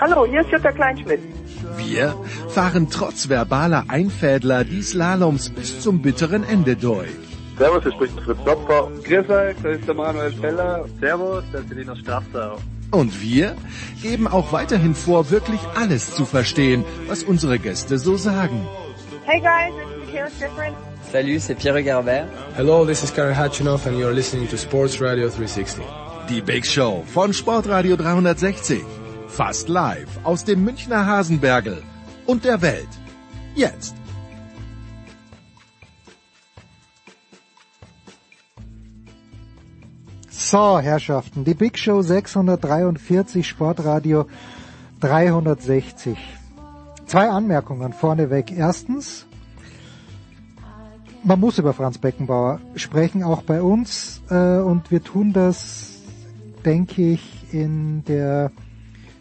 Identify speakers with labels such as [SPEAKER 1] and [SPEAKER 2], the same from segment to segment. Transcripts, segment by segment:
[SPEAKER 1] Hallo, hier ist Jutta Kleinschmidt.
[SPEAKER 2] Wir fahren trotz verbaler Einfädler die Slaloms bis zum bitteren Ende durch.
[SPEAKER 3] Servus, hier spricht Fritz Klopfer.
[SPEAKER 4] Grüß euch, das ist der Manuel Feller. Servus, das ist Linus Strafsau.
[SPEAKER 2] Und wir geben auch weiterhin vor, wirklich alles zu verstehen, was unsere Gäste so sagen.
[SPEAKER 1] Hey guys, it's Michaela Schifrin.
[SPEAKER 5] Salut, c'est Pierre Garbert.
[SPEAKER 6] Hello, this is Karen Hatchinoff and you're listening to Sports Radio 360.
[SPEAKER 2] Die Big Show von Sportradio 360. Fast live aus dem Münchner Hasenbergel und der Welt. Jetzt.
[SPEAKER 7] So, Herrschaften, die Big Show 643, Sportradio 360. Zwei Anmerkungen vorneweg. Erstens, man muss über Franz Beckenbauer sprechen, auch bei uns. Äh, und wir tun das, denke ich, in der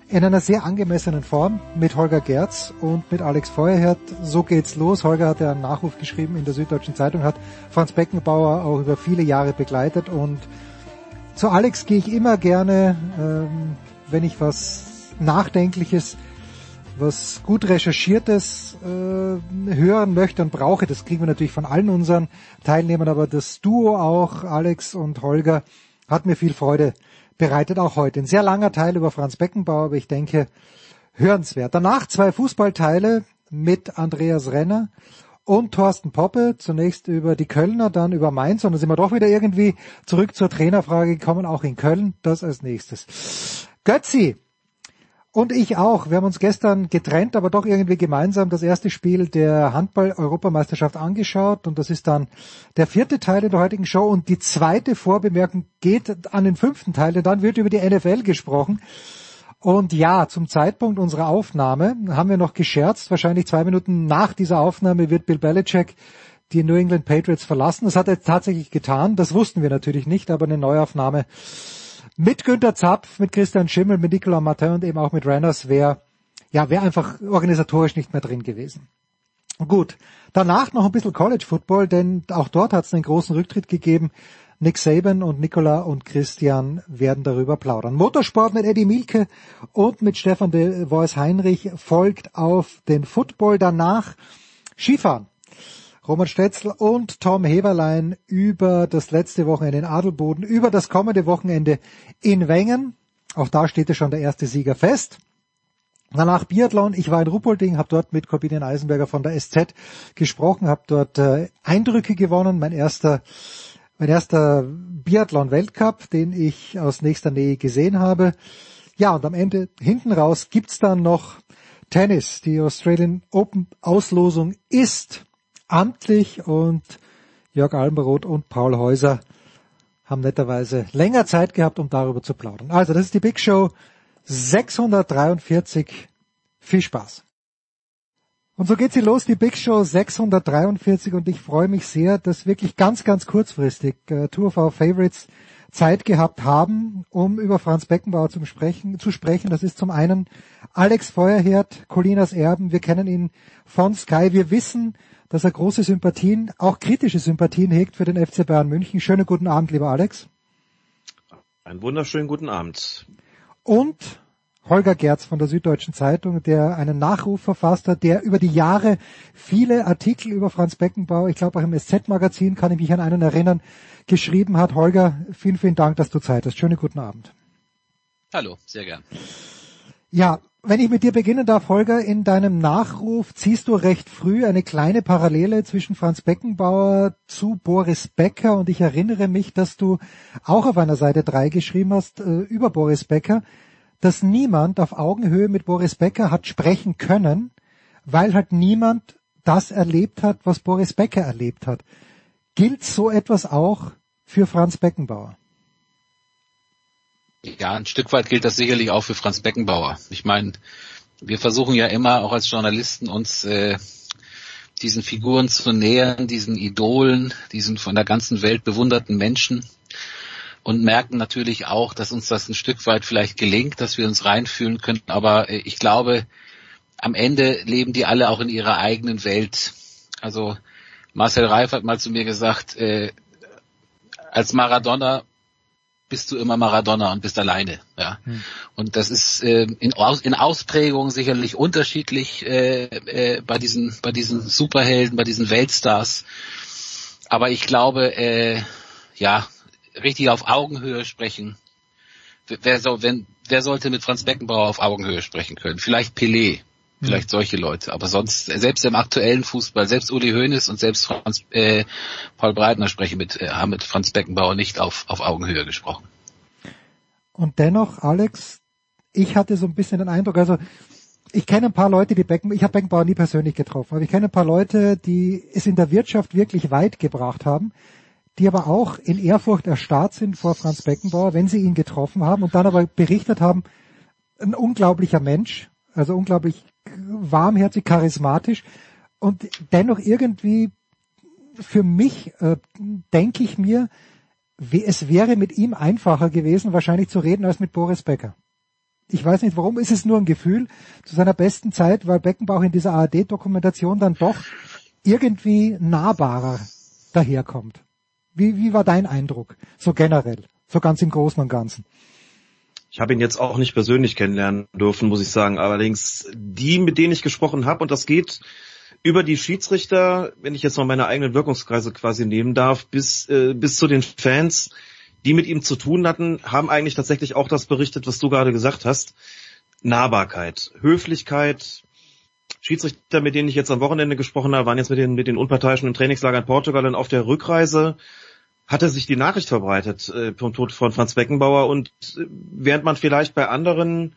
[SPEAKER 7] in einer sehr angemessenen Form mit Holger Gerz und mit Alex Feuerherd. So geht's los. Holger hat ja einen Nachruf geschrieben in der Süddeutschen Zeitung, hat Franz Beckenbauer auch über viele Jahre begleitet und zu Alex gehe ich immer gerne, ähm, wenn ich was Nachdenkliches, was gut recherchiertes äh, hören möchte und brauche. Das kriegen wir natürlich von allen unseren Teilnehmern, aber das Duo auch, Alex und Holger, hat mir viel Freude bereitet, auch heute. Ein sehr langer Teil über Franz Beckenbauer, aber ich denke, hörenswert. Danach zwei Fußballteile mit Andreas Renner und Thorsten Poppe, zunächst über die Kölner, dann über Mainz und dann sind wir doch wieder irgendwie zurück zur Trainerfrage gekommen, auch in Köln, das als nächstes. Götzi und ich auch, wir haben uns gestern getrennt, aber doch irgendwie gemeinsam das erste Spiel der Handball-Europameisterschaft angeschaut und das ist dann der vierte Teil in der heutigen Show und die zweite Vorbemerkung geht an den fünften Teil, denn dann wird über die NFL gesprochen. Und ja, zum Zeitpunkt unserer Aufnahme haben wir noch gescherzt, wahrscheinlich zwei Minuten nach dieser Aufnahme wird Bill Belichick die New England Patriots verlassen. Das hat er tatsächlich getan. Das wussten wir natürlich nicht, aber eine Neuaufnahme mit Günter Zapf, mit Christian Schimmel, mit Nicolas Martin und eben auch mit Ranners wäre ja, wäre einfach organisatorisch nicht mehr drin gewesen. Gut, danach noch ein bisschen College Football, denn auch dort hat es einen großen Rücktritt gegeben. Nick Saban und Nicola und Christian werden darüber plaudern. Motorsport mit Eddie Milke und mit Stefan de Vois Heinrich folgt auf den Football. Danach Skifahren. Roman Stetzel und Tom Heberlein über das letzte Wochenende in Adelboden, über das kommende Wochenende in Wengen. Auch da steht ja schon der erste Sieger fest. Danach Biathlon. Ich war in Ruppolding, habe dort mit Corbinian Eisenberger von der SZ gesprochen, habe dort äh, Eindrücke gewonnen. Mein erster mein erster Biathlon-Weltcup, den ich aus nächster Nähe gesehen habe. Ja, und am Ende, hinten raus, gibt's dann noch Tennis. Die Australian Open Auslosung ist amtlich und Jörg Almroth und Paul Häuser haben netterweise länger Zeit gehabt, um darüber zu plaudern. Also, das ist die Big Show 643. Viel Spaß. Und so geht sie los, die Big Show 643 und ich freue mich sehr, dass wirklich ganz, ganz kurzfristig äh, Two of Our Favorites Zeit gehabt haben, um über Franz Beckenbauer zu sprechen, zu sprechen. Das ist zum einen Alex Feuerherd, Colinas Erben. Wir kennen ihn von Sky. Wir wissen, dass er große Sympathien, auch kritische Sympathien hegt für den FC Bayern München. Schönen guten Abend, lieber Alex.
[SPEAKER 8] Einen wunderschönen guten Abend.
[SPEAKER 7] Und Holger Gerz von der Süddeutschen Zeitung, der einen Nachruf verfasst hat, der über die Jahre viele Artikel über Franz Beckenbauer, ich glaube auch im SZ-Magazin kann ich mich an einen erinnern, geschrieben hat. Holger, vielen, vielen Dank, dass du Zeit hast. Schönen guten Abend.
[SPEAKER 9] Hallo, sehr gern.
[SPEAKER 7] Ja, wenn ich mit dir beginnen darf, Holger, in deinem Nachruf ziehst du recht früh eine kleine Parallele zwischen Franz Beckenbauer zu Boris Becker und ich erinnere mich, dass du auch auf einer Seite drei geschrieben hast äh, über Boris Becker, dass niemand auf Augenhöhe mit Boris Becker hat sprechen können, weil halt niemand das erlebt hat, was Boris Becker erlebt hat. Gilt so etwas auch für Franz Beckenbauer?
[SPEAKER 9] Ja, ein Stück weit gilt das sicherlich auch für Franz Beckenbauer. Ich meine, wir versuchen ja immer auch als Journalisten uns äh, diesen Figuren zu nähern, diesen Idolen, diesen von der ganzen Welt bewunderten Menschen und merken natürlich auch, dass uns das ein Stück weit vielleicht gelingt, dass wir uns reinfühlen können. Aber äh, ich glaube, am Ende leben die alle auch in ihrer eigenen Welt. Also Marcel Reif hat mal zu mir gesagt, äh, als Maradona bist du immer Maradona und bist alleine. Ja. Hm. Und das ist äh, in, Aus, in Ausprägung sicherlich unterschiedlich äh, äh, bei diesen bei diesen Superhelden, bei diesen Weltstars. Aber ich glaube, äh, ja, richtig auf Augenhöhe sprechen. Wer, soll, wenn, wer sollte mit Franz Beckenbauer auf Augenhöhe sprechen können? Vielleicht Pelé, vielleicht solche Leute. Aber sonst, selbst im aktuellen Fußball, selbst Uli Hoeneß und selbst Franz, äh, Paul Breitner sprechen mit, äh, haben mit Franz Beckenbauer nicht auf, auf Augenhöhe gesprochen.
[SPEAKER 7] Und dennoch, Alex, ich hatte so ein bisschen den Eindruck, also ich kenne ein paar Leute, die Becken, ich habe Beckenbauer nie persönlich getroffen, aber ich kenne ein paar Leute, die es in der Wirtschaft wirklich weit gebracht haben, die aber auch in Ehrfurcht erstarrt sind vor Franz Beckenbauer, wenn sie ihn getroffen haben und dann aber berichtet haben, ein unglaublicher Mensch, also unglaublich warmherzig, charismatisch und dennoch irgendwie für mich äh, denke ich mir, es wäre mit ihm einfacher gewesen, wahrscheinlich zu reden als mit Boris Becker. Ich weiß nicht warum, ist es nur ein Gefühl zu seiner besten Zeit, weil Beckenbauer in dieser ARD-Dokumentation dann doch irgendwie nahbarer daherkommt. Wie, wie war dein Eindruck? So generell, so ganz im Großen und Ganzen.
[SPEAKER 8] Ich habe ihn jetzt auch nicht persönlich kennenlernen dürfen, muss ich sagen. Allerdings die, mit denen ich gesprochen habe, und das geht über die Schiedsrichter, wenn ich jetzt mal meine eigenen Wirkungskreise quasi nehmen darf, bis, äh, bis zu den Fans, die mit ihm zu tun hatten, haben eigentlich tatsächlich auch das berichtet, was du gerade gesagt hast. Nahbarkeit, Höflichkeit. Schiedsrichter, mit denen ich jetzt am Wochenende gesprochen habe, waren jetzt mit den, mit den Unparteiischen im Trainingslager in Portugal und auf der Rückreise hatte sich die Nachricht verbreitet äh, vom Tod von Franz Beckenbauer und äh, während man vielleicht bei anderen,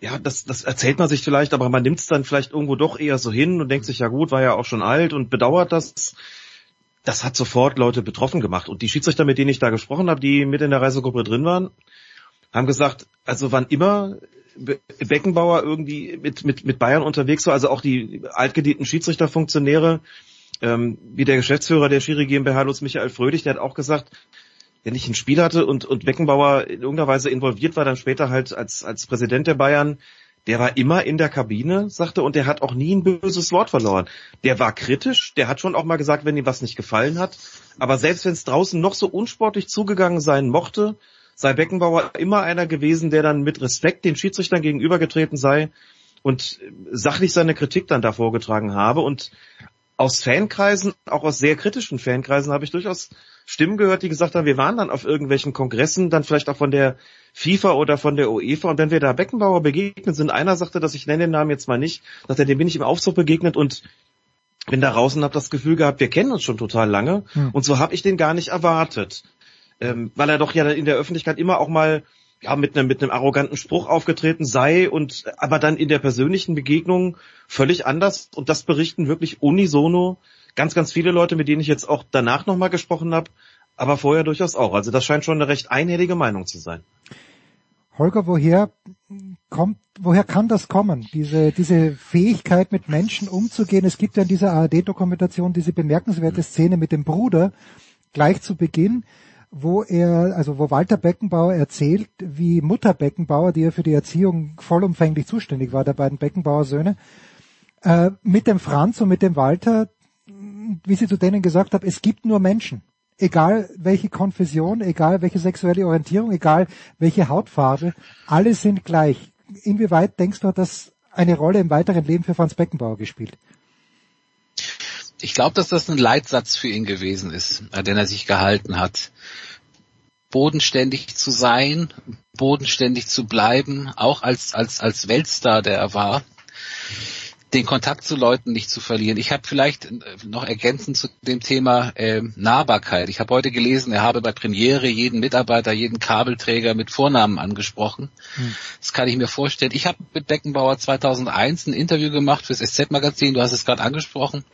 [SPEAKER 8] ja, das, das erzählt man sich vielleicht, aber man nimmt es dann vielleicht irgendwo doch eher so hin und denkt sich, ja gut, war ja auch schon alt und bedauert das. Das hat sofort Leute betroffen gemacht. Und die Schiedsrichter, mit denen ich da gesprochen habe, die mit in der Reisegruppe drin waren, haben gesagt, also wann immer Beckenbauer irgendwie mit, mit, mit Bayern unterwegs war, also auch die altgedienten Schiedsrichterfunktionäre, ähm, wie der Geschäftsführer der Schiri GmbH, Lutz Michael Fröhlich, der hat auch gesagt, wenn ich ein Spiel hatte und, und Beckenbauer in irgendeiner Weise involviert war, dann später halt als, als Präsident der Bayern, der war immer in der Kabine, sagte, und der hat auch nie ein böses Wort verloren. Der war kritisch, der hat schon auch mal gesagt, wenn ihm was nicht gefallen hat. Aber selbst wenn es draußen noch so unsportlich zugegangen sein mochte, sei Beckenbauer immer einer gewesen, der dann mit Respekt den Schiedsrichtern gegenübergetreten sei und sachlich seine Kritik dann da vorgetragen habe. Und aus Fankreisen, auch aus sehr kritischen Fankreisen, habe ich durchaus Stimmen gehört, die gesagt haben, wir waren dann auf irgendwelchen Kongressen, dann vielleicht auch von der FIFA oder von der UEFA. Und wenn wir da Beckenbauer begegnet sind, einer sagte, dass ich nenne den Namen jetzt mal nicht, sagte, dem bin ich im Aufzug begegnet und bin da raus und habe das Gefühl gehabt, wir kennen uns schon total lange. Hm. und so habe ich den gar nicht erwartet, ähm, weil er doch ja in der Öffentlichkeit immer auch mal ja, mit einem, mit einem arroganten Spruch aufgetreten sei und aber dann in der persönlichen Begegnung völlig anders und das berichten wirklich unisono ganz, ganz viele Leute, mit denen ich jetzt auch danach nochmal gesprochen habe, aber vorher durchaus auch. Also das scheint schon eine recht einhellige Meinung zu sein.
[SPEAKER 7] Holger, woher kommt, woher kann das kommen? Diese, diese Fähigkeit mit Menschen umzugehen. Es gibt ja in dieser ARD-Dokumentation diese bemerkenswerte Szene mit dem Bruder gleich zu Beginn wo er, also wo Walter Beckenbauer erzählt, wie Mutter Beckenbauer, die ja für die Erziehung vollumfänglich zuständig war, der beiden Beckenbauer Söhne, äh, mit dem Franz und mit dem Walter, wie sie zu denen gesagt hat, es gibt nur Menschen. Egal welche Konfession, egal welche sexuelle Orientierung, egal welche Hautfarbe, alle sind gleich. Inwieweit denkst du, hat das eine Rolle im weiteren Leben für Franz Beckenbauer gespielt?
[SPEAKER 9] Ich glaube, dass das ein Leitsatz für ihn gewesen ist, an den er sich gehalten hat. Bodenständig zu sein, bodenständig zu bleiben, auch als, als, als Weltstar, der er war den Kontakt zu Leuten nicht zu verlieren. Ich habe vielleicht äh, noch ergänzend zu dem Thema äh, Nahbarkeit. Ich habe heute gelesen, er habe bei Premiere jeden Mitarbeiter, jeden Kabelträger mit Vornamen angesprochen. Hm. Das kann ich mir vorstellen. Ich habe mit Beckenbauer 2001 ein Interview gemacht fürs SZ-Magazin. Du hast es gerade angesprochen.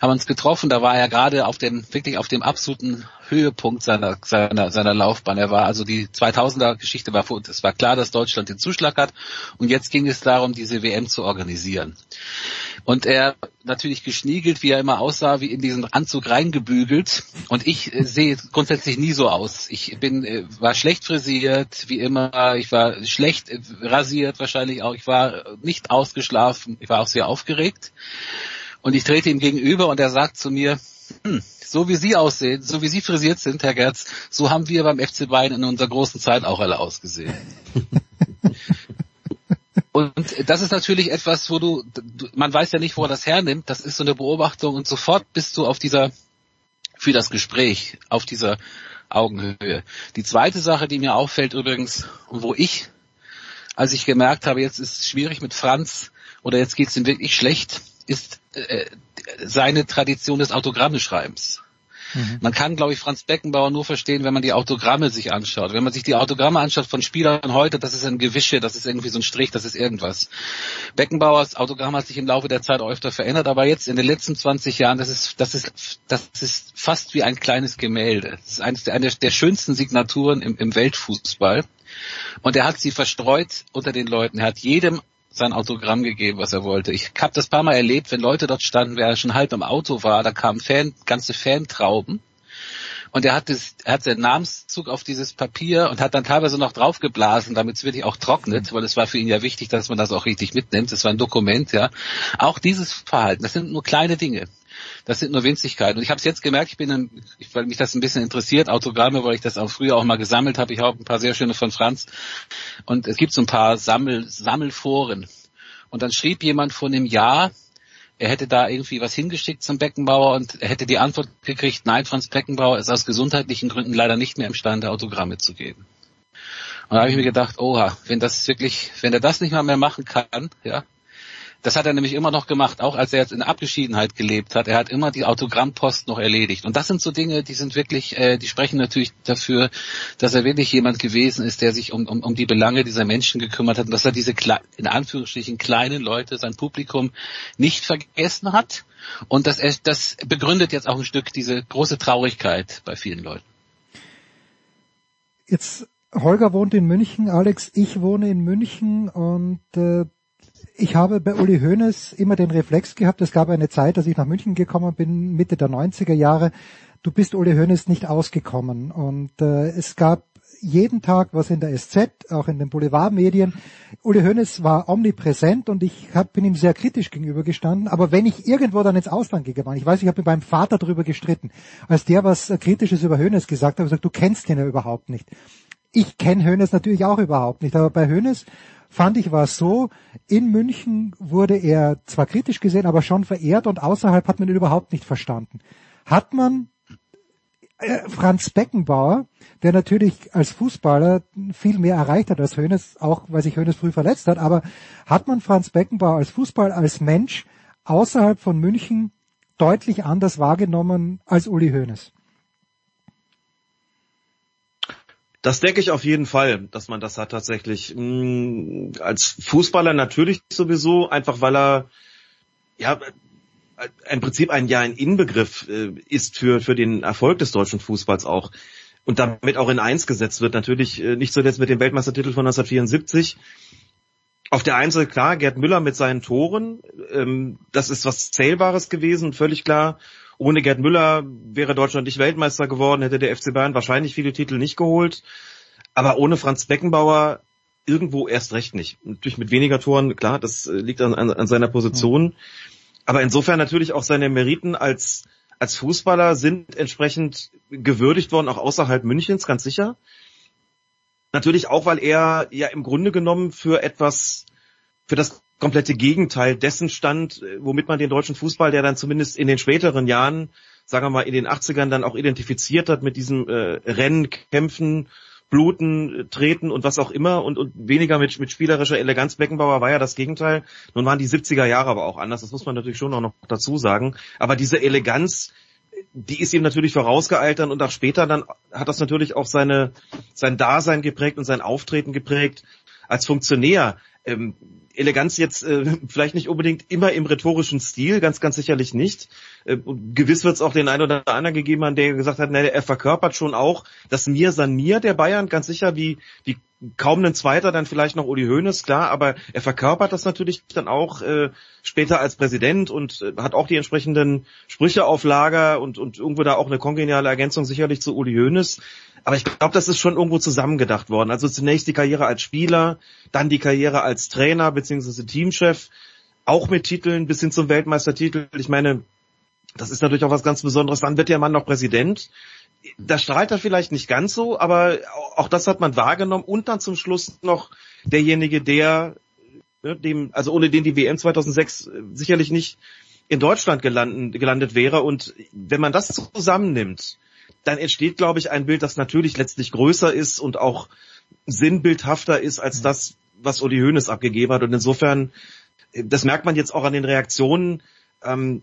[SPEAKER 9] Haben uns getroffen. Da war er gerade auf dem wirklich auf dem absoluten Höhepunkt seiner, seiner, seiner Laufbahn. Er war also die 2000er Geschichte war, es war klar, dass Deutschland den Zuschlag hat und jetzt ging es darum, diese WM zu organisieren. Und er natürlich geschniegelt, wie er immer aussah, wie in diesen Anzug reingebügelt. Und ich äh, sehe grundsätzlich nie so aus. Ich bin, äh, war schlecht frisiert, wie immer. Ich war schlecht äh, rasiert wahrscheinlich auch. Ich war nicht ausgeschlafen. Ich war auch sehr aufgeregt. Und ich trete ihm gegenüber und er sagt zu mir, hm, so wie Sie aussehen, so wie Sie frisiert sind, Herr Gerz, so haben wir beim FC Bayern in unserer großen Zeit auch alle ausgesehen. Und das ist natürlich etwas, wo du, man weiß ja nicht, wo er das hernimmt. Das ist so eine Beobachtung und sofort bist du auf dieser, für das Gespräch, auf dieser Augenhöhe. Die zweite Sache, die mir auffällt übrigens, und wo ich, als ich gemerkt habe, jetzt ist es schwierig mit Franz oder jetzt geht es ihm wirklich schlecht, ist äh, seine Tradition des Autogrammeschreibens. Mhm. Man kann, glaube ich, Franz Beckenbauer nur verstehen, wenn man die Autogramme sich anschaut. Wenn man sich die Autogramme anschaut von Spielern heute, das ist ein Gewische, das ist irgendwie so ein Strich, das ist irgendwas. Beckenbauers Autogramm hat sich im Laufe der Zeit öfter verändert, aber jetzt in den letzten 20 Jahren, das ist, das ist, das ist fast wie ein kleines Gemälde. Das ist eines der, eine der schönsten Signaturen im, im Weltfußball. Und er hat sie verstreut unter den Leuten. Er hat jedem sein Autogramm gegeben, was er wollte. Ich habe das paar Mal erlebt, wenn Leute dort standen, wer schon halb im Auto war, da kamen Fan, ganze Fantrauben. Und er hat, das, er hat seinen Namenszug auf dieses Papier und hat dann teilweise noch draufgeblasen, damit es wirklich auch trocknet, weil es war für ihn ja wichtig, dass man das auch richtig mitnimmt. Das war ein Dokument, ja. Auch dieses Verhalten, das sind nur kleine Dinge. Das sind nur Winzigkeiten. Und ich habe es jetzt gemerkt, ich bin, ein, weil mich das ein bisschen interessiert, Autogramme, weil ich das auch früher auch mal gesammelt habe. Ich habe ein paar sehr schöne von Franz. Und es gibt so ein paar Sammel, Sammelforen. Und dann schrieb jemand von dem Jahr, er hätte da irgendwie was hingeschickt zum Beckenbauer und er hätte die Antwort gekriegt, nein, Franz Beckenbauer ist aus gesundheitlichen Gründen leider nicht mehr imstande, Autogramme zu geben. Und da habe ich mir gedacht, oha, wenn das wirklich, wenn er das nicht mal mehr machen kann, ja, das hat er nämlich immer noch gemacht, auch als er jetzt in Abgeschiedenheit gelebt hat. Er hat immer die Autogrammpost noch erledigt. Und das sind so Dinge, die sind wirklich, äh, die sprechen natürlich dafür, dass er wirklich jemand gewesen ist, der sich um, um, um die Belange dieser Menschen gekümmert hat und dass er diese in Anführungsstrichen kleinen Leute, sein Publikum nicht vergessen hat. Und das, das begründet jetzt auch ein Stück diese große Traurigkeit bei vielen Leuten.
[SPEAKER 7] Jetzt Holger wohnt in München, Alex, ich wohne in München und äh, ich habe bei Uli Hoeneß immer den Reflex gehabt, es gab eine Zeit, als ich nach München gekommen bin, Mitte der 90er Jahre, du bist Uli Hoeneß nicht ausgekommen. Und äh, es gab jeden Tag was in der SZ, auch in den Boulevardmedien. Uli Hoeneß war omnipräsent und ich hab, bin ihm sehr kritisch gegenübergestanden. Aber wenn ich irgendwo dann ins Ausland gegangen, ich weiß, ich habe mit meinem Vater darüber gestritten, als der was Kritisches über Hoeneß gesagt hat, gesagt, du kennst ihn ja überhaupt nicht. Ich kenne Hoeneß natürlich auch überhaupt nicht, aber bei Hoeneß fand ich war es so, in München wurde er zwar kritisch gesehen, aber schon verehrt und außerhalb hat man ihn überhaupt nicht verstanden. Hat man äh, Franz Beckenbauer, der natürlich als Fußballer viel mehr erreicht hat als Hoeneß, auch weil sich Hoeneß früh verletzt hat, aber hat man Franz Beckenbauer als Fußballer, als Mensch außerhalb von München deutlich anders wahrgenommen als Uli Hoeneß?
[SPEAKER 8] Das denke ich auf jeden Fall, dass man das hat tatsächlich. Mm, als Fußballer natürlich sowieso, einfach weil er ja im Prinzip ein ja ein Inbegriff äh, ist für für den Erfolg des deutschen Fußballs auch und damit auch in eins gesetzt wird. Natürlich äh, nicht zuletzt mit dem Weltmeistertitel von 1974. Auf der einen klar, Gerd Müller mit seinen Toren, ähm, das ist was Zählbares gewesen, völlig klar. Ohne Gerd Müller wäre Deutschland nicht Weltmeister geworden, hätte der FC Bayern wahrscheinlich viele Titel nicht geholt. Aber ohne Franz Beckenbauer irgendwo erst recht nicht. Natürlich mit weniger Toren, klar, das äh, liegt an, an, an seiner Position. Aber insofern natürlich auch seine Meriten als, als Fußballer sind entsprechend gewürdigt worden, auch außerhalb Münchens, ganz sicher. Natürlich auch, weil er ja im Grunde genommen für etwas, für das komplette Gegenteil dessen stand, äh, womit man den deutschen Fußball, der dann zumindest in den späteren Jahren, sagen wir mal in den 80ern dann auch identifiziert hat mit diesem äh, Rennen, Kämpfen, Bluten, Treten und was auch immer und, und weniger mit, mit spielerischer Eleganz. Beckenbauer war ja das Gegenteil. Nun waren die 70er Jahre aber auch anders, das muss man natürlich schon auch noch dazu sagen. Aber diese Eleganz, die ist ihm natürlich vorausgealtert und auch später dann hat das natürlich auch seine, sein Dasein geprägt und sein Auftreten geprägt als Funktionär. Ähm, Eleganz jetzt äh, vielleicht nicht unbedingt immer im rhetorischen Stil, ganz, ganz sicherlich nicht. Äh, gewiss wird es auch den einen oder anderen gegeben haben, der gesagt hat, ne, er verkörpert schon auch das Mir san mir der Bayern, ganz sicher wie, wie kaum ein Zweiter, dann vielleicht noch Uli Hoeneß, klar, aber er verkörpert das natürlich dann auch äh, später als Präsident und äh, hat auch die entsprechenden Sprüche auf Lager und, und irgendwo da auch eine kongeniale Ergänzung sicherlich zu Uli Hoeneß. Aber ich glaube, das ist schon irgendwo zusammengedacht worden. Also zunächst die Karriere als Spieler, dann die Karriere als Trainer bzw. Teamchef, auch mit Titeln bis hin zum Weltmeistertitel. Ich meine, das ist natürlich auch was ganz Besonderes. Dann wird der Mann noch Präsident da strahlt er vielleicht nicht ganz so, aber auch das hat man wahrgenommen. Und dann zum Schluss noch derjenige, der ne, dem, also ohne den die WM 2006 sicherlich nicht in Deutschland gelandet, gelandet wäre. Und wenn man das zusammennimmt, dann entsteht, glaube ich, ein Bild, das natürlich letztlich größer ist und auch sinnbildhafter ist als das, was Uli Hoeneß abgegeben hat. Und insofern, das merkt man jetzt auch an den Reaktionen, ähm,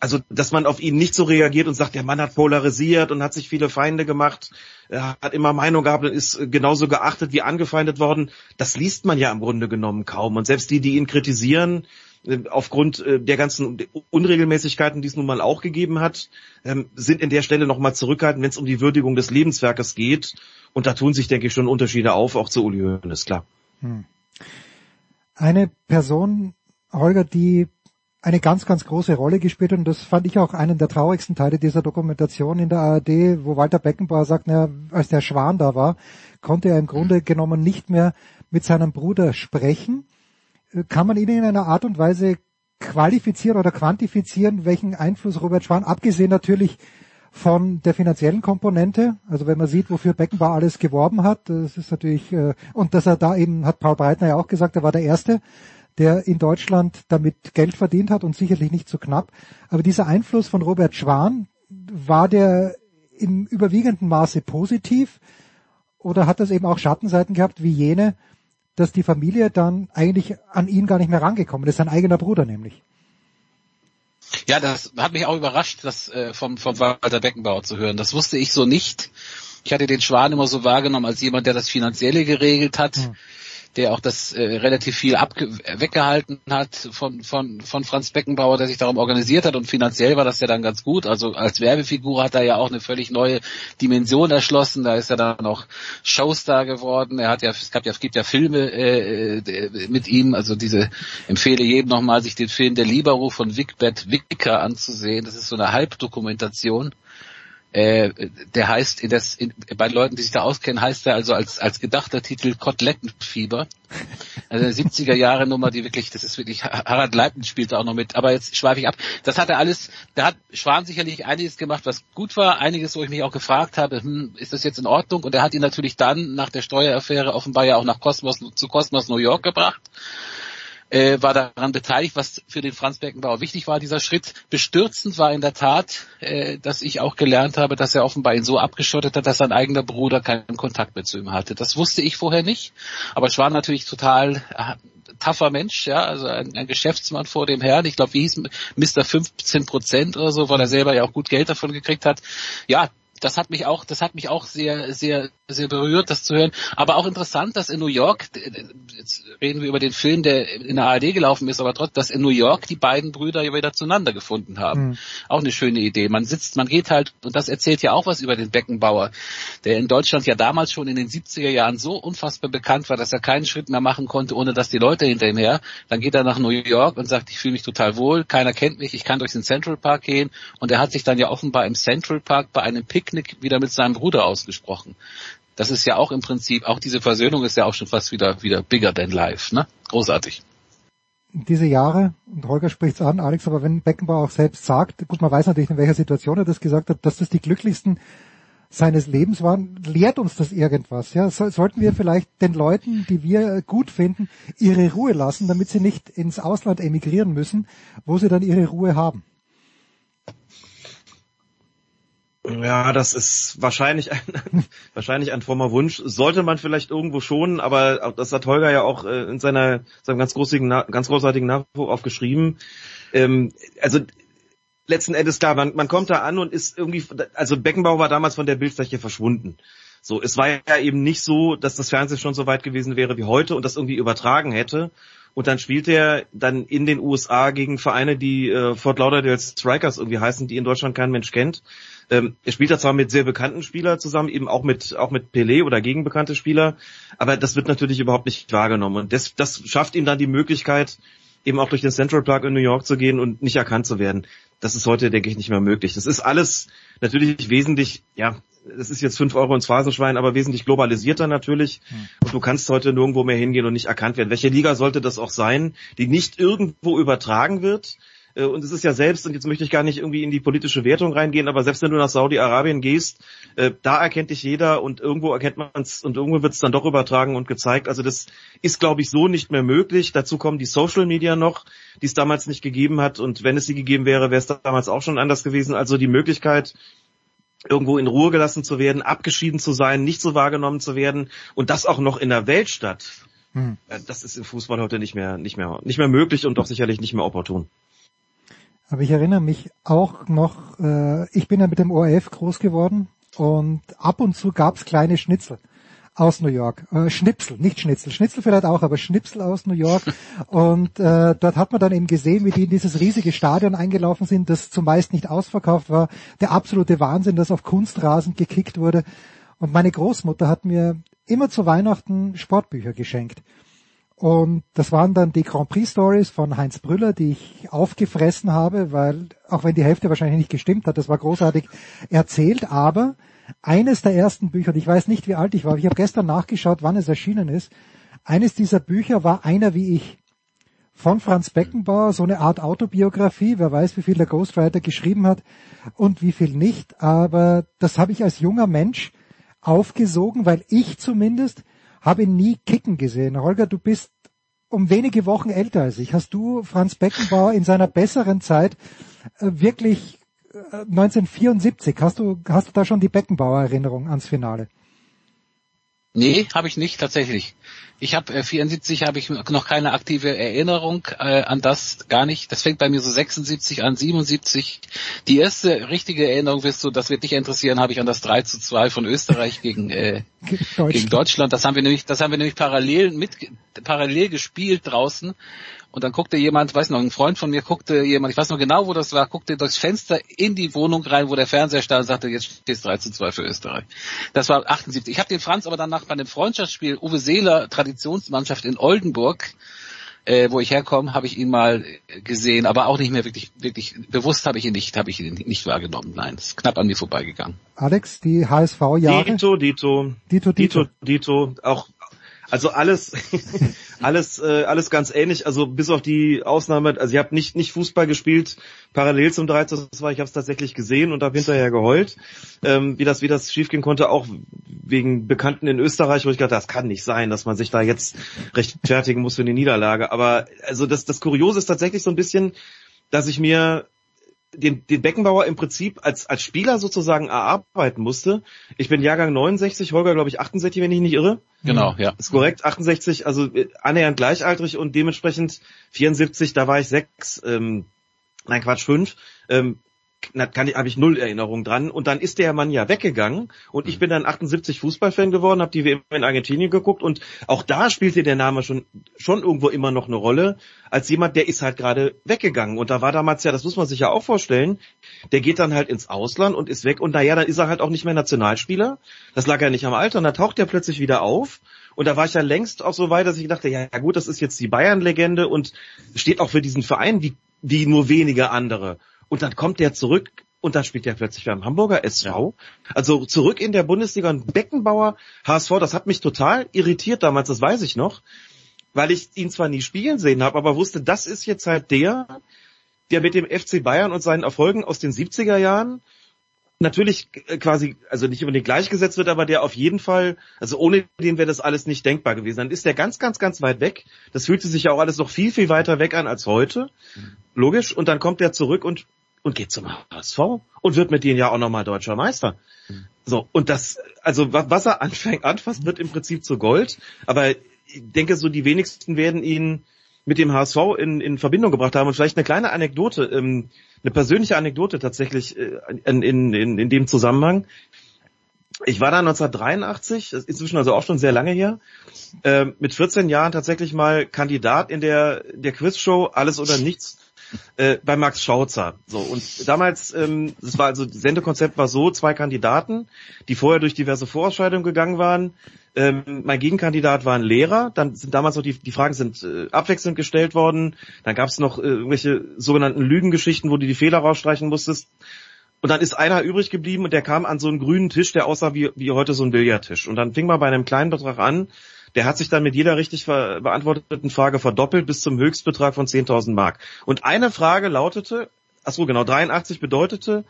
[SPEAKER 8] also dass man auf ihn nicht so reagiert und sagt, der Mann hat polarisiert und hat sich viele Feinde gemacht, er hat immer Meinung gehabt und ist genauso geachtet wie angefeindet worden, das liest man ja im Grunde genommen kaum. Und selbst die, die ihn kritisieren, äh, aufgrund äh, der ganzen Unregelmäßigkeiten, die es nun mal auch gegeben hat, ähm, sind in der Stelle nochmal zurückhaltend, wenn es um die Würdigung des Lebenswerkes geht. Und da tun sich, denke ich, schon Unterschiede auf, auch zu Uli Hoeneß, klar. Hm.
[SPEAKER 7] Eine Person, Holger, die eine ganz, ganz große Rolle gespielt und das fand ich auch einen der traurigsten Teile dieser Dokumentation in der ARD, wo Walter Beckenbauer sagt, naja, als der Schwan da war, konnte er im Grunde genommen nicht mehr mit seinem Bruder sprechen. Äh, kann man ihn in einer Art und Weise qualifizieren oder quantifizieren, welchen Einfluss Robert Schwan, abgesehen natürlich von der finanziellen Komponente, also wenn man sieht, wofür Beckenbauer alles geworben hat, das ist natürlich, äh, und dass er da eben, hat Paul Breitner ja auch gesagt, er war der Erste, der in Deutschland damit Geld verdient hat und sicherlich nicht so knapp. Aber dieser Einfluss von Robert Schwan, war der im überwiegenden Maße positiv oder hat das eben auch Schattenseiten gehabt wie jene, dass die Familie dann eigentlich an ihn gar nicht mehr rangekommen ist, sein eigener Bruder nämlich?
[SPEAKER 9] Ja, das hat mich auch überrascht, das äh, vom, vom Walter Beckenbauer zu hören. Das wusste ich so nicht. Ich hatte den Schwan immer so wahrgenommen als jemand, der das Finanzielle geregelt hat. Hm der auch das äh, relativ viel weggehalten hat von, von, von Franz Beckenbauer, der sich darum organisiert hat und finanziell war das ja dann ganz gut. Also als Werbefigur hat er ja auch eine völlig neue Dimension erschlossen. Da ist er dann auch Showstar geworden. Er hat ja, es gab ja, es gibt ja Filme äh, äh mit ihm. Also diese empfehle jedem nochmal, sich den Film Der Libero von Wigbert Wicker anzusehen. Das ist so eine Halbdokumentation äh, der heißt, in das, in, bei Leuten, die sich da auskennen, heißt er also als, als gedachter Titel Kotelettenfieber. Also eine 70er Jahre Nummer, die wirklich, das ist wirklich, Harald Leibniz spielt auch noch mit, aber jetzt schweife ich ab. Das hat er alles, da hat Schwan sicherlich einiges gemacht, was gut war, einiges, wo ich mich auch gefragt habe, hm, ist das jetzt in Ordnung? Und er hat ihn natürlich dann nach der Steueraffäre offenbar ja auch nach Kosmos, zu Kosmos New York gebracht äh, war daran beteiligt, was für den Franz Beckenbauer wichtig war, dieser Schritt. Bestürzend war in der Tat, äh, dass ich auch gelernt habe, dass er offenbar ihn so abgeschottet hat, dass sein eigener Bruder keinen Kontakt mehr zu ihm hatte. Das wusste ich vorher nicht, aber es war natürlich total äh, tougher Mensch, ja, also ein, ein Geschäftsmann vor dem Herrn. Ich glaube, wie hieß Mr. 15 Prozent oder so, weil er selber ja auch gut Geld davon gekriegt hat. Ja, das hat mich auch, das hat mich auch sehr, sehr, sehr berührt, das zu hören. Aber auch interessant, dass in New York, jetzt reden wir über den Film, der in der ARD gelaufen ist, aber trotzdem, dass in New York die beiden Brüder ja wieder zueinander gefunden haben. Mhm. Auch eine schöne Idee. Man sitzt, man geht halt, und das erzählt ja auch was über den Beckenbauer, der in Deutschland ja damals schon in den 70er Jahren so unfassbar bekannt war, dass er keinen Schritt mehr machen konnte, ohne dass die Leute hinter ihm her. Dann geht er nach New York und sagt, ich fühle mich total wohl, keiner kennt mich, ich kann durch den Central Park gehen. Und er hat sich dann ja offenbar im Central Park bei einem Pick Picknick wieder mit seinem Bruder ausgesprochen. Das ist ja auch im Prinzip, auch diese Versöhnung ist ja auch schon fast wieder, wieder bigger than life, ne? Großartig.
[SPEAKER 7] Diese Jahre, und Holger spricht's an, Alex, aber wenn Beckenbauer auch selbst sagt, gut, man weiß natürlich, in welcher Situation er das gesagt hat, dass das die glücklichsten seines Lebens waren, lehrt uns das irgendwas, ja? So, sollten wir vielleicht den Leuten, die wir gut finden, ihre Ruhe lassen, damit sie nicht ins Ausland emigrieren müssen, wo sie dann ihre Ruhe haben?
[SPEAKER 8] Ja, das ist wahrscheinlich ein, wahrscheinlich ein frommer Wunsch. Sollte man vielleicht irgendwo schon, aber das hat Holger ja auch äh, in seiner, seinem ganz großartigen, ganz großartigen Nachwuch aufgeschrieben. Ähm, also, letzten Endes klar, man, man kommt da an und ist irgendwie, also Beckenbauer war damals von der Bildfläche verschwunden. So, es war ja eben nicht so, dass das Fernsehen schon so weit gewesen wäre wie heute und das irgendwie übertragen hätte. Und dann spielt er dann in den USA gegen Vereine, die äh, Fort Lauderdale Strikers irgendwie heißen, die in Deutschland kein Mensch kennt. Ähm, er spielt da zwar mit sehr bekannten Spielern zusammen, eben auch mit auch mit Pelé oder gegen bekannte Spieler, aber das wird natürlich überhaupt nicht wahrgenommen. Und das, das schafft ihm dann die Möglichkeit, eben auch durch den Central Park in New York zu gehen und nicht erkannt zu werden. Das ist heute, denke ich, nicht mehr möglich. Das ist alles natürlich wesentlich, ja, das ist jetzt fünf Euro ins Phasenschwein, aber wesentlich globalisierter natürlich. Hm. Und du kannst heute nirgendwo mehr hingehen und nicht erkannt werden. Welche Liga sollte das auch sein, die nicht irgendwo übertragen wird? Äh, und es ist ja selbst, und jetzt möchte ich gar nicht irgendwie in die politische Wertung reingehen, aber selbst wenn du nach Saudi-Arabien gehst, äh, da erkennt dich jeder und irgendwo erkennt man es und irgendwo wird es dann doch übertragen und gezeigt. Also das ist, glaube ich, so nicht mehr möglich. Dazu kommen die Social Media noch, die es damals nicht gegeben hat. Und wenn es sie gegeben wäre, wäre es damals auch schon anders gewesen. Also die Möglichkeit, irgendwo in Ruhe gelassen zu werden, abgeschieden zu sein, nicht so wahrgenommen zu werden und das auch noch in der Weltstadt. Hm. Das ist im Fußball heute nicht mehr, nicht mehr, nicht mehr möglich und doch sicherlich nicht mehr opportun.
[SPEAKER 7] Aber ich erinnere mich auch noch, äh, ich bin ja mit dem ORF groß geworden und ab und zu gab's kleine Schnitzel aus New York. Äh, Schnipsel, nicht Schnitzel. Schnitzel vielleicht auch, aber Schnipsel aus New York. Und äh, dort hat man dann eben gesehen, wie die in dieses riesige Stadion eingelaufen sind, das zumeist nicht ausverkauft war. Der absolute Wahnsinn, dass auf Kunstrasen gekickt wurde. Und meine Großmutter hat mir immer zu Weihnachten Sportbücher geschenkt. Und das waren dann die Grand Prix Stories von Heinz Brüller, die ich aufgefressen habe, weil, auch wenn die Hälfte wahrscheinlich nicht gestimmt hat, das war großartig erzählt, aber eines der ersten Bücher, und ich weiß nicht, wie alt ich war, aber ich habe gestern nachgeschaut, wann es erschienen ist. Eines dieser Bücher war einer wie ich. Von Franz Beckenbauer, so eine Art Autobiografie, wer weiß, wie viel der Ghostwriter geschrieben hat und wie viel nicht, aber das habe ich als junger Mensch aufgesogen, weil ich zumindest habe ihn nie kicken gesehen. Holger, du bist um wenige Wochen älter als ich. Hast du Franz Beckenbauer in seiner besseren Zeit äh, wirklich 1974, hast du, hast du da schon die Beckenbauer Erinnerung ans Finale?
[SPEAKER 9] Nee, habe ich nicht tatsächlich. Ich habe äh, 74 habe ich noch keine aktive Erinnerung äh, an das gar nicht. Das fängt bei mir so 76 an, 77. Die erste richtige Erinnerung wirst du, das wird dich interessieren, habe ich an das 3 zu 2 von Österreich gegen äh, Deutschland. gegen Deutschland. Das haben wir nämlich, das haben wir nämlich parallel mit parallel gespielt draußen und dann guckte jemand, weiß noch, ein Freund von mir guckte jemand, ich weiß noch genau, wo das war, guckte durchs Fenster in die Wohnung rein, wo der Fernseher stand und sagte, jetzt steht es 3 zu 2 für Österreich. Das war 78. Ich habe den Franz aber danach bei einem Freundschaftsspiel, Uwe Seeler, Traditionsmannschaft in Oldenburg, äh, wo ich herkomme, habe ich ihn mal gesehen, aber auch nicht mehr wirklich, wirklich bewusst habe ich ihn nicht, habe ich ihn nicht wahrgenommen. Nein, ist knapp an mir vorbeigegangen.
[SPEAKER 7] Alex, die HSV-Jahre?
[SPEAKER 8] Dito, Dito, Dito, Dito, Dito, Dito, auch also alles, alles, äh, alles ganz ähnlich. Also bis auf die Ausnahme, also ich habe nicht nicht Fußball gespielt parallel zum 3 zu 2. Ich habe es tatsächlich gesehen und habe hinterher geheult, ähm, wie das wie das schiefgehen konnte, auch wegen Bekannten in Österreich, wo ich dachte, das kann nicht sein, dass man sich da jetzt rechtfertigen muss für eine Niederlage. Aber also das das Kuriose ist tatsächlich so ein bisschen, dass ich mir den, den Beckenbauer im Prinzip als, als Spieler sozusagen erarbeiten musste. Ich bin Jahrgang 69, Holger glaube ich 68, wenn ich nicht irre.
[SPEAKER 9] Genau, ja.
[SPEAKER 8] Ist korrekt, 68, also äh, annähernd gleichaltrig und dementsprechend 74, da war ich sechs, ähm, nein Quatsch, fünf. Ähm, kann ich, habe ich null Erinnerung dran. Und dann ist der Mann ja weggegangen und ich mhm. bin dann 78 Fußballfan geworden, habe die WM in Argentinien geguckt und auch da spielte der Name schon schon irgendwo immer noch eine Rolle als jemand, der ist halt gerade weggegangen. Und da war damals ja, das muss man sich ja auch vorstellen, der geht dann halt ins Ausland und ist weg und naja, dann ist er halt auch nicht mehr Nationalspieler. Das lag ja nicht am Alter und dann taucht er plötzlich wieder auf. Und da war ich ja längst auch so weit, dass ich dachte, ja gut, das ist jetzt die Bayern-Legende und steht auch für diesen Verein wie, wie nur wenige andere. Und dann kommt der zurück und dann spielt er plötzlich beim Hamburger SV. Also zurück in der Bundesliga und Beckenbauer HSV, das hat mich total irritiert damals, das weiß ich noch, weil ich ihn zwar nie spielen sehen habe, aber wusste, das ist jetzt halt der, der mit dem FC Bayern und seinen Erfolgen aus den 70er Jahren natürlich quasi, also nicht unbedingt gleichgesetzt wird, aber der auf jeden Fall, also ohne den wäre das alles nicht denkbar gewesen. Dann ist der ganz, ganz, ganz weit weg. Das fühlte sich ja auch alles noch viel, viel weiter weg an als heute. Logisch. Und dann kommt er zurück und und geht zum HSV und wird mit denen ja auch nochmal deutscher Meister. So, und das, also was er anfängt, anfasst, wird im Prinzip zu Gold, aber ich denke, so die wenigsten werden ihn mit dem HSV in, in Verbindung gebracht haben. Und vielleicht eine kleine Anekdote, ähm, eine persönliche Anekdote tatsächlich äh, in, in, in, in dem Zusammenhang. ich war da 1983, das ist inzwischen also auch schon sehr lange her, äh, mit 14 Jahren tatsächlich mal Kandidat in der, der Quizshow Alles oder Nichts äh, bei Max Schauzer. So und damals, ähm, das war also das Sendekonzept war so: zwei Kandidaten, die vorher durch diverse Vorausscheidungen gegangen waren. Ähm, mein Gegenkandidat war ein Lehrer. Dann sind damals noch die, die Fragen sind äh, abwechselnd gestellt worden. Dann gab es noch äh, irgendwelche sogenannten Lügengeschichten, wo du die Fehler rausstreichen musstest. Und dann ist einer übrig geblieben und der kam an so einen grünen Tisch, der aussah wie, wie heute so ein Billardtisch. Und dann fing man bei einem kleinen Betrag an. Der hat sich dann mit jeder richtig beantworteten Frage verdoppelt bis zum Höchstbetrag von 10.000 Mark. Und eine Frage lautete, ach so genau, 83 bedeutete,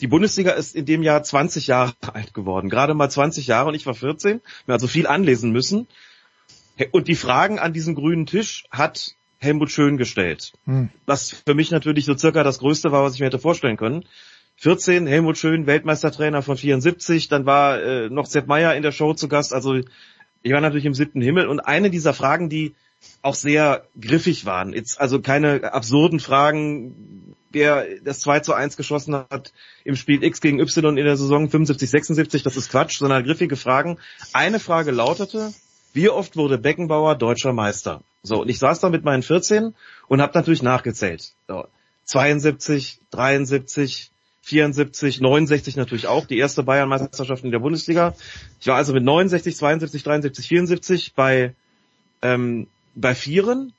[SPEAKER 8] die Bundesliga ist in dem Jahr 20 Jahre alt geworden. Gerade mal 20 Jahre und ich war 14. Mir also viel anlesen müssen. Und die Fragen an diesen grünen Tisch hat Helmut Schön gestellt. Hm. Was für mich natürlich so circa das Größte war, was ich mir hätte vorstellen können. 14, Helmut Schön, Weltmeistertrainer von 74, dann war äh, noch Sepp Meyer in der Show zu Gast, also ich war natürlich im siebten Himmel und eine dieser Fragen, die auch sehr griffig waren, jetzt also keine absurden Fragen, wer das 2 zu 1 geschossen hat im Spiel X gegen Y in der Saison 75, 76, das ist Quatsch, sondern griffige Fragen. Eine Frage lautete, wie oft wurde Beckenbauer deutscher Meister? So, und ich saß da mit meinen 14 und habe natürlich nachgezählt. So, 72, 73, 74, 69 natürlich auch, die erste Bayern-Meisterschaft in der Bundesliga. Ich war also mit 69, 72, 73, 74 bei, ähm, bei Vieren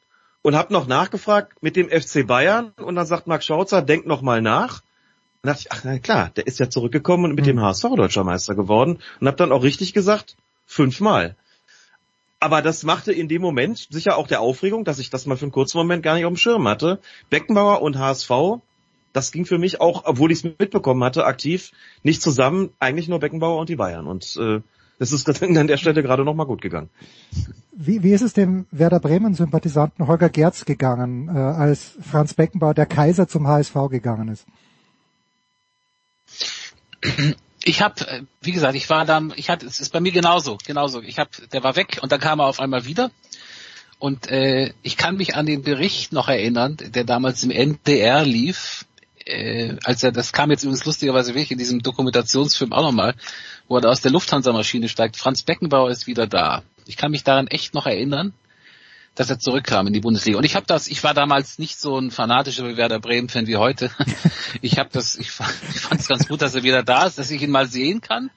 [SPEAKER 8] und habe noch nachgefragt mit dem FC Bayern und dann sagt Marc Schauzer, denk noch mal nach. Und dachte ich, ach na klar, der ist ja zurückgekommen und mit dem HSV hm. deutscher Meister geworden und habe dann auch richtig gesagt, fünfmal. Aber das machte in dem Moment sicher auch der Aufregung, dass ich das mal für einen kurzen Moment gar nicht auf dem Schirm hatte. Beckenbauer und HSV das ging für mich auch, obwohl ich es mitbekommen hatte, aktiv, nicht zusammen, eigentlich nur Beckenbauer und die Bayern. Und äh, das ist an der Stelle gerade nochmal gut gegangen.
[SPEAKER 7] Wie, wie ist es dem Werder Bremen-Sympathisanten Holger Gerz gegangen, äh, als Franz Beckenbauer, der Kaiser, zum HSV gegangen ist?
[SPEAKER 9] Ich habe, äh, wie gesagt, ich war da, ich hatte, es ist bei mir genauso, genauso. Ich habe, der war weg und dann kam er auf einmal wieder. Und äh, ich kann mich an den Bericht noch erinnern, der damals im NDR lief, äh, als er, das kam jetzt übrigens lustigerweise wirklich in diesem Dokumentationsfilm auch nochmal, wo er da aus der Lufthansa-Maschine steigt, Franz Beckenbauer ist wieder da. Ich kann mich daran echt noch erinnern, dass er zurückkam in die Bundesliga. Und ich habe das, ich war damals nicht so ein fanatischer Werder Bremen-Fan wie heute. Ich habe das, ich, ich fand es ganz gut, dass er wieder da ist, dass ich ihn mal sehen kann.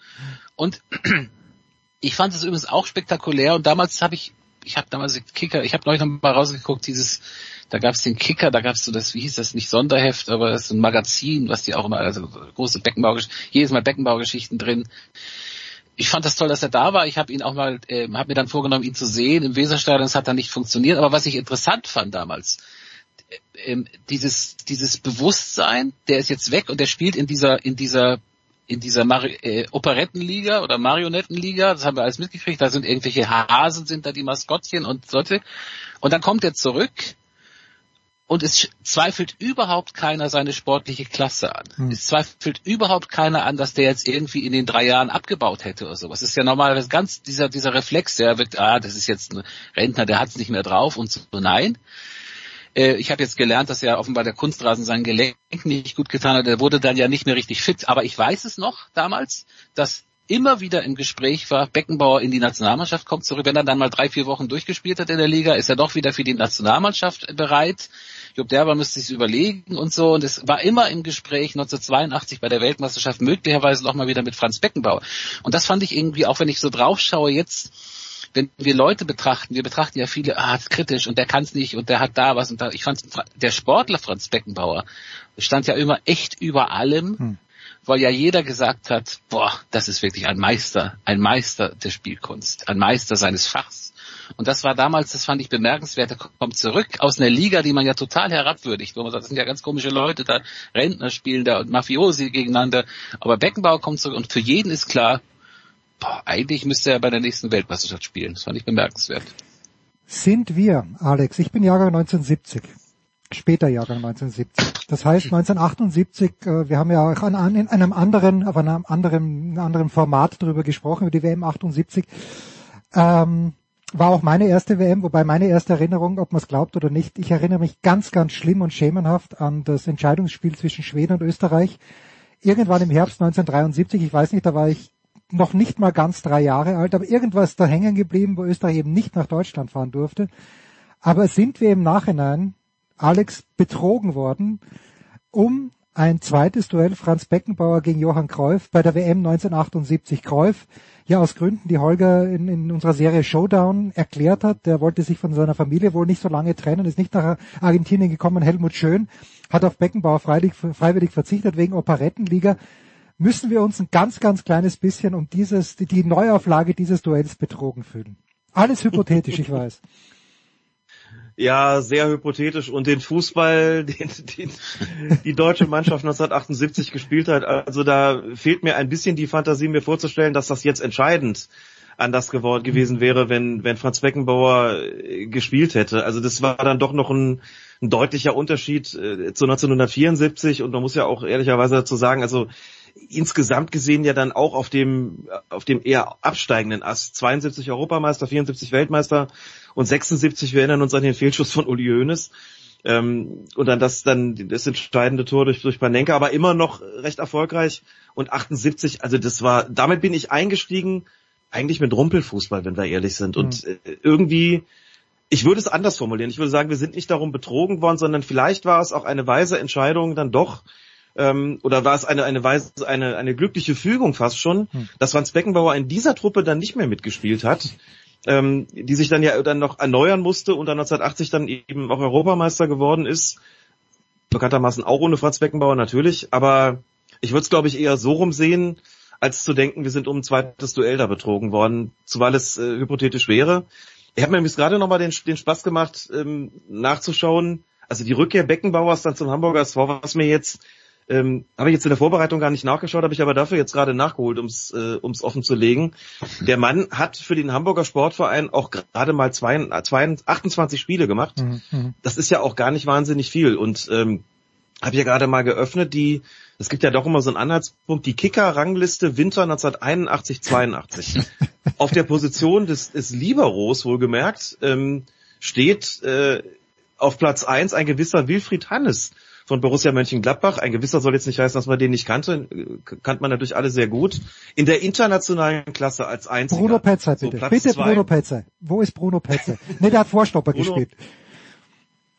[SPEAKER 9] Und ich fand es übrigens auch spektakulär. Und damals habe ich, ich habe damals Kicker, ich habe neulich noch mal rausgeguckt, dieses da gab es den Kicker, da gab es so das, wie hieß das, nicht Sonderheft, aber das ist ein Magazin, was die auch immer, also große Beckenbau, jedes Mal Beckenbaugeschichten drin. Ich fand das toll, dass er da war. Ich habe ihn auch mal, äh, habe mir dann vorgenommen, ihn zu sehen im Weserstadion. Es hat dann nicht funktioniert. Aber was ich interessant fand damals, äh, äh, dieses dieses Bewusstsein, der ist jetzt weg und der spielt in dieser in dieser in dieser Mari äh, Operettenliga oder Marionettenliga, das haben wir alles mitgekriegt, da sind irgendwelche Hasen, sind da die Maskottchen und solche. Und dann kommt er zurück und es zweifelt überhaupt keiner seine sportliche Klasse an. Hm. Es zweifelt überhaupt keiner an, dass der jetzt irgendwie in den drei Jahren abgebaut hätte oder sowas. Es ist ja normalerweise ganz dieser, dieser Reflex, der wird, ah, das ist jetzt ein Rentner, der hat es nicht mehr drauf und so. Nein. Äh, ich habe jetzt gelernt, dass er offenbar der Kunstrasen sein Gelenk nicht gut getan hat. Er wurde dann ja nicht mehr richtig fit. Aber ich weiß es noch damals, dass immer wieder im Gespräch war, Beckenbauer in die Nationalmannschaft kommt zurück. Wenn er dann mal drei, vier Wochen durchgespielt hat in der Liga, ist er doch wieder für die Nationalmannschaft bereit. Jupp Derber müsste sich überlegen und so. Und es war immer im Gespräch 1982 bei der Weltmeisterschaft möglicherweise noch mal wieder mit Franz Beckenbauer. Und das fand ich irgendwie, auch wenn ich so drauf schaue jetzt, wenn wir Leute betrachten, wir betrachten ja viele, ah, kritisch und der kann es nicht und der hat da was und da. Ich fand, der Sportler Franz Beckenbauer stand ja immer echt über allem. Hm weil ja jeder gesagt hat, boah, das ist wirklich ein Meister, ein Meister der Spielkunst, ein Meister seines Fachs. Und das war damals, das fand ich bemerkenswert, er kommt zurück aus einer Liga, die man ja total herabwürdigt, wo man sagt, das sind ja ganz komische Leute, da Rentner spielen da und Mafiosi gegeneinander. Aber Beckenbauer kommt zurück und für jeden ist klar, boah, eigentlich müsste er bei der nächsten Weltmeisterschaft spielen. Das fand ich bemerkenswert.
[SPEAKER 7] Sind wir, Alex, ich bin Jahrgang 1970 später Jahrgang 1970. Das heißt 1978, äh, wir haben ja auch an, an, in einem anderen, auf einem anderen, anderen Format darüber gesprochen, über die WM 78. Ähm, war auch meine erste WM, wobei meine erste Erinnerung, ob man es glaubt oder nicht, ich erinnere mich ganz, ganz schlimm und schemenhaft an das Entscheidungsspiel zwischen Schweden und Österreich. Irgendwann im Herbst 1973, ich weiß nicht, da war ich noch nicht mal ganz drei Jahre alt, aber irgendwas da hängen geblieben, wo Österreich eben nicht nach Deutschland fahren durfte. Aber sind wir im Nachhinein, Alex, betrogen worden, um ein zweites Duell Franz Beckenbauer gegen Johann Cruyff bei der WM 1978. Cruyff, ja aus Gründen, die Holger in, in unserer Serie Showdown erklärt hat, der wollte sich von seiner Familie wohl nicht so lange trennen, ist nicht nach Argentinien gekommen. Helmut Schön hat auf Beckenbauer freiwillig, freiwillig verzichtet wegen Operettenliga. Müssen wir uns ein ganz, ganz kleines bisschen um dieses, die, die Neuauflage dieses Duells betrogen fühlen. Alles hypothetisch, ich weiß.
[SPEAKER 8] Ja, sehr hypothetisch. Und den Fußball, den, den die deutsche Mannschaft 1978 gespielt hat, also da fehlt mir ein bisschen die Fantasie, mir vorzustellen, dass das jetzt entscheidend anders geworden gewesen wäre, wenn, wenn Franz Beckenbauer äh, gespielt hätte. Also das war dann doch noch ein, ein deutlicher Unterschied äh, zu 1974 und man muss ja auch ehrlicherweise dazu sagen, also insgesamt gesehen ja dann auch auf dem, auf dem eher absteigenden Ast. 72 Europameister, 74 Weltmeister und 76, wir erinnern uns an den Fehlschuss von Uli Hoeneß. Ähm, und dann das dann das entscheidende Tor durch durch Panenka, aber immer noch recht erfolgreich und 78, also das war damit bin ich eingestiegen eigentlich mit Rumpelfußball, wenn wir ehrlich sind und mhm. irgendwie ich würde es anders formulieren. Ich würde sagen, wir sind nicht darum betrogen worden, sondern vielleicht war es auch eine weise Entscheidung dann doch ähm, oder war es eine eine weise eine eine glückliche Fügung fast schon, mhm. dass Franz Beckenbauer in dieser Truppe dann nicht mehr mitgespielt hat ähm, die sich dann ja dann noch erneuern musste und dann 1980 dann eben auch Europameister geworden ist. Bekanntermaßen auch ohne Franz Beckenbauer natürlich, aber ich würde es glaube ich eher so rumsehen, als zu denken, wir sind um ein zweites Duell da betrogen worden, zumal es äh, hypothetisch wäre. Ich habe mir übrigens gerade nochmal den, den Spaß gemacht, ähm, nachzuschauen, also die Rückkehr Beckenbauers dann zum Hamburger SV, was mir jetzt ähm, habe ich jetzt in der Vorbereitung gar nicht nachgeschaut, habe ich aber dafür jetzt gerade nachgeholt, ums äh, ums offen zu legen. Der Mann hat für den Hamburger Sportverein auch gerade mal zwei, zwei, 28 Spiele gemacht. Mhm, mhm. Das ist ja auch gar nicht wahnsinnig viel. Und ähm, habe ja gerade mal geöffnet, die, es gibt ja doch immer so einen Anhaltspunkt, die Kicker-Rangliste Winter 1981, 82. Auf der Position des, des Liberos wohlgemerkt ähm, steht äh, auf Platz eins ein gewisser Wilfried Hannes von Borussia Mönchengladbach. Ein gewisser soll jetzt nicht heißen, dass man den nicht kannte. Kannt man natürlich alle sehr gut. In der internationalen Klasse als einziger.
[SPEAKER 7] Bruno Petzer, bitte. So bitte zwei. Bruno Petzer. Wo ist Bruno Petzer? ne, der hat Vorstopper Bruno, gespielt.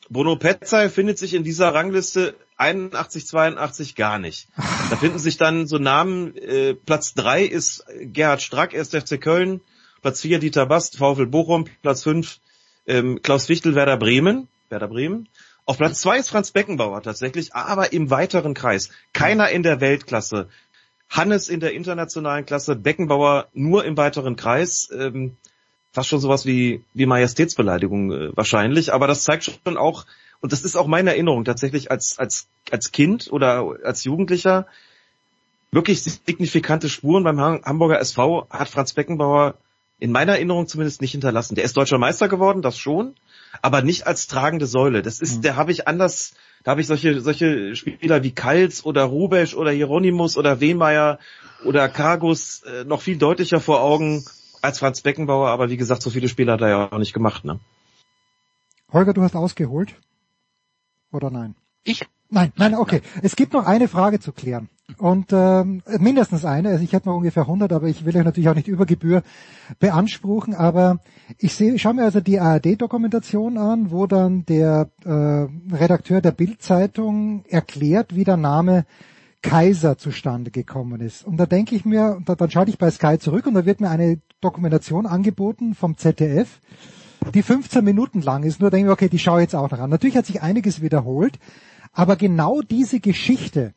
[SPEAKER 8] Bruno Petzer findet sich in dieser Rangliste 81, 82 gar nicht. Da finden sich dann so Namen, äh, Platz drei ist Gerhard Strack, 1. FC Köln, Platz vier Dieter Bast, VfL Bochum, Platz fünf ähm, Klaus Wichtel, Werder Bremen, Werder Bremen. Auf Platz zwei ist Franz Beckenbauer tatsächlich, aber im weiteren Kreis. Keiner in der Weltklasse. Hannes in der internationalen Klasse, Beckenbauer nur im weiteren Kreis. Ähm, fast schon sowas wie, wie Majestätsbeleidigung äh, wahrscheinlich, aber das zeigt schon auch, und das ist auch meine Erinnerung tatsächlich als, als, als Kind oder als Jugendlicher, wirklich signifikante Spuren beim Hamburger SV hat Franz Beckenbauer in meiner Erinnerung zumindest nicht hinterlassen. Der ist deutscher Meister geworden, das schon, aber nicht als tragende Säule. Das ist, mhm. der habe ich anders, da habe ich solche, solche Spieler wie Kals oder Rubesch oder Hieronymus oder Wehmeier oder Kargus äh, noch viel deutlicher vor Augen als Franz Beckenbauer, aber wie gesagt, so viele Spiele hat er ja auch nicht gemacht, ne?
[SPEAKER 7] Holger, du hast ausgeholt? Oder nein?
[SPEAKER 9] Ich?
[SPEAKER 7] Nein, nein, okay. Es gibt noch eine Frage zu klären. Und ähm, mindestens eine, also ich hätte noch ungefähr 100, aber ich will euch natürlich auch nicht über Gebühr beanspruchen, aber ich sehe, schaue mir also die ARD-Dokumentation an, wo dann der äh, Redakteur der Bild-Zeitung erklärt, wie der Name Kaiser zustande gekommen ist. Und da denke ich mir, da, dann schalte ich bei Sky zurück und da wird mir eine Dokumentation angeboten vom ZDF, die 15 Minuten lang ist. Nur denke ich, okay, die schaue ich jetzt auch noch an. Natürlich hat sich einiges wiederholt, aber genau diese Geschichte,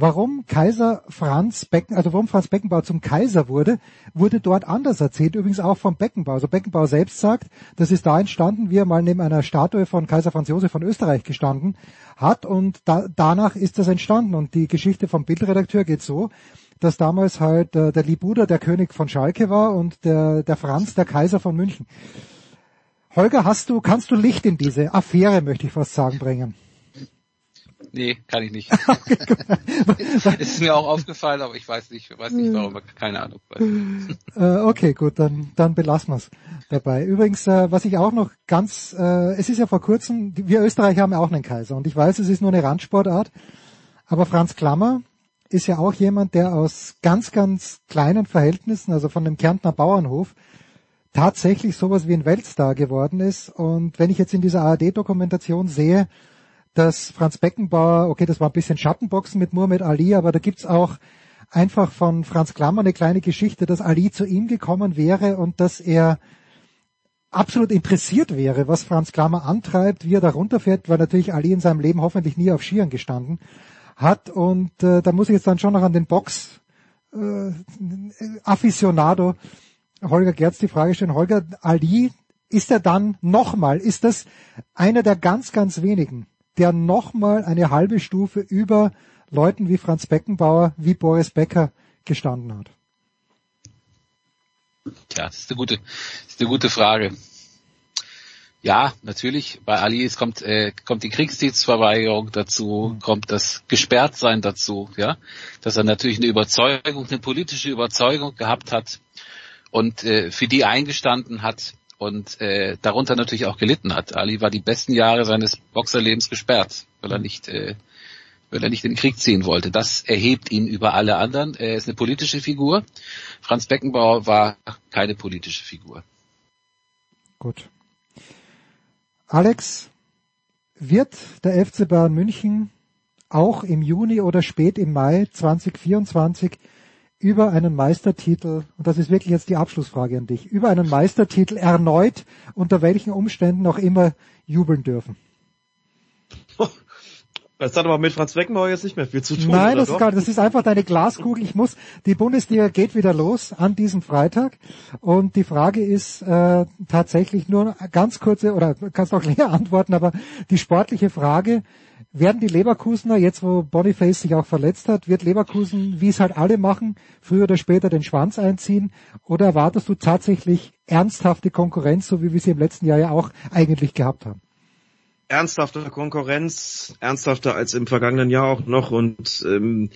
[SPEAKER 7] Warum Kaiser Franz Becken, also warum Franz Beckenbauer zum Kaiser wurde, wurde dort anders erzählt, übrigens auch vom Beckenbauer. Also Beckenbauer selbst sagt, das ist da entstanden, wie er mal neben einer Statue von Kaiser Franz Josef von Österreich gestanden hat und da, danach ist das entstanden. Und die Geschichte vom Bildredakteur geht so, dass damals halt äh, der Libuda der König von Schalke war und der, der Franz der Kaiser von München. Holger, hast du, kannst du Licht in diese Affäre, möchte ich fast sagen, bringen?
[SPEAKER 9] Nee, kann ich nicht. es ist mir auch aufgefallen, aber ich weiß nicht, weiß nicht warum, keine Ahnung.
[SPEAKER 7] Äh, okay, gut, dann, dann belassen wir es dabei. Übrigens, äh, was ich auch noch ganz, äh, es ist ja vor kurzem, wir Österreicher haben ja auch einen Kaiser und ich weiß, es ist nur eine Randsportart, aber Franz Klammer ist ja auch jemand, der aus ganz, ganz kleinen Verhältnissen, also von dem Kärntner Bauernhof, tatsächlich sowas wie ein Weltstar geworden ist. Und wenn ich jetzt in dieser ARD-Dokumentation sehe, dass Franz Beckenbauer, okay, das war ein bisschen Schattenboxen mit Muhammad Ali, aber da gibt's auch einfach von Franz Klammer eine kleine Geschichte, dass Ali zu ihm gekommen wäre und dass er absolut interessiert wäre, was Franz Klammer antreibt, wie er da runterfährt, weil natürlich Ali in seinem Leben hoffentlich nie auf Skiern gestanden hat. Und äh, da muss ich jetzt dann schon noch an den Box äh, Aficionado Holger Gerz die Frage stellen. Holger Ali, ist er dann nochmal, ist das einer der ganz, ganz wenigen, der nochmal eine halbe Stufe über Leuten wie Franz Beckenbauer, wie Boris Becker gestanden hat?
[SPEAKER 9] Tja, das ist eine gute, das ist eine gute Frage. Ja, natürlich, bei Ali es kommt, äh, kommt die Kriegsdienstverweigerung dazu, mhm. kommt das Gesperrtsein dazu, ja, dass er natürlich eine Überzeugung, eine politische Überzeugung gehabt hat und äh, für die eingestanden hat und äh, darunter natürlich auch gelitten hat. Ali war die besten Jahre seines Boxerlebens gesperrt, weil er nicht, äh, weil er nicht in den Krieg ziehen wollte. Das erhebt ihn über alle anderen. Er ist eine politische Figur. Franz Beckenbauer war keine politische Figur.
[SPEAKER 7] Gut. Alex, wird der FC Bayern München auch im Juni oder spät im Mai 2024 über einen Meistertitel, und das ist wirklich jetzt die Abschlussfrage an dich, über einen Meistertitel erneut, unter welchen Umständen auch immer, jubeln dürfen?
[SPEAKER 8] Das hat aber mit Franz Beckenbauer jetzt nicht mehr viel zu tun.
[SPEAKER 7] Nein, das ist, gar, das ist einfach deine Glaskugel. Ich muss, die Bundesliga geht wieder los an diesem Freitag und die Frage ist äh, tatsächlich nur ganz kurze oder kannst auch länger antworten, aber die sportliche Frage: Werden die Leverkusener jetzt, wo Boniface sich auch verletzt hat, wird Leverkusen, wie es halt alle machen, früher oder später den Schwanz einziehen? Oder erwartest du tatsächlich ernsthafte Konkurrenz, so wie wir sie im letzten Jahr ja auch eigentlich gehabt haben?
[SPEAKER 8] ernsthafte Konkurrenz, ernsthafter als im vergangenen Jahr auch noch und ähm,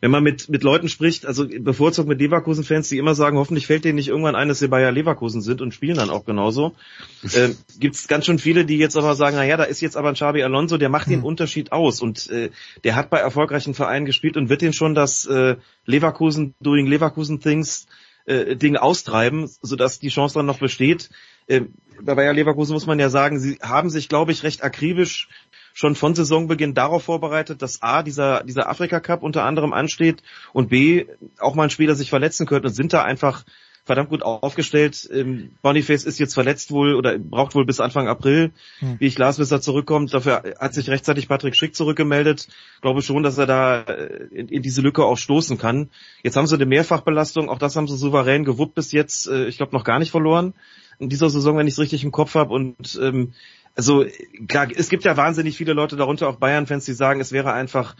[SPEAKER 8] wenn man mit, mit Leuten spricht, also bevorzugt mit Leverkusen-Fans, die immer sagen, hoffentlich fällt denen nicht irgendwann ein, dass sie Bayer Leverkusen sind und spielen dann auch genauso, äh, gibt es ganz schön viele, die jetzt aber sagen, naja, da ist jetzt aber ein Xabi Alonso, der macht den hm. Unterschied aus und äh, der hat bei erfolgreichen Vereinen gespielt und wird den schon das äh, Leverkusen doing Leverkusen Things äh, Ding austreiben, sodass die Chance dann noch besteht. Äh, bei Bayer Leverkusen muss man ja sagen, sie haben sich, glaube ich, recht akribisch schon von Saisonbeginn darauf vorbereitet, dass A, dieser, dieser Afrika Cup unter anderem ansteht und B, auch mal ein Spieler sich verletzen könnte und sind da einfach verdammt gut aufgestellt. Ähm, Boniface ist jetzt verletzt wohl oder braucht wohl bis Anfang April, hm. wie ich las, bis er zurückkommt. Dafür hat sich rechtzeitig Patrick Schick zurückgemeldet. Glaube schon, dass er da äh, in, in, diese Lücke auch stoßen kann. Jetzt haben sie eine Mehrfachbelastung, auch das haben sie souverän gewuppt bis jetzt, äh, ich glaube noch gar nicht verloren in dieser Saison, wenn ich es richtig im Kopf habe. Und ähm, also klar, es gibt ja wahnsinnig viele Leute, darunter auch Bayern-Fans, die sagen, es wäre einfach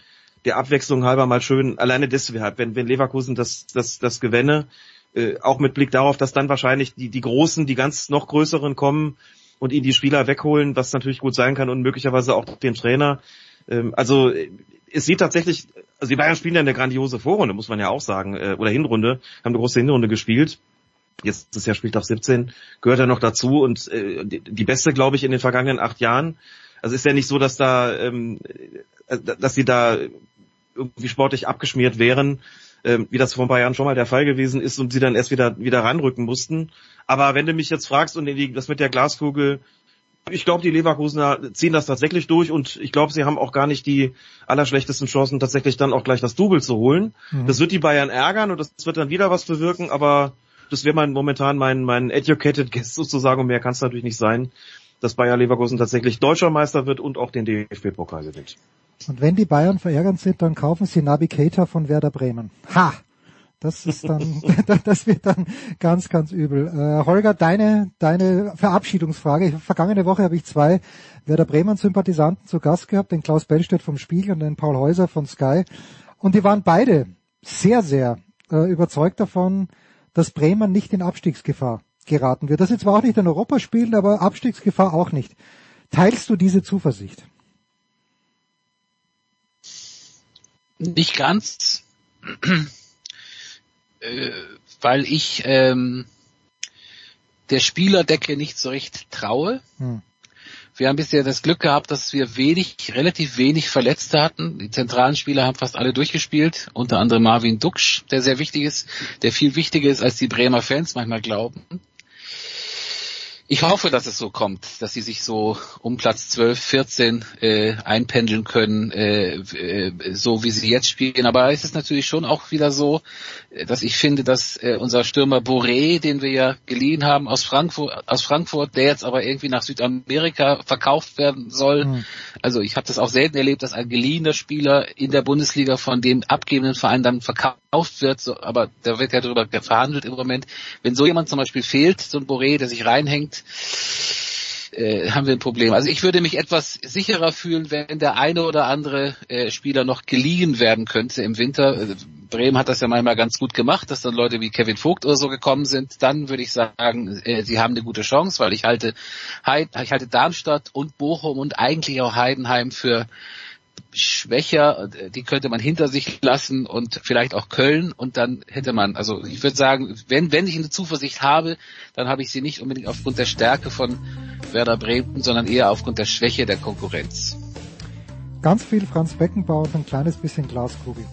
[SPEAKER 8] der Abwechslung halber mal schön, alleine deshalb, wenn, wenn Leverkusen das, das, das gewänne, äh, auch mit Blick darauf, dass dann wahrscheinlich die, die Großen, die ganz noch größeren kommen und ihnen die Spieler wegholen, was natürlich gut sein kann und möglicherweise auch den Trainer. Ähm, also es sieht tatsächlich, also die Bayern spielen ja eine grandiose Vorrunde, muss man ja auch sagen, äh, oder Hinrunde, haben eine große Hinrunde gespielt. Jetzt ist ja Spieltag 17, gehört er noch dazu und äh, die, beste, glaube ich, in den vergangenen acht Jahren. Also ist ja nicht so, dass da, ähm, äh, dass sie da irgendwie sportlich abgeschmiert wären, ähm, wie das vor ein paar Jahren schon mal der Fall gewesen ist und sie dann erst wieder wieder ranrücken mussten. Aber wenn du mich jetzt fragst und die, das mit der Glaskugel, ich glaube, die Leverkusener ziehen das tatsächlich durch und ich glaube, sie haben auch gar nicht die allerschlechtesten Chancen, tatsächlich dann auch gleich das Double zu holen. Mhm. Das wird die Bayern ärgern und das wird dann wieder was bewirken, aber das wäre mein, momentan mein, mein educated guess sozusagen und mehr kann es natürlich nicht sein, dass Bayer Leverkusen tatsächlich deutscher Meister wird und auch den DFB-Pokal gewinnt.
[SPEAKER 7] Und wenn die Bayern verärgert sind, dann kaufen sie Navigator von Werder Bremen. Ha! Das ist dann, das wird dann ganz, ganz übel. Äh, Holger, deine, deine Verabschiedungsfrage. Vergangene Woche habe ich zwei Werder Bremen-Sympathisanten zu Gast gehabt, den Klaus Bellstedt vom Spiegel und den Paul Häuser von Sky. Und die waren beide sehr, sehr äh, überzeugt davon, dass Bremen nicht in Abstiegsgefahr geraten wird. Das ist zwar auch nicht in Europa spielen, aber Abstiegsgefahr auch nicht. Teilst du diese Zuversicht?
[SPEAKER 9] Nicht ganz, äh, weil ich ähm, der Spielerdecke nicht so recht traue. Hm. Wir haben bisher das Glück gehabt, dass wir wenig, relativ wenig Verletzte hatten. Die zentralen Spieler haben fast alle durchgespielt, unter anderem Marvin Duksch, der sehr wichtig ist, der viel wichtiger ist, als die Bremer Fans manchmal glauben. Ich hoffe, dass es so kommt, dass sie sich so um Platz 12, 14 äh, einpendeln können, äh, äh, so wie sie jetzt spielen. Aber es ist natürlich schon auch wieder so, äh, dass ich finde, dass äh, unser Stürmer Boré, den wir ja geliehen haben aus Frankfurt, aus Frankfurt, der jetzt aber irgendwie nach Südamerika verkauft werden soll. Mhm. Also ich habe das auch selten erlebt, dass ein geliehener Spieler in der Bundesliga von dem abgebenden Verein dann verkauft wird. So, aber da wird ja darüber verhandelt im Moment. Wenn so jemand zum Beispiel fehlt, so ein Boré, der sich reinhängt, äh, haben wir ein Problem. Also ich würde mich etwas sicherer fühlen, wenn der eine oder andere äh, Spieler noch geliehen werden könnte im Winter. Äh, Bremen hat das ja manchmal ganz gut gemacht, dass dann Leute wie Kevin Vogt oder so gekommen sind. Dann würde ich sagen, sie haben eine gute Chance, weil ich halte, ich halte Darmstadt und Bochum und eigentlich auch Heidenheim für schwächer, die könnte man hinter sich lassen und vielleicht auch Köln und dann hätte man, also ich würde sagen, wenn, wenn ich eine Zuversicht habe, dann habe ich sie nicht unbedingt aufgrund der Stärke von Werder Bremen, sondern eher aufgrund der Schwäche der Konkurrenz.
[SPEAKER 7] Ganz viel Franz Beckenbauer und ein kleines bisschen Glaskugel.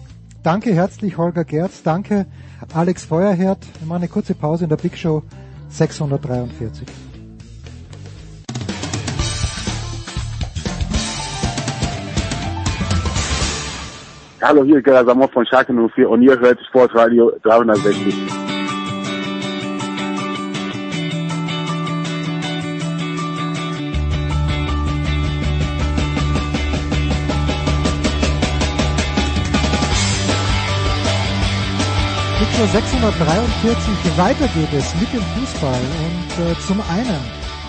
[SPEAKER 7] Danke herzlich Holger Gerz, danke Alex Feuerherd. Wir machen eine kurze Pause in der Big Show 643.
[SPEAKER 10] Hallo, hier ist Gerhard Samov von Schalke 04 und ihr hört Sportradio 360.
[SPEAKER 7] Picture 643, weiter geht es mit dem Fußball und äh, zum einen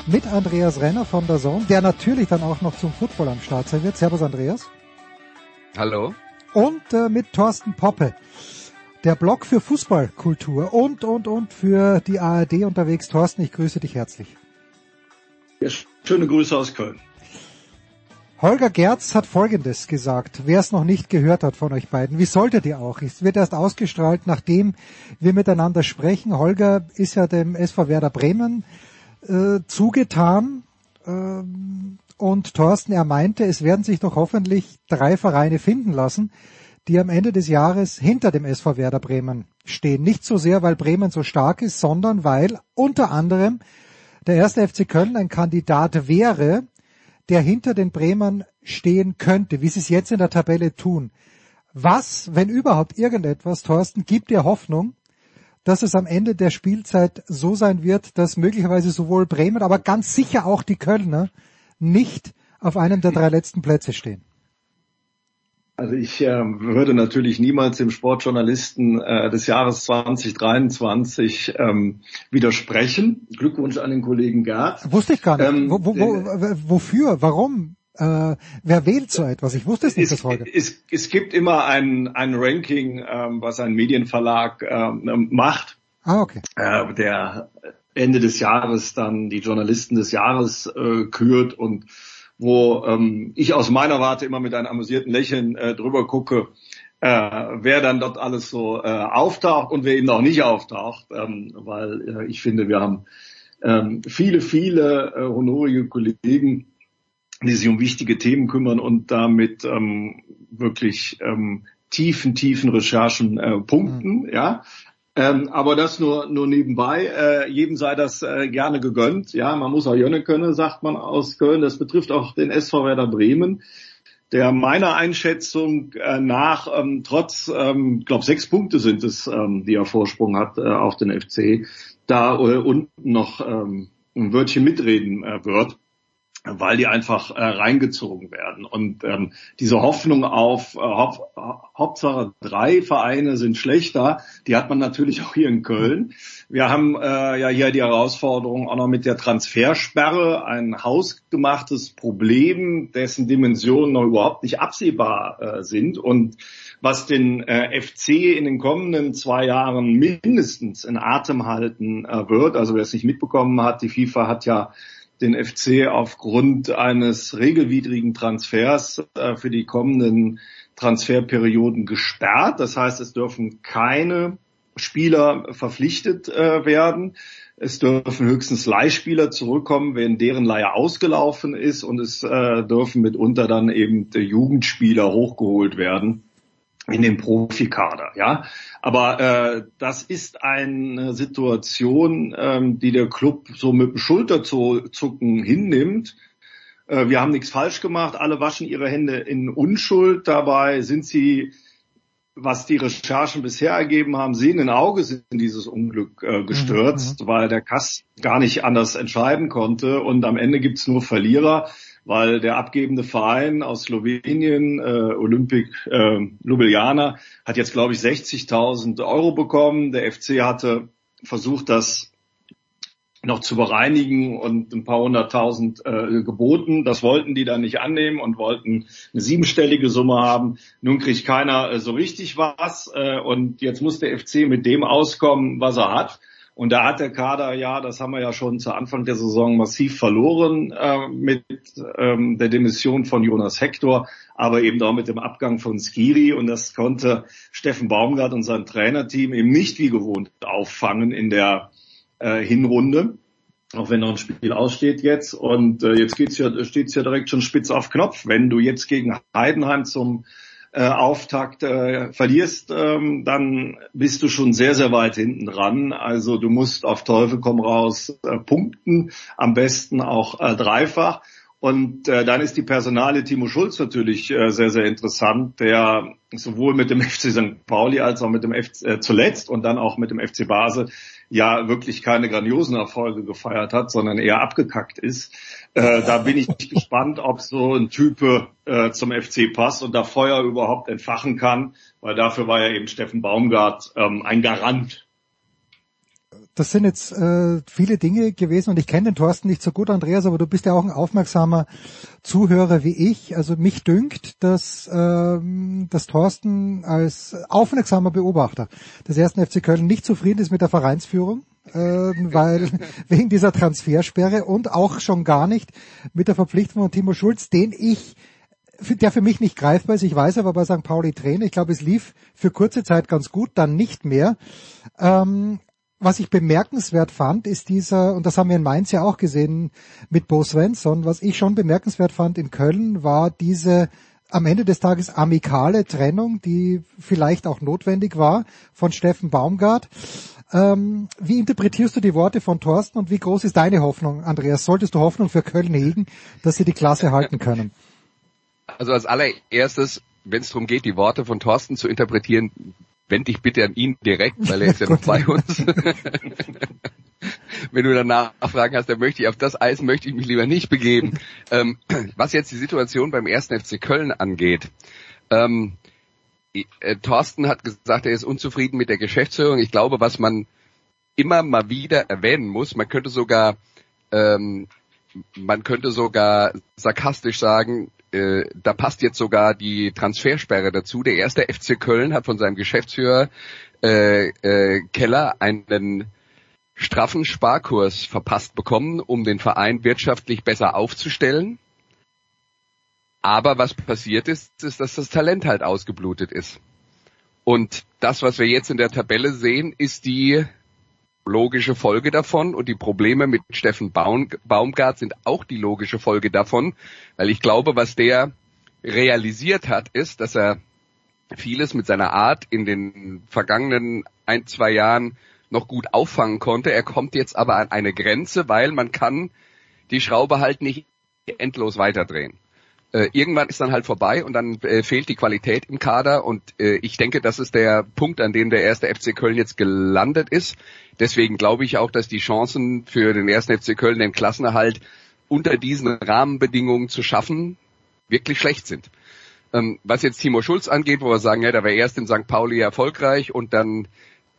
[SPEAKER 7] mit Andreas Renner von der Zone, der natürlich dann auch noch zum Football am Start sein wird. Servus Andreas.
[SPEAKER 11] Hallo
[SPEAKER 7] und äh, mit Thorsten Poppe. Der Blog für Fußballkultur und, und, und für die ARD unterwegs. Thorsten, ich grüße dich herzlich.
[SPEAKER 11] Ja, schöne Grüße aus Köln.
[SPEAKER 7] Holger Gerz hat Folgendes gesagt, wer es noch nicht gehört hat von euch beiden. Wie solltet ihr auch? Es wird erst ausgestrahlt, nachdem wir miteinander sprechen. Holger ist ja dem SV Werder Bremen äh, zugetan. Ähm, und Thorsten, er meinte, es werden sich doch hoffentlich drei Vereine finden lassen, die am Ende des Jahres hinter dem SV Werder Bremen stehen. Nicht so sehr, weil Bremen so stark ist, sondern weil unter anderem der erste FC Köln ein Kandidat wäre, der hinter den Bremern stehen könnte, wie sie es jetzt in der Tabelle tun. Was, wenn überhaupt irgendetwas, Thorsten, gibt dir Hoffnung, dass es am Ende der Spielzeit so sein wird, dass möglicherweise sowohl Bremen, aber ganz sicher auch die Kölner nicht auf einem der drei letzten Plätze stehen?
[SPEAKER 11] Also ich äh, würde natürlich niemals dem Sportjournalisten äh, des Jahres 2023 ähm, widersprechen. Glückwunsch an den Kollegen Gerd.
[SPEAKER 7] Wusste ich gar nicht. Ähm, wo, wo, wo, äh, wofür? Warum? Äh, wer wählt so etwas? Ich wusste es nicht bis heute.
[SPEAKER 11] Es, es gibt immer ein, ein Ranking, ähm, was ein Medienverlag ähm, macht.
[SPEAKER 7] Ah, okay.
[SPEAKER 11] Äh, der Ende des Jahres dann die Journalisten des Jahres äh, kürt und wo ähm, ich aus meiner Warte immer mit einem amüsierten Lächeln äh, drüber gucke, äh, wer dann dort alles so äh, auftaucht und wer eben auch nicht auftaucht, ähm, weil äh, ich finde, wir haben ähm, viele, viele äh, honorige Kollegen, die sich um wichtige Themen kümmern und damit ähm, wirklich ähm, tiefen, tiefen Recherchen äh, punkten, mhm. ja. Ähm, aber das nur, nur nebenbei. Äh, jedem sei das äh, gerne gegönnt. Ja, man muss auch Jönne können, sagt man aus Köln. Das betrifft auch den SV Werder Bremen, der meiner Einschätzung äh, nach ähm, trotz, ähm, glaube sechs Punkte sind es, ähm, die er Vorsprung hat äh, auf den FC, da äh, unten noch ähm, ein Wörtchen mitreden äh, wird weil die einfach äh, reingezogen werden. Und ähm, diese Hoffnung auf äh, Haupt, Hauptsache drei Vereine sind schlechter, die hat man natürlich auch hier in Köln. Wir haben äh, ja hier die Herausforderung auch noch mit der Transfersperre, ein hausgemachtes Problem, dessen Dimensionen noch überhaupt nicht absehbar äh, sind und was den äh, FC in den kommenden zwei Jahren mindestens in Atem halten äh, wird. Also wer es nicht mitbekommen hat, die FIFA hat ja den FC aufgrund eines regelwidrigen Transfers äh, für die kommenden Transferperioden gesperrt. Das heißt, es dürfen keine Spieler verpflichtet äh, werden. Es dürfen höchstens Leihspieler zurückkommen, wenn deren Leihe ausgelaufen ist und es äh, dürfen mitunter dann eben Jugendspieler hochgeholt werden in den Profikader, ja. Aber äh, das ist eine Situation, ähm, die der Club so mit dem Schulterzucken hinnimmt. Äh, wir haben nichts falsch gemacht, alle waschen ihre Hände in Unschuld. Dabei sind sie was die Recherchen bisher ergeben haben, sehenden Auges in dieses Unglück äh, gestürzt, mhm. weil der Kass gar nicht anders entscheiden konnte. Und am Ende gibt's nur Verlierer, weil der abgebende Verein aus Slowenien, äh, Olympic äh, Ljubljana, hat jetzt, glaube ich, 60.000 Euro bekommen. Der FC hatte versucht, das noch zu bereinigen und ein paar hunderttausend äh, geboten. Das wollten die dann nicht annehmen und wollten eine siebenstellige Summe haben. Nun kriegt keiner äh, so richtig was äh, und jetzt muss der FC mit dem auskommen, was er hat. Und da hat der Kader ja, das haben wir ja schon zu Anfang der Saison massiv verloren äh, mit ähm, der Demission von Jonas Hector, aber eben auch mit dem Abgang von Skiri. Und das konnte Steffen Baumgart und sein Trainerteam eben nicht wie gewohnt auffangen in der äh, Hinrunde, auch wenn noch ein Spiel aussteht jetzt. Und äh, jetzt geht's ja, steht's ja direkt schon spitz auf Knopf. Wenn du jetzt gegen Heidenheim zum äh, Auftakt äh, verlierst, ähm, dann bist du schon sehr, sehr weit hinten dran. Also du musst auf Teufel komm raus äh, punkten, am besten auch äh, dreifach. Und äh, dann ist die Personale Timo Schulz natürlich äh, sehr, sehr interessant, der sowohl mit dem FC St. Pauli als auch mit dem FC äh, zuletzt und dann auch mit dem FC Basel ja wirklich keine grandiosen Erfolge gefeiert hat, sondern eher abgekackt ist. Äh, da bin ich gespannt, ob so ein Type äh, zum FC passt und da Feuer überhaupt entfachen kann, weil dafür war ja eben Steffen Baumgart ähm, ein Garant
[SPEAKER 7] das sind jetzt äh, viele Dinge gewesen und ich kenne den Thorsten nicht so gut, Andreas, aber du bist ja auch ein aufmerksamer Zuhörer wie ich. Also mich dünkt, dass, ähm, dass Thorsten als aufmerksamer Beobachter des ersten FC Köln nicht zufrieden ist mit der Vereinsführung. Äh, weil wegen dieser Transfersperre und auch schon gar nicht mit der Verpflichtung von Timo Schulz, den ich der für mich nicht greifbar ist. Ich weiß aber bei St. Pauli Trainer. Ich glaube, es lief für kurze Zeit ganz gut, dann nicht mehr. Ähm, was ich bemerkenswert fand, ist dieser, und das haben wir in Mainz ja auch gesehen mit Bo Svensson, was ich schon bemerkenswert fand in Köln, war diese am Ende des Tages amikale Trennung, die vielleicht auch notwendig war von Steffen Baumgart. Ähm, wie interpretierst du die Worte von Thorsten und wie groß ist deine Hoffnung, Andreas? Solltest du Hoffnung für Köln hegen, dass sie die Klasse halten können?
[SPEAKER 12] Also als allererstes, wenn es darum geht, die Worte von Thorsten zu interpretieren, wend dich bitte an ihn direkt, weil er ist ja noch bei uns. Wenn du danach Fragen hast, dann möchte ich auf das Eis möchte ich mich lieber nicht begeben. Ähm, was jetzt die Situation beim ersten FC Köln angeht, ähm, äh, Thorsten hat gesagt, er ist unzufrieden mit der Geschäftsführung. Ich glaube, was man immer mal wieder erwähnen muss, man könnte sogar ähm, man könnte sogar sarkastisch sagen, äh, da passt jetzt sogar die Transfersperre dazu. Der erste FC Köln hat von seinem Geschäftsführer äh, äh, Keller einen straffen Sparkurs verpasst bekommen, um den Verein wirtschaftlich besser aufzustellen. Aber was passiert ist, ist, dass das Talent halt ausgeblutet ist. Und das, was wir jetzt in der Tabelle sehen, ist die logische Folge davon und die Probleme mit Steffen Baum, Baumgart sind auch die logische Folge davon, weil ich glaube, was der realisiert hat, ist, dass er vieles mit seiner Art in den vergangenen ein, zwei Jahren noch gut auffangen konnte. Er kommt jetzt aber an eine Grenze, weil man kann die Schraube halt nicht endlos weiterdrehen. Äh, irgendwann ist dann halt vorbei und dann äh, fehlt die Qualität im Kader und äh, ich denke, das ist der Punkt, an dem der erste FC Köln jetzt gelandet ist. Deswegen glaube ich auch, dass die Chancen für den ersten FC Köln den Klassenerhalt unter diesen Rahmenbedingungen zu schaffen wirklich schlecht sind. Ähm, was jetzt Timo Schulz angeht, wo wir sagen, ja, da war erst in St. Pauli erfolgreich und dann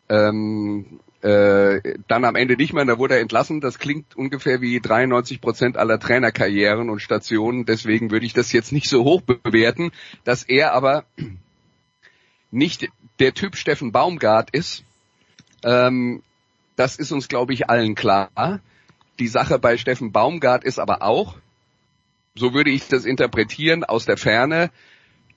[SPEAKER 12] ähm, äh, dann am Ende nicht mehr, da wurde er entlassen. Das klingt ungefähr wie 93 Prozent aller Trainerkarrieren und Stationen. Deswegen würde ich das jetzt nicht so hoch bewerten, dass er aber nicht der Typ Steffen Baumgart ist. Ähm, das ist uns, glaube ich, allen klar. Die Sache bei Steffen Baumgart ist aber auch, so würde ich das interpretieren aus der Ferne,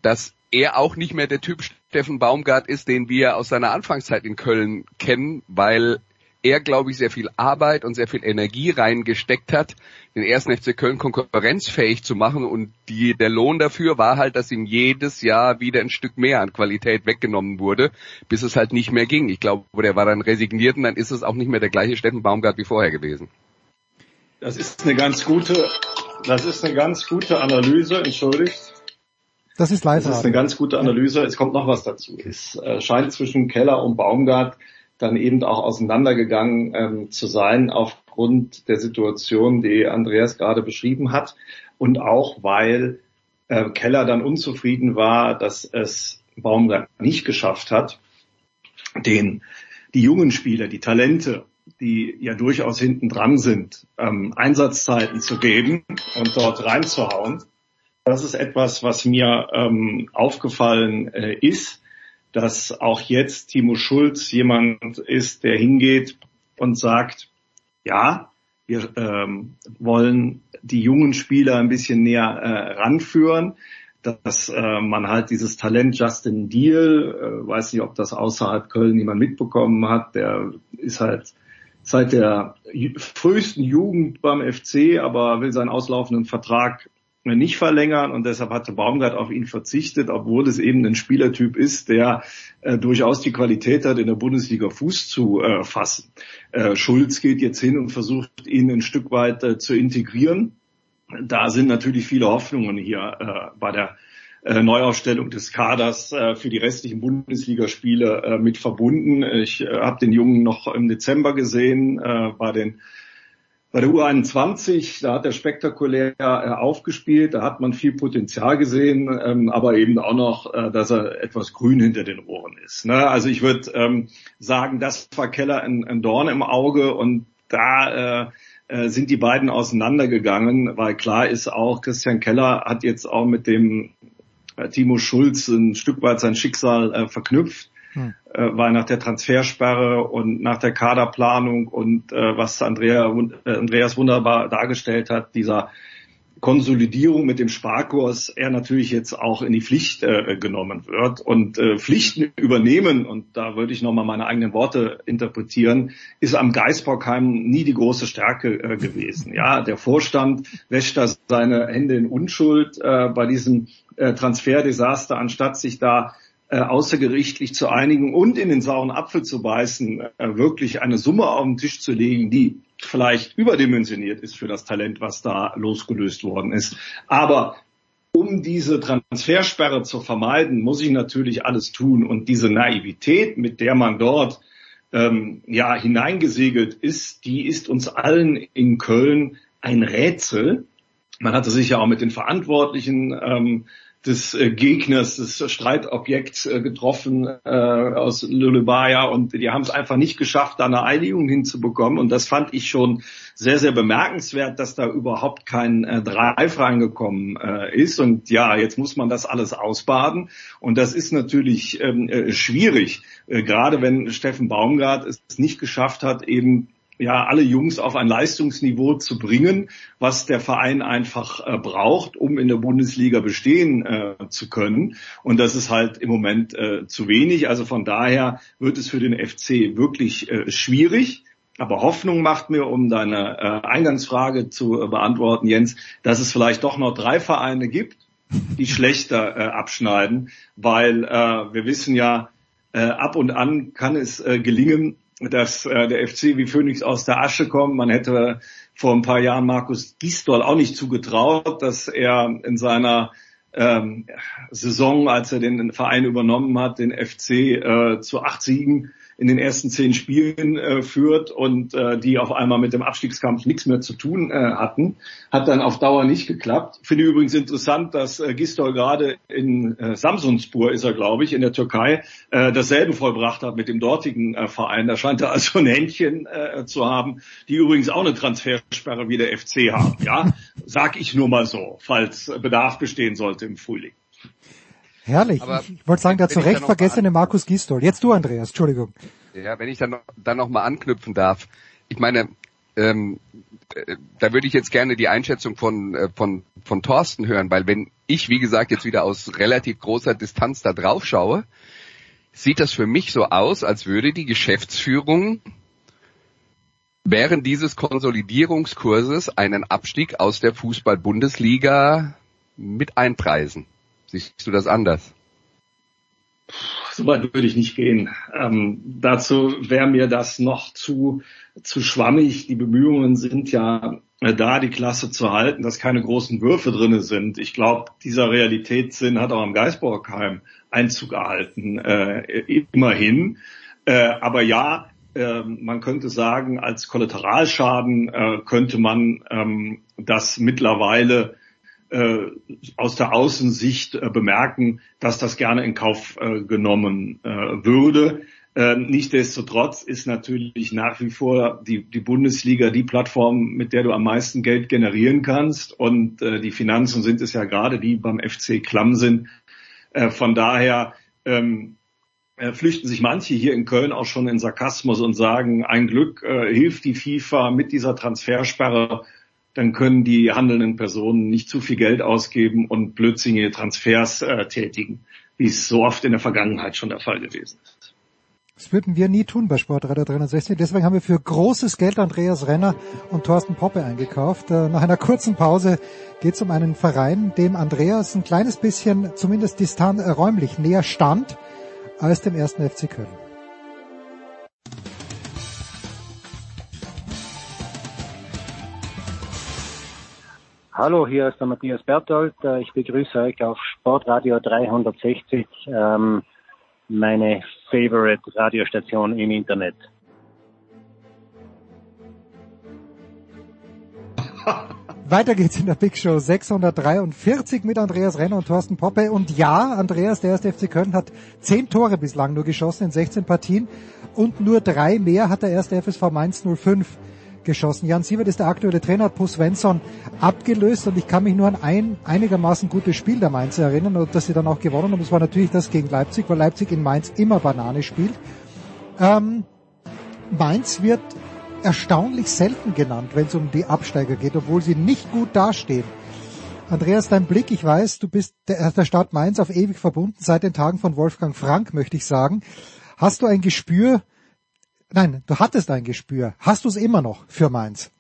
[SPEAKER 12] dass er auch nicht mehr der Typ Steffen Baumgart ist, den wir aus seiner Anfangszeit in Köln kennen, weil er, glaube ich, sehr viel Arbeit und sehr viel Energie reingesteckt hat, den ersten FC Köln konkurrenzfähig zu machen und die, der Lohn dafür war halt, dass ihm jedes Jahr wieder ein Stück mehr an Qualität weggenommen wurde, bis es halt nicht mehr ging. Ich glaube, der war dann resigniert und dann ist es auch nicht mehr der gleiche Steffen Baumgart wie vorher gewesen.
[SPEAKER 11] Das ist eine ganz gute, das ist eine ganz gute Analyse, entschuldigt.
[SPEAKER 7] Das ist live.
[SPEAKER 11] Das ist eine ganz gute Analyse. Es kommt noch was dazu. Es äh, scheint zwischen Keller und Baumgart dann eben auch auseinandergegangen ähm, zu sein aufgrund der Situation, die Andreas gerade beschrieben hat und auch weil äh, Keller dann unzufrieden war, dass es Baumgart nicht geschafft hat, den die jungen Spieler, die Talente, die ja durchaus hinten dran sind, ähm, Einsatzzeiten zu geben und dort reinzuhauen. Das ist etwas, was mir ähm, aufgefallen äh, ist dass auch jetzt Timo Schulz jemand ist, der hingeht und sagt, ja, wir ähm, wollen die jungen Spieler ein bisschen näher äh, ranführen, dass äh, man halt dieses Talent Justin Deal, äh, weiß nicht, ob das außerhalb Köln jemand mitbekommen hat, der ist halt seit der frühesten Jugend beim FC, aber will seinen auslaufenden Vertrag nicht verlängern und deshalb hatte Baumgart auf ihn verzichtet, obwohl es eben ein Spielertyp ist, der äh, durchaus die Qualität hat, in der Bundesliga Fuß zu äh, fassen. Äh, Schulz geht jetzt hin und versucht, ihn ein Stück weit äh, zu integrieren. Da sind natürlich viele Hoffnungen hier äh, bei der äh, Neuaufstellung des Kaders äh, für die restlichen Bundesligaspiele äh, mit verbunden. Ich äh, habe den Jungen noch im Dezember gesehen äh, bei den bei der U21, da hat er spektakulär äh, aufgespielt, da hat man viel Potenzial gesehen, ähm, aber eben auch noch, äh, dass er etwas grün hinter den Ohren ist. Ne? Also ich würde ähm, sagen, das war Keller ein, Dorn im Auge und da äh, sind die beiden auseinandergegangen, weil klar ist auch, Christian Keller hat jetzt auch mit dem Timo Schulz ein Stück weit sein Schicksal verknüpft. Äh, weil nach der Transfersperre und nach der Kaderplanung und äh, was Andrea, äh, Andreas wunderbar dargestellt hat, dieser Konsolidierung mit dem Sparkurs er natürlich jetzt auch in die Pflicht äh, genommen wird und äh, Pflichten übernehmen und da würde ich nochmal meine eigenen Worte interpretieren, ist am Geisbockheim nie die große Stärke äh, gewesen. Ja, der Vorstand wäscht da seine Hände in Unschuld äh, bei diesem äh, Transferdesaster, anstatt sich da äh, außergerichtlich zu einigen und in den sauren Apfel zu beißen, äh, wirklich eine Summe auf den Tisch zu legen, die vielleicht überdimensioniert ist für das Talent, was da losgelöst worden ist. Aber um diese Transfersperre zu vermeiden, muss ich natürlich alles tun. Und diese Naivität, mit der man dort ähm, ja hineingesegelt ist, die ist uns allen in Köln ein Rätsel. Man hatte sich ja auch mit den Verantwortlichen ähm, des äh, Gegners, des Streitobjekts äh, getroffen äh, aus Lulebaya und die haben es einfach nicht geschafft, da eine Einigung hinzubekommen. Und das fand ich schon sehr, sehr bemerkenswert, dass da überhaupt kein äh, Dreif reingekommen äh, ist. Und ja, jetzt muss man das alles ausbaden. Und das ist natürlich ähm, äh, schwierig, äh, gerade wenn Steffen Baumgart es nicht geschafft hat, eben ja alle Jungs auf ein Leistungsniveau zu bringen, was der Verein einfach äh, braucht, um in der Bundesliga bestehen äh, zu können. Und das ist halt im Moment äh, zu wenig. Also von daher wird es für den FC wirklich äh, schwierig. Aber Hoffnung macht mir, um deine äh, Eingangsfrage zu äh, beantworten, Jens, dass es vielleicht doch noch drei Vereine gibt, die schlechter abschneiden, weil wir wissen ja, ab und an kann es gelingen, dass äh, der FC wie Phoenix aus der Asche kommt. Man hätte vor ein paar Jahren Markus Gisdol auch nicht zugetraut, dass er in seiner ähm, Saison, als er den Verein übernommen hat, den FC äh, zu acht Siegen in den ersten zehn Spielen äh, führt und äh, die auf einmal mit dem Abstiegskampf nichts mehr zu tun äh, hatten. Hat dann auf Dauer nicht geklappt. Finde übrigens interessant, dass äh, Gistol gerade in äh, Samsunspur ist er, glaube ich, in der Türkei, äh, dasselbe vollbracht hat mit dem dortigen äh, Verein. Da scheint er also ein Händchen äh, zu haben, die übrigens auch eine Transfersperre wie der FC haben. Ja, sag ich nur mal so, falls Bedarf bestehen sollte im Frühling.
[SPEAKER 7] Herrlich. Aber ich, wollte sagen, der zu Recht vergessene Markus Gistol. Jetzt du, Andreas, Entschuldigung.
[SPEAKER 12] Ja, wenn ich dann noch, dann noch mal anknüpfen darf. Ich meine, ähm, da würde ich jetzt gerne die Einschätzung von, äh, von, von Thorsten hören, weil wenn ich, wie gesagt, jetzt wieder aus relativ großer Distanz da drauf schaue, sieht das für mich so aus, als würde die Geschäftsführung während dieses Konsolidierungskurses einen Abstieg aus der Fußball-Bundesliga mit einpreisen. Siehst du das anders?
[SPEAKER 11] So weit würde ich nicht gehen. Ähm, dazu wäre mir das noch zu, zu schwammig. Die Bemühungen sind ja äh, da, die Klasse zu halten, dass keine großen Würfe drinne sind. Ich glaube, dieser Realitätssinn hat auch am Geisborgheim Einzug erhalten, äh, immerhin. Äh, aber ja, äh, man könnte sagen, als Kollateralschaden äh, könnte man ähm, das mittlerweile aus der Außensicht äh, bemerken, dass das gerne in Kauf äh, genommen äh, würde. Äh, nichtsdestotrotz ist natürlich nach wie vor die, die Bundesliga die Plattform, mit der du am meisten Geld generieren kannst. Und äh, die Finanzen sind es ja gerade, die beim FC klamm sind. Äh, von daher ähm, äh, flüchten sich manche hier in Köln auch schon in Sarkasmus und sagen, ein Glück äh, hilft die FIFA mit dieser Transfersperre dann können die handelnden Personen nicht zu viel Geld ausgeben und blödsinnige Transfers äh, tätigen, wie es so oft in der Vergangenheit schon der Fall gewesen ist.
[SPEAKER 7] Das würden wir nie tun bei Sportradar 360. Deswegen haben wir für großes Geld Andreas Renner und Thorsten Poppe eingekauft. Äh, nach einer kurzen Pause geht es um einen Verein, dem Andreas ein kleines bisschen zumindest distant äh, räumlich näher stand als dem ersten FC Köln.
[SPEAKER 13] Hallo, hier ist der Matthias Berthold. Äh, ich begrüße euch auf Sportradio 360, ähm, meine favorite Radiostation im Internet.
[SPEAKER 7] Weiter geht's in der Big Show 643 mit Andreas Renner und Thorsten Poppe. Und ja, Andreas, der erste FC Köln, hat zehn Tore bislang nur geschossen in 16 Partien und nur drei mehr hat der erste FSV Mainz 05 geschossen. Jan Sievert ist der aktuelle Trainer, hat Svensson abgelöst und ich kann mich nur an ein einigermaßen gutes Spiel der Mainzer erinnern und dass sie dann auch gewonnen haben. Das war natürlich das gegen Leipzig, weil Leipzig in Mainz immer Banane spielt. Ähm, Mainz wird erstaunlich selten genannt, wenn es um die Absteiger geht, obwohl sie nicht gut dastehen. Andreas, dein Blick, ich weiß, du bist der Stadt Mainz auf ewig verbunden seit den Tagen von Wolfgang Frank, möchte ich sagen. Hast du ein Gespür Nein, du hattest ein Gespür. Hast du es immer noch für Mainz?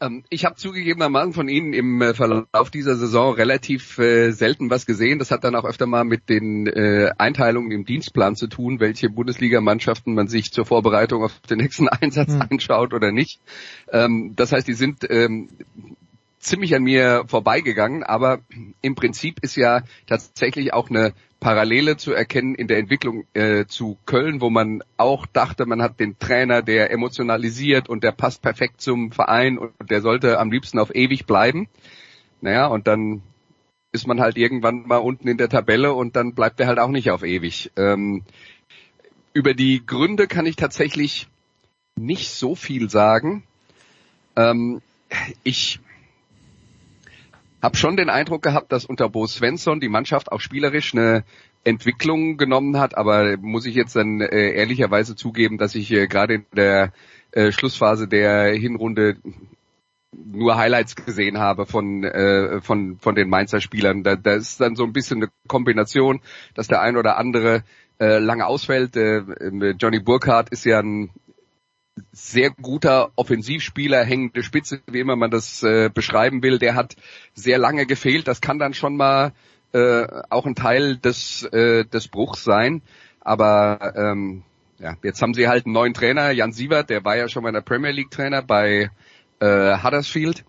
[SPEAKER 12] Ähm, ich habe zugegebenermaßen von Ihnen im äh, Verlauf dieser Saison relativ äh, selten was gesehen. Das hat dann auch öfter mal mit den äh, Einteilungen im Dienstplan zu tun, welche Bundesligamannschaften man sich zur Vorbereitung auf den nächsten Einsatz hm. anschaut oder nicht. Ähm, das heißt, die sind ähm, ziemlich an mir vorbeigegangen, aber im Prinzip ist ja tatsächlich auch eine Parallele zu erkennen in der Entwicklung äh, zu Köln, wo man auch dachte, man hat den Trainer, der emotionalisiert und der passt perfekt zum Verein und der sollte am liebsten auf ewig bleiben. Naja, und dann ist man halt irgendwann mal unten in der Tabelle und dann bleibt er halt auch nicht auf ewig. Ähm, über die Gründe kann ich tatsächlich nicht so viel sagen. Ähm, ich habe schon den Eindruck gehabt, dass unter Bo Svensson die Mannschaft auch spielerisch eine Entwicklung genommen hat, aber muss ich jetzt dann äh, ehrlicherweise zugeben, dass ich äh, gerade in der äh, Schlussphase der Hinrunde nur Highlights gesehen habe von äh, von von den Mainzer Spielern. Da, da ist dann so ein bisschen eine Kombination, dass der ein oder andere äh, lange ausfällt. Äh, Johnny Burkhardt ist ja ein sehr guter Offensivspieler, hängende Spitze, wie immer man das äh, beschreiben will. Der hat sehr lange gefehlt. Das kann dann schon mal äh, auch ein Teil des, äh, des Bruchs sein. Aber ähm, ja, jetzt haben sie halt einen neuen Trainer, Jan Sievert, der war ja schon mal der Premier League Trainer bei äh, Huddersfield.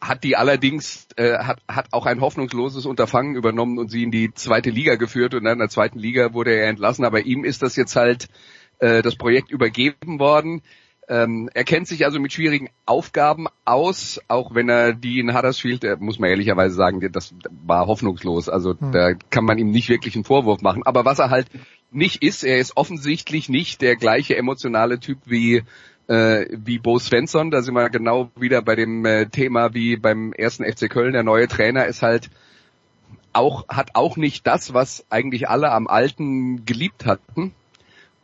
[SPEAKER 12] Hat die allerdings, äh, hat, hat auch ein hoffnungsloses Unterfangen übernommen und sie in die zweite Liga geführt und dann in der zweiten Liga wurde er entlassen. Aber ihm ist das jetzt halt äh, das Projekt übergeben worden. Ähm, er kennt sich also mit schwierigen Aufgaben aus, auch wenn er die in Huddersfield, äh, muss man ehrlicherweise sagen, das war hoffnungslos. Also hm. da kann man ihm nicht wirklich einen Vorwurf machen. Aber was er halt nicht ist, er ist offensichtlich nicht der gleiche emotionale Typ wie äh, wie Bo Svensson. Da sind wir genau wieder bei dem äh, Thema wie beim ersten FC Köln. Der neue Trainer ist halt auch hat auch nicht das, was eigentlich alle am Alten geliebt hatten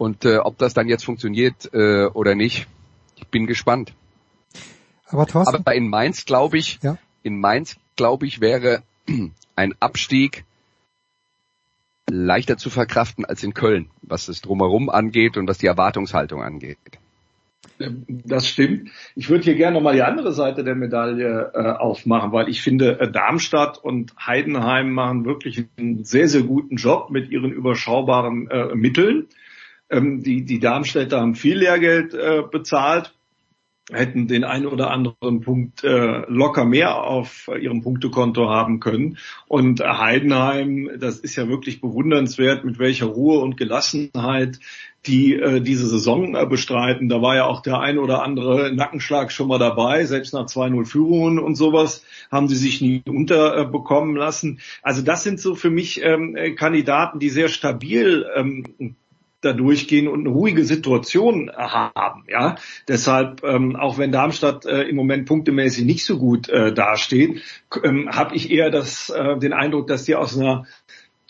[SPEAKER 12] Und äh, ob das dann jetzt funktioniert äh, oder nicht, ich bin gespannt.
[SPEAKER 7] Aber, Thorsten,
[SPEAKER 12] Aber in Mainz glaube ich,
[SPEAKER 7] Ja.
[SPEAKER 12] in Mainz glaube ich wäre ein Abstieg leichter zu verkraften als in Köln, was das drumherum angeht und was die Erwartungshaltung angeht.
[SPEAKER 11] Das stimmt. Ich würde hier gerne nochmal die andere Seite der Medaille äh, aufmachen, weil ich finde, äh, Darmstadt und Heidenheim machen wirklich einen sehr, sehr guten Job mit ihren überschaubaren äh, Mitteln. Ähm, die, die Darmstädter haben viel Lehrgeld äh, bezahlt, hätten den einen oder anderen Punkt äh, locker mehr auf äh, ihrem Punktekonto haben können. Und äh, Heidenheim, das ist ja wirklich bewundernswert, mit welcher Ruhe und Gelassenheit die äh, diese Saison äh, bestreiten. Da war ja auch der ein oder andere Nackenschlag schon mal dabei, selbst nach 2-0 Führungen und sowas haben sie sich nie unterbekommen lassen. Also das sind so für mich ähm, äh, Kandidaten, die sehr stabil ähm, da durchgehen und eine ruhige Situation haben. Ja, deshalb ähm, auch wenn Darmstadt äh, im Moment punktemäßig nicht so gut äh, dasteht, ähm, habe ich eher das äh, den Eindruck, dass die aus einer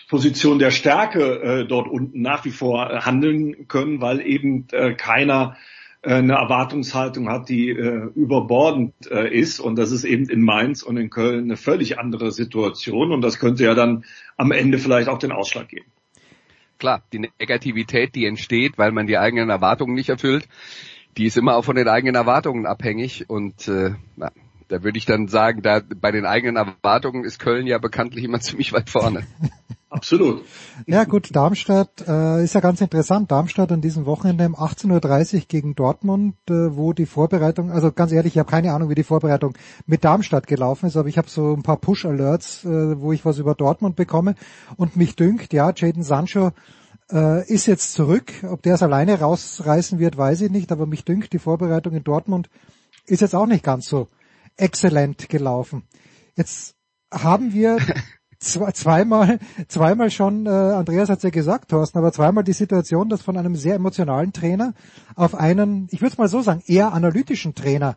[SPEAKER 11] Position der Stärke äh, dort unten nach wie vor äh, handeln können, weil eben äh, keiner äh, eine Erwartungshaltung hat, die äh, überbordend äh, ist. Und das ist eben in Mainz und in Köln eine völlig andere Situation. Und das könnte ja dann am Ende vielleicht auch den Ausschlag geben.
[SPEAKER 12] Klar, die Negativität, die entsteht, weil man die eigenen Erwartungen nicht erfüllt, die ist immer auch von den eigenen Erwartungen abhängig. Und äh, na, da würde ich dann sagen, da bei den eigenen Erwartungen ist Köln ja bekanntlich immer ziemlich weit vorne.
[SPEAKER 11] Absolut.
[SPEAKER 7] Ja gut, Darmstadt äh, ist ja ganz interessant. Darmstadt an diesem Wochenende um 18.30 Uhr gegen Dortmund, äh, wo die Vorbereitung, also ganz ehrlich, ich habe keine Ahnung, wie die Vorbereitung mit Darmstadt gelaufen ist, aber ich habe so ein paar Push-Alerts, äh, wo ich was über Dortmund bekomme und mich dünkt, ja, Jaden Sancho äh, ist jetzt zurück. Ob der es alleine rausreißen wird, weiß ich nicht, aber mich dünkt, die Vorbereitung in Dortmund ist jetzt auch nicht ganz so exzellent gelaufen. Jetzt haben wir zweimal, zweimal schon, äh, Andreas hat es ja gesagt, Thorsten, aber zweimal die Situation, dass von einem sehr emotionalen Trainer auf einen, ich würde es mal so sagen, eher analytischen Trainer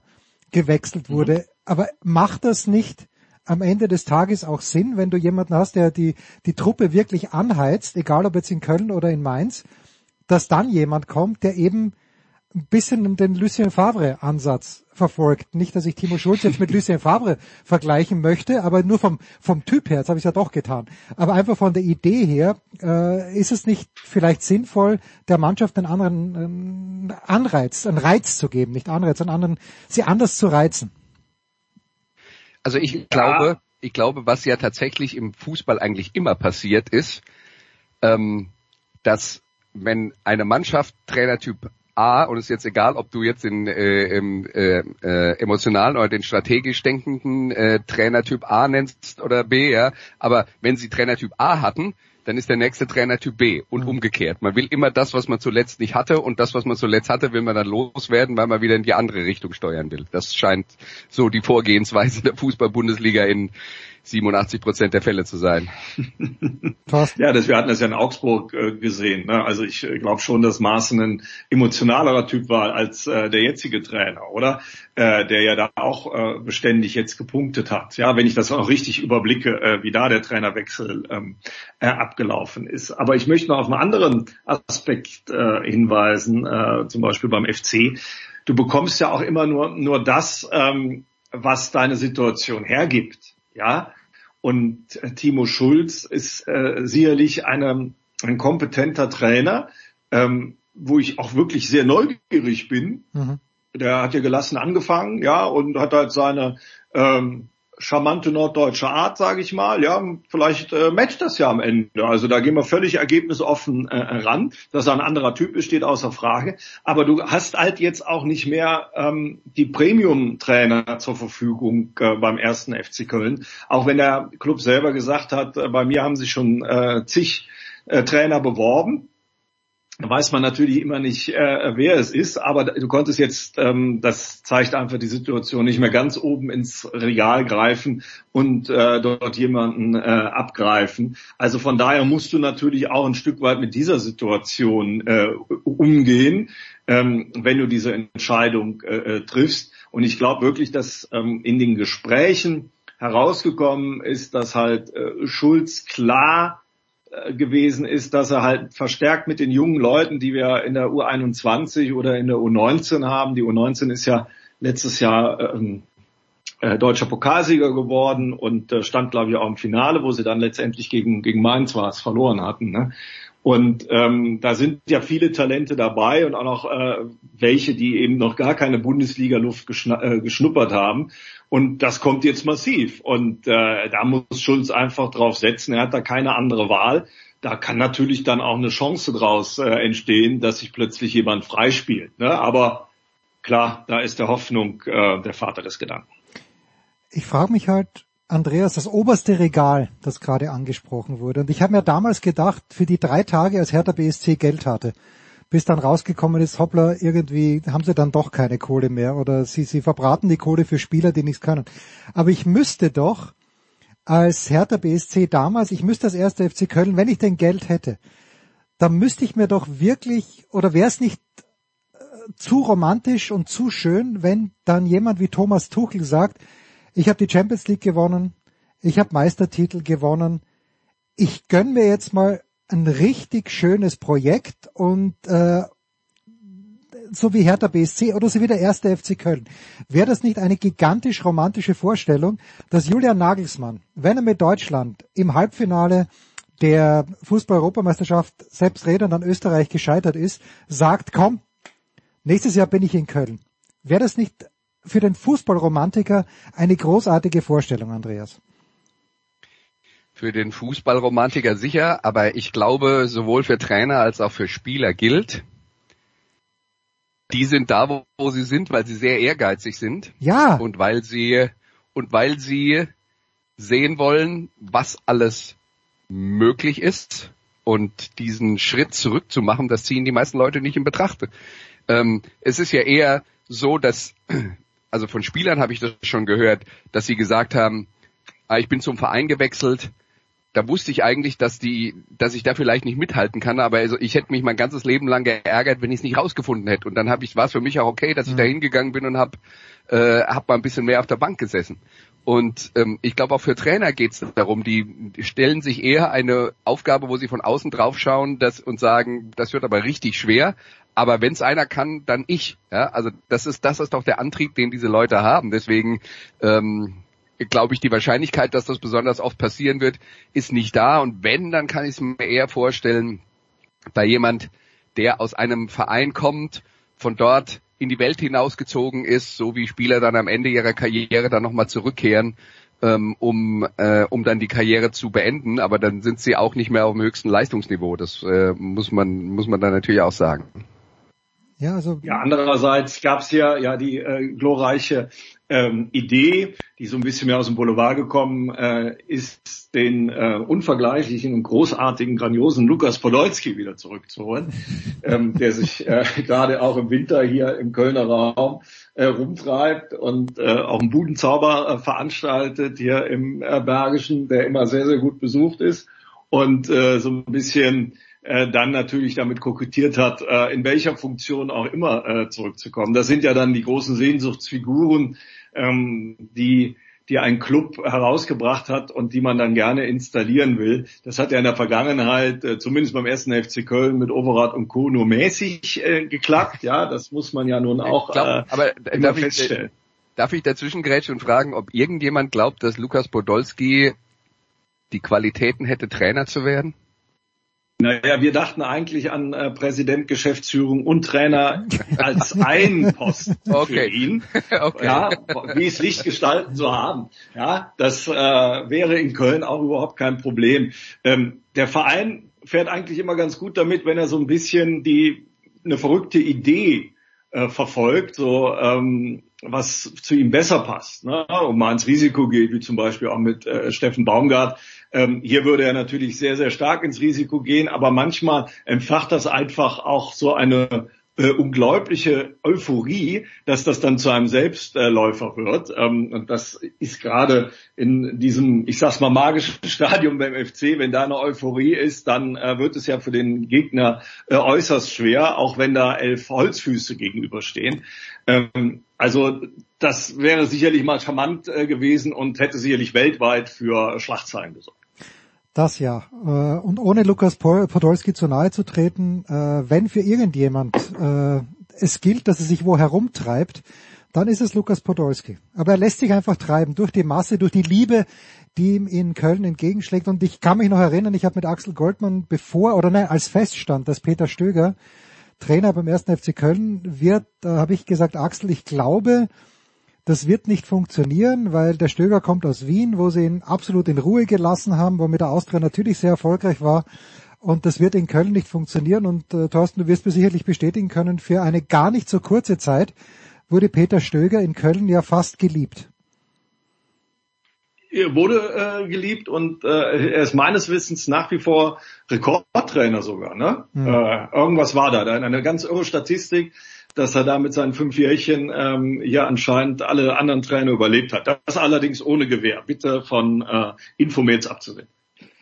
[SPEAKER 7] gewechselt wurde. Mhm. Aber macht das nicht am Ende des Tages auch Sinn, wenn du jemanden hast, der die, die Truppe wirklich anheizt, egal ob jetzt in Köln oder in Mainz, dass dann jemand kommt, der eben ein bisschen den Lucien Favre Ansatz verfolgt. Nicht, dass ich Timo Schulz jetzt mit Lucien Favre vergleichen möchte, aber nur vom, vom Typ her, jetzt habe ich es ja doch getan. Aber einfach von der Idee her, äh, ist es nicht vielleicht sinnvoll, der Mannschaft einen anderen äh, Anreiz, einen Reiz zu geben, nicht Anreiz, einen anderen, sie anders zu reizen?
[SPEAKER 12] Also ich glaube, ich glaube, was ja tatsächlich im Fußball eigentlich immer passiert ist, ähm, dass wenn eine Mannschaft Trainertyp A, und es ist jetzt egal, ob du jetzt den äh, äh, äh, emotionalen oder den strategisch denkenden äh, Trainertyp A nennst oder B, ja, aber wenn sie Trainertyp A hatten, dann ist der nächste Trainertyp B und mhm. umgekehrt. Man will immer das, was man zuletzt nicht hatte und das, was man zuletzt hatte, will man dann loswerden, weil man wieder in die andere Richtung steuern will. Das scheint so die Vorgehensweise der Fußball-Bundesliga in 87 Prozent der Fälle zu sein.
[SPEAKER 11] ja, das, wir hatten das ja in Augsburg äh, gesehen. Ne? Also ich äh, glaube schon, dass Maaßen ein emotionalerer Typ war als äh, der jetzige Trainer, oder? Äh, der ja da auch äh, beständig jetzt gepunktet hat. Ja, wenn ich das auch richtig überblicke, äh, wie da der Trainerwechsel ähm, äh, abgelaufen ist. Aber ich möchte noch auf einen anderen Aspekt äh, hinweisen, äh, zum Beispiel beim FC. Du bekommst ja auch immer nur, nur das, ähm, was deine Situation hergibt. Ja, und äh, Timo Schulz ist äh, sicherlich eine, ein kompetenter Trainer, ähm, wo ich auch wirklich sehr neugierig bin. Mhm. Der hat ja gelassen angefangen, ja, und hat halt seine ähm, charmante norddeutsche Art, sage ich mal. Ja, vielleicht äh, matcht das ja am Ende. Also da gehen wir völlig ergebnisoffen äh, ran. Dass ein anderer Typ ist, steht außer Frage. Aber du hast halt jetzt auch nicht mehr ähm, die Premium-Trainer zur Verfügung äh, beim ersten FC Köln. Auch wenn der Club selber gesagt hat, äh, bei mir haben sich schon äh, zig äh, Trainer beworben weiß man natürlich immer nicht, äh, wer es ist, aber du konntest jetzt, ähm, das zeigt einfach die Situation, nicht mehr ganz oben ins Regal greifen und äh, dort jemanden äh, abgreifen. Also von daher musst du natürlich auch ein Stück weit mit dieser Situation äh, umgehen, ähm, wenn du diese Entscheidung äh, äh triffst. Und ich glaube wirklich, dass ähm, in den Gesprächen herausgekommen ist, dass halt äh, Schulz klar gewesen ist, dass er halt verstärkt mit den jungen Leuten, die wir in der U21 oder in der U19 haben, die U19 ist ja letztes Jahr ähm, äh, deutscher Pokalsieger geworden und äh, stand, glaube ich, auch im Finale, wo sie dann letztendlich gegen, gegen Mainz war, es verloren hatten. Ne? Und ähm, da sind ja viele Talente dabei und auch noch äh, welche, die eben noch gar keine Bundesliga-Luft äh, geschnuppert haben. Und das kommt jetzt massiv. Und äh, da muss Schulz einfach drauf setzen. Er hat da keine andere Wahl. Da kann natürlich dann auch eine Chance draus äh, entstehen, dass sich plötzlich jemand freispielt. Ne? Aber klar, da ist der Hoffnung äh, der Vater des Gedanken.
[SPEAKER 7] Ich frage mich halt, Andreas, das oberste Regal, das gerade angesprochen wurde. Und ich habe mir damals gedacht, für die drei Tage, als Hertha BSC Geld hatte, bis dann rausgekommen ist, hoppla, irgendwie haben sie dann doch keine Kohle mehr oder sie, sie verbraten die Kohle für Spieler, die nichts können. Aber ich müsste doch als Hertha BSC damals, ich müsste als erster FC Köln, wenn ich denn Geld hätte, dann müsste ich mir doch wirklich, oder wäre es nicht äh, zu romantisch und zu schön, wenn dann jemand wie Thomas Tuchel sagt, ich habe die Champions League gewonnen, ich habe Meistertitel gewonnen. Ich gönn mir jetzt mal ein richtig schönes Projekt und äh, so wie Hertha BSC oder so wie der erste FC Köln. Wäre das nicht eine gigantisch romantische Vorstellung, dass Julian Nagelsmann, wenn er mit Deutschland im Halbfinale der Fußball-Europameisterschaft selbst Rädern an Österreich gescheitert ist, sagt, komm, nächstes Jahr bin ich in Köln. Wäre das nicht für den Fußballromantiker eine großartige Vorstellung, Andreas.
[SPEAKER 12] Für den Fußballromantiker sicher, aber ich glaube, sowohl für Trainer als auch für Spieler gilt, die sind da, wo, wo sie sind, weil sie sehr ehrgeizig sind.
[SPEAKER 7] Ja.
[SPEAKER 12] Und weil sie, und weil sie sehen wollen, was alles möglich ist und diesen Schritt zurückzumachen, das ziehen die meisten Leute nicht in Betracht. Ähm, es ist ja eher so, dass also von Spielern habe ich das schon gehört, dass sie gesagt haben, ah, ich bin zum Verein gewechselt, da wusste ich eigentlich, dass die, dass ich da vielleicht nicht mithalten kann, aber also ich hätte mich mein ganzes Leben lang geärgert, wenn ich es nicht rausgefunden hätte. Und dann habe ich, war es für mich auch okay, dass ich mhm. da hingegangen bin und habe äh, hab mal ein bisschen mehr auf der Bank gesessen. Und ähm, ich glaube auch für Trainer geht es darum, die, stellen sich eher eine Aufgabe, wo sie von außen drauf schauen das, und sagen, das wird aber richtig schwer, aber wenn es einer kann, dann ich. Ja, also das ist das ist doch der Antrieb, den diese Leute haben. Deswegen ähm, glaube ich, die Wahrscheinlichkeit, dass das besonders oft passieren wird, ist nicht da. Und wenn, dann kann ich es mir eher vorstellen, bei jemand, der aus einem Verein kommt, von dort in die Welt hinausgezogen ist, so wie Spieler dann am Ende ihrer Karriere dann nochmal zurückkehren, ähm, um, äh, um dann die Karriere zu beenden. Aber dann sind sie auch nicht mehr auf dem höchsten Leistungsniveau. Das äh, muss man muss man dann natürlich auch sagen.
[SPEAKER 11] Ja, also ja, andererseits gab es ja ja die äh, glorreiche ähm, Idee, die so ein bisschen mehr aus dem Boulevard gekommen äh, ist, den äh, unvergleichlichen und großartigen, grandiosen Lukas Podolski wieder zurückzuholen, ähm, der sich äh, gerade auch im Winter hier im Kölner Raum äh, rumtreibt und äh, auch einen Budenzauber äh, veranstaltet hier im äh, Bergischen, der immer sehr, sehr gut besucht ist. Und äh, so ein bisschen äh, dann natürlich damit kokettiert hat, äh, in welcher Funktion auch immer äh, zurückzukommen. Das sind ja dann die großen Sehnsuchtsfiguren, ähm, die die ein Club herausgebracht hat und die man dann gerne installieren will. Das hat ja in der Vergangenheit, äh, zumindest beim ersten FC Köln mit Overath und Co. nur mäßig äh, geklappt. Ja, das muss man ja nun auch glaub, äh,
[SPEAKER 12] aber darf feststellen. Ich, darf ich dazwischen grätschen und fragen, ob irgendjemand glaubt, dass Lukas Podolski die Qualitäten hätte, Trainer zu werden?
[SPEAKER 11] Naja, wir dachten eigentlich an äh, Präsident, Geschäftsführung und Trainer als einen Posten okay. für ihn. okay. Ja, wie es Licht gestalten zu haben. Ja, das äh, wäre in Köln auch überhaupt kein Problem. Ähm, der Verein fährt eigentlich immer ganz gut damit, wenn er so ein bisschen die eine verrückte Idee äh, verfolgt, so ähm, was zu ihm besser passt, ne? und mal ins Risiko geht, wie zum Beispiel auch mit äh, Steffen Baumgart. Ähm, hier würde er natürlich sehr, sehr stark ins Risiko gehen, aber manchmal entfacht das einfach auch so eine äh, unglaubliche Euphorie, dass das dann zu einem Selbstläufer wird. Ähm, und das ist gerade in diesem, ich sag's mal, magischen Stadium beim FC, wenn da eine Euphorie ist, dann äh, wird es ja für den Gegner äh, äußerst schwer, auch wenn da elf Holzfüße gegenüberstehen. Ähm, also das wäre sicherlich mal charmant äh, gewesen und hätte sicherlich weltweit für Schlagzeilen gesorgt.
[SPEAKER 7] Das ja. Äh, und ohne Lukas Podolski zu nahe zu treten, äh, wenn für irgendjemand äh, es gilt, dass er sich wo herumtreibt, dann ist es Lukas Podolski. Aber er lässt sich einfach treiben durch die Masse, durch die Liebe, die ihm in Köln entgegenschlägt. Und ich kann mich noch erinnern, ich habe mit Axel Goldmann bevor, oder nein, als feststand, dass Peter Stöger Trainer beim ersten FC Köln wird, da habe ich gesagt, Axel, ich glaube, das wird nicht funktionieren, weil der Stöger kommt aus Wien, wo sie ihn absolut in Ruhe gelassen haben, womit der Austria natürlich sehr erfolgreich war. Und das wird in Köln nicht funktionieren. Und äh, Thorsten, du wirst mir sicherlich bestätigen können, für eine gar nicht so kurze Zeit wurde Peter Stöger in Köln ja fast geliebt.
[SPEAKER 11] Er wurde äh, geliebt und äh, er ist meines Wissens nach wie vor Rekordtrainer sogar. Ne? Mhm. Äh, irgendwas war da, da eine ganz irre Statistik dass er da mit seinen fünf Jährchen ähm, ja anscheinend alle anderen Trainer überlebt hat. Das allerdings ohne Gewehr. Bitte von äh, Infomails abzusehen.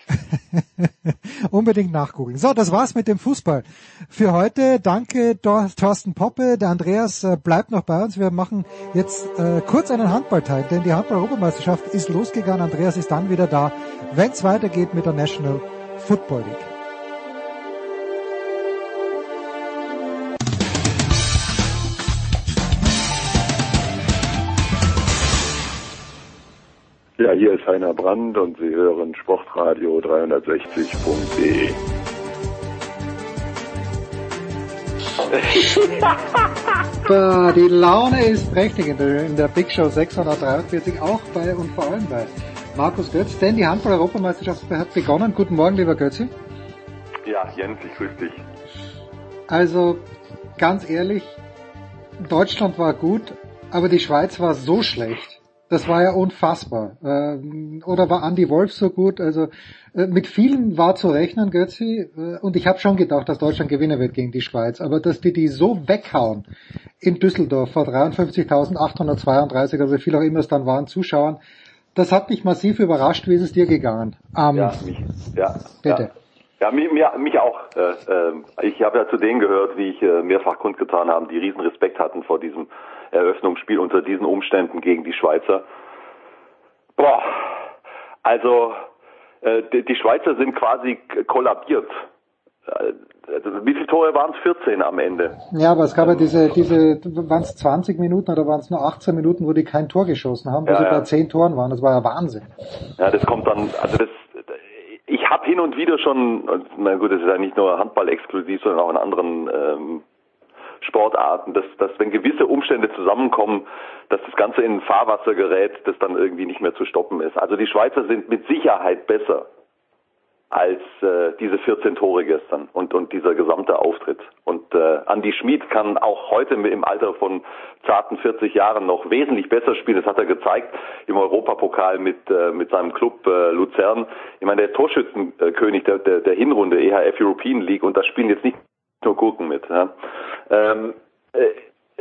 [SPEAKER 7] Unbedingt nachgoogeln. So, das war's mit dem Fußball für heute. Danke Thorsten Poppe. Der Andreas äh, bleibt noch bei uns. Wir machen jetzt äh, kurz einen Handballteil, denn die Handball-Europameisterschaft ist losgegangen. Andreas ist dann wieder da, wenn es weitergeht mit der National Football League.
[SPEAKER 3] Ja, hier ist Heiner Brand und Sie hören Sportradio 360.de.
[SPEAKER 7] Die Laune ist prächtig in der, in der Big Show 643, auch bei und vor allem bei Markus Götz, denn die Handball-Europameisterschaft hat begonnen. Guten Morgen, lieber Götzi.
[SPEAKER 3] Ja, Jens, ich grüße dich.
[SPEAKER 7] Also, ganz ehrlich, Deutschland war gut, aber die Schweiz war so schlecht. Das war ja unfassbar. Ähm, oder war Andy Wolf so gut? Also äh, mit vielen war zu rechnen, Götzi. Äh, und ich habe schon gedacht, dass Deutschland gewinnen wird gegen die Schweiz. Aber dass die die so weghauen in Düsseldorf vor 53.832, also viel auch immer es dann waren, Zuschauern, das hat mich massiv überrascht. Wie ist es dir gegangen?
[SPEAKER 3] Um, ja, mich, ja. Bitte. Ja. Ja, mich, mich auch. Äh, äh, ich habe ja zu denen gehört, wie ich äh, mehrfach kundgetan haben, die riesen Respekt hatten vor diesem Eröffnungsspiel unter diesen Umständen gegen die Schweizer. Boah, also äh, die, die Schweizer sind quasi kollabiert. Äh, wie viele Tore waren es? 14 am Ende.
[SPEAKER 7] Ja, aber es gab ja diese, diese, waren es 20 Minuten oder waren es nur 18 Minuten, wo die kein Tor geschossen haben, wo ja, sie ja. bei 10 Toren waren. Das war ja Wahnsinn.
[SPEAKER 3] Ja, das kommt dann, also das, habe hin und wieder schon, na gut, das ist ja nicht nur Handball exklusiv, sondern auch in anderen ähm, Sportarten, dass, dass wenn gewisse Umstände zusammenkommen, dass das Ganze in Fahrwasser gerät, das dann irgendwie nicht mehr zu stoppen ist. Also die Schweizer sind mit Sicherheit besser als äh, diese 14 Tore gestern und, und dieser gesamte Auftritt. Und äh, Andy Schmid kann auch heute im Alter von zarten 40 Jahren noch wesentlich besser spielen. Das hat er gezeigt im Europapokal mit, äh, mit seinem Club äh, Luzern. Ich meine, der Torschützenkönig der, der, der Hinrunde EHF European League und da spielen jetzt nicht nur Gurken mit. Ja. Ähm, äh,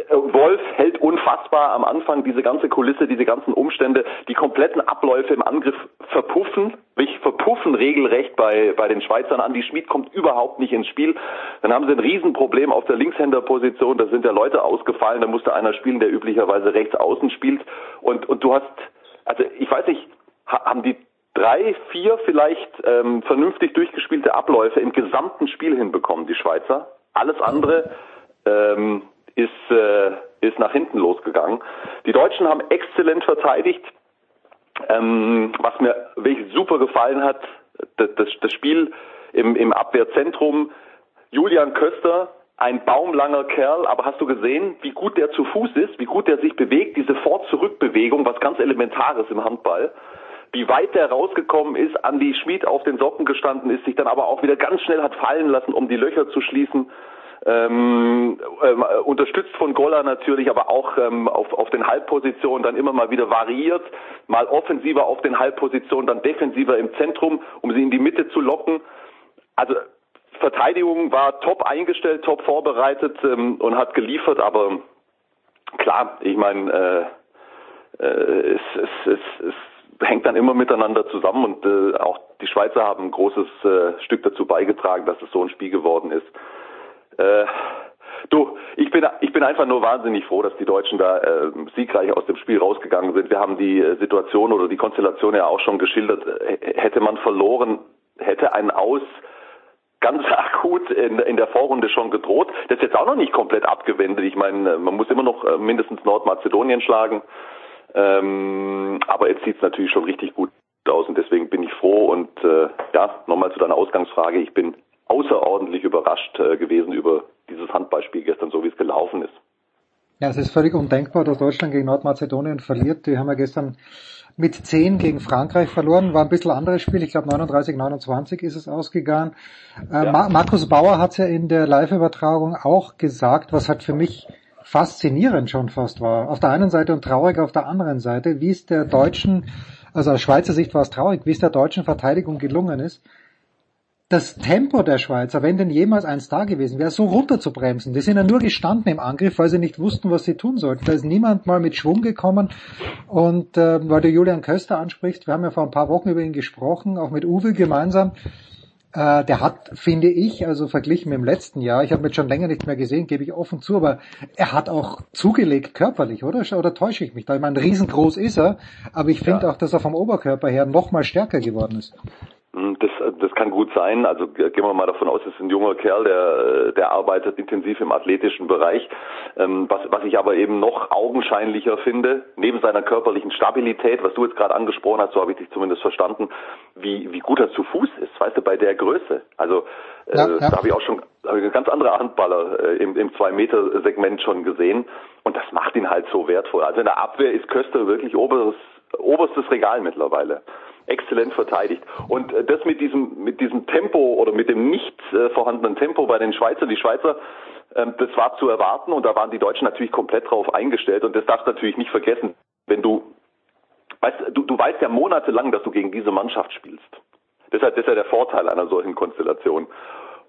[SPEAKER 3] Wolf hält unfassbar am Anfang diese ganze Kulisse, diese ganzen Umstände, die kompletten Abläufe im Angriff verpuffen, wirklich verpuffen regelrecht bei, bei den Schweizern. Andi Schmid kommt überhaupt nicht ins Spiel. Dann haben sie ein Riesenproblem auf der Linkshänderposition, da sind ja Leute ausgefallen, da musste einer spielen, der üblicherweise rechts außen spielt. Und, und du hast, also ich weiß nicht, haben die drei, vier vielleicht ähm, vernünftig durchgespielte Abläufe im gesamten Spiel hinbekommen, die Schweizer. Alles andere ähm, ist, äh, ist nach hinten losgegangen. Die Deutschen haben exzellent verteidigt. Ähm, was mir wirklich super gefallen hat, das, das, Spiel im, im Abwehrzentrum. Julian Köster, ein baumlanger Kerl, aber hast du gesehen, wie gut der zu Fuß ist, wie gut der sich bewegt, diese Vor-Zurück-Bewegung, was ganz Elementares im Handball wie weit der rausgekommen ist, Andy Schmid auf den Socken gestanden ist, sich dann aber auch wieder ganz schnell hat fallen lassen, um die Löcher zu schließen. Ähm, ähm, unterstützt von Goller natürlich, aber auch ähm, auf, auf den Halbpositionen dann immer mal wieder variiert, mal offensiver auf den Halbpositionen, dann defensiver im Zentrum, um sie in die Mitte zu locken. Also Verteidigung war top eingestellt, top vorbereitet ähm, und hat geliefert, aber klar, ich meine, äh, äh, es, es, es, es hängt dann immer miteinander zusammen und äh, auch die Schweizer haben ein großes äh, Stück dazu beigetragen, dass es so ein Spiel geworden ist. Äh, du, ich bin ich bin einfach nur wahnsinnig froh, dass die Deutschen da äh, siegreich aus dem Spiel rausgegangen sind. Wir haben die äh, Situation oder die Konstellation ja auch schon geschildert. H hätte man verloren, hätte ein Aus ganz akut in, in der Vorrunde schon gedroht. Das ist jetzt auch noch nicht komplett abgewendet. Ich meine, man muss immer noch äh, mindestens Nordmazedonien schlagen. Ähm, aber jetzt sieht es natürlich schon richtig gut aus und deswegen bin ich froh und äh, ja, nochmal zu deiner Ausgangsfrage. Ich bin außerordentlich überrascht äh, gewesen über dieses Handballspiel gestern, so wie es gelaufen ist.
[SPEAKER 7] Ja, es ist völlig undenkbar, dass Deutschland gegen Nordmazedonien verliert. Die haben ja gestern mit 10 gegen Frankreich verloren. War ein bisschen anderes Spiel. Ich glaube 39, 29 ist es ausgegangen. Äh, ja. Markus Bauer hat es ja in der Live-Übertragung auch gesagt, was halt für mich faszinierend schon fast war. Auf der einen Seite und traurig auf der anderen Seite, wie es der deutschen, also aus Schweizer Sicht war es traurig, wie es der deutschen Verteidigung gelungen ist, das Tempo der Schweizer, wenn denn jemals eins da gewesen wäre, so runterzubremsen. Die sind ja nur gestanden im Angriff, weil sie nicht wussten, was sie tun sollten. Da ist niemand mal mit Schwung gekommen. Und äh, weil du Julian Köster ansprichst, wir haben ja vor ein paar Wochen über ihn gesprochen, auch mit Uwe gemeinsam. Äh, der hat, finde ich, also verglichen mit dem letzten Jahr, ich habe jetzt schon länger nicht mehr gesehen, gebe ich offen zu, aber er hat auch zugelegt körperlich, oder? Oder täusche ich mich da? Ich meine, riesengroß ist er, aber ich finde ja. auch, dass er vom Oberkörper her noch mal stärker geworden ist.
[SPEAKER 3] Hm, das, das kann gut sein. Also gehen wir mal davon aus, es ist ein junger Kerl, der, der arbeitet intensiv im athletischen Bereich. Ähm, was, was ich aber eben noch augenscheinlicher finde, neben seiner körperlichen Stabilität, was du jetzt gerade angesprochen hast, so habe ich dich zumindest verstanden, wie, wie gut er zu Fuß ist, weißt du, bei der Größe. Also äh, ja, ja. da habe ich auch schon ganz andere Handballer äh, im, im Zwei-Meter-Segment schon gesehen. Und das macht ihn halt so wertvoll. Also in der Abwehr ist Köster wirklich oberstes, oberstes Regal mittlerweile exzellent verteidigt. Und äh, das mit diesem, mit diesem Tempo oder mit dem nicht äh, vorhandenen Tempo bei den Schweizer, die Schweizer, ähm, das war zu erwarten und da waren die Deutschen natürlich komplett drauf eingestellt und das darfst du natürlich nicht vergessen, wenn du, weißt, du, du weißt ja monatelang, dass du gegen diese Mannschaft spielst. Deshalb das ist ja der Vorteil einer solchen Konstellation.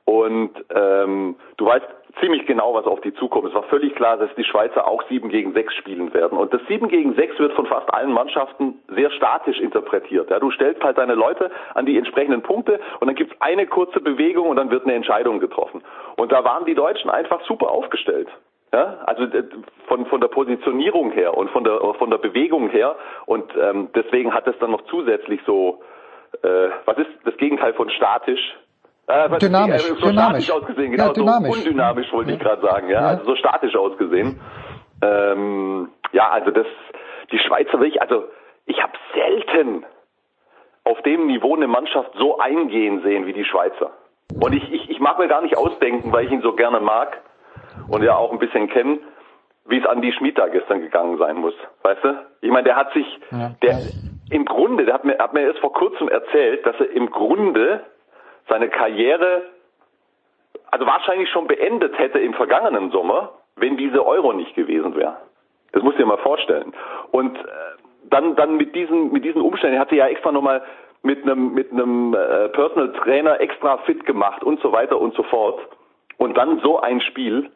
[SPEAKER 3] Und ähm, du weißt ziemlich genau, was auf die zukommt. Es war völlig klar, dass die Schweizer auch 7 gegen 6 spielen werden. Und das 7 gegen 6 wird von fast allen Mannschaften sehr statisch interpretiert. Ja, du stellst halt deine Leute an die entsprechenden Punkte und dann gibt's eine kurze Bewegung und dann wird eine Entscheidung getroffen. Und da waren die Deutschen einfach super aufgestellt. Ja, also äh, von, von der Positionierung her und von der, von der Bewegung her. Und ähm, deswegen hat es dann noch zusätzlich so, äh, was ist das Gegenteil von statisch?
[SPEAKER 7] Äh, dynamisch,
[SPEAKER 3] so
[SPEAKER 7] dynamisch.
[SPEAKER 3] statisch ausgesehen, genau,
[SPEAKER 7] ja, dynamisch.
[SPEAKER 3] so undynamisch wollte ja. ich gerade sagen, ja? ja, also so statisch ausgesehen. Ähm, ja, also das, die Schweizer will ich, also ich habe selten auf dem Niveau eine Mannschaft so eingehen sehen wie die Schweizer. Und ich, ich, ich mag mir gar nicht ausdenken, weil ich ihn so gerne mag und ja auch ein bisschen kenne, wie es Andi Schmid da gestern gegangen sein muss. Weißt du? Ich meine, der hat sich, der im Grunde, der hat mir, hat mir erst vor kurzem erzählt, dass er im Grunde seine Karriere also wahrscheinlich schon beendet hätte im vergangenen Sommer, wenn diese Euro nicht gewesen wäre. Das musst du dir mal vorstellen. Und äh, dann, dann mit diesen, mit diesen Umständen, er hatte ja extra nochmal mit einem, mit einem äh, Personal Trainer extra fit gemacht und so weiter und so fort. Und dann so ein Spiel,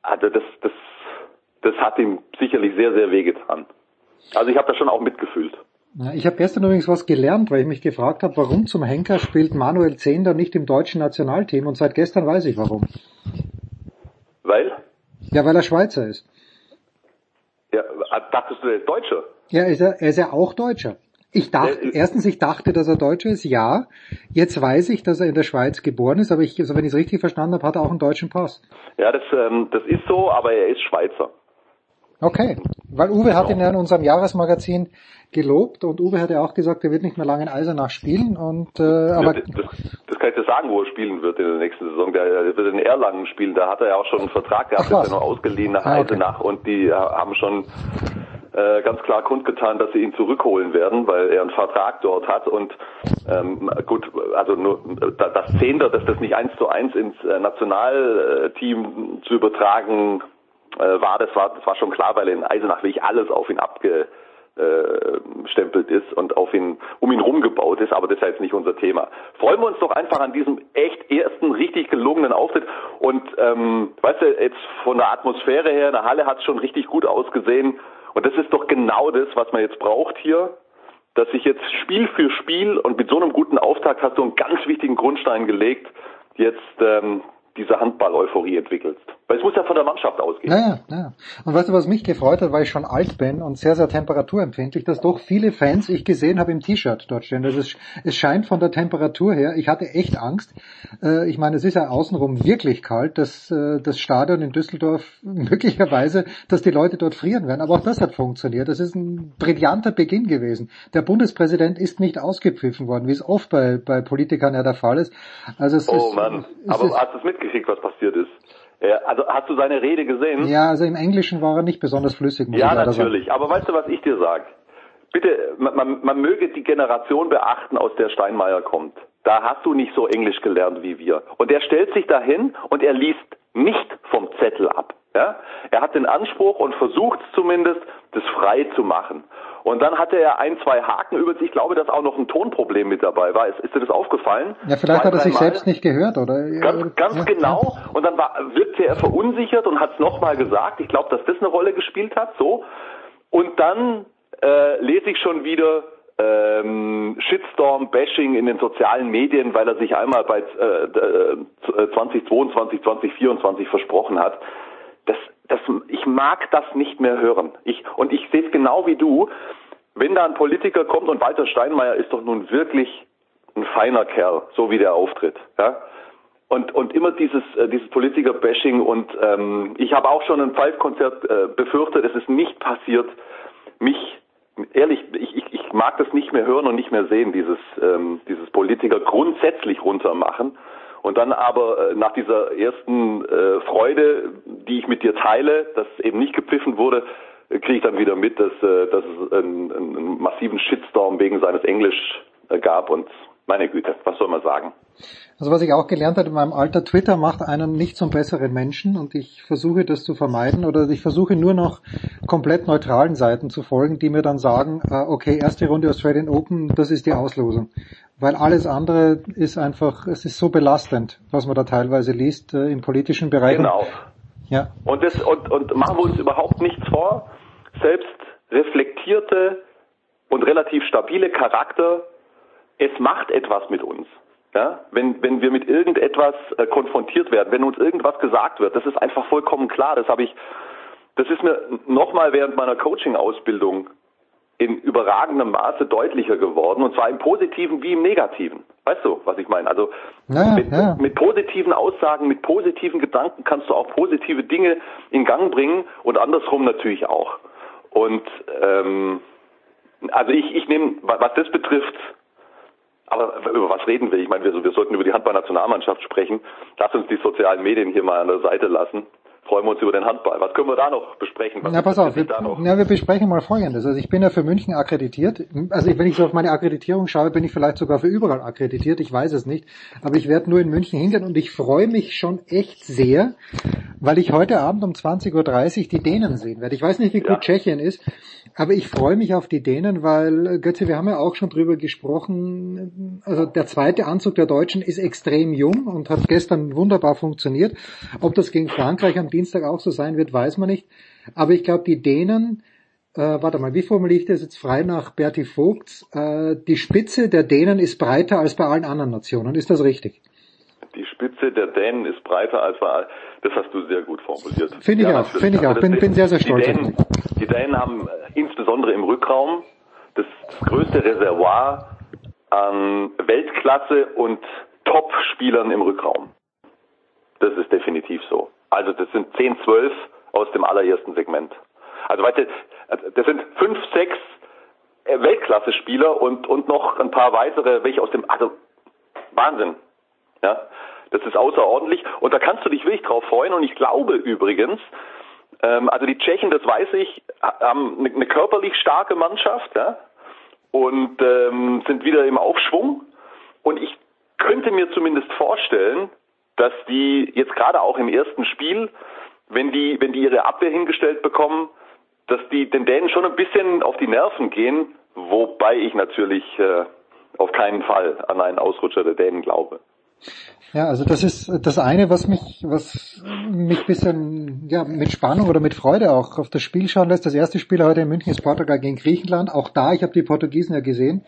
[SPEAKER 3] also das, das, das hat ihm sicherlich sehr, sehr wehgetan. Also ich habe da schon auch mitgefühlt.
[SPEAKER 7] Ich habe gestern übrigens was gelernt, weil ich mich gefragt habe, warum zum Henker spielt Manuel Zehnder nicht im deutschen Nationalteam und seit gestern weiß ich warum.
[SPEAKER 3] Weil?
[SPEAKER 7] Ja, weil er Schweizer ist.
[SPEAKER 3] Ja, dachtest du, er ist Deutscher?
[SPEAKER 7] Ja, ist er, er ist ja auch Deutscher. Ich dachte, erstens, ich dachte, dass er Deutscher ist, ja. Jetzt weiß ich, dass er in der Schweiz geboren ist, aber ich, also wenn ich es richtig verstanden habe, hat er auch einen deutschen Pass.
[SPEAKER 3] Ja, das, ähm, das ist so, aber er ist Schweizer.
[SPEAKER 7] Okay, weil Uwe hat ihn ja. in unserem Jahresmagazin gelobt und Uwe hat ja auch gesagt, er wird nicht mehr lange in Eisenach spielen und äh, aber
[SPEAKER 3] das, das, kann ich dir sagen, wo er spielen wird in der nächsten Saison. Der, der wird in Erlangen spielen, da hat er ja auch schon einen Vertrag gehabt, der ist ja noch ausgeliehen nach ah, okay. Eisenach. Und die haben schon äh, ganz klar kundgetan, dass sie ihn zurückholen werden, weil er einen Vertrag dort hat. Und ähm, gut, also nur das Zehnter, dass das nicht eins zu eins ins äh, Nationalteam zu übertragen äh, war, das war, das war schon klar, weil in Eisenach wirklich alles auf ihn abgestempelt ist und auf ihn, um ihn rumgebaut ist, aber das ist ja jetzt nicht unser Thema. Freuen wir uns doch einfach an diesem echt ersten richtig gelungenen Auftritt und ähm, weißt du, jetzt von der Atmosphäre her, in der Halle hat es schon richtig gut ausgesehen und das ist doch genau das, was man jetzt braucht hier, dass sich jetzt Spiel für Spiel und mit so einem guten Auftakt hast du einen ganz wichtigen Grundstein gelegt, jetzt ähm, diese Handball-Euphorie entwickelst. Weil es muss ja von der Mannschaft ausgehen.
[SPEAKER 7] Naja, naja. Und weißt du, was mich gefreut hat, weil ich schon alt bin und sehr, sehr temperaturempfindlich, dass doch viele Fans ich gesehen habe im T-Shirt dort stehen. Das ist, es scheint von der Temperatur her, ich hatte echt Angst. Äh, ich meine, es ist ja außenrum wirklich kalt, dass äh, das Stadion in Düsseldorf möglicherweise, dass die Leute dort frieren werden. Aber auch das hat funktioniert. Das ist ein brillanter Beginn gewesen. Der Bundespräsident ist nicht ausgepfiffen worden, wie es oft bei, bei Politikern ja der Fall ist. Also es
[SPEAKER 3] oh
[SPEAKER 7] ist,
[SPEAKER 3] Mann, aber
[SPEAKER 7] ist,
[SPEAKER 3] hast du es mitgekriegt, was passiert ist? Ja, also hast du seine Rede gesehen?
[SPEAKER 7] Ja, also im Englischen war er nicht besonders flüssig. Muss
[SPEAKER 3] Ja, natürlich. Aber weißt du, was ich dir sag? Bitte, man, man, man möge die Generation beachten, aus der Steinmeier kommt. Da hast du nicht so Englisch gelernt wie wir. Und er stellt sich dahin und er liest nicht vom Zettel ab. Ja? Er hat den Anspruch und versucht zumindest, das frei zu machen. Und dann hatte er ein, zwei Haken über sich. Ich glaube, dass auch noch ein Tonproblem mit dabei war. Ist, ist dir das aufgefallen?
[SPEAKER 7] Ja, vielleicht
[SPEAKER 3] Zwei,
[SPEAKER 7] hat er sich selbst nicht gehört, oder?
[SPEAKER 3] Ganz, ganz
[SPEAKER 7] ja,
[SPEAKER 3] genau. Und dann war, wirkte er verunsichert und hat es nochmal gesagt. Ich glaube, dass das eine Rolle gespielt hat. So. Und dann äh, lese ich schon wieder ähm, Shitstorm-Bashing in den sozialen Medien, weil er sich einmal bei äh, äh, 2022, 2024 versprochen hat. Das, ich mag das nicht mehr hören. Ich, und ich sehe es genau wie du. Wenn da ein Politiker kommt und Walter Steinmeier ist doch nun wirklich ein feiner Kerl, so wie der auftritt. Ja? Und, und immer dieses, äh, dieses Politiker-Bashing und ähm, ich habe auch schon ein Pfeif-Konzert äh, befürchtet, es ist nicht passiert. Mich, ehrlich, ich, ich, ich mag das nicht mehr hören und nicht mehr sehen, dieses, ähm, dieses Politiker grundsätzlich runtermachen. Und dann aber äh, nach dieser ersten äh, Freude, die ich mit dir teile, dass eben nicht gepfiffen wurde, äh, kriege ich dann wieder mit, dass, äh, dass es einen, einen massiven Shitstorm wegen seines Englisch äh, gab und meine Güte, was soll man sagen?
[SPEAKER 7] Also was ich auch gelernt habe in meinem Alter, Twitter macht einen nicht zum besseren Menschen und ich versuche das zu vermeiden oder ich versuche nur noch komplett neutralen Seiten zu folgen, die mir dann sagen, äh, okay, erste Runde Australian Open, das ist die Auslosung. Weil alles andere ist einfach, es ist so belastend, was man da teilweise liest äh, im politischen Bereich.
[SPEAKER 3] Genau.
[SPEAKER 7] Ja.
[SPEAKER 3] Und, das, und, und machen wir uns überhaupt nichts vor. Selbst reflektierte und relativ stabile Charakter, es macht etwas mit uns. Ja? Wenn, wenn wir mit irgendetwas äh, konfrontiert werden, wenn uns irgendwas gesagt wird, das ist einfach vollkommen klar. Das habe ich, das ist mir nochmal während meiner Coaching-Ausbildung in überragendem Maße deutlicher geworden, und zwar im Positiven wie im Negativen. Weißt du, was ich meine? Also
[SPEAKER 7] Ja,
[SPEAKER 3] mit,
[SPEAKER 7] ja.
[SPEAKER 3] mit positiven Aussagen, mit positiven Gedanken kannst du auch positive Dinge in Gang bringen und andersrum natürlich auch. Und ähm, also ich, ich nehme, wa- was das betrifft, aber über was reden wir? Ich meine, wir, wir sollten über die Handballnationalmannschaft sprechen. Lass uns die sozialen Medien hier mal an der Seite lassen. Freuen wir uns über den Handball. Was können wir da noch besprechen? Was
[SPEAKER 7] Na, pass auf, wir, na, wir besprechen mal Folgendes. Also ich bin ja für München akkreditiert. Also wenn ich so auf meine Akkreditierung schaue, bin ich vielleicht sogar für überall akkreditiert. Ich weiß es nicht. Aber ich werde nur in München hingehen und ich freue mich schon echt sehr, weil ich heute Abend um 20.30 Uhr die Dänen sehen werde. Ich weiß nicht, wie gut Tschechien ist, aber ich freue mich auf die Dänen, weil, äh, Götze, wir haben ja auch schon drüber gesprochen, also der zweite Anzug der Deutschen ist extrem jung und hat gestern wunderbar funktioniert. Ob das gegen Frankreich am Dienstag auch so sein wird, weiß man nicht. Aber ich glaube, die Dänen, äh, warte mal, wie formuliere ich das jetzt frei nach Berti Vogts? Äh, die Spitze der Dänen ist breiter als bei allen anderen Nationen. Ist das richtig?
[SPEAKER 3] Die Spitze der Dänen ist breiter als bei all- Das hast du sehr gut formuliert.
[SPEAKER 7] Finde ich auch,
[SPEAKER 3] natürlich.
[SPEAKER 7] finde ich auch. Bin- bin sehr, sehr
[SPEAKER 3] die
[SPEAKER 7] stolz auf
[SPEAKER 3] Dänen, die Dänen haben äh, insbesondere im Rückraum das, das größte Reservoir an Weltklasse und Top-Spielern im Rückraum. Das ist definitiv so. Also das sind 10, 12 aus dem allerersten Segment. Also weißt du, das sind fünf, sechs äh, Weltklasse-Spieler und, und noch ein paar weitere, welche aus dem, also Wahnsinn. Ja, das ist außerordentlich und da kannst du dich wirklich drauf freuen und ich glaube übrigens, ähm, also die Tschechen, das weiß ich, ha- haben eine, eine körperlich starke Mannschaft ja, und ähm, sind wieder im Aufschwung und ich könnte mir zumindest vorstellen, dass die jetzt gerade auch im ersten Spiel, wenn die, wenn die ihre Abwehr hingestellt bekommen, dass die den Dänen schon ein bisschen auf die Nerven gehen, wobei ich natürlich äh, auf keinen Fall an einen Ausrutscher der Dänen glaube.
[SPEAKER 7] Ja, also das ist das eine, was mich, was mich ein bisschen ja, mit Spannung oder mit Freude auch auf das Spiel schauen lässt. Das erste Spiel heute in München ist Portugal gegen Griechenland. Auch da, ich habe die Portugiesen ja gesehen,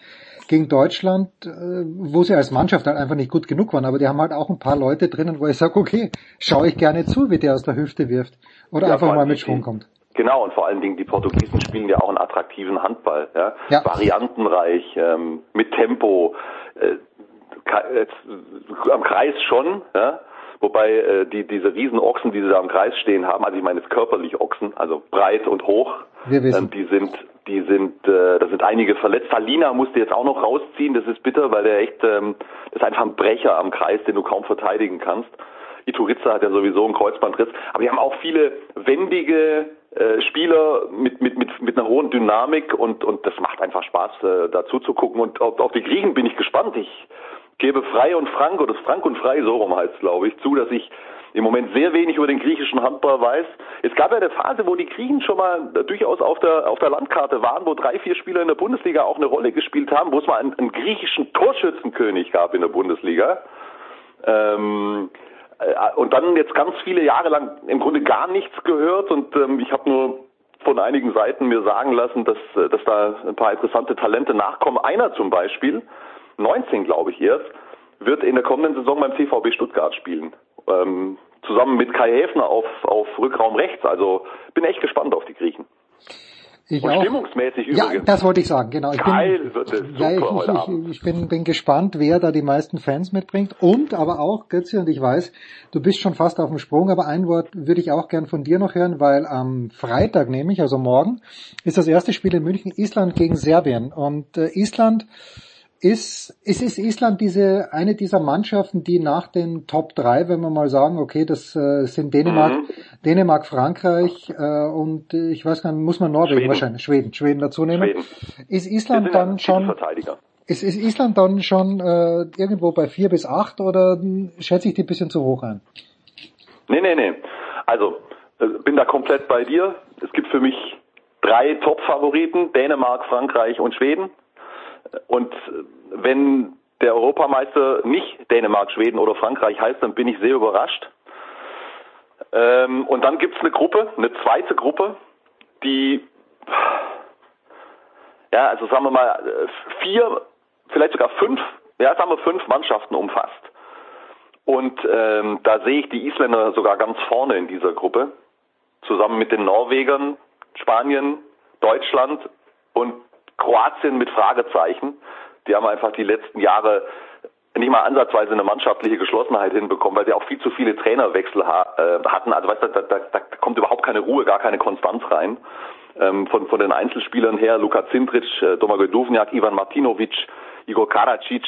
[SPEAKER 7] gegen Deutschland, äh, wo sie als Mannschaft halt einfach nicht gut genug waren, aber die haben halt auch ein paar Leute drinnen, wo ich sage, okay, schaue ich gerne zu, wie der aus der Hüfte wirft oder
[SPEAKER 3] Ja,
[SPEAKER 7] einfach mal mit Schwung kommt.
[SPEAKER 3] Genau, und vor allen Dingen die Portugiesen spielen ja auch einen attraktiven Handball, ja?
[SPEAKER 7] Ja.
[SPEAKER 3] variantenreich, ähm, mit Tempo, äh, äh, am Kreis schon, ja? Wobei äh, die diese Riesenochsen, die sie da am Kreis stehen haben, also ich meine jetzt körperlich Ochsen, also breit und hoch,
[SPEAKER 7] Wir wissen.
[SPEAKER 3] ähm, die sind die sind, äh, da sind einige verletzt. Salina musste jetzt auch noch rausziehen, das ist bitter, weil der echt, ähm, das ist einfach ein Brecher am Kreis, den du kaum verteidigen kannst. Ituriza hat ja sowieso einen Kreuzbandriss, aber wir haben auch viele wendige äh, Spieler mit, mit, mit, mit einer hohen Dynamik und, und das macht einfach Spaß, äh, dazu zu gucken. Und auf, auf die Griechen bin ich gespannt. Ich gebe Frei und Frank, oder Frank und Frei, so rum heißt glaube ich, zu, dass ich im Moment sehr wenig über den griechischen Handball weiß. Es gab ja eine Phase, wo die Griechen schon mal durchaus auf der, auf der Landkarte waren, wo drei, vier Spieler in der Bundesliga auch eine Rolle gespielt haben, wo es mal einen, einen griechischen Torschützenkönig gab in der Bundesliga. Ähm, äh, und dann jetzt ganz viele Jahre lang im Grunde gar nichts gehört und ähm, ich habe nur von einigen Seiten mir sagen lassen, dass, äh, dass da ein paar interessante Talente nachkommen. Einer zum Beispiel, 19 glaube ich erst, wird in der kommenden Saison beim TVB Stuttgart spielen. Ähm, zusammen mit Kai Häfner auf, auf Rückraum rechts. Also bin echt gespannt auf die Griechen.
[SPEAKER 7] Ich
[SPEAKER 3] Und
[SPEAKER 7] auch.
[SPEAKER 3] stimmungsmäßig
[SPEAKER 7] Ja,
[SPEAKER 3] übrigens.
[SPEAKER 7] das wollte ich sagen, genau. Ich
[SPEAKER 3] Geil
[SPEAKER 7] bin,
[SPEAKER 3] wird es
[SPEAKER 7] ja, ich,
[SPEAKER 3] super heute
[SPEAKER 7] ich,
[SPEAKER 3] Abend.
[SPEAKER 7] ich, ich bin, bin gespannt, wer da die meisten Fans mitbringt. Und aber auch, Götze, und ich weiß, du bist schon fast auf dem Sprung, aber ein Wort würde ich auch gern von dir noch hören, weil am Freitag nämlich, also morgen, ist das erste Spiel in München, Island gegen Serbien. Und äh, Island ist, ist, ist Island diese, eine dieser Mannschaften, die nach den Top 3, wenn wir mal sagen, okay, das äh, sind Dänemark,
[SPEAKER 3] Mhm.
[SPEAKER 7] Dänemark, Frankreich äh, und ich weiß gar nicht, muss man Norwegen
[SPEAKER 3] Schweden.
[SPEAKER 7] wahrscheinlich, Schweden, Schweden dazu nehmen.
[SPEAKER 3] Schweden.
[SPEAKER 7] Ist Island dann schon, ist, ist Island dann schon äh, irgendwo bei vier bis acht oder schätze ich die ein bisschen zu hoch ein?
[SPEAKER 3] Nee, nee, nee. Also, äh, bin da komplett bei dir. Es gibt für mich drei Top-Favoriten, Dänemark, Frankreich und Schweden. Und äh, wenn der Europameister nicht Dänemark, Schweden oder Frankreich heißt, dann bin ich sehr überrascht. Ähm, und dann gibt's eine Gruppe, eine zweite Gruppe, die, ja, also sagen wir mal, äh, vier, vielleicht sogar fünf, ja, sagen wir fünf Mannschaften umfasst. Und ähm, da sehe ich die Isländer sogar ganz vorne in dieser Gruppe, zusammen mit den Norwegern, Spanien, Deutschland und Kroatien mit Fragezeichen. Die haben einfach die letzten Jahre nicht mal ansatzweise eine mannschaftliche Geschlossenheit hinbekommen, weil sie auch viel zu viele Trainerwechsel ha äh, hatten. Also weißt du, da, da, da kommt überhaupt keine Ruhe, gar keine Konstanz rein. Ähm, von, von den Einzelspielern her, Luka Zintric, äh, Domagoj Duvnjak, Ivan Martinovic, Igor Karacic,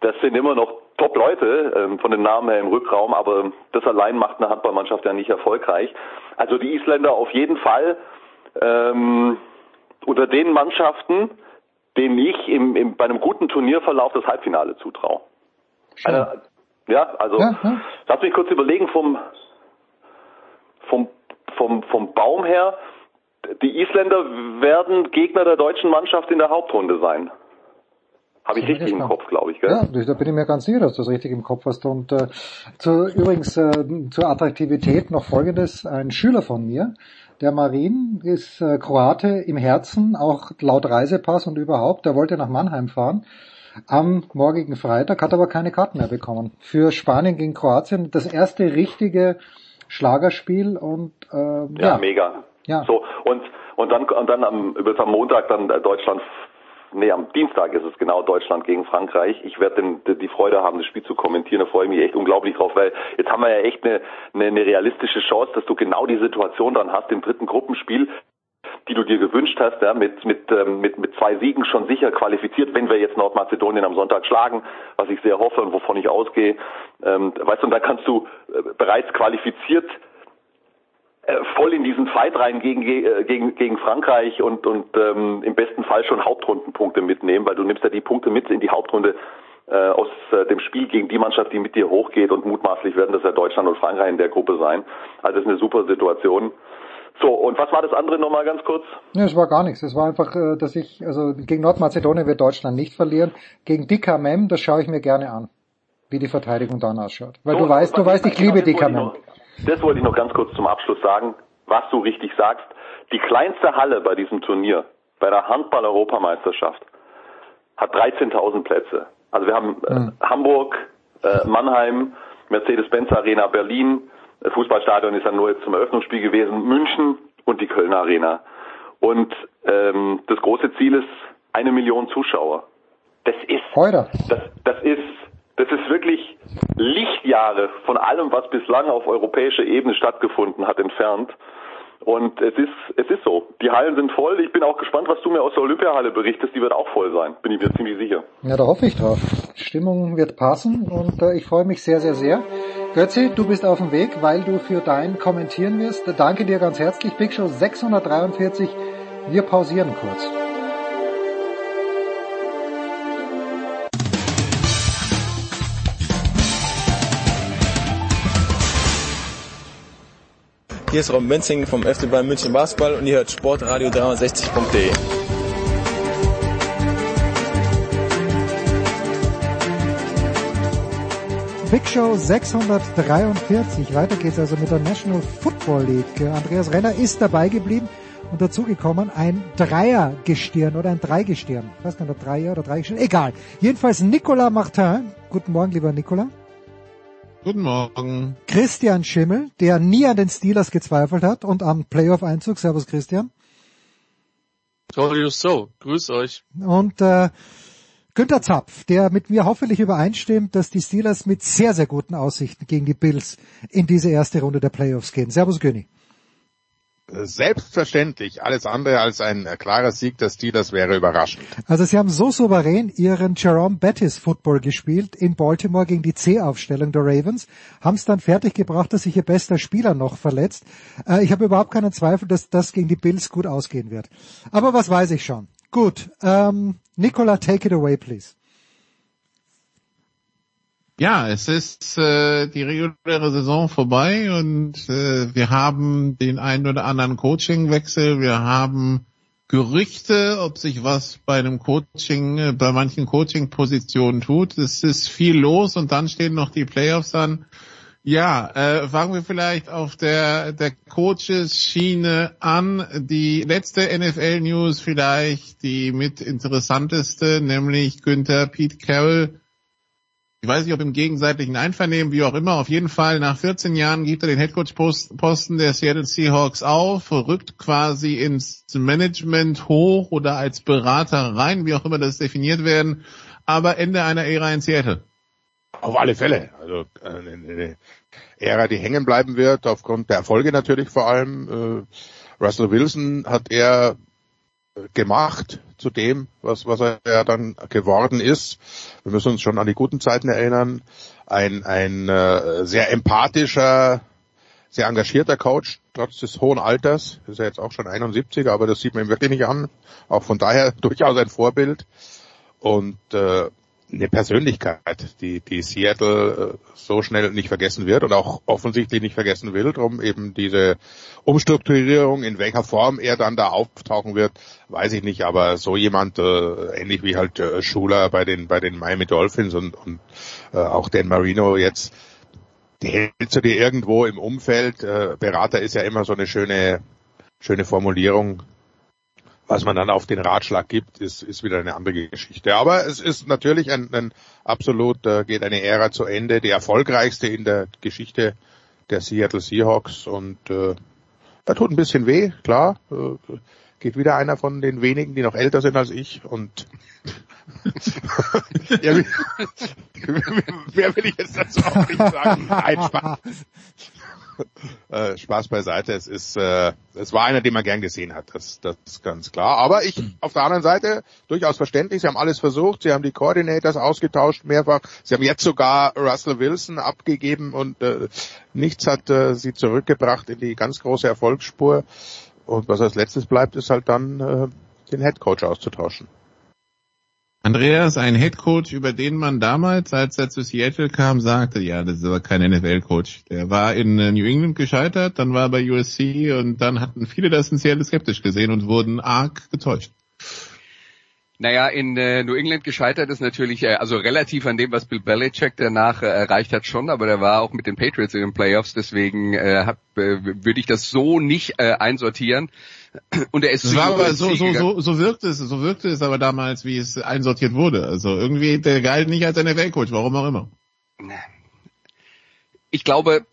[SPEAKER 3] das sind immer noch Top-Leute ähm, von den Namen her im Rückraum, aber das allein macht eine Handballmannschaft ja nicht erfolgreich. Also die Isländer auf jeden Fall ähm, unter den Mannschaften, denen ich im, im, bei einem guten Turnierverlauf das Halbfinale zutraue. Eine, ja, also
[SPEAKER 7] Ja, ja.
[SPEAKER 3] lass mich kurz überlegen vom, vom, vom, vom Baum her. Die Isländer werden Gegner der deutschen Mannschaft in der Hauptrunde sein. Habe ich richtig im. Kopf, glaube ich, gell?
[SPEAKER 7] Ja, da bin ich mir ganz sicher, dass du das richtig im Kopf hast. Und äh, zu, übrigens äh, zur Attraktivität noch Folgendes. Ein Schüler von mir, der Marin, ist äh, Kroate im Herzen, auch laut Reisepass und überhaupt. Der wollte nach Mannheim fahren am morgigen Freitag, hat aber keine Karten mehr bekommen. Für Spanien gegen Kroatien das erste richtige Schlagerspiel und äh,
[SPEAKER 3] Ja,
[SPEAKER 7] ja,
[SPEAKER 3] mega.
[SPEAKER 7] Ja.
[SPEAKER 3] So und und dann und dann am am Montag dann äh, Deutschland nee, am Dienstag ist es genau Deutschland gegen Frankreich. Ich werde die Freude haben, das Spiel zu kommentieren. Da freue ich mich echt unglaublich drauf, weil jetzt haben wir ja echt eine, eine, eine realistische Chance, dass du genau die Situation dann hast im dritten Gruppenspiel, die du dir gewünscht hast, ja, mit, mit, ähm, mit, mit zwei Siegen schon sicher qualifiziert, wenn wir jetzt Nordmazedonien am Sonntag schlagen, was ich sehr hoffe und wovon ich ausgehe. Ähm, weißt du, und da kannst du äh, bereits qualifiziert voll in diesen Fight rein gegen, äh, gegen, gegen Frankreich und, und ähm, im besten Fall schon Hauptrundenpunkte mitnehmen, weil du nimmst ja die Punkte mit in die Hauptrunde äh, aus äh, dem Spiel gegen die Mannschaft, die mit dir hochgeht und mutmaßlich werden das ja Deutschland und Frankreich in der Gruppe sein. Also das ist eine super Situation. So, und was war das andere nochmal ganz kurz?
[SPEAKER 7] Ja, es war gar nichts. Es war einfach, äh, dass ich, also gegen Nordmazedonien wird Deutschland nicht verlieren. Gegen DKMM, das schaue ich mir gerne an, wie die Verteidigung dann ausschaut. Weil
[SPEAKER 3] So,
[SPEAKER 7] du weißt, du weißt, ich liebe
[SPEAKER 3] das Das wollte ich noch ganz kurz zum Abschluss sagen, was du richtig sagst. Die kleinste Halle bei diesem Turnier, bei der Handball-Europameisterschaft, hat 13.000 Plätze. Also wir haben äh, Hamburg, äh, Mannheim, Mercedes-Benz Arena Berlin, äh, Fußballstadion ist dann nur jetzt zum Eröffnungsspiel gewesen, München und die Kölner Arena. Und ähm, das große Ziel ist eine Million Zuschauer. Das ist,
[SPEAKER 7] Heute.
[SPEAKER 3] das, das ist, das ist wirklich Lichtjahre von allem, was bislang auf europäischer Ebene stattgefunden hat, entfernt. Und es ist, es ist so. Die Hallen sind voll. Ich bin auch gespannt, was du mir aus der Olympiahalle berichtest. Die wird auch voll sein. Bin ich mir ziemlich sicher.
[SPEAKER 7] Ja, da hoffe ich drauf. Stimmung wird passen und äh, ich freue mich sehr, sehr, sehr. Götzi, du bist auf dem Weg, weil du für dein kommentieren wirst. Danke dir ganz herzlich. Big Show 643. Wir pausieren kurz.
[SPEAKER 14] Hier ist Ron Menzing vom FC Bayern München Basketball und ihr hört Sportradio 360.de.
[SPEAKER 7] Big Show 643. Weiter geht's also mit der National Football League. Andreas Renner ist dabei geblieben und dazugekommen ein Dreiergestirn oder ein Dreigestirn. Ich weiß gar nicht, ob Dreier oder Dreigestirn. Egal. Jedenfalls Nicolas Martin. Guten Morgen, lieber Nicolas.
[SPEAKER 15] Guten Morgen.
[SPEAKER 7] Christian Schimmel, der nie an den Steelers gezweifelt hat und am Playoff-Einzug. Servus Christian.
[SPEAKER 15] Told so. Grüß euch.
[SPEAKER 7] Und äh, Günther Zapf, der mit mir hoffentlich übereinstimmt, dass die Steelers mit sehr, sehr guten Aussichten gegen die Bills in diese erste Runde der Playoffs gehen. Servus Günni.
[SPEAKER 15] Selbstverständlich. Alles andere als ein klarer Sieg des Steelers wäre überraschend.
[SPEAKER 7] Also sie haben so souverän ihren Jerome Bettis Football gespielt in Baltimore gegen die C-Aufstellung der Ravens, haben es dann fertig gebracht, dass sich ihr bester Spieler noch verletzt. Äh, ich habe überhaupt keinen Zweifel, dass das gegen die Bills gut ausgehen wird. Aber was weiß ich schon. Gut, ähm, Nicola, take it away, please.
[SPEAKER 15] Ja, es ist äh, die reguläre Saison vorbei und äh, wir haben den einen oder anderen Coachingwechsel. Wir haben Gerüchte, ob sich was bei einem Coaching, äh, bei manchen Coaching-Positionen tut. Es ist viel los und dann stehen noch die Playoffs an. Ja, äh, fangen wir vielleicht auf der, der Coaches-Schiene an. Die letzte NFL-News vielleicht die mit interessanteste, nämlich Günther Pete Carroll ich weiß nicht, ob im gegenseitigen Einvernehmen, wie auch immer, auf jeden Fall nach 14 Jahren gibt er den Headcoach-Posten der Seattle Seahawks auf, rückt quasi ins Management hoch oder als Berater rein, wie auch immer das definiert werden, aber Ende einer Ära in Seattle.
[SPEAKER 16] Auf alle Fälle. Also äh, eine Ära, die hängen bleiben wird, aufgrund der Erfolge natürlich vor allem. Äh, Russell Wilson hat er gemacht zu dem, was, was er ja dann geworden ist. Wir müssen uns schon an die guten Zeiten erinnern. Ein, ein äh, sehr empathischer, sehr engagierter Coach, trotz des hohen Alters. Ist er jetzt auch schon 71, aber das sieht man ihm wirklich nicht an. Auch von daher durchaus ein Vorbild. Und äh, eine Persönlichkeit, die, die Seattle äh, so schnell nicht vergessen wird und auch offensichtlich nicht vergessen will, darum eben diese Umstrukturierung, in welcher Form er dann da auftauchen wird, weiß ich nicht, aber so jemand, äh, ähnlich wie halt äh, Schuler bei den, bei den Miami Dolphins und, und äh, auch den Marino jetzt, die hältst du dir irgendwo im Umfeld, äh, Berater ist ja immer so eine schöne, schöne Formulierung, was man dann auf den Ratschlag gibt, ist, ist wieder eine andere Geschichte. Aber es ist natürlich ein, ein absolut, äh, geht eine Ära zu Ende, die erfolgreichste in der Geschichte der Seattle Seahawks und äh, da tut ein bisschen weh, klar. Äh, geht wieder einer von den wenigen, die noch älter sind als ich und ja, wer will ich jetzt dazu auch nicht sagen? Nein, Spaß. äh, Spaß beiseite. Es ist, äh, es war einer, den man gern gesehen hat. Das, das ist ganz klar. Aber ich auf der anderen Seite durchaus verständlich. Sie haben alles versucht. Sie haben die Coordinators ausgetauscht mehrfach. Sie haben jetzt sogar Russell Wilson abgegeben und äh, nichts hat äh, sie zurückgebracht in die ganz große Erfolgsspur. Und was als letztes bleibt, ist halt dann äh, den Head Coach auszutauschen.
[SPEAKER 15] Andreas, ein Headcoach, über den man damals, als er zu Seattle kam, sagte, ja, das ist aber kein NFL-Coach. Der war in äh, New England gescheitert, dann war er bei USC und dann hatten viele das in Seattle skeptisch gesehen und wurden arg getäuscht.
[SPEAKER 12] Naja, in äh, New England gescheitert ist natürlich, äh, also relativ an dem, was Bill Belichick danach äh, erreicht hat schon, aber der war auch mit den Patriots in den Playoffs, deswegen äh, äh, würde ich das so nicht äh, einsortieren. Und er ist
[SPEAKER 15] das war aber so, so, so, so wirkte es, so wirkte es aber damals, wie es einsortiert wurde. Also irgendwie der galt nicht als NFL-Coach, warum auch immer.
[SPEAKER 12] Ich glaube,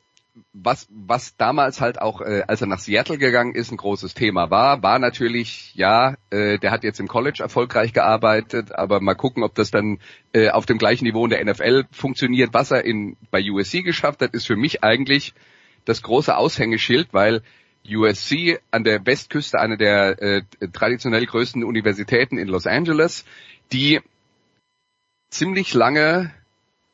[SPEAKER 12] was, was damals halt auch, äh, als er nach Seattle gegangen ist, ein großes Thema war, war natürlich, ja, äh, der hat jetzt im College erfolgreich gearbeitet, aber mal gucken, ob das dann äh, auf dem gleichen Niveau in der NFL funktioniert. Was er in, bei USC geschafft hat, ist für mich eigentlich das große Aushängeschild, weil USC an der Westküste, eine der äh, traditionell größten Universitäten in Los Angeles, die ziemlich lange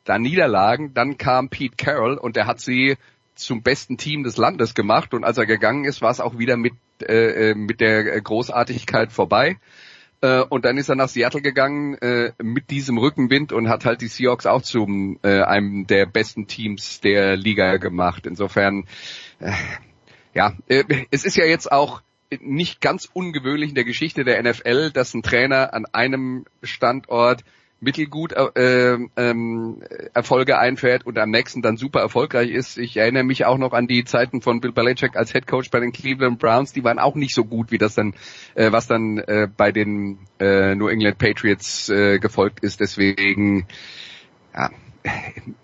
[SPEAKER 12] da niederlagen. Dann kam Pete Carroll und der hat sie zum besten Team des Landes gemacht und als er gegangen ist, war es auch wieder mit, äh, äh mit der Großartigkeit vorbei. Äh, und dann ist er nach Seattle gegangen äh, mit diesem Rückenwind und hat halt die Seahawks auch zum äh, einem der besten Teams der Liga gemacht. Insofern, ja, äh, es ist ja jetzt auch nicht ganz ungewöhnlich in der Geschichte der NFL, dass ein Trainer an einem Standort mittelgut äh, ähm, Erfolge einfährt und am nächsten dann super erfolgreich ist. Ich erinnere mich auch noch an die Zeiten von Bill Belichick als Head Coach bei den Cleveland Browns. Die waren auch nicht so gut, wie das dann, äh, was dann äh, bei den äh, New England Patriots äh, gefolgt ist. Deswegen, ja,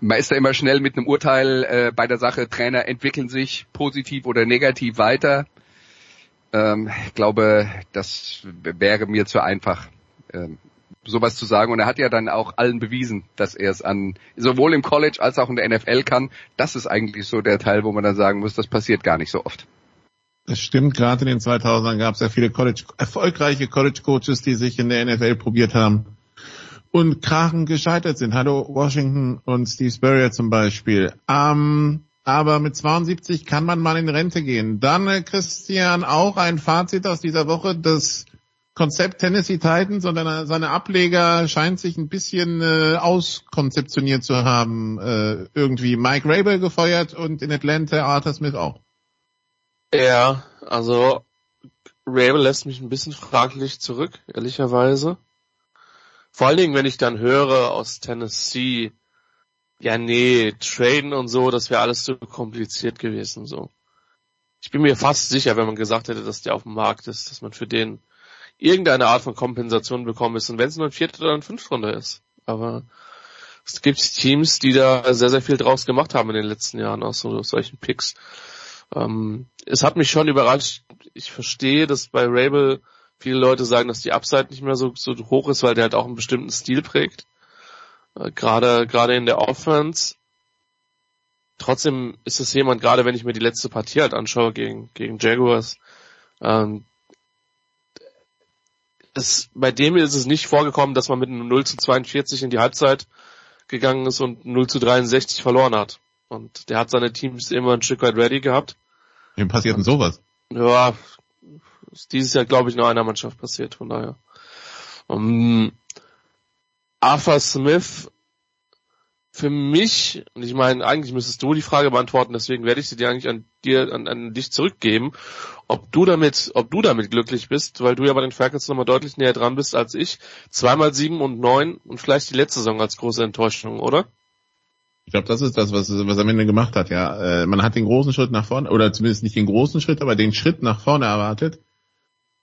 [SPEAKER 12] man ist da immer schnell mit einem Urteil äh, bei der Sache. Trainer entwickeln sich positiv oder negativ weiter. Ähm, ich glaube, das wäre mir zu einfach. Ähm, sowas zu sagen. Und er hat ja dann auch allen bewiesen, dass er es an sowohl im College als auch in der NFL kann. Das ist eigentlich so der Teil, wo man dann sagen muss, das passiert gar nicht so oft.
[SPEAKER 15] Das stimmt, gerade in den 2000ern gab es ja viele College, erfolgreiche College-Coaches, die sich in der NFL probiert haben und krachen gescheitert sind. Hallo Washington und Steve Spurrier zum Beispiel. Ähm, aber mit 72 kann man mal in Rente gehen. Dann, äh, Christian, auch ein Fazit aus dieser Woche, das Konzept Tennessee Titans und seine Ableger scheint sich ein bisschen äh, auskonzeptioniert zu haben. Äh, irgendwie Mike Rabel gefeuert und in Atlanta Arthur Smith auch.
[SPEAKER 17] Ja, also Rabel lässt mich ein bisschen fraglich zurück, ehrlicherweise. Vor allen Dingen, wenn ich dann höre aus Tennessee, ja nee, traden und so, das wäre alles zu kompliziert gewesen, so. Ich bin mir fast sicher, wenn man gesagt hätte, dass der auf dem Markt ist, dass man für den irgendeine Art von Kompensation bekommen ist. Und wenn es nur ein Viertel oder ein Fünftrunde ist. Aber es gibt Teams, die da sehr, sehr viel draus gemacht haben in den letzten Jahren aus so, solchen Picks. Ähm, es hat mich schon überrascht. Ich verstehe, dass bei Rabel viele Leute sagen, dass die Upside nicht mehr so, so hoch ist, weil der halt auch einen bestimmten Stil prägt. Äh, gerade, gerade in der Offense. Trotzdem ist es jemand, gerade wenn ich mir die letzte Partie halt anschaue gegen, gegen Jaguars, ähm, es, bei dem ist es nicht vorgekommen, dass man mit einem 0 zu 42 in die Halbzeit gegangen ist und 0 zu 63 verloren hat. Und der hat seine Teams immer ein Stück weit ready gehabt.
[SPEAKER 15] Wem passiert denn sowas?
[SPEAKER 17] Ja, ist dieses Jahr glaube ich nur einer Mannschaft passiert, von daher. Um, Arthur Smith für mich, und ich meine, eigentlich müsstest du die Frage beantworten, deswegen werde ich sie dir eigentlich an dir, an, an dich zurückgeben, ob du damit, ob du damit glücklich bist, weil du ja bei den Falcons nochmal deutlich näher dran bist als ich. Zweimal sieben und neun und vielleicht die letzte Saison als große Enttäuschung, oder?
[SPEAKER 15] Ich glaube, das ist das, was, was er am Ende gemacht hat, ja. Äh, man hat den großen Schritt nach vorne, oder zumindest nicht den großen Schritt, aber den Schritt nach vorne erwartet.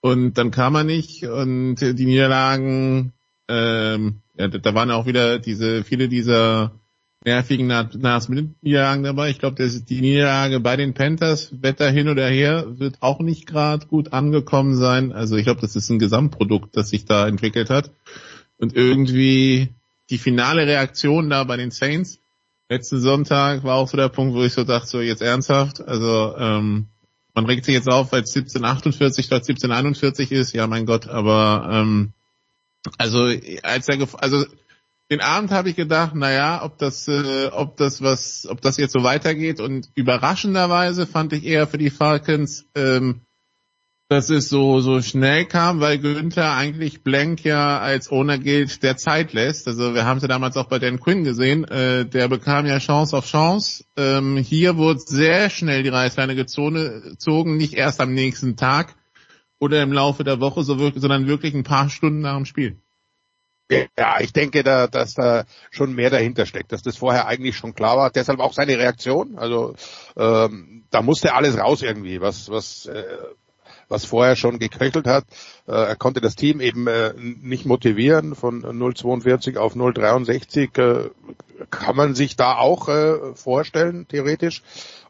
[SPEAKER 15] Und dann kam er nicht und die Niederlagen, ähm, ja, da waren auch wieder diese, viele dieser nervigen Niederlagen dabei. Ich glaube, die Niederlage bei den Panthers, Wetter hin oder her, wird auch nicht gerade gut angekommen sein. Also ich glaube, das ist ein Gesamtprodukt, das sich da entwickelt hat. Und irgendwie die finale Reaktion da bei den Saints letzten Sonntag war auch so der Punkt, wo ich so dachte, so jetzt ernsthaft, also ähm, man regt sich jetzt auf, weil es 1748 statt 1741 ist, ja mein Gott, aber ähm, also als er also den Abend habe ich gedacht, naja, ob das, äh, ob das was, ob das jetzt so weitergeht. Und überraschenderweise fand ich eher für die Falcons, ähm, dass es so so schnell kam, weil Günther eigentlich Blank ja als Owner gilt, der Zeit lässt. Also wir haben es ja damals auch bei Dan Quinn gesehen, äh, der bekam ja Chance auf Chance. Ähm, hier wurde sehr schnell die Reißleine gezogen, nicht erst am nächsten Tag oder im Laufe der Woche, sondern wirklich ein paar Stunden nach dem Spiel.
[SPEAKER 16] Ja, ich denke, da, dass da schon mehr dahinter steckt, dass das vorher eigentlich schon klar war. Deshalb auch seine Reaktion. Also ähm, da musste alles raus irgendwie, was was äh, was vorher schon geköchelt hat. Äh, er konnte das Team eben äh, nicht motivieren von 0,42 auf 0,63. Äh, kann man sich da auch vorstellen, theoretisch.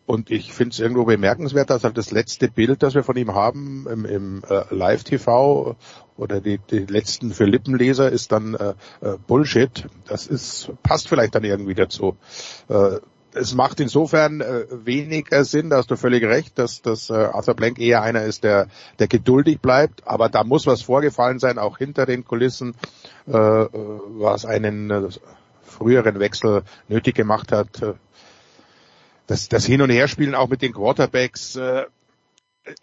[SPEAKER 16] Und ich finde es irgendwo bemerkenswert, dass halt das letzte Bild, das wir von ihm haben im, im äh, Live-TV oder die, die letzten für Lippenleser ist dann äh, Bullshit. Das ist passt vielleicht dann irgendwie dazu. Äh, es macht insofern äh, weniger Sinn, da hast du völlig recht, dass, dass äh, Arthur Blank eher einer ist, der, der geduldig bleibt, aber da muss was vorgefallen sein, auch hinter den Kulissen, äh, äh was einen äh, früheren Wechsel nötig gemacht hat. Äh, das, das Hin- und Herspielen auch mit den Quarterbacks, äh,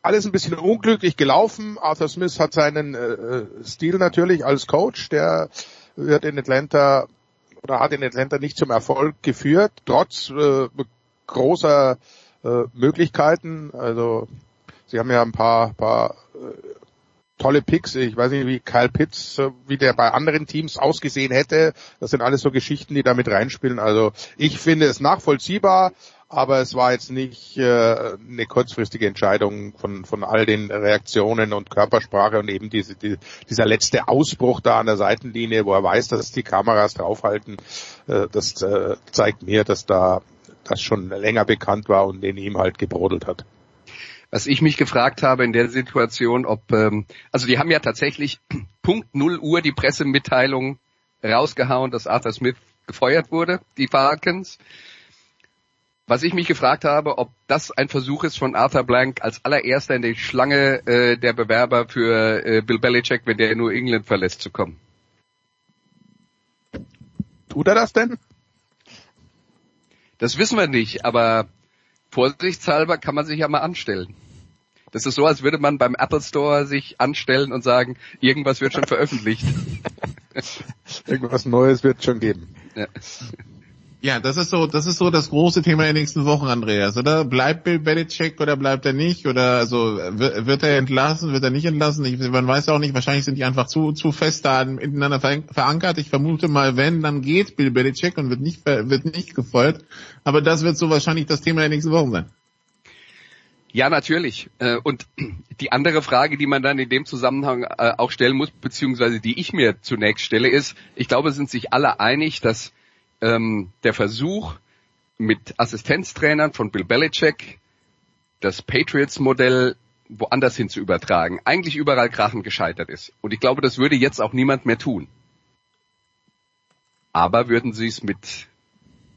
[SPEAKER 16] alles ein bisschen unglücklich gelaufen. Arthur Smith hat seinen äh, Stil natürlich als Coach, der wird in Atlanta oder hat in Atlanta nicht zum Erfolg geführt, trotz äh, großer äh, Möglichkeiten. Also sie haben ja ein paar, paar äh, tolle Picks. Ich weiß nicht, wie Kyle Pitts, äh, wie der bei anderen Teams ausgesehen hätte. Das sind alles so Geschichten, die damit reinspielen. Also ich finde es nachvollziehbar, aber es war jetzt nicht äh, eine kurzfristige Entscheidung von, von all den Reaktionen und Körpersprache und eben diese, die, dieser letzte Ausbruch da an der Seitenlinie, wo er weiß, dass die Kameras draufhalten. Äh, das äh, zeigt mir, dass da das schon länger bekannt war und den ihm halt gebrodelt hat.
[SPEAKER 12] Was ich mich gefragt habe in der Situation, ob, ähm, also die haben ja tatsächlich Punkt null Uhr die Pressemitteilung rausgehauen, dass Arthur Smith gefeuert wurde, die Falcons. Was ich mich gefragt habe, ob das ein Versuch ist von Arthur Blank als allererster in die Schlange äh, der Bewerber für äh, Bill Belichick, wenn der nur England verlässt, zu kommen.
[SPEAKER 16] Tut er das denn?
[SPEAKER 12] Das wissen wir nicht, aber vorsichtshalber kann man sich ja mal anstellen. Das ist so, als würde man beim Apple Store sich anstellen und sagen, irgendwas wird schon veröffentlicht.
[SPEAKER 16] irgendwas Neues wird schon geben.
[SPEAKER 12] Ja.
[SPEAKER 15] Ja, das ist so, das ist so das große Thema der nächsten Wochen, Andreas, oder? Bleibt Bill Belichick oder bleibt er nicht? Oder also wird er entlassen, wird er nicht entlassen? Ich, man weiß auch nicht, wahrscheinlich sind die einfach zu, zu fest da miteinander verankert. Ich vermute mal, wenn, dann geht Bill Belichick und wird nicht, wird nicht gefeuert. Aber das wird so wahrscheinlich das Thema der nächsten Wochen sein.
[SPEAKER 12] Ja, natürlich. Äh, und die andere Frage, die man dann in dem Zusammenhang äh, auch stellen muss, beziehungsweise die ich mir zunächst stelle, ist, ich glaube, sind sich alle einig, dass ähm, der Versuch mit Assistenztrainern von Bill Belichick das Patriots-Modell woanders hin zu übertragen, eigentlich überall krachend gescheitert ist. Und ich glaube, das würde jetzt auch niemand mehr tun. Aber würden sie es mit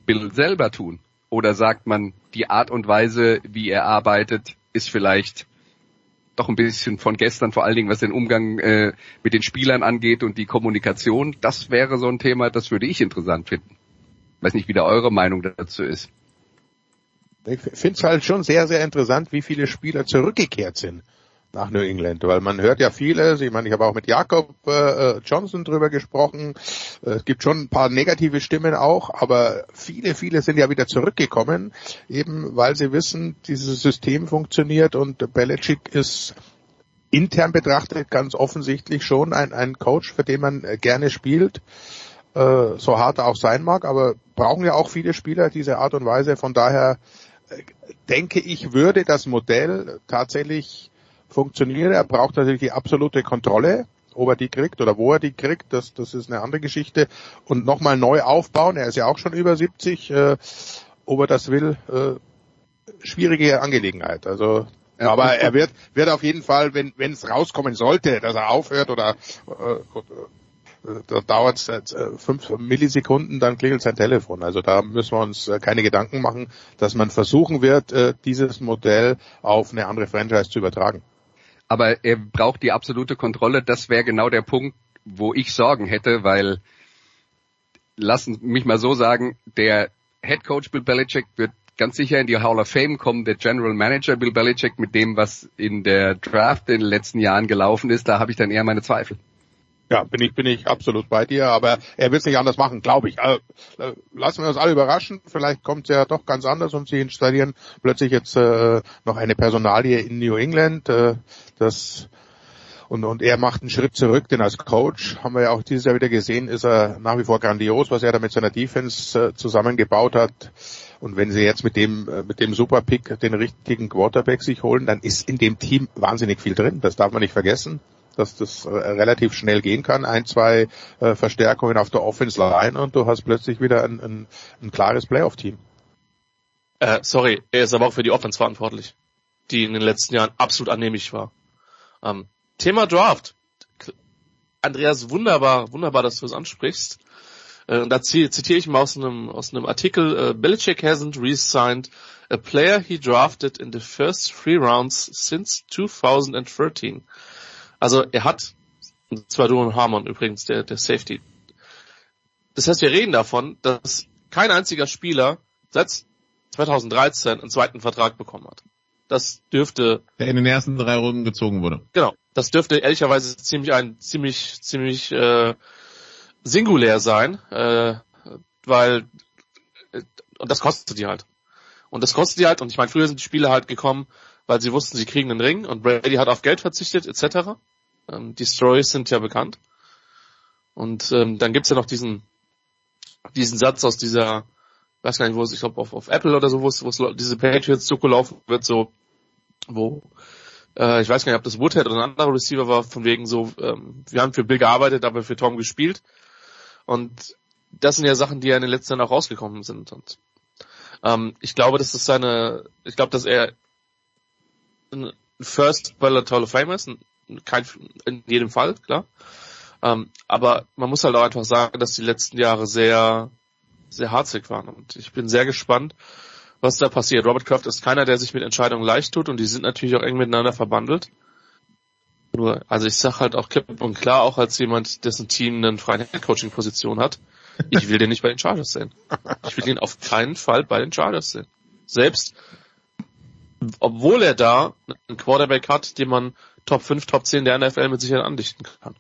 [SPEAKER 12] Bill selber tun? Oder sagt man, die Art und Weise, wie er arbeitet, ist vielleicht doch ein bisschen von gestern, vor allen Dingen was den Umgang äh, mit den Spielern angeht und die Kommunikation. Das wäre so ein Thema, das würde ich interessant finden weiß nicht, wie da eure Meinung dazu ist.
[SPEAKER 16] Ich finde es halt schon sehr, sehr interessant, wie viele Spieler zurückgekehrt sind nach New England, weil man hört ja vieles, ich meine, ich habe auch mit Jakob äh, äh, Johnson drüber gesprochen, es gibt schon ein paar negative Stimmen auch, aber viele, viele sind ja wieder zurückgekommen, eben weil sie wissen, dieses System funktioniert und Belichick ist intern betrachtet ganz offensichtlich schon ein, ein Coach, für den man äh, gerne spielt äh, so hart er auch sein mag, aber brauchen ja auch viele Spieler diese Art und Weise. Von daher äh, denke ich, würde das Modell tatsächlich funktionieren. Er braucht natürlich die absolute Kontrolle, ob er die kriegt oder wo er die kriegt, das, das ist eine andere Geschichte. Und nochmal neu aufbauen, er ist ja auch schon über 70, äh, ob er das will, äh, schwierige Angelegenheit. Also ja, aber er wird, wird auf jeden Fall, wenn wenn es rauskommen sollte, dass er aufhört oder äh, da dauert es äh, fünf Millisekunden, dann klingelt sein Telefon. Also da müssen wir uns äh, keine Gedanken machen, dass man versuchen wird, äh, dieses Modell auf eine andere Franchise zu übertragen.
[SPEAKER 12] Aber er braucht die absolute Kontrolle. Das wäre genau der Punkt, wo ich Sorgen hätte, weil lassen mich mal so sagen, der Head Coach Bill Belichick wird ganz sicher in die Hall of Fame kommen. Der General Manager Bill Belichick mit dem, was in der Draft in den letzten Jahren gelaufen ist, da habe ich dann eher meine Zweifel.
[SPEAKER 16] Ja, bin ich, bin ich absolut bei dir, aber er wird es nicht anders machen, glaube ich. Also, lassen wir uns alle überraschen, vielleicht kommt es ja doch ganz anders und sie installieren plötzlich jetzt äh, noch eine Personalie in New England. Äh, das und, und er macht einen Schritt zurück, denn als Coach haben wir ja auch dieses Jahr wieder gesehen, ist er nach wie vor grandios, was er da mit seiner Defense äh, zusammengebaut hat. Und wenn sie jetzt mit dem, äh, mit dem Superpick den richtigen Quarterback sich holen, dann ist in dem Team wahnsinnig viel drin. Das darf man nicht vergessen dass das äh, relativ schnell gehen kann. Ein, zwei äh, Verstärkungen auf der Offense Line und du hast plötzlich wieder ein, ein, ein klares Playoff-Team.
[SPEAKER 17] Äh, sorry, er ist aber auch für die Offense verantwortlich, die in den letzten Jahren absolut annehmlich war. Ähm, Thema Draft. Andreas, wunderbar, wunderbar, dass du es ansprichst. Äh, da zitiere ich mal aus einem, aus einem Artikel, äh, Belichick hasn't re-signed a player he drafted in the first three rounds since 2013. Also er hat, und zwar Duan Harmon übrigens, der, der Safety. Das heißt, wir reden davon, dass kein einziger Spieler seit 2013 einen zweiten Vertrag bekommen hat. Das dürfte.
[SPEAKER 15] Der in den ersten drei Runden gezogen wurde.
[SPEAKER 17] Genau. Das dürfte ehrlicherweise ziemlich ein ziemlich ziemlich äh, singulär sein, äh, weil äh, und das kostet die halt. Und das kostet die halt. Und ich meine, früher sind die Spieler halt gekommen, weil sie wussten, sie kriegen einen Ring und Brady hat auf Geld verzichtet etc. Ähm, die Stories sind ja bekannt. Und ähm, dann gibt's ja noch diesen diesen Satz aus dieser weiß gar nicht, wo es, ich glaube auf, auf Apple oder so, wo es, wo es diese Patriots zugelaufen wird, so, wo, äh, ich weiß gar nicht, ob das Woodhead oder ein anderer Receiver war, von wegen so, ähm, wir haben für Bill gearbeitet, aber für Tom gespielt. Und das sind ja Sachen, die ja in den letzten Jahren auch rausgekommen sind. Und ähm, ich glaube, dass das seine, ich glaube, dass er ein First Ballot Hall of Fame ist, kein, in jedem Fall, klar. Ähm, aber man muss halt auch einfach sagen, dass die letzten Jahre sehr sehr harzig waren. Und ich bin sehr gespannt, was da passiert. Robert Kraft ist keiner, der sich mit Entscheidungen leicht tut und die sind natürlich auch eng miteinander verbandelt. Nur, also ich sag halt auch klipp und klar, auch als jemand, dessen Team eine freie Headcoaching-Position hat, ich will den nicht bei den Chargers sehen. Ich will ihn auf keinen Fall bei den Chargers sehen. Selbst, obwohl er da einen Quarterback hat, den man Top 5, Top 10 der NFL mit Sicherheit andichten kann.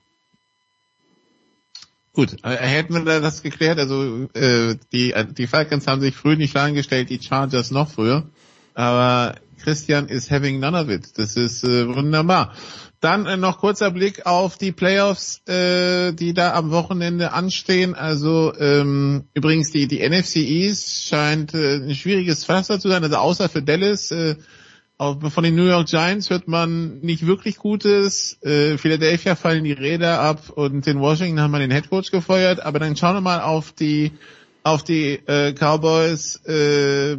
[SPEAKER 15] Gut, hätten wir das geklärt, also äh, die, die Falcons haben sich früh nicht gestellt, die Chargers noch früher. Aber Christian is having none of it. Das ist äh, wunderbar. Dann äh, noch kurzer Blick auf die Playoffs, äh, die da am Wochenende anstehen. Also ähm, übrigens die die NFC East scheint äh, ein schwieriges Pflaster zu sein. Also außer für Dallas äh, von den New York Giants hört man nicht wirklich Gutes. Äh, Philadelphia fallen die Räder ab und in Washington haben wir den Headcoach gefeuert. Aber dann schauen wir mal auf die auf die äh, Cowboys. Äh,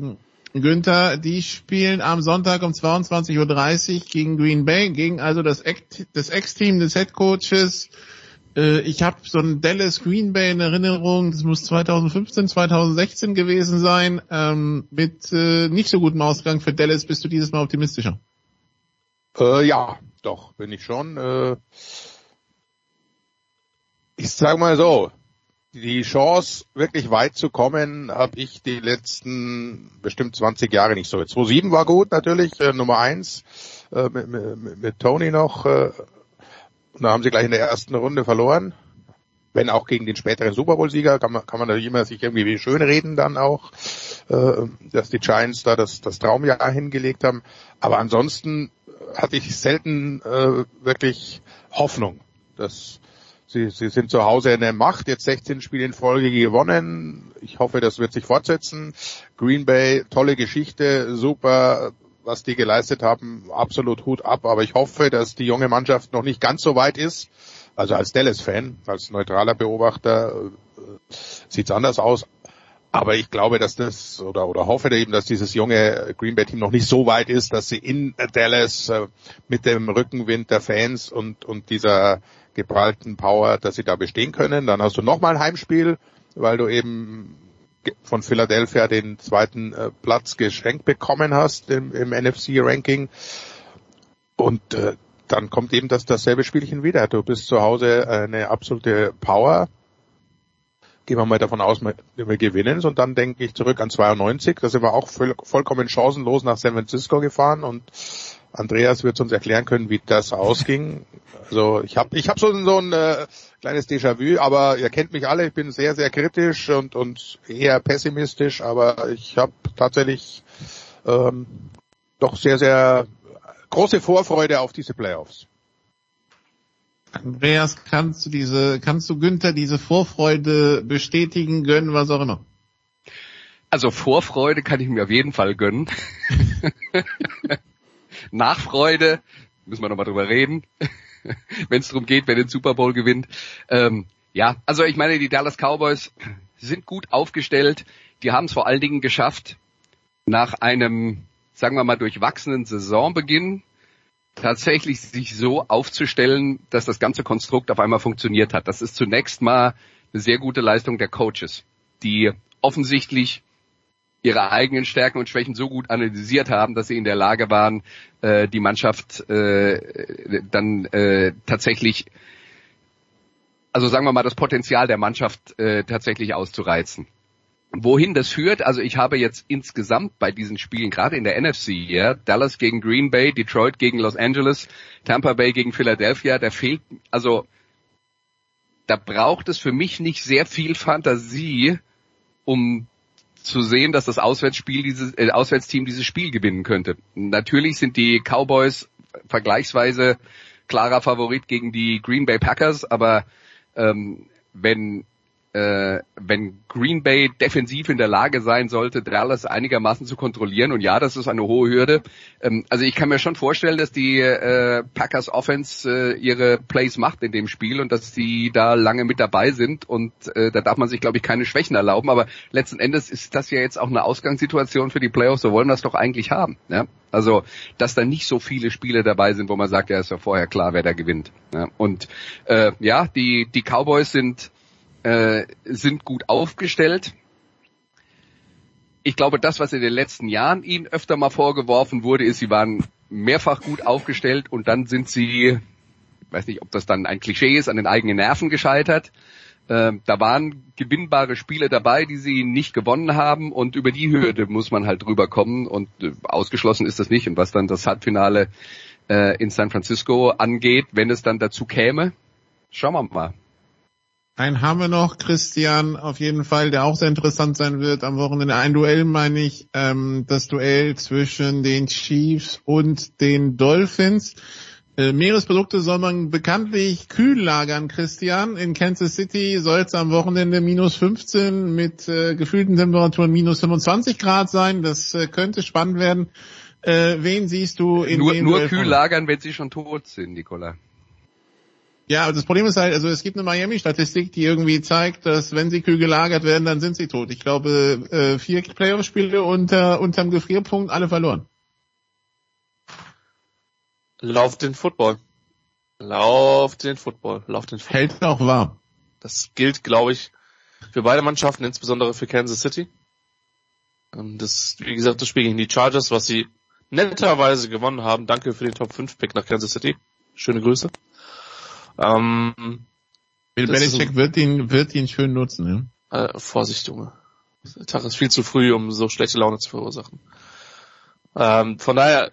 [SPEAKER 15] Günther, die spielen am Sonntag um 22.30 Uhr gegen Green Bay, gegen also das Ex-Team des Headcoaches äh, ich habe so ein Dallas Green Bay in Erinnerung, das muss 2015, 2016 gewesen sein, ähm, mit äh, nicht so gutem Ausgang für Dallas. Bist du dieses Mal optimistischer?
[SPEAKER 16] Äh, ja, doch, bin ich schon. Äh, ich sag mal so, die Chance, wirklich weit zu kommen, habe ich die letzten bestimmt 20 Jahre nicht so. 2007 war gut natürlich, äh, Nummer eins äh, mit, mit, mit Tony noch, äh, und da haben sie gleich in der ersten Runde verloren. Wenn auch gegen den späteren Super Bowl-Sieger, kann man, kann man natürlich immer sich irgendwie schön reden dann auch, äh, dass die Giants da das, das Traumjahr hingelegt haben. Aber ansonsten hatte ich selten äh, wirklich Hoffnung. Dass sie, sie sind zu Hause in der Macht, jetzt 16 Spiele in Folge gewonnen. Ich hoffe, das wird sich fortsetzen. Green Bay, tolle Geschichte, super was die geleistet haben, absolut Hut ab. Aber ich hoffe, dass die junge Mannschaft noch nicht ganz so weit ist. Also als Dallas-Fan, als neutraler Beobachter äh, sieht's anders aus. Aber ich glaube, dass das oder oder hoffe eben, dass dieses junge Green Bay Team noch nicht so weit ist, dass sie in Dallas äh, mit dem Rückenwind der Fans und und dieser geprallten Power, dass sie da bestehen können. Dann hast du nochmal ein Heimspiel, weil du eben von Philadelphia den zweiten äh, Platz geschenkt bekommen hast im, im NFC-Ranking. Und äh, dann kommt eben das dasselbe Spielchen wieder. Du bist zu Hause eine absolute Power. Gehen wir mal davon aus, wir gewinnen und dann denke ich zurück an 92. Da sind wir auch voll, vollkommen chancenlos nach San Francisco gefahren und Andreas wird uns erklären können, wie das ausging. Also ich habe ich hab so, so ein äh, kleines Déjà-vu, aber ihr kennt mich alle, ich bin sehr, sehr kritisch und, und eher pessimistisch, aber ich habe tatsächlich ähm, doch sehr, sehr große Vorfreude auf diese Playoffs.
[SPEAKER 15] Andreas, kannst du diese, kannst du Günther diese Vorfreude bestätigen, gönnen, was auch immer?
[SPEAKER 12] Also Vorfreude kann ich mir auf jeden Fall gönnen. Nachfreude, müssen wir nochmal drüber reden, wenn es darum geht, wer den Super Bowl gewinnt. Ähm, ja, also ich meine, die Dallas Cowboys sind gut aufgestellt. Die haben es vor allen Dingen geschafft, nach einem, sagen wir mal, durchwachsenen Saisonbeginn tatsächlich sich so aufzustellen, dass das ganze Konstrukt auf einmal funktioniert hat. Das ist zunächst mal eine sehr gute Leistung der Coaches, die offensichtlich ihre eigenen Stärken und Schwächen so gut analysiert haben, dass sie in der Lage waren, äh, die Mannschaft äh, dann äh, tatsächlich, also sagen wir mal, das Potenzial der Mannschaft äh, tatsächlich auszureizen. Wohin das führt, also ich habe jetzt insgesamt bei diesen Spielen, gerade in der NFC, ja, Dallas gegen Green Bay, Detroit gegen Los Angeles, Tampa Bay gegen Philadelphia, da fehlt, also da braucht es für mich nicht sehr viel Fantasie, um zu sehen, dass das Auswärtsspiel dieses äh, Auswärtsteam dieses Spiel gewinnen könnte. Natürlich sind die Cowboys vergleichsweise klarer Favorit gegen die Green Bay Packers, aber ähm, wenn äh, wenn Green Bay defensiv in der Lage sein sollte, Dallas einigermaßen zu kontrollieren. Und ja, das ist eine hohe Hürde. Ähm, also ich kann mir schon vorstellen, dass die äh, Packers Offense äh, ihre Plays macht in dem Spiel und dass die da lange mit dabei sind. Und äh, da darf man sich, glaube ich, keine Schwächen erlauben. Aber letzten Endes ist das ja jetzt auch eine Ausgangssituation für die Playoffs. So wollen wir es doch eigentlich haben. Ja? Also, dass da nicht so viele Spiele dabei sind, wo man sagt, ja, ist ja vorher klar, wer da gewinnt. Ja? Und äh, ja, die, die Cowboys sind äh, sind gut aufgestellt. Ich glaube, das, was in den letzten Jahren ihnen öfter mal vorgeworfen wurde, ist, sie waren mehrfach gut aufgestellt und dann sind sie, ich weiß nicht, ob das dann ein Klischee ist, an den eigenen Nerven gescheitert. Äh, da waren gewinnbare Spiele dabei, die sie nicht gewonnen haben und über die Hürde muss man halt drüber kommen und äh, ausgeschlossen ist das nicht. Und was dann das Halbfinale äh, in San Francisco angeht, wenn es dann dazu käme, schauen wir mal.
[SPEAKER 15] Einen haben wir noch, Christian, auf jeden Fall, der auch sehr interessant sein wird am Wochenende. Ein Duell meine ich, ähm, das Duell zwischen den Chiefs und den Dolphins. Äh, Meeresprodukte soll man bekanntlich kühl lagern, Christian. In Kansas City soll es am Wochenende minus 15 mit äh, gefühlten Temperaturen minus 25 Grad sein. Das äh, könnte spannend werden. Äh, wen siehst du in
[SPEAKER 12] Nur, nur kühl lagern, wenn sie schon tot sind, Nicola.
[SPEAKER 15] Ja, das Problem ist halt, also es gibt eine Miami-Statistik, die irgendwie zeigt, dass wenn sie kühl gelagert werden, dann sind sie tot. Ich glaube, äh, vier Playoff-Spiele unter unterm Gefrierpunkt, alle verloren.
[SPEAKER 17] Lauf den Football. Lauf den Football. Lauf den Football.
[SPEAKER 15] Hält auch warm.
[SPEAKER 17] Das gilt, glaube ich, für beide Mannschaften, insbesondere für Kansas City. Ähm, das, wie gesagt, das Spiel gegen die Chargers, was sie netterweise gewonnen haben. Danke für den Top 5 Pick nach Kansas City. Schöne Grüße. Ähm,
[SPEAKER 15] Bill Belichick wird ihn, wird ihn schön nutzen,
[SPEAKER 17] ja. Äh, Vorsicht, Junge. Der Tag ist viel zu früh, um so schlechte Laune zu verursachen. Ähm, von daher,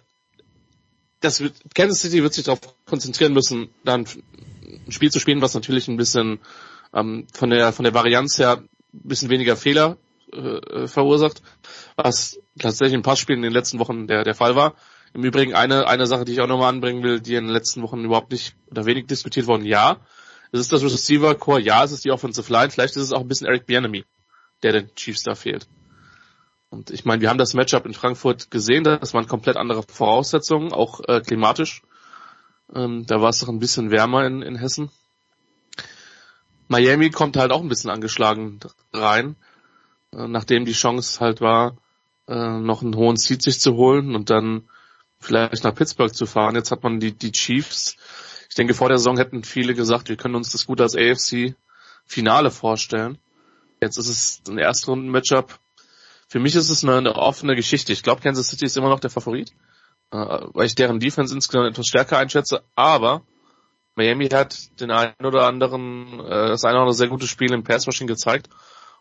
[SPEAKER 17] das wird, Kansas City wird sich darauf konzentrieren müssen, dann ein Spiel zu spielen, was natürlich ein bisschen ähm, von der von der Varianz her ein bisschen weniger Fehler äh, verursacht, was tatsächlich in Passspielen in den letzten Wochen der der Fall war. Im Übrigen eine, eine Sache, die ich auch nochmal anbringen will, die in den letzten Wochen überhaupt nicht oder wenig diskutiert worden. Ja, es ist das Receiver Core, ja, es ist die Offensive Line, vielleicht ist es auch ein bisschen Eric Bienemy, der den Chiefs da fehlt. Und ich meine, wir haben das Matchup in Frankfurt gesehen, das waren komplett andere Voraussetzungen, auch äh, klimatisch. Ähm, da war es doch ein bisschen wärmer in, in Hessen. Miami kommt halt auch ein bisschen angeschlagen rein, äh, nachdem die Chance halt war, äh, noch einen hohen Seed sich zu holen und dann vielleicht nach Pittsburgh zu fahren. Jetzt hat man die, die Chiefs. Ich denke, vor der Saison hätten viele gesagt, wir können uns das gut als AFC Finale vorstellen. Jetzt ist es ein Erstrunden-Matchup. Für mich ist es eine, eine offene Geschichte. Ich glaube, Kansas City ist immer noch der Favorit, äh, weil ich deren Defense insgesamt etwas stärker einschätze. Aber Miami hat den einen oder anderen, äh, das eine oder andere sehr gute Spiel im Pass Rushing gezeigt.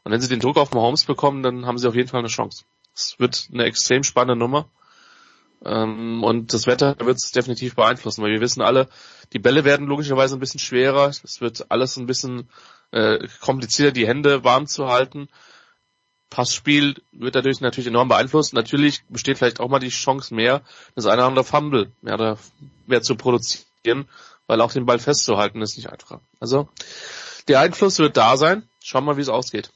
[SPEAKER 17] Und wenn sie den Druck auf Mahomes bekommen, dann haben sie auf jeden Fall eine Chance. Es wird eine extrem spannende Nummer. Ähm, und das Wetter wird es definitiv beeinflussen, weil wir wissen alle, die Bälle werden logischerweise ein bisschen schwerer. Es wird alles ein bisschen äh, komplizierter, die Hände warm zu halten. Passspiel wird dadurch natürlich enorm beeinflusst. Natürlich besteht vielleicht auch mal die Chance mehr, das eine oder andere Fumble mehr, oder mehr zu produzieren, weil auch den Ball festzuhalten ist nicht einfach. Also der Einfluss wird da sein. Schauen wir mal, wie es ausgeht.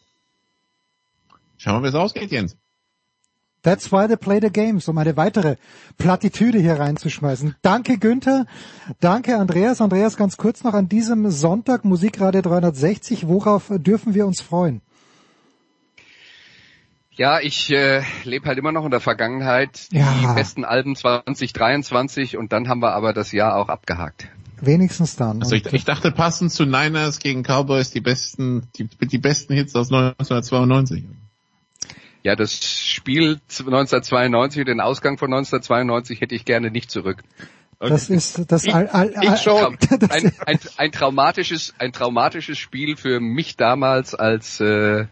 [SPEAKER 15] Schauen wir, wie es ausgeht, Jens.
[SPEAKER 7] That's why they play the games, um eine weitere Plattitüde hier reinzuschmeißen. Danke Günther, danke Andreas. Andreas, ganz kurz noch an diesem Sonntag Musikradio 360, worauf dürfen wir uns freuen?
[SPEAKER 12] Ja, ich äh, lebe halt immer noch in der Vergangenheit. Die
[SPEAKER 7] Ja.
[SPEAKER 12] besten Alben 2023 und dann haben wir aber das Jahr auch abgehakt.
[SPEAKER 7] Wenigstens dann.
[SPEAKER 15] Also ich, ich dachte passend zu Niners gegen Cowboys die besten, die, die besten Hits aus 1992.
[SPEAKER 12] Ja, das Spiel 1992, den Ausgang von 1992 hätte ich gerne nicht zurück.
[SPEAKER 7] Das ist das
[SPEAKER 12] Ich-
[SPEAKER 7] all, all,
[SPEAKER 12] Ich schon. Ein, ein, ein traumatisches, ein traumatisches Spiel für mich damals als äh,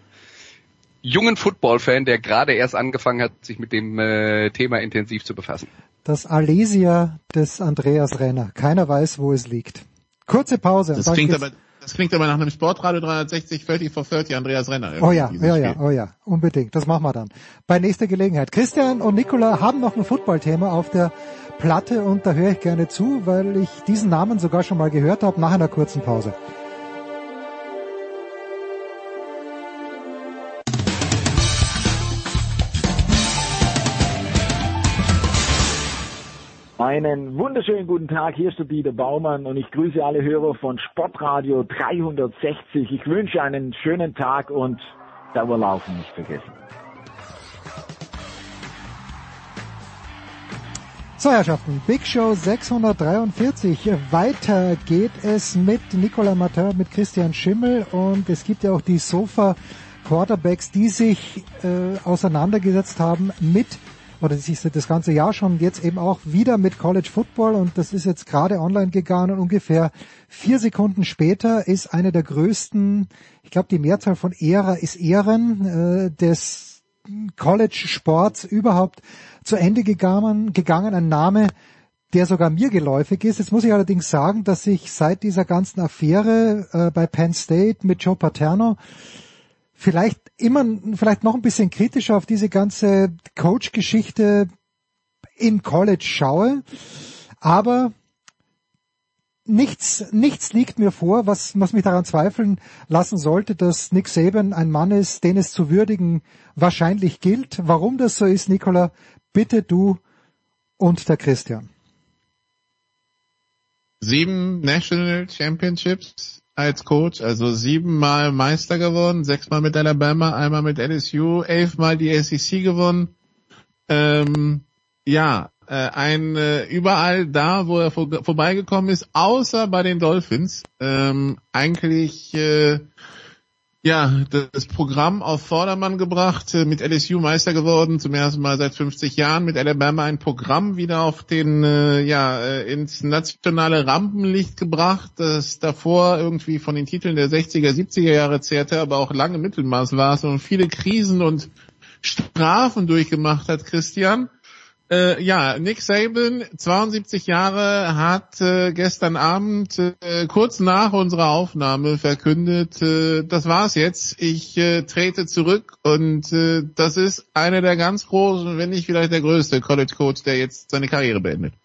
[SPEAKER 12] jungen Football-Fan, der gerade erst angefangen hat, sich mit dem äh, Thema intensiv zu befassen.
[SPEAKER 7] das Alesia des Andreas Renner. Keiner weiß, wo es liegt. Kurze Pause.
[SPEAKER 15] Das klingt aber, das klingt aber nach einem Sportradio 360 30 for 30 Andreas Renner.
[SPEAKER 7] Oh ja, ja, ja, oh ja, unbedingt. Das machen wir dann. Bei nächster Gelegenheit. Christian und Nicola haben noch ein Footballthema auf der Platte und da höre ich gerne zu, weil ich diesen Namen sogar schon mal gehört habe nach einer kurzen Pause.
[SPEAKER 18] Einen wunderschönen guten Tag, hier ist der Dieter Baumann und ich grüße alle Hörer von Sportradio 360. Ich wünsche einen schönen Tag und Dauerlaufen nicht vergessen.
[SPEAKER 7] So, Herrschaften, Big Show 643. Weiter geht es mit Nicolas Martin, mit Christian Schimmel und es gibt ja auch die Sofa Quarterbacks, die sich äh, auseinandergesetzt haben mit oder sich das ganze Jahr schon jetzt eben auch wieder mit College Football und das ist jetzt gerade online gegangen und ungefähr vier Sekunden später ist eine der größten, ich glaube die Mehrzahl von Ära ist Ehren äh, des College-Sports überhaupt zu Ende gegangen, gegangen. Ein Name, der sogar mir geläufig ist. Jetzt muss ich allerdings sagen, dass ich seit dieser ganzen Affäre äh, bei Penn State mit Joe Paterno vielleicht immer, vielleicht noch ein bisschen kritischer auf diese ganze Coach-Geschichte in College schaue. Aber nichts, nichts liegt mir vor, was, was mich daran zweifeln lassen sollte, dass Nick Saban ein Mann ist, den es zu würdigen wahrscheinlich gilt. Warum das so ist, Nicola, bitte du und der Christian.
[SPEAKER 15] Sieben National Championships als Coach, also siebenmal Meister geworden, sechsmal mit Alabama, einmal mit LSU, elfmal die SEC gewonnen. Ähm, ja, äh, ein äh, überall da, wo er vor, vorbeigekommen ist, außer bei den Dolphins. Ähm, eigentlich äh, ja das Programm auf Vordermann gebracht, äh, mit LSU Meister geworden, zum ersten Mal seit 50 Jahren, mit Alabama ein Programm wieder auf den äh, ja äh, ins nationale Rampenlicht gebracht, das davor irgendwie von den Titeln der 60er, 70er Jahre zehrte, aber auch lange Mittelmaß war und viele Krisen und Strafen durchgemacht hat, Christian. Äh, ja, Nick Saban, 72 Jahre, hat äh, gestern Abend äh, kurz nach unserer Aufnahme verkündet, äh, das war's jetzt, ich äh, trete zurück und äh, das ist einer der ganz großen, wenn nicht vielleicht der größte College Coach, der jetzt seine Karriere beendet.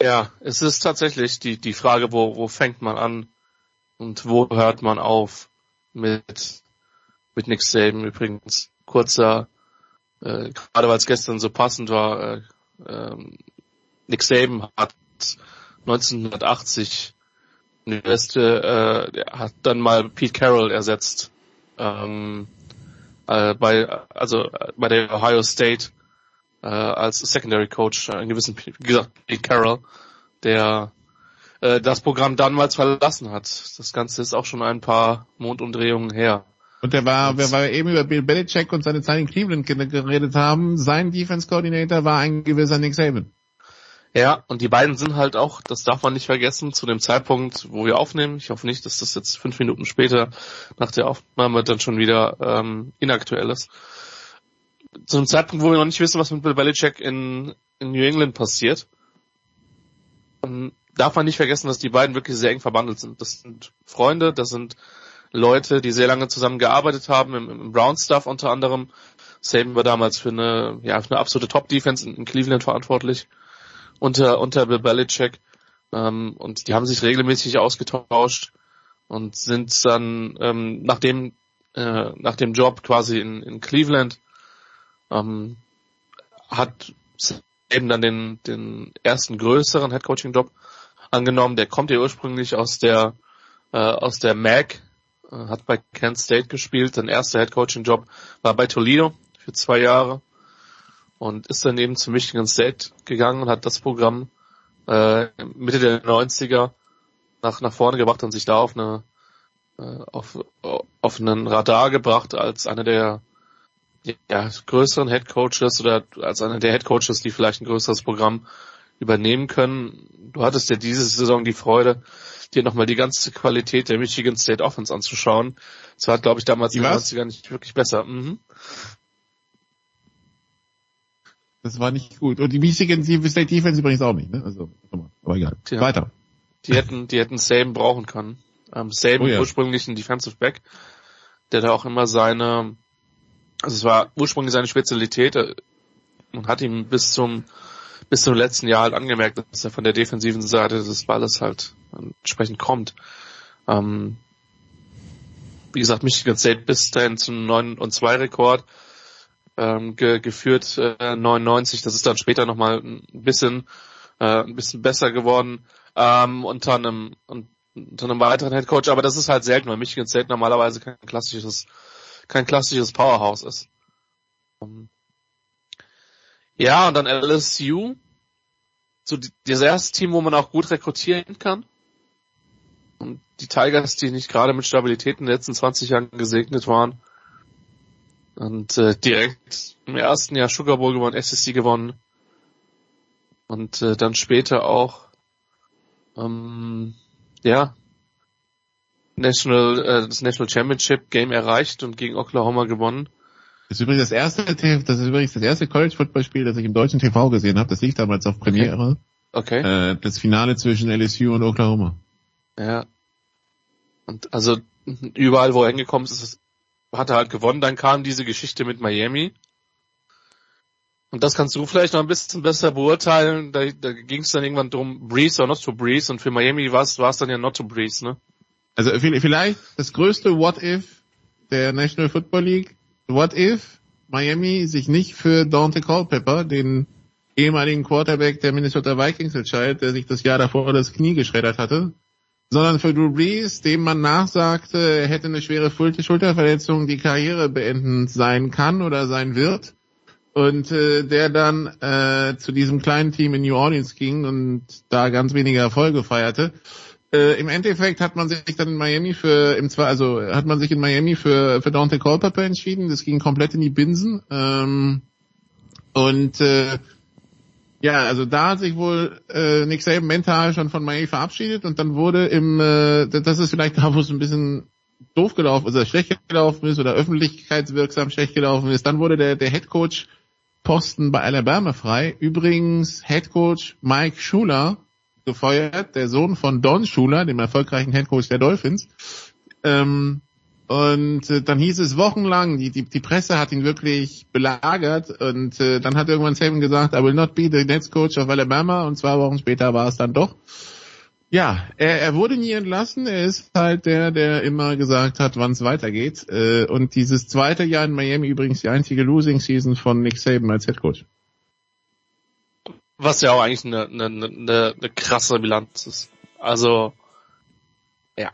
[SPEAKER 17] Ja, es ist tatsächlich die, die Frage, wo, wo fängt man an und wo hört man auf mit, mit Nick Saban übrigens. Kurzer, äh, gerade weil es gestern so passend war, äh, ähm, Nick Saban hat 1980 die beste, äh, hat dann mal Pete Carroll ersetzt. Ähm, äh, bei, also äh, bei der Ohio State äh, als Secondary Coach, einen gewissen, wie gesagt, Pete Carroll, der äh, das Programm damals verlassen hat. Das Ganze ist auch schon ein paar Mondumdrehungen her.
[SPEAKER 15] Und der war, wir weil wir eben über Bill Belichick und seine Zeit in Cleveland geredet haben, sein Defense Coordinator war ein gewisser Nick Saban.
[SPEAKER 17] Ja, und die beiden sind halt auch, das darf man nicht vergessen, zu dem Zeitpunkt, wo wir aufnehmen. Ich hoffe nicht, dass das jetzt fünf Minuten später nach der Aufnahme dann schon wieder ähm, inaktuell ist. Zu einem Zeitpunkt, wo wir noch nicht wissen, was mit Bill Belichick in, in New England passiert, ähm, darf man nicht vergessen, dass die beiden wirklich sehr eng verbandelt sind. Das sind Freunde, das sind Leute, die sehr lange zusammen gearbeitet haben, im, im Brown-Stuff unter anderem. Saban war damals für eine, ja, für eine absolute Top-Defense in, in Cleveland verantwortlich unter, unter Bill Belichick. Ähm, und die haben sich regelmäßig ausgetauscht und sind dann ähm, nach dem äh, nach dem Job quasi in, in Cleveland ähm, hat eben dann den den ersten größeren Headcoaching Job angenommen. Der kommt ja ursprünglich aus der äh, aus der MAC, hat bei Kent State gespielt. Sein erster Headcoaching Job war bei Toledo für zwei Jahre und ist dann eben zu Michigan State gegangen und hat das Programm äh, Mitte der 90er nach, nach vorne gebracht und sich da auf eine äh, auf, auf einen Radar gebracht als einer der ja, größeren Head Coaches oder als einer der Head Coaches, die vielleicht ein größeres Programm übernehmen können. Du hattest ja diese Saison die Freude, dir nochmal die ganze Qualität der Michigan State Offense anzuschauen. Das war, glaube ich, damals in den 90ern nicht wirklich besser. Mhm.
[SPEAKER 15] Das war nicht gut. Und die Michigan State Defense übrigens auch nicht, ne? Also, aber egal. Tja. Weiter.
[SPEAKER 17] Die hätten, die hätten Saban brauchen können. Ähm, Saban, oh ja. ursprünglich ein Defensive Back, der da auch immer seine, also es war ursprünglich seine Spezialität, man hat ihm bis zum, bis zum letzten Jahr halt angemerkt, dass er von der defensiven Seite des Balles halt entsprechend kommt. Ähm, wie gesagt, Michigan State bis dahin zum 9 und 2 Rekord ähm, ge geführt, äh, 99. Das ist dann später nochmal ein bisschen, äh, ein bisschen besser geworden ähm, unter einem unter einem weiteren Headcoach. Aber das ist halt selten, weil Michigan State normalerweise kein klassisches, kein klassisches Powerhouse ist. Um, ja, und dann LSU. So das erste Team, wo man auch gut rekrutieren kann. Und die Tigers, die nicht gerade mit Stabilität in den letzten 20 Jahren gesegnet waren. Und äh, direkt im ersten Jahr Sugar Bowl gewonnen, SEC gewonnen. Und äh, dann später auch ähm, ja National äh, das National Championship Game erreicht und gegen Oklahoma gewonnen.
[SPEAKER 15] Das ist übrigens das erste, das ist übrigens das erste College Football Spiel, das ich im deutschen TV gesehen habe. Das liegt damals auf Premiere.
[SPEAKER 17] Okay.
[SPEAKER 15] Äh, das Finale zwischen LSU und Oklahoma.
[SPEAKER 17] Ja. Und also überall, wo er hingekommen ist, hat er halt gewonnen. Dann kam diese Geschichte mit Miami. Und das kannst du vielleicht noch ein bisschen besser beurteilen. Da, da ging es dann irgendwann drum, Breeze oder not to Breeze. Und für Miami war es dann ja not to Breeze, ne?
[SPEAKER 15] Also vielleicht das größte What If der National Football League. What if Miami sich nicht für Dante Culpepper, den ehemaligen Quarterback der Minnesota Vikings entscheidet, der sich das Jahr davor das Knie geschreddert hatte, sondern für Drew Brees, dem man nachsagte, er hätte eine schwere Schulterverletzung, die Karriere beendend sein kann oder sein wird. Und äh, der dann äh, zu diesem kleinen Team in New Orleans ging und da ganz wenige Erfolge feierte. Äh, Im Endeffekt hat man sich dann in Miami für im zwei, also hat man sich in Miami für für Dante Culpepper entschieden. Das ging komplett in die Binsen. Ähm, und äh, ja, also da hat sich wohl äh, Nick Saban mental schon von Miami verabschiedet und dann wurde im, äh, das ist vielleicht da, wo es ein bisschen doof gelaufen ist, oder schlecht gelaufen ist oder öffentlichkeitswirksam schlecht gelaufen ist, dann wurde der, der Head Coach Posten bei Alabama frei. Übrigens Head Coach Mike Schuler gefeuert, der Sohn von Don Schuler, dem erfolgreichen Head Coach der Dolphins. Ähm, und äh, dann hieß es wochenlang, die, die, die Presse hat ihn wirklich belagert und äh, dann hat irgendwann Saban gesagt, I will not be the next coach of Alabama und zwei Wochen später war es dann doch. Ja, er, er wurde nie entlassen, er ist halt der, der immer gesagt hat, wann es weitergeht. Äh, und dieses zweite Jahr in Miami übrigens die einzige Losing Season von Nick Saban als Head Coach.
[SPEAKER 17] Was ja auch eigentlich eine, eine, eine, eine krasse Bilanz ist. Also, ja,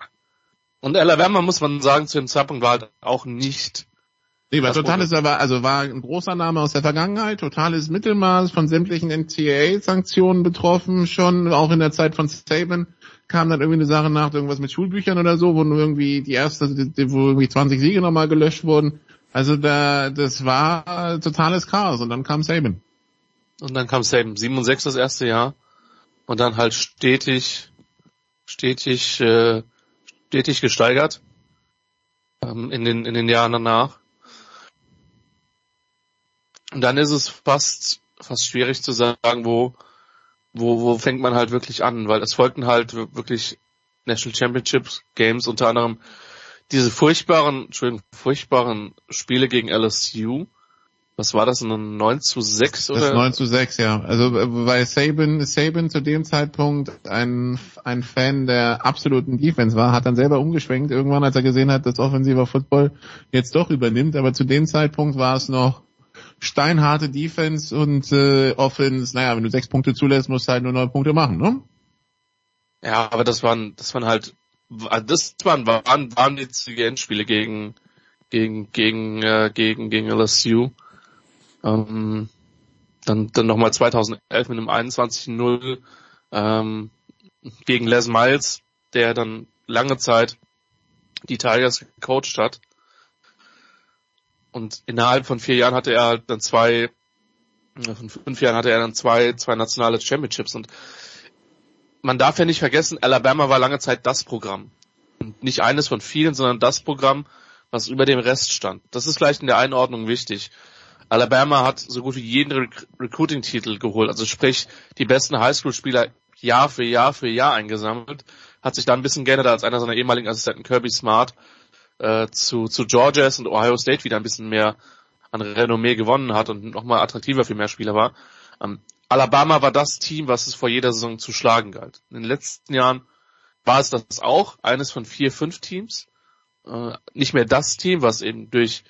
[SPEAKER 17] und Alabama muss man sagen, zu dem Zeitpunkt war halt auch nicht.
[SPEAKER 15] Nee, war totales, war, also war ein großer Name aus der Vergangenheit, totales Mittelmaß von sämtlichen NCAA-Sanktionen betroffen, schon auch in der Zeit von Saban kam dann irgendwie eine Sache nach, irgendwas mit Schulbüchern oder so, wo nur irgendwie die erste, wo irgendwie 20 Siege nochmal gelöscht wurden. Also da, das war totales Chaos und dann kam Saban.
[SPEAKER 17] Und dann kam Saban, 7 und 6 das erste Jahr. Und dann halt stetig, stetig äh, stetig gesteigert ähm, in, den, in den Jahren danach. Und dann ist es fast, fast schwierig zu sagen, wo, wo, wo fängt man halt wirklich an, weil es folgten halt wirklich National Championships Games, unter anderem diese furchtbaren, Entschuldigung, furchtbaren Spiele gegen LSU, was war das, ein 9 zu 6 oder?
[SPEAKER 15] Das 9 zu 6, ja. Also weil Saban, Saban zu dem Zeitpunkt ein, ein Fan der absoluten Defense war, hat dann selber umgeschwenkt, irgendwann als er gesehen hat, dass offensiver Football jetzt doch übernimmt, aber zu dem Zeitpunkt war es noch steinharte Defense und äh, Offense, naja, wenn du sechs Punkte zulässt, musst du halt nur neun Punkte machen, ne?
[SPEAKER 17] Ja, aber das waren, das waren halt, das waren, waren, waren die Endspiele gegen, gegen, gegen, äh, gegen, gegen LSU. Ähm, dann, dann nochmal 2011 mit einem 21-0 ähm, gegen Les Miles, der dann lange Zeit die Tigers gecoacht hat. Und innerhalb von vier Jahren hatte er halt dann zwei, von fünf Jahren hatte er dann zwei, zwei nationale Championships. Und man darf ja nicht vergessen, Alabama war lange Zeit das Programm. Und nicht eines von vielen, sondern das Programm, was über dem Rest stand. Das ist vielleicht in der Einordnung wichtig. Alabama hat so gut wie jeden Rec Recruiting-Titel geholt, also sprich die besten Highschool-Spieler Jahr für Jahr für Jahr eingesammelt, hat sich da ein bisschen geändert, als einer seiner ehemaligen Assistenten Kirby Smart äh, zu, zu Georgias und Ohio State wieder ein bisschen mehr an Renommee gewonnen hat und nochmal attraktiver für mehr Spieler war. Ähm, Alabama war das Team, was es vor jeder Saison zu schlagen galt. In den letzten Jahren war es das auch, eines von vier, fünf Teams. Äh, nicht mehr das Team, was eben durch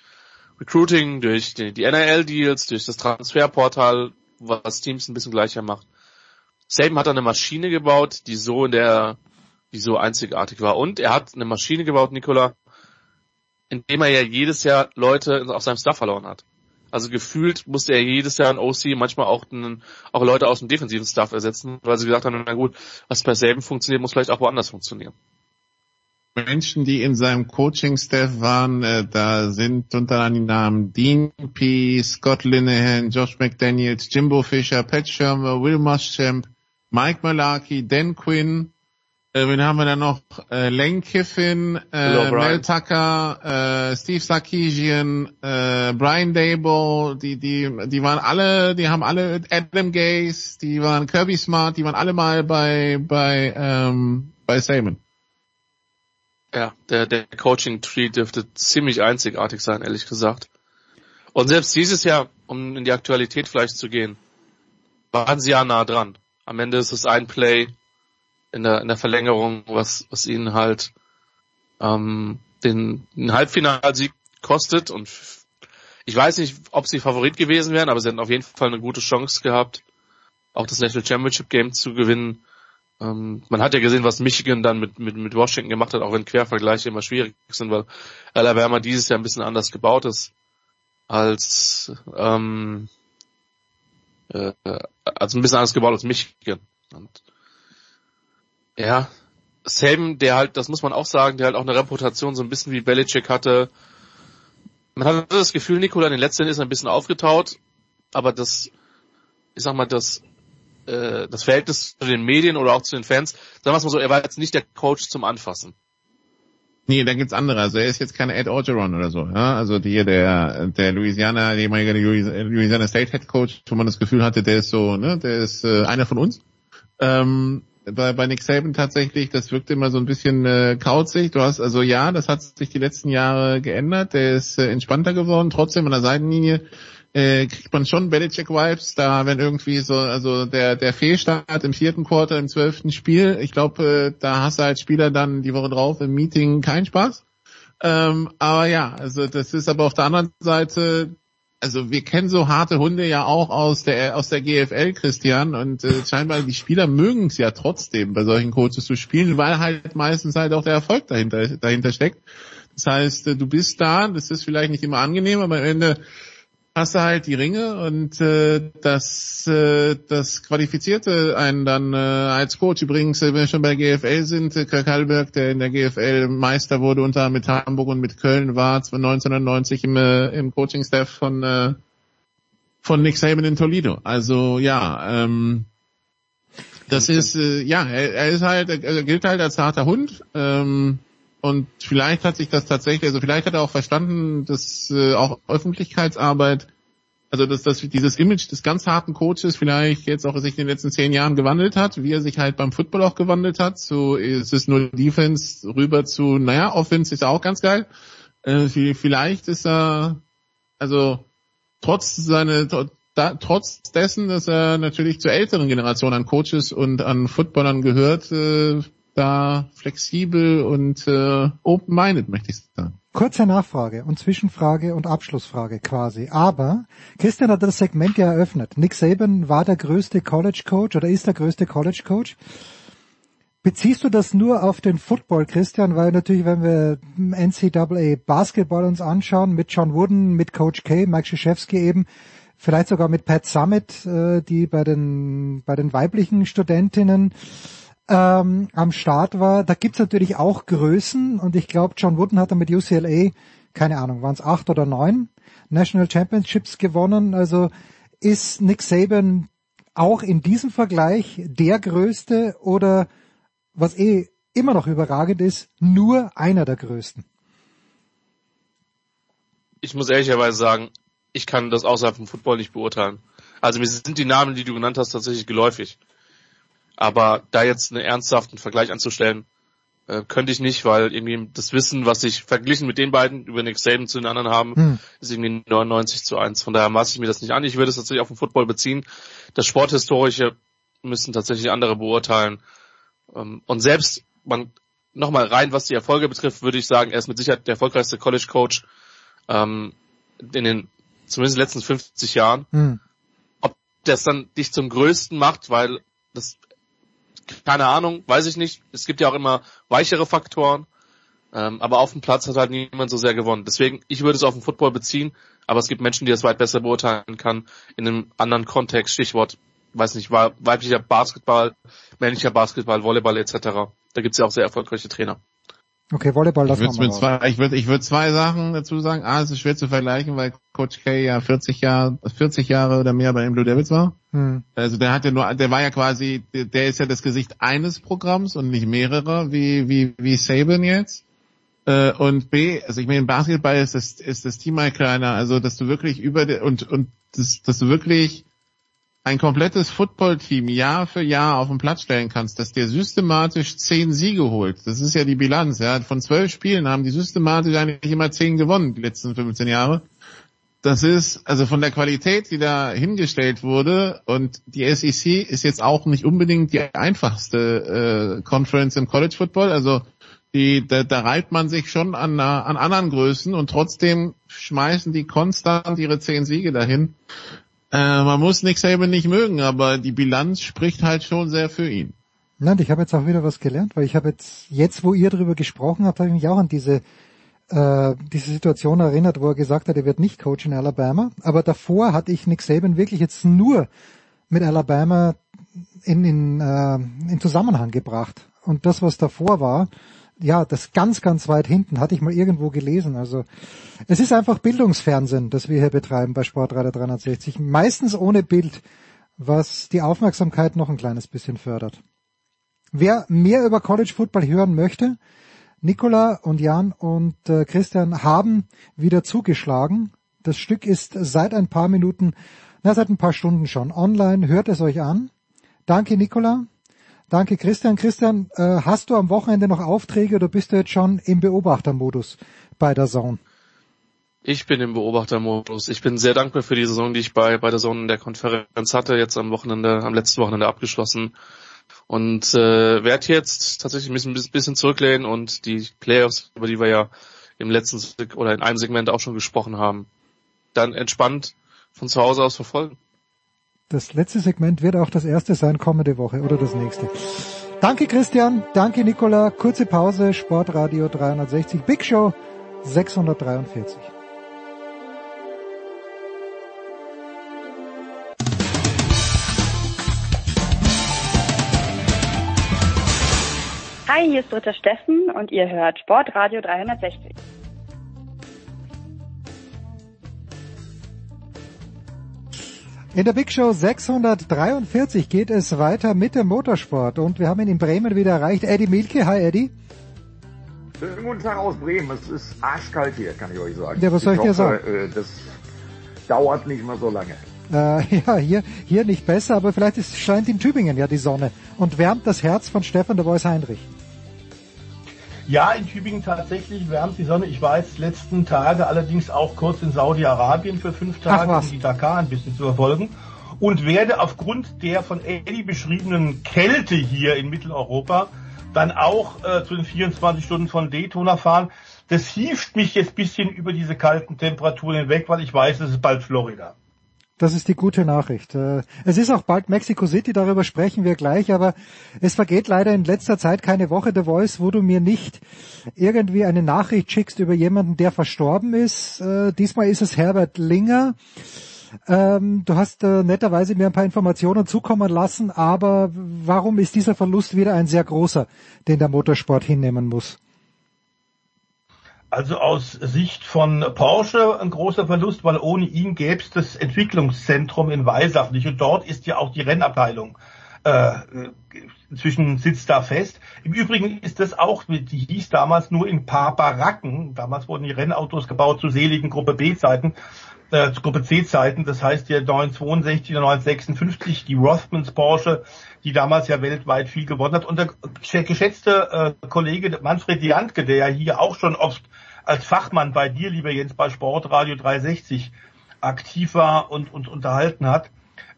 [SPEAKER 17] Recruiting, durch die, die NIL-Deals, durch das Transferportal, was Teams ein bisschen gleicher macht. Saban hat eine Maschine gebaut, die so in der, die so einzigartig war. Und er hat eine Maschine gebaut, Nicola, indem er ja jedes Jahr Leute auf seinem Staff verloren hat. Also gefühlt musste er jedes Jahr ein OC, manchmal auch, einen, auch Leute aus dem defensiven Staff ersetzen, weil sie gesagt haben, na gut, was bei Saban funktioniert, muss vielleicht auch woanders funktionieren.
[SPEAKER 15] Menschen, die in seinem Coaching-Staff waren, äh, da sind unter anderem die Namen Dean P., Scott Linehan, Josh McDaniels, Jimbo Fisher, Pat Shermer, Will Muschamp, Mike Malarkey, Dan Quinn, äh, wen haben wir da noch? Äh, Lane Kiffin, äh, Mel Tucker, äh, Steve Sarkisian, äh, Brian Dable, die, die, die waren alle, die haben alle Adam Gaze, die waren Kirby Smart, die waren alle mal bei, bei, ähm, bei Saban.
[SPEAKER 17] Ja, der, der Coaching-Tree dürfte ziemlich einzigartig sein, ehrlich gesagt. Und selbst dieses Jahr, um in die Aktualität vielleicht zu gehen, waren sie ja nah dran. Am Ende ist es ein Play in der, in der Verlängerung, was, was ihnen halt ähm, den, den Halbfinalsieg kostet. Und ich weiß nicht, ob sie Favorit gewesen wären, aber sie hätten auf jeden Fall eine gute Chance gehabt, auch das National Championship Game zu gewinnen. Ähm, man hat ja gesehen, was Michigan dann mit, mit, mit Washington gemacht hat, auch wenn Quervergleiche immer schwierig sind, weil Alabama dieses Jahr ein bisschen anders gebaut ist als ähm, äh, also ein bisschen anders gebaut als Michigan. Und ja, Saban, der halt, das muss man auch sagen, der halt auch eine Reputation so ein bisschen wie Belichick hatte. Man hatte das Gefühl, Nikola in den letzten ist ein bisschen aufgetaut, aber das, ich sag mal, das äh, das Verhältnis zu den Medien oder auch zu den Fans, sagen wir es mal so, er war jetzt nicht der Coach zum Anfassen.
[SPEAKER 15] Nee, da gibt's andere. Also er ist jetzt kein Ed Orgeron oder so. Ja? Also die, der, der Louisiana, der ehemalige Louisiana State Head Coach, wo man das Gefühl hatte, der ist so, ne, der ist äh, einer von uns. Ähm, bei, bei Nick Saban tatsächlich, das wirkt immer so ein bisschen äh, kauzig. Du hast, also ja, das hat sich die letzten Jahre geändert. Der ist äh, entspannter geworden. Trotzdem an der Seitenlinie äh, kriegt man schon Belichick-Vibes, da wenn irgendwie so, also der, der Fehlstart im vierten Quarter im zwölften Spiel, ich glaube, äh, da hast du als Spieler dann die Woche drauf im Meeting keinen Spaß. Ähm, aber ja, also das ist aber auf der anderen Seite, also wir kennen so harte Hunde ja auch aus der aus der GFL, Christian, und äh, scheinbar die Spieler mögen es ja trotzdem, bei solchen Coaches zu spielen, weil halt meistens halt auch der Erfolg dahinter dahinter steckt. Das heißt, äh, du bist da, das ist vielleicht nicht immer angenehm, aber am Ende hast du halt die Ringe und äh, das, äh, das qualifizierte einen dann äh, als Coach. Übrigens, äh, wenn wir schon bei GFL sind, äh, Kirk Hallberg, der in der GFL Meister wurde, unter mit Hamburg und mit Köln, war 1990 im, äh, im Coaching-Staff von, äh, von Nick Saban in Toledo. Also ja, ähm, das ist, äh, ja, er, er ist halt, er gilt halt als harter Hund. Ähm, und vielleicht hat sich das tatsächlich, also vielleicht hat er auch verstanden, dass äh, auch Öffentlichkeitsarbeit, also dass, dass dieses Image des ganz harten Coaches vielleicht jetzt auch sich in den letzten zehn Jahren gewandelt hat, wie er sich halt beim Football auch gewandelt hat. So ist es nur Defense rüber zu, naja, Offense ist auch ganz geil. Äh, vielleicht ist er, also trotz seine, da, trotz dessen, dass er natürlich zur älteren Generation an Coaches und an Footballern gehört, äh, da flexibel und äh, open-minded, möchte ich sagen.
[SPEAKER 7] Kurze Nachfrage und Zwischenfrage und Abschlussfrage quasi. Aber Christian hat das Segment ja eröffnet. Nick Saban war der größte College Coach oder ist der größte College Coach. Beziehst du das nur auf den Football, Christian? Weil natürlich, wenn wir NCAA Basketball uns anschauen, mit John Wooden, mit Coach K, Mike Krzyzewski eben, vielleicht sogar mit Pat Summit, äh, die bei den, bei den weiblichen Studentinnen ähm, am Start war. Da gibt's natürlich auch Größen und ich glaube, John Wooden hat da mit UCLA, keine Ahnung, waren es acht oder neun National Championships gewonnen. Also ist Nick Saban auch in diesem Vergleich der größte oder was eh immer noch überragend ist, nur einer der größten?
[SPEAKER 17] Ich muss ehrlicherweise sagen, ich kann das außerhalb vom Football nicht beurteilen. Also mir sind die Namen, die du genannt hast, tatsächlich geläufig. Aber da jetzt einen ernsthaften Vergleich anzustellen, äh, könnte ich nicht, weil irgendwie das Wissen, was ich verglichen mit den beiden über Nick Saban zu den anderen haben, hm. ist irgendwie 99 zu 1. Von daher maße ich mir das nicht an. Ich würde es tatsächlich auf den Football beziehen. Das Sporthistorische müssen tatsächlich andere beurteilen. Ähm, und selbst man nochmal rein, was die Erfolge betrifft, würde ich sagen, er ist mit Sicherheit der erfolgreichste College Coach ähm, in den zumindest den letzten 50 Jahren. Hm. Ob das dann dich zum Größten macht, weil das keine Ahnung, weiß ich nicht. Es gibt ja auch immer weichere Faktoren. Ähm, aber auf dem Platz hat halt niemand so sehr gewonnen. Deswegen, ich würde es auf den Football beziehen, aber es gibt Menschen, die das weit besser beurteilen kann in einem anderen Kontext. Stichwort, weiß nicht, weiblicher Basketball, männlicher Basketball, Volleyball etc. Da gibt es ja auch sehr erfolgreiche Trainer.
[SPEAKER 7] Okay, Volleyball, das
[SPEAKER 15] ich würde zwei, ich würde, ich würde zwei Sachen dazu sagen. A, es ist schwer zu vergleichen, weil Coach K ja 40 Jahre, 40 Jahre oder mehr bei den Blue Devils war. Hm. Also der hat ja nur, der war ja quasi, der ist ja das Gesicht eines Programms und nicht mehrerer, wie, wie, wie Saban jetzt. Äh, und B, also ich meine, im Basketball ist das, ist das Team mal kleiner, also dass du wirklich über, und, und, das, dass du wirklich ein komplettes Footballteam Jahr für Jahr auf den Platz stellen kannst, dass der systematisch zehn Siege holt. Das ist ja die Bilanz. Ja. Von zwölf Spielen haben die systematisch eigentlich immer zehn gewonnen, die letzten 15 Jahre. Das ist, also von der Qualität, die da hingestellt wurde, und die SEC ist jetzt auch nicht unbedingt die einfachste äh, Conference im College Football. Also die, da, da reibt man sich schon an, an anderen Größen und trotzdem schmeißen die konstant ihre zehn Siege dahin. Äh, man muss Nick Saban nicht mögen, aber die Bilanz spricht halt schon sehr für ihn.
[SPEAKER 7] Nein, ich habe jetzt auch wieder was gelernt, weil ich habe jetzt, jetzt wo ihr darüber gesprochen habt, habe ich mich auch an diese, äh, diese Situation erinnert, wo er gesagt hat, er wird nicht Coach in Alabama. Aber davor hatte ich Nick Saban wirklich jetzt nur mit Alabama in, in, äh, in Zusammenhang gebracht. Und das, was davor war, ja, das ganz, ganz weit hinten, hatte ich mal irgendwo gelesen. Also es ist einfach Bildungsfernsehen, das wir hier betreiben bei Sportradio 360. Meistens ohne Bild, was die Aufmerksamkeit noch ein kleines bisschen fördert. Wer mehr über College Football hören möchte, Nicola und Jan und äh, Christian haben wieder zugeschlagen. Das Stück ist seit ein paar Minuten, na seit ein paar Stunden schon online. Hört es euch an. Danke Nicola. Danke Christian. Christian, äh, hast du am Wochenende noch Aufträge oder bist du jetzt schon im Beobachtermodus bei der Zone?
[SPEAKER 17] Ich bin im Beobachtermodus. Ich bin sehr dankbar für die Saison, die ich bei, bei der Zone in der Konferenz hatte, jetzt am Wochenende, am letzten Wochenende abgeschlossen. Und äh, werde jetzt tatsächlich ein bisschen, ein bisschen zurücklehnen und die Playoffs, über die wir ja im letzten oder in einem Segment auch schon gesprochen haben, dann entspannt von zu Hause aus verfolgen.
[SPEAKER 7] Das letzte Segment wird auch das erste sein kommende Woche oder das nächste. Danke Christian, danke Nicola. Kurze Pause, Sportradio 360, Big Show 643.
[SPEAKER 1] Hi, hier ist Britta Steffen und ihr hört Sportradio 360.
[SPEAKER 7] In der Big Show 643 geht es weiter mit dem Motorsport und wir haben ihn in Bremen wieder erreicht. Eddie Milke, hi Eddie.
[SPEAKER 19] Schönen guten Tag aus Bremen. Es ist arschkalt hier, kann ich euch sagen.
[SPEAKER 7] Ja, was soll ich, ich dir sagen?
[SPEAKER 19] Äh, das dauert nicht mehr so lange.
[SPEAKER 7] Äh, ja, hier, hier nicht besser, aber vielleicht ist, scheint in Tübingen ja die Sonne und wärmt das Herz von Stefan de Vois Heinrich.
[SPEAKER 20] Ja, in Tübingen tatsächlich wärmt die Sonne. Ich war jetzt letzten Tage allerdings auch kurz in Saudi-Arabien für fünf Tage, um die Dakar ein bisschen zu verfolgen. Und werde aufgrund der von Eddie beschriebenen Kälte hier in Mitteleuropa dann auch äh, zu den 24 Stunden von Daytona fahren. Das hieft mich jetzt bisschen über diese kalten Temperaturen hinweg, weil ich weiß, es ist bald Florida.
[SPEAKER 7] Das ist die gute Nachricht. Äh, es ist auch bald Mexico City, darüber sprechen wir gleich, aber es vergeht leider in letzter Zeit keine Woche The Voice, wo du mir nicht irgendwie eine Nachricht schickst über jemanden, der verstorben ist. Äh, diesmal ist es Herbert Linger. Ähm, du hast äh, netterweise mir ein paar Informationen zukommen lassen, aber warum ist dieser Verlust wieder ein sehr großer, den der Motorsport hinnehmen muss?
[SPEAKER 20] Also aus Sicht von Porsche ein großer Verlust, weil ohne ihn gäbe es das Entwicklungszentrum in Weisach nicht. Und dort ist ja auch die Rennabteilung. Äh, inzwischen sitzt da fest. Im Übrigen ist das auch, die hieß damals nur in paar Baracken. Damals wurden die Rennautos gebaut zu seligen Gruppe B-Zeiten, äh, zu Gruppe C-Zeiten. Das heißt, der 962 oder 956, die Rothmans Porsche, die damals ja weltweit viel gewonnen hat. Und der geschätzte äh, Kollege Manfred Jantke, der ja hier auch schon oft als Fachmann bei dir, lieber Jens, bei Sportradio 360 aktiv war und, und unterhalten hat,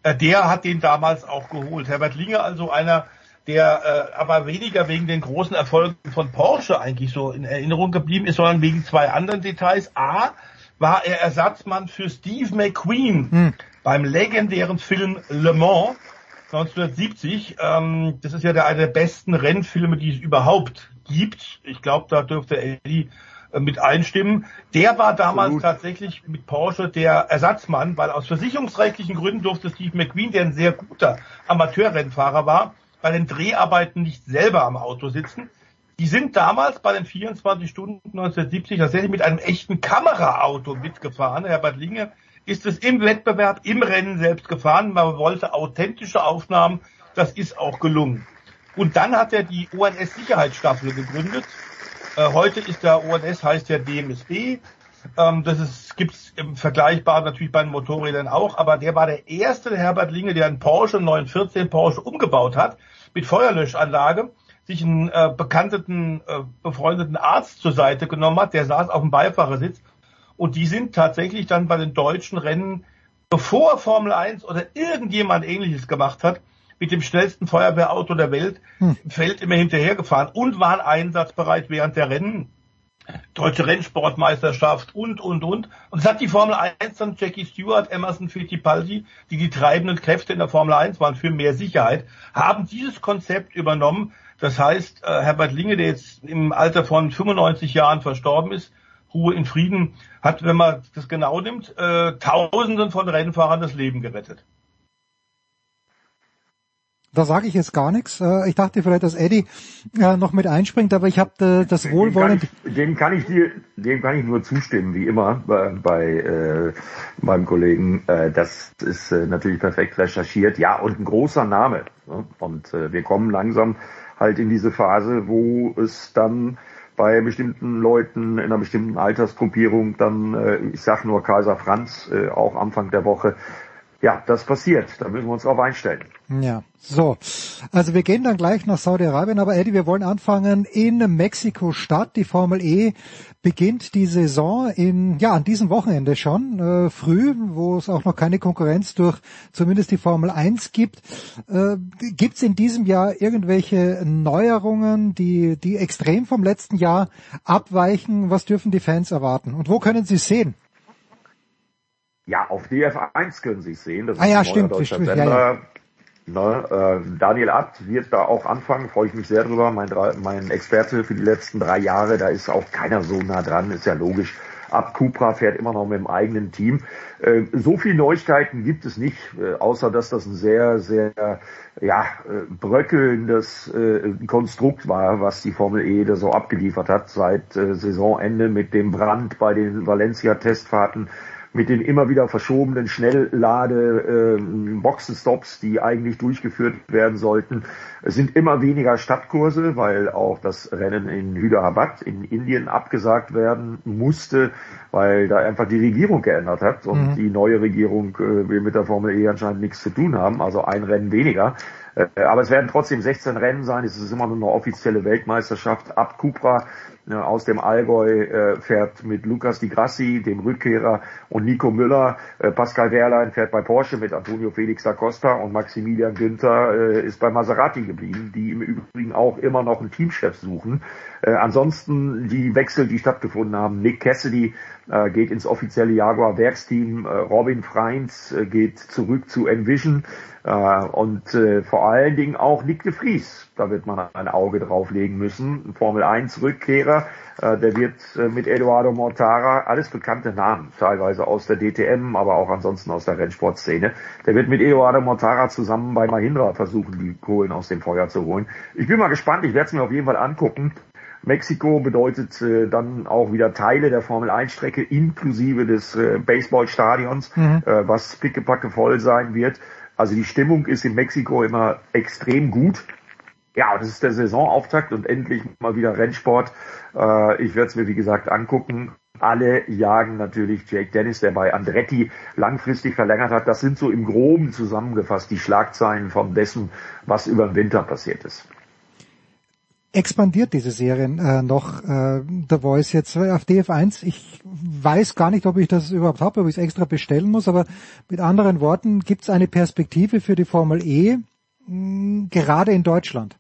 [SPEAKER 20] äh, der hat den damals auch geholt. Herbert Linge also einer, der äh, aber weniger wegen den großen Erfolgen von Porsche eigentlich so in Erinnerung geblieben ist, sondern wegen zwei anderen Details. A, war er Ersatzmann für Steve McQueen hm. beim legendären Film Le Mans 1970. Ähm, das ist ja der, einer der besten Rennfilme, die es überhaupt gibt. Ich glaube, da dürfte Eddie mit einstimmen. Der war damals Absolut. tatsächlich mit Porsche der Ersatzmann, weil aus versicherungsrechtlichen Gründen durfte Steve McQueen, der ein sehr guter Amateurrennfahrer war, bei den Dreharbeiten nicht selber am Auto sitzen. Die sind damals bei den 24 Stunden 1970 tatsächlich mit einem echten Kameraauto mitgefahren. Herbert Linge ist es im Wettbewerb, im Rennen selbst gefahren. Man wollte authentische Aufnahmen. Das ist auch gelungen. Und dann hat er die ONS-Sicherheitsstaffel gegründet äh, heute ist der ONS, heißt ja DMSB. Ähm, das ist, gibt's im Vergleichbaren natürlich bei den Motorrädern auch, aber der war der erste, der Herbert Linge, der einen Porsche 914 Porsche umgebaut hat, mit Feuerlöschanlage, sich einen äh, bekannten, äh, befreundeten Arzt zur Seite genommen hat, der saß auf dem Beifahrersitz und die sind tatsächlich dann bei den deutschen Rennen, bevor Formel 1 oder irgendjemand ähnliches gemacht hat, mit dem schnellsten Feuerwehrauto der Welt hm. im Feld immer hinterhergefahren und waren einsatzbereit während der Rennen. Deutsche Rennsportmeisterschaft und, und, und. Und es hat die Formel 1 dann Jackie Stewart, Emerson Fittipaldi, die die treibenden Kräfte in der Formel 1 waren für mehr Sicherheit, haben dieses Konzept übernommen. Das heißt, äh, Herbert Linge, der jetzt im Alter von 95 Jahren verstorben ist, Ruhe in Frieden, hat, wenn man das genau nimmt, äh, Tausenden von Rennfahrern das Leben gerettet.
[SPEAKER 7] Da sage ich jetzt gar nichts. Äh, ich dachte vielleicht, dass Eddie äh, noch mit einspringt, aber ich habe äh, das Wohlwollen.
[SPEAKER 19] Dem kann ich dir, dem kann ich nur zustimmen, wie immer bei, bei äh, meinem Kollegen. Das ist natürlich perfekt recherchiert. Ja, und ein großer Name. Ne? Und äh, wir kommen langsam halt in diese Phase, wo es dann bei bestimmten Leuten in einer bestimmten Altersgruppierung dann, äh, ich sag nur Kaiser Franz, auch Anfang der Woche, ja, das passiert. Da müssen wir uns darauf einstellen.
[SPEAKER 7] Ja, so. Also wir gehen dann gleich nach Saudi-Arabien, aber Eddie, wir wollen anfangen in Mexiko-Stadt. Die Formel E beginnt die Saison in, ja, an diesem Wochenende schon, äh, früh, wo es auch noch keine Konkurrenz durch zumindest die Formel 1 gibt. Äh, gibt es in diesem Jahr irgendwelche Neuerungen, die, die extrem vom letzten Jahr abweichen? Was dürfen die Fans erwarten? Und wo können sie sehen?
[SPEAKER 19] Ja, auf DF1 können Sie es sehen.
[SPEAKER 7] Das ah ja, stimmt. Deutscher stimmt Sender. Ja, ja.
[SPEAKER 19] Ne, äh, Daniel Abt wird da auch anfangen, freue ich mich sehr drüber. Mein, mein Experte für die letzten drei Jahre, da ist auch keiner so nah dran, ist ja logisch. Ab Cupra fährt immer noch mit dem eigenen Team. Äh, so viele Neuigkeiten gibt es nicht, äh, außer dass das ein sehr, sehr ja, äh, bröckelndes Konstrukt war, was die Formel E da so abgeliefert hat seit Saisonende mit dem Brand bei den Valencia-Testfahrten mit den immer wieder verschobenen Schnelllade äh, Boxenstops, die eigentlich durchgeführt werden sollten. Es sind immer weniger Stadtkurse, weil auch das Rennen in Hyderabad in Indien abgesagt werden musste, weil da einfach die Regierung geändert hat und mhm. die neue Regierung äh, will mit der Formel E anscheinend nichts zu tun haben, also ein Rennen weniger. Äh, aber es werden trotzdem 16 Rennen sein. Es ist immer nur eine offizielle Weltmeisterschaft. Ab Cupra aus dem Allgäu äh, fährt mit Lukas Di Grassi, dem Rückkehrer, und Nico Müller. Äh, Pascal Wehrlein fährt bei Porsche mit Antonio Felix da Costa und Maximilian Günther äh, ist bei Maserati geblieben, die im Übrigen auch immer noch einen Teamchef suchen. Äh, ansonsten die Wechsel, die stattgefunden haben. Nick Cassidy äh, geht ins offizielle Jaguar Werksteam. Äh, Robin Freins äh, geht zurück zu Envision. Äh, und äh, vor allen Dingen auch Nick de Vries, da wird man ein Auge drauflegen müssen. Formel 1 Rückkehrer, äh, der wird mit Eduardo Mortara, alles bekannte Namen, teilweise aus der DTM, aber auch ansonsten aus der Rennsportszene. Der wird mit Eduardo Mortara zusammen bei Mahindra versuchen, die Kohlen aus dem Feuer zu holen. Ich bin mal gespannt, ich werde es mir auf jeden Fall angucken. Mexiko bedeutet äh, dann auch wieder Teile der Formel 1 Strecke inklusive des äh, Baseballstadions, mhm. äh, was pickepacke voll sein wird. Also die Stimmung ist in Mexiko immer extrem gut. Ja, das ist der Saisonauftakt und endlich mal wieder Rennsport. Äh, ich werde es mir wie gesagt angucken. Alle jagen natürlich Jake Dennis, der bei Andretti langfristig verlängert hat. Das sind so im Groben zusammengefasst die Schlagzeilen von dessen, was über den Winter passiert ist
[SPEAKER 7] expandiert diese Serien äh, noch, äh, The Voice jetzt auf DF1. Ich weiß gar nicht, ob ich das überhaupt habe, ob ich es extra bestellen muss, aber mit anderen Worten, gibt es eine Perspektive für die Formel E, mh, gerade in Deutschland?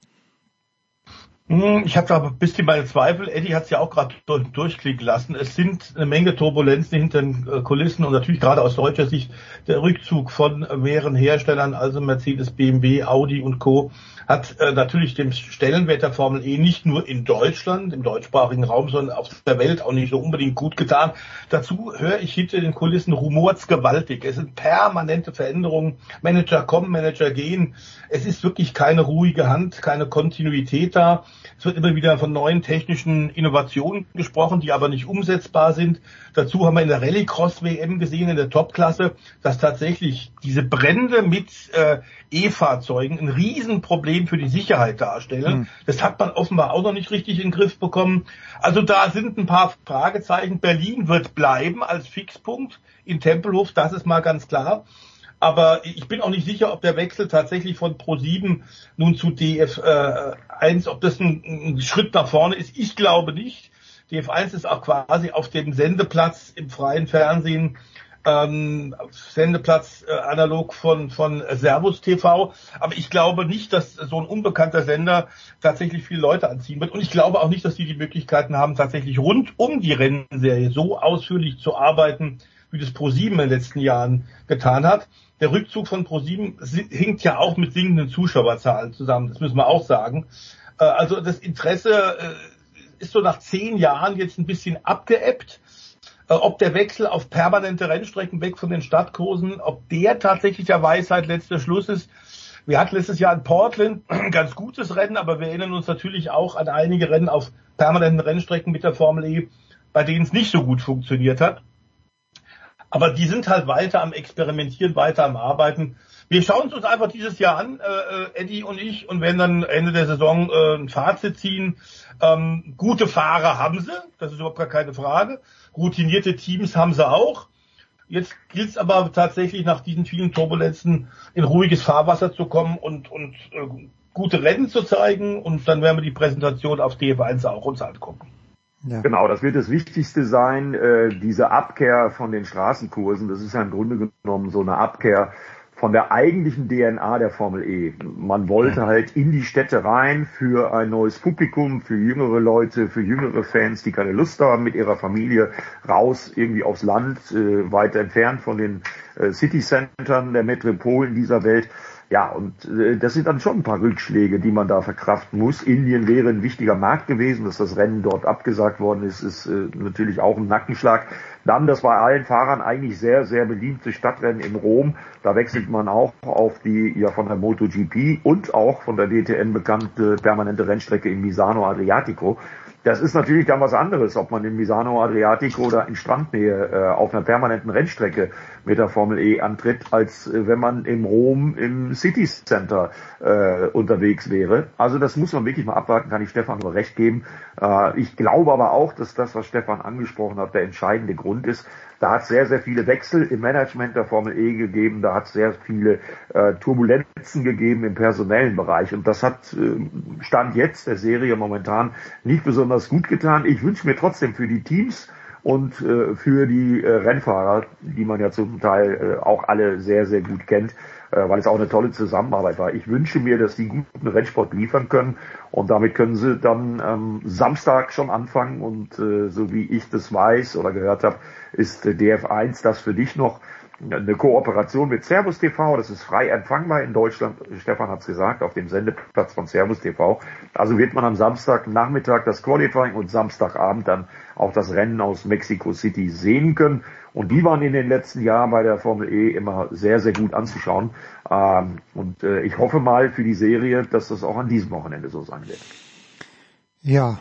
[SPEAKER 20] Hm, ich habe da ein bisschen meine Zweifel. Eddie hat es ja auch gerade durchklicken lassen. Es sind eine Menge Turbulenzen hinter den äh, Kulissen und natürlich gerade aus deutscher Sicht der Rückzug von mehreren Herstellern, also Mercedes, BMW, Audi und Co hat äh, natürlich dem Stellenwert der Formel E nicht nur in Deutschland, im deutschsprachigen Raum, sondern auf der Welt auch nicht so unbedingt gut getan. Dazu höre ich hinter den Kulissen rumort's gewaltig. Es sind permanente Veränderungen. Manager kommen, Manager gehen. Es ist wirklich keine ruhige Hand, keine Kontinuität da. Es wird immer wieder von neuen technischen Innovationen gesprochen, die aber nicht umsetzbar sind. Dazu haben wir in der Rallycross-WM gesehen, in der Topklasse, dass tatsächlich diese Brände mit äh, E-Fahrzeugen ein Riesenproblem für die Sicherheit darstellen. Mhm. Das hat man offenbar auch noch nicht richtig in den Griff bekommen. Also da sind ein paar Fragezeichen. Berlin wird bleiben als Fixpunkt in Tempelhof, das ist mal ganz klar. Aber ich bin auch nicht sicher, ob der Wechsel tatsächlich von Pro7 nun zu DF1, ob das ein, ein Schritt nach vorne ist. Ich glaube nicht. DF1 ist auch quasi auf dem Sendeplatz im freien Fernsehen ähm, Sendeplatz äh, analog von, von Servus TV. Aber ich glaube nicht, dass so ein unbekannter Sender tatsächlich viele Leute anziehen wird. Und ich glaube auch nicht, dass die die Möglichkeiten haben, tatsächlich rund um die Rennserie so ausführlich zu arbeiten, wie das ProSieben in den letzten Jahren getan hat. Der Rückzug von ProSieben hinkt ja auch mit sinkenden Zuschauerzahlen zusammen. Das müssen wir auch sagen. Äh, also das Interesse äh, ist so nach zehn Jahren jetzt ein bisschen abgeebbt. Äh, ob der Wechsel auf permanente Rennstrecken weg von den Stadtkursen, ob der tatsächlich der Weisheit letzter Schluss ist. Wir hatten letztes Jahr in Portland ein ganz gutes Rennen, aber wir erinnern uns natürlich auch an einige Rennen auf permanenten Rennstrecken mit der Formel E, bei denen es nicht so gut funktioniert hat. Aber die sind halt weiter am Experimentieren, weiter am Arbeiten. Wir schauen es uns einfach dieses Jahr an, äh, äh, Eddie und ich, und werden dann Ende der Saison äh, ein Fazit ziehen. Ähm, gute Fahrer haben sie, das ist überhaupt gar keine Frage. Routinierte Teams haben sie auch. Jetzt gilt es aber tatsächlich nach diesen vielen Turbulenzen in ruhiges Fahrwasser zu kommen und, und äh, gute Rennen zu zeigen und dann werden wir die Präsentation auf DF1 auch uns angucken.
[SPEAKER 19] Ja. Genau, das wird das Wichtigste sein, äh, diese Abkehr von den Straßenkursen. Das ist ja im Grunde genommen so eine Abkehr von der eigentlichen DNA der Formel E. Man wollte halt in die Städte rein für ein neues Publikum, für jüngere Leute, für jüngere Fans, die keine Lust haben, mit ihrer Familie raus irgendwie aufs Land, äh, weit entfernt von den äh, City-Centern der Metropolen dieser Welt. Ja, und äh, das sind dann schon ein paar Rückschläge, die man da verkraften muss. Indien wäre ein wichtiger Markt gewesen, dass das Rennen dort abgesagt worden ist, ist äh, natürlich auch ein Nackenschlag. Dann das bei allen Fahrern eigentlich sehr, sehr beliebte Stadtrennen in Rom. Da wechselt man auch auf die ja von der MotoGP und auch von der DTN bekannte permanente Rennstrecke in Misano Adriatico. Das ist natürlich dann was anderes, ob man in Misano Adriatico oder in Strandnähe äh, auf einer permanenten Rennstrecke mit der Formel E antritt, als äh, wenn man im Rom im City Center äh, unterwegs wäre. Also das muss man wirklich mal abwarten, kann ich Stefan nur recht geben. Äh, ich glaube aber auch, dass das, was Stefan angesprochen hat, der entscheidende Grund ist. Da hat es sehr, sehr viele Wechsel im Management der Formel E gegeben, da hat es sehr viele äh, Turbulenzen gegeben im personellen Bereich und das hat äh, Stand jetzt der Serie momentan nicht besonders gut getan. Ich wünsche mir trotzdem für die Teams und äh, für die äh, Rennfahrer, die man ja zum Teil äh, auch alle sehr, sehr gut kennt, äh, weil es auch eine tolle Zusammenarbeit war. Ich wünsche mir, dass die guten Rennsport liefern können und damit können sie dann ähm, Samstag schon anfangen und äh, so wie ich das weiß oder gehört habe, ist äh, DF1 das für dich noch eine Kooperation mit Servus TV, das ist frei empfangbar in Deutschland, Stefan hat es gesagt, auf dem Sendeplatz von Servus TV. Also wird man am Samstagnachmittag das Qualifying und Samstagabend dann auch das Rennen aus Mexico City sehen können. Und die waren in den letzten Jahren bei der Formel E immer sehr, sehr gut anzuschauen. Ähm, und äh, ich hoffe mal für die Serie, dass das auch an diesem Wochenende so sein wird.
[SPEAKER 7] Ja,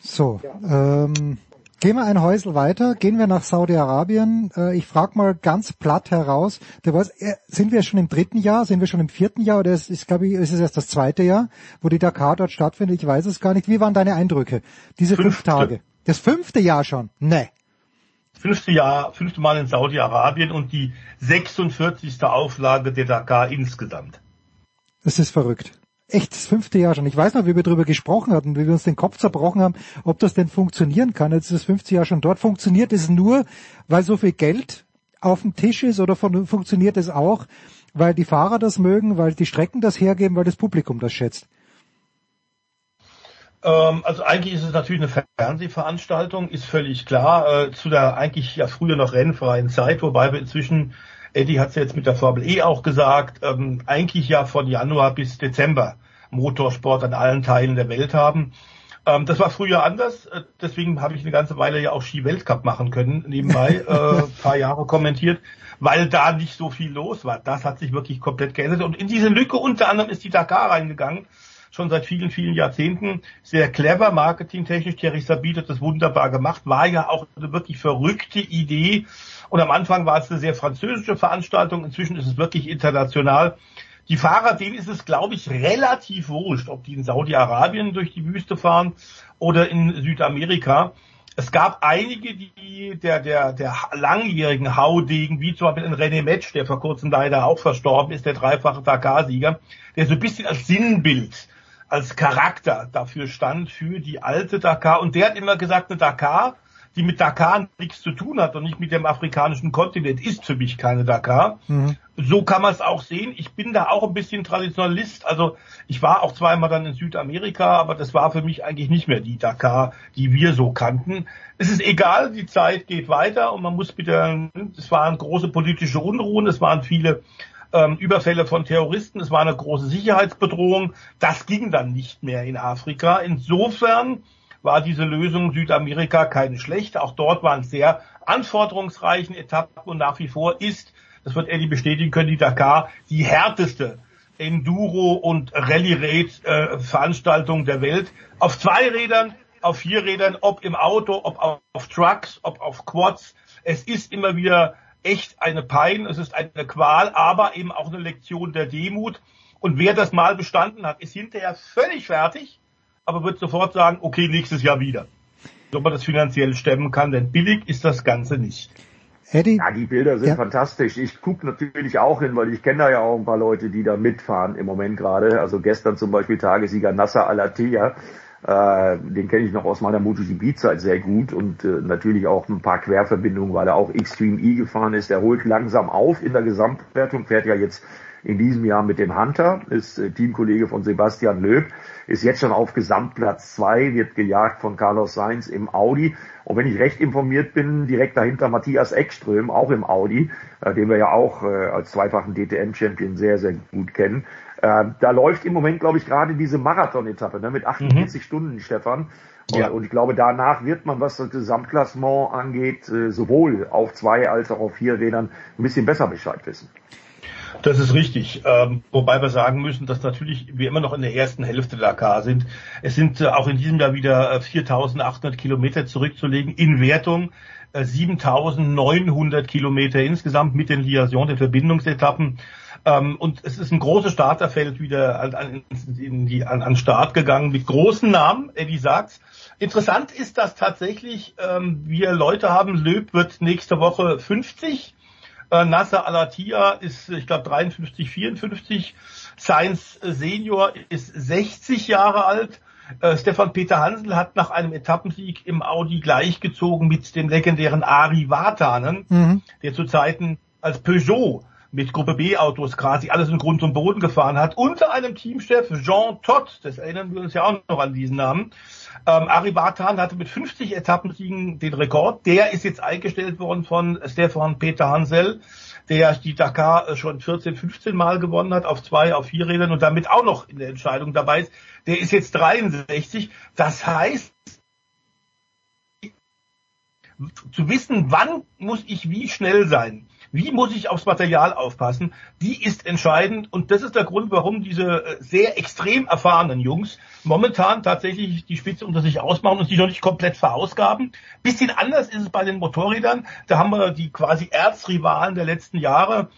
[SPEAKER 7] so. Ähm, gehen wir ein Häusel weiter, gehen wir nach Saudi-Arabien. Äh, ich frage mal ganz platt heraus, was, äh, sind wir schon im dritten Jahr, sind wir schon im vierten Jahr oder ist, ist glaube ich, ist es erst das zweite Jahr, wo die Dakar dort stattfindet? Ich weiß es gar nicht. Wie waren deine Eindrücke? Diese fünf
[SPEAKER 20] Fünfte.
[SPEAKER 7] Tage. Das fünfte Jahr schon? Nee.
[SPEAKER 20] Fünfte Jahr, fünfte Mal in Saudi-Arabien und die 46. Auflage der Dakar insgesamt.
[SPEAKER 7] Das ist verrückt. Echt, das fünfte Jahr schon. Ich weiß noch, wie wir darüber gesprochen hatten, wie wir uns den Kopf zerbrochen haben, ob das denn funktionieren kann. Jetzt ist das fünfte Jahr schon dort. Funktioniert es nur, weil so viel Geld auf dem Tisch ist oder von, funktioniert es auch, weil die Fahrer das mögen, weil die Strecken das hergeben, weil das Publikum das schätzt?
[SPEAKER 20] Ähm, also eigentlich ist es natürlich eine Fernsehveranstaltung, ist völlig klar, äh, zu der eigentlich ja früher noch rennfreien Zeit, wobei wir inzwischen, Eddie hat es jetzt mit der Formel E auch gesagt, ähm, eigentlich ja von Januar bis Dezember Motorsport an allen Teilen der Welt haben. Ähm, das war früher anders, äh, deswegen habe ich eine ganze Weile ja auch Ski-Weltcup machen können, nebenbei, äh, paar Jahre kommentiert, weil da nicht so viel los war. Das hat sich wirklich komplett geändert und in diese Lücke unter anderem ist die Dakar reingegangen schon seit vielen, vielen Jahrzehnten. Sehr clever, marketingtechnisch. Thierry Sabit hat das wunderbar gemacht. War ja auch eine wirklich verrückte Idee. Und am Anfang war es eine sehr französische Veranstaltung. Inzwischen ist es wirklich international. Die Fahrer, denen ist es, glaube ich, relativ wurscht, ob die in Saudi-Arabien durch die Wüste fahren oder in Südamerika. Es gab einige, die der, der, der langjährigen Haudegen, wie zum Beispiel ein René Metsch, der vor kurzem leider auch verstorben ist, der dreifache Dakar-Sieger, der so ein bisschen als Sinnbild als Charakter dafür stand, für die alte Dakar. Und der hat immer gesagt, eine Dakar, die mit Dakar nichts zu tun hat und nicht mit dem afrikanischen Kontinent, ist für mich keine Dakar.
[SPEAKER 7] Mhm.
[SPEAKER 20] So kann man es auch sehen. Ich bin da auch ein bisschen Traditionalist. Also ich war auch zweimal dann in Südamerika, aber das war für mich eigentlich nicht mehr die Dakar, die wir so kannten. Es ist egal, die Zeit geht weiter und man muss bitte, es waren große politische Unruhen, es waren viele ähm, Überfälle von Terroristen, es war eine große Sicherheitsbedrohung. Das ging dann nicht mehr in Afrika. Insofern war diese Lösung Südamerika keine schlechte. Auch dort waren sehr anforderungsreichen Etappen und nach wie vor ist, das wird Eddie bestätigen können, die Dakar die härteste Enduro- und Rallye-Raid-Veranstaltung der Welt. Auf zwei Rädern, auf vier Rädern, ob im Auto, ob auf Trucks, ob auf Quads. Es ist immer wieder echt eine Pein, es ist eine Qual, aber eben auch eine Lektion der Demut. Und wer das mal bestanden hat, ist hinterher völlig fertig, aber wird sofort sagen, okay, nächstes Jahr wieder. Ob man das finanziell stemmen kann, denn billig ist das Ganze nicht.
[SPEAKER 7] Eddie?
[SPEAKER 19] Ja, die Bilder sind
[SPEAKER 7] Ja.
[SPEAKER 19] fantastisch. Ich gucke natürlich auch hin, weil ich kenne da ja auch ein paar Leute, die da mitfahren im Moment gerade. Also gestern zum Beispiel Tagessieger Nasser Alatea. Äh, den kenne ich noch aus meiner MotoGP-Zeit sehr gut und äh, natürlich auch ein paar Querverbindungen, weil er auch Extreme E gefahren ist. Er holt langsam auf in der Gesamtwertung, fährt ja jetzt in diesem Jahr mit dem Hunter, ist äh, Teamkollege von Sebastian Löb, ist jetzt schon auf Gesamtplatz zwei, wird gejagt von Carlos Sainz im Audi. Und wenn ich recht informiert bin, direkt dahinter Matthias Ekström, auch im Audi, äh, den wir ja auch äh, als zweifachen DTM-Champion sehr, sehr gut kennen. Äh, da läuft im Moment, glaube ich, gerade diese Marathon-Etappe ne, mit 48 Stunden, Stefan. Und,
[SPEAKER 20] Ja.
[SPEAKER 19] und ich glaube, danach wird man, was das Gesamtklassement angeht, äh, sowohl auf zwei als auch auf vier Rädern ein bisschen besser Bescheid wissen.
[SPEAKER 20] Das ist richtig. Ähm, wobei wir sagen müssen, dass natürlich wir immer noch in der ersten Hälfte der Dakar sind. Es sind äh, auch in diesem Jahr wieder äh, 4.800 Kilometer zurückzulegen in Wertung. 7.900 äh, Kilometer insgesamt mit den Liaison, den Verbindungsetappen. Ähm, und es ist ein großes Starterfeld wieder an, an, die, an, an Start gegangen mit großen Namen, Eddie sagt's. Interessant ist, dass tatsächlich ähm, wir Leute haben, Löb wird nächste Woche 50, äh, Nasser Alatia ist, ich glaube, 53, 54, Science Senior ist 60 Jahre alt. Äh, Stefan Peter Hansel hat nach einem Etappensieg im Audi gleichgezogen mit dem legendären Ari Vatanen, mhm. der zu Zeiten als Peugeot mit Gruppe B Autos quasi alles in Grund und Boden gefahren hat, unter einem Teamchef Jean Todt, das erinnern wir uns ja auch noch an diesen Namen. Ähm, Ari Bartan hatte mit 50 Etappensiegen den Rekord. Der ist jetzt eingestellt worden von Stefan Peter Hansel, der die Dakar schon 14, 15 Mal gewonnen hat, auf zwei, auf vier Rädern und damit auch noch in der Entscheidung dabei ist. Der ist jetzt 63. Das heißt, zu wissen, wann muss ich wie schnell sein wie muss ich aufs Material aufpassen? Die ist entscheidend und das ist der Grund, warum diese äh, sehr extrem erfahrenen Jungs momentan tatsächlich die Spitze unter sich ausmachen und sich noch nicht komplett verausgaben. Bisschen anders ist es bei den Motorrädern. Da haben wir die quasi Erzrivalen der letzten Jahre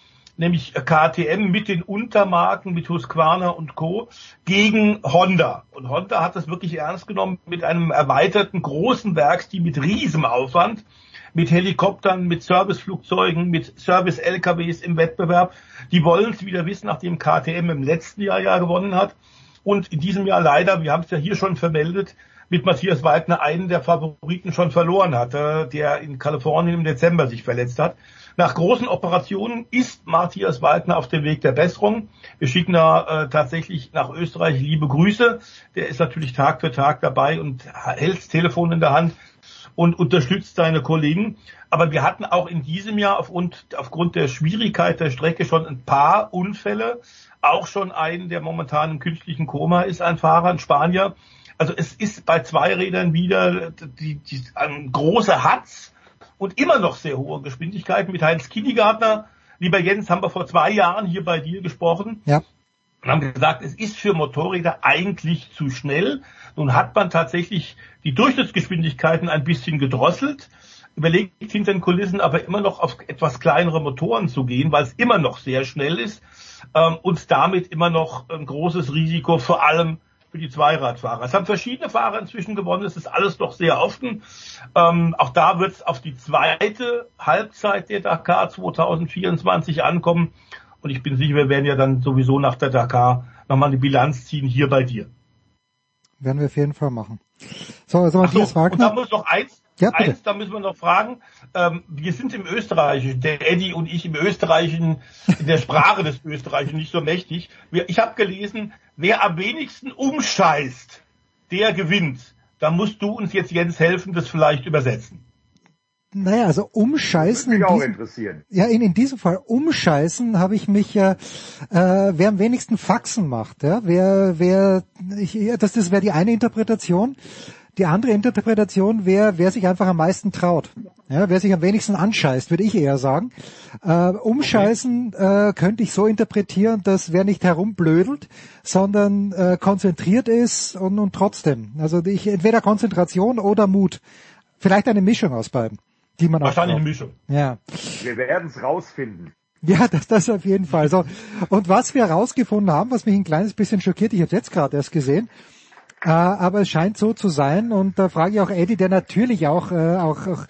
[SPEAKER 20] nämlich KTM mit den Untermarken, mit Husqvarna und Co. gegen Honda. Und Honda hat das wirklich ernst genommen mit einem erweiterten großen Werksteam mit Riesenaufwand mit Helikoptern, mit Serviceflugzeugen, mit Service-LKWs im Wettbewerb. Die wollen es wieder wissen, nachdem KTM im letzten Jahr ja gewonnen hat. Und in diesem Jahr leider, wir haben es ja hier schon vermeldet, mit Matthias Weidner einen der Favoriten schon verloren hat, der in Kalifornien im Dezember sich verletzt hat. Nach großen Operationen ist Matthias Weidner auf dem Weg der Besserung. Wir schicken da äh, tatsächlich nach Österreich liebe Grüße. Der ist natürlich Tag für Tag dabei und hält das Telefon in der Hand und unterstützt seine Kollegen. Aber wir hatten auch in diesem Jahr aufgrund, aufgrund der Schwierigkeit der Strecke schon ein paar Unfälle. Auch schon einen, der momentan im künstlichen Koma ist, ein Fahrer, ein Spanier. Also es ist bei Zweirädern wieder die, die, ein großer Hatz und immer noch sehr hohe Geschwindigkeiten mit Heinz Kindigartner. Lieber Jens, haben wir vor zwei Jahren hier bei dir gesprochen. Ja. Und haben gesagt, es ist für Motorräder eigentlich zu schnell. Nun hat man tatsächlich die Durchschnittsgeschwindigkeiten ein bisschen gedrosselt, überlegt hinter den Kulissen aber immer noch auf etwas kleinere Motoren zu gehen, weil es immer noch sehr schnell ist ähm, und damit immer noch ein großes Risiko, vor allem für die Zweiradfahrer. Es haben verschiedene Fahrer inzwischen gewonnen, es ist alles noch sehr offen. Ähm, auch da wird es auf die zweite Halbzeit der Dakar 2024 ankommen. Und ich bin sicher, wir werden ja dann sowieso nach der Dakar nochmal eine Bilanz ziehen hier bei dir.
[SPEAKER 7] Werden wir auf jeden Fall machen. So, also Matthias so, Wagner.
[SPEAKER 20] Und da muss noch eins, ja, eins, da müssen wir noch fragen. Ähm, wir sind im Österreichischen, der Eddie und ich im Österreichischen, in der Sprache des Österreichischen nicht so mächtig. Ich habe gelesen, wer am wenigsten umscheißt, der gewinnt. Da musst du uns jetzt, Jens, helfen, das vielleicht übersetzen.
[SPEAKER 7] Naja, also umscheißen.
[SPEAKER 19] Würde mich auch interessieren.
[SPEAKER 7] Ja, in, in diesem Fall umscheißen habe ich mich ja, äh, wer am wenigsten Faxen macht, ja, wer, wer, ich, das, das wäre die eine Interpretation. Die andere Interpretation wäre, wer sich einfach am meisten traut. Ja, wer sich am wenigsten anscheißt, würde ich eher sagen. Äh, umscheißen äh, könnte ich so interpretieren, dass wer nicht herumblödelt, sondern äh, konzentriert ist und, und trotzdem. Also ich, entweder Konzentration oder Mut. Vielleicht eine Mischung aus beiden die man
[SPEAKER 20] Wahrscheinlich eine Mischung.
[SPEAKER 7] Ja.
[SPEAKER 19] Wir werden es rausfinden.
[SPEAKER 7] Ja, das, das auf jeden Fall. So. Und was wir herausgefunden haben, was mich ein kleines bisschen schockiert, ich habe jetzt gerade erst gesehen, äh, aber es scheint so zu sein und da frage ich auch Eddie, der natürlich auch, äh, auch, auch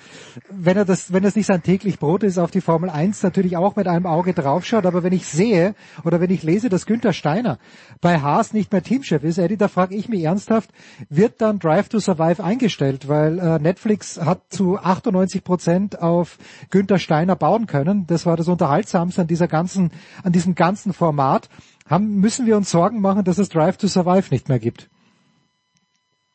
[SPEAKER 7] wenn er das, wenn das nicht sein täglich Brot ist, auf die Formel 1 natürlich auch mit einem Auge draufschaut. Aber wenn ich sehe oder wenn ich lese, dass Günther Steiner bei Haas nicht mehr Teamchef ist, Eddie, da frage ich mich ernsthaft, wird dann Drive to Survive eingestellt? Weil äh, Netflix hat zu 98 Prozent auf Günther Steiner bauen können. Das war das Unterhaltsamste an dieser ganzen, an diesem ganzen Format. Haben, müssen wir uns Sorgen machen, dass es Drive to Survive nicht mehr gibt?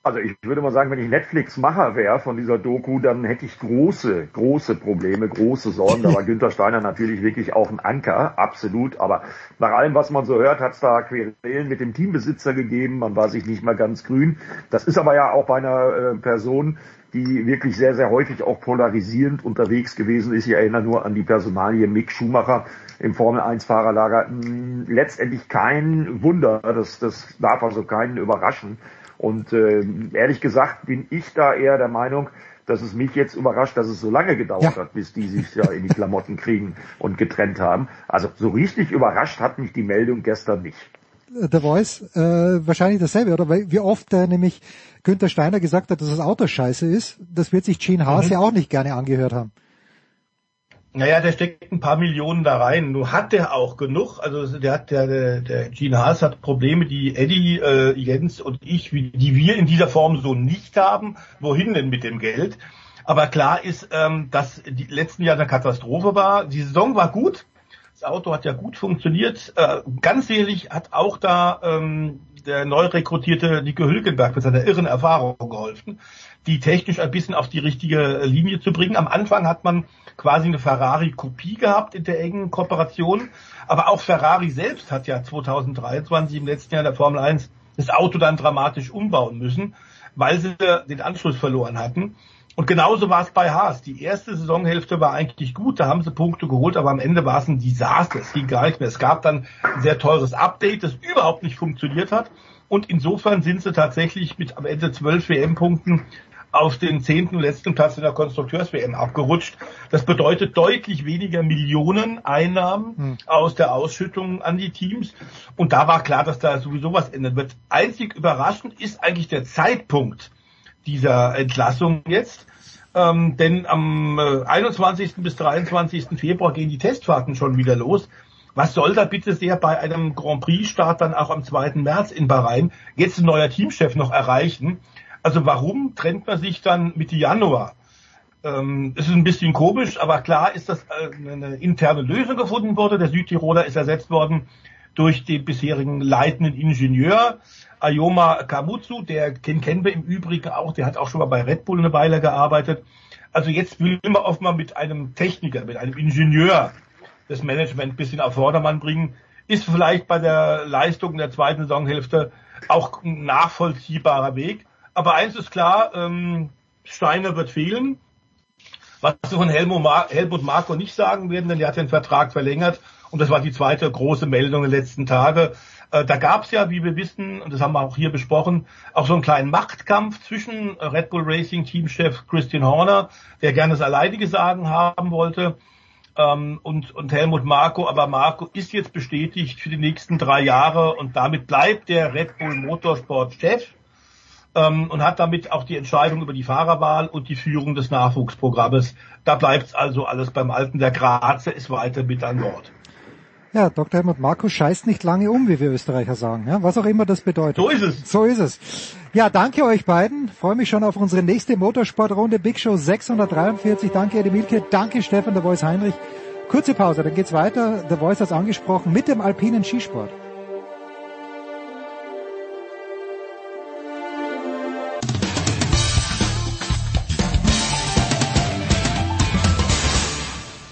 [SPEAKER 19] Also ich würde mal sagen, wenn ich Netflix-Macher wäre von dieser Doku, dann hätte ich große, große Probleme, große Sorgen. Da war Günther Steiner natürlich wirklich auch ein Anker, absolut. Aber nach allem, was man so hört, hat es da Querelen mit dem Teambesitzer gegeben. Man war sich nicht mal ganz grün. Das ist aber ja auch bei einer äh, Person, die wirklich sehr, sehr häufig auch polarisierend unterwegs gewesen ist. Ich erinnere nur an die Personalie Mick Schumacher im Formel-1-Fahrerlager. Hm, letztendlich kein Wunder, das, das darf also keinen überraschen. Und äh, ehrlich gesagt bin ich da eher der Meinung, dass es mich jetzt überrascht, dass es so lange gedauert ja. hat, bis die sich ja in die Klamotten kriegen und getrennt haben. Also so richtig überrascht hat mich die Meldung gestern nicht.
[SPEAKER 7] Der Voice, äh, wahrscheinlich dasselbe, oder? Weil wie oft äh, nämlich Günther Steiner gesagt hat, dass das Auto scheiße ist, das wird sich Gene Haas mhm. ja auch nicht gerne angehört haben.
[SPEAKER 20] Naja, der steckt ein paar Millionen da rein. Nur hat der auch genug. Also der hat der, der, der Gene Haas hat Probleme, die Eddie, äh, Jens und ich, wie, die wir in dieser Form so nicht haben. Wohin denn mit dem Geld? Aber klar ist, ähm, dass die letzten Jahre eine Katastrophe war. Die Saison war gut. Das Auto hat ja gut funktioniert. Äh, ganz ehrlich hat auch da ähm, der neu rekrutierte Nico Hülkenberg mit seiner irren Erfahrung geholfen, die technisch ein bisschen auf die richtige Linie zu bringen. Am Anfang hat man quasi eine Ferrari-Kopie gehabt in der engen Kooperation. Aber auch Ferrari selbst hat ja 2023 im letzten Jahr der Formel 1 das Auto dann dramatisch umbauen müssen, weil sie den Anschluss verloren hatten. Und genauso war es bei Haas. Die erste Saisonhälfte war eigentlich gut, da haben sie Punkte geholt, aber am Ende war es ein Desaster. Es ging gar nicht mehr. Es gab dann ein sehr teures Update, das überhaupt nicht funktioniert hat. Und insofern sind sie tatsächlich mit am Ende zwölf WM-Punkten auf den zehnten letzten Platz in der Konstrukteurs-WM abgerutscht. Das bedeutet deutlich weniger Millionen Einnahmen hm. aus der Ausschüttung an die Teams. Und da war klar, dass da sowieso was ändern wird. Einzig überraschend ist eigentlich der Zeitpunkt dieser Entlassung jetzt. Ähm, denn am äh, 21. bis 23. Februar gehen die Testfahrten schon wieder los. Was soll da bitte sehr bei einem Grand Prix-Start dann auch am 2. März in Bahrain jetzt ein neuer Teamchef noch erreichen? Also warum trennt man sich dann Mitte Januar? Ähm, es ist ein bisschen komisch, aber klar ist, dass äh, eine interne Lösung gefunden wurde. Der Südtiroler ist ersetzt worden durch den bisherigen leitenden Ingenieur Ayoma Kamutsu, der den kennen wir im Übrigen auch, der hat auch schon mal bei Red Bull eine Weile gearbeitet. Also jetzt will man mal mit einem Techniker, mit einem Ingenieur das Management ein bisschen auf Vordermann bringen. Ist vielleicht bei der Leistung der zweiten Saisonhälfte auch ein nachvollziehbarer Weg. Aber eins ist klar, ähm, Steiner wird fehlen. Was wir von Helmut, Mar Helmut Marko nicht sagen werden, denn er hat den Vertrag verlängert. Und das war die zweite große Meldung der letzten Tage. Äh, da gab es ja, wie wir wissen, und das haben wir auch hier besprochen, auch so einen kleinen Machtkampf zwischen Red Bull Racing Teamchef Christian Horner, der gerne das alleinige Sagen haben wollte, ähm, und, und Helmut Marko. Aber Marko ist jetzt bestätigt für die nächsten drei Jahre und damit bleibt der Red Bull Motorsport Chef ähm, und hat damit auch die Entscheidung über die Fahrerwahl und die Führung des Nachwuchsprogrammes. Da bleibt also alles beim Alten. Der Grazer ist weiter mit an Bord.
[SPEAKER 7] Ja, Dr. Helmut Markus scheißt nicht lange um, wie wir Österreicher sagen, ja, was auch immer das bedeutet.
[SPEAKER 20] So ist es.
[SPEAKER 7] So ist es. Ja, danke euch beiden. Freue mich schon auf unsere nächste Motorsportrunde Big Show 643. Danke Eddie Milke, danke Stefan der Voice Heinrich. Kurze Pause, dann geht's weiter. Der Voice hat's angesprochen mit dem alpinen Skisport.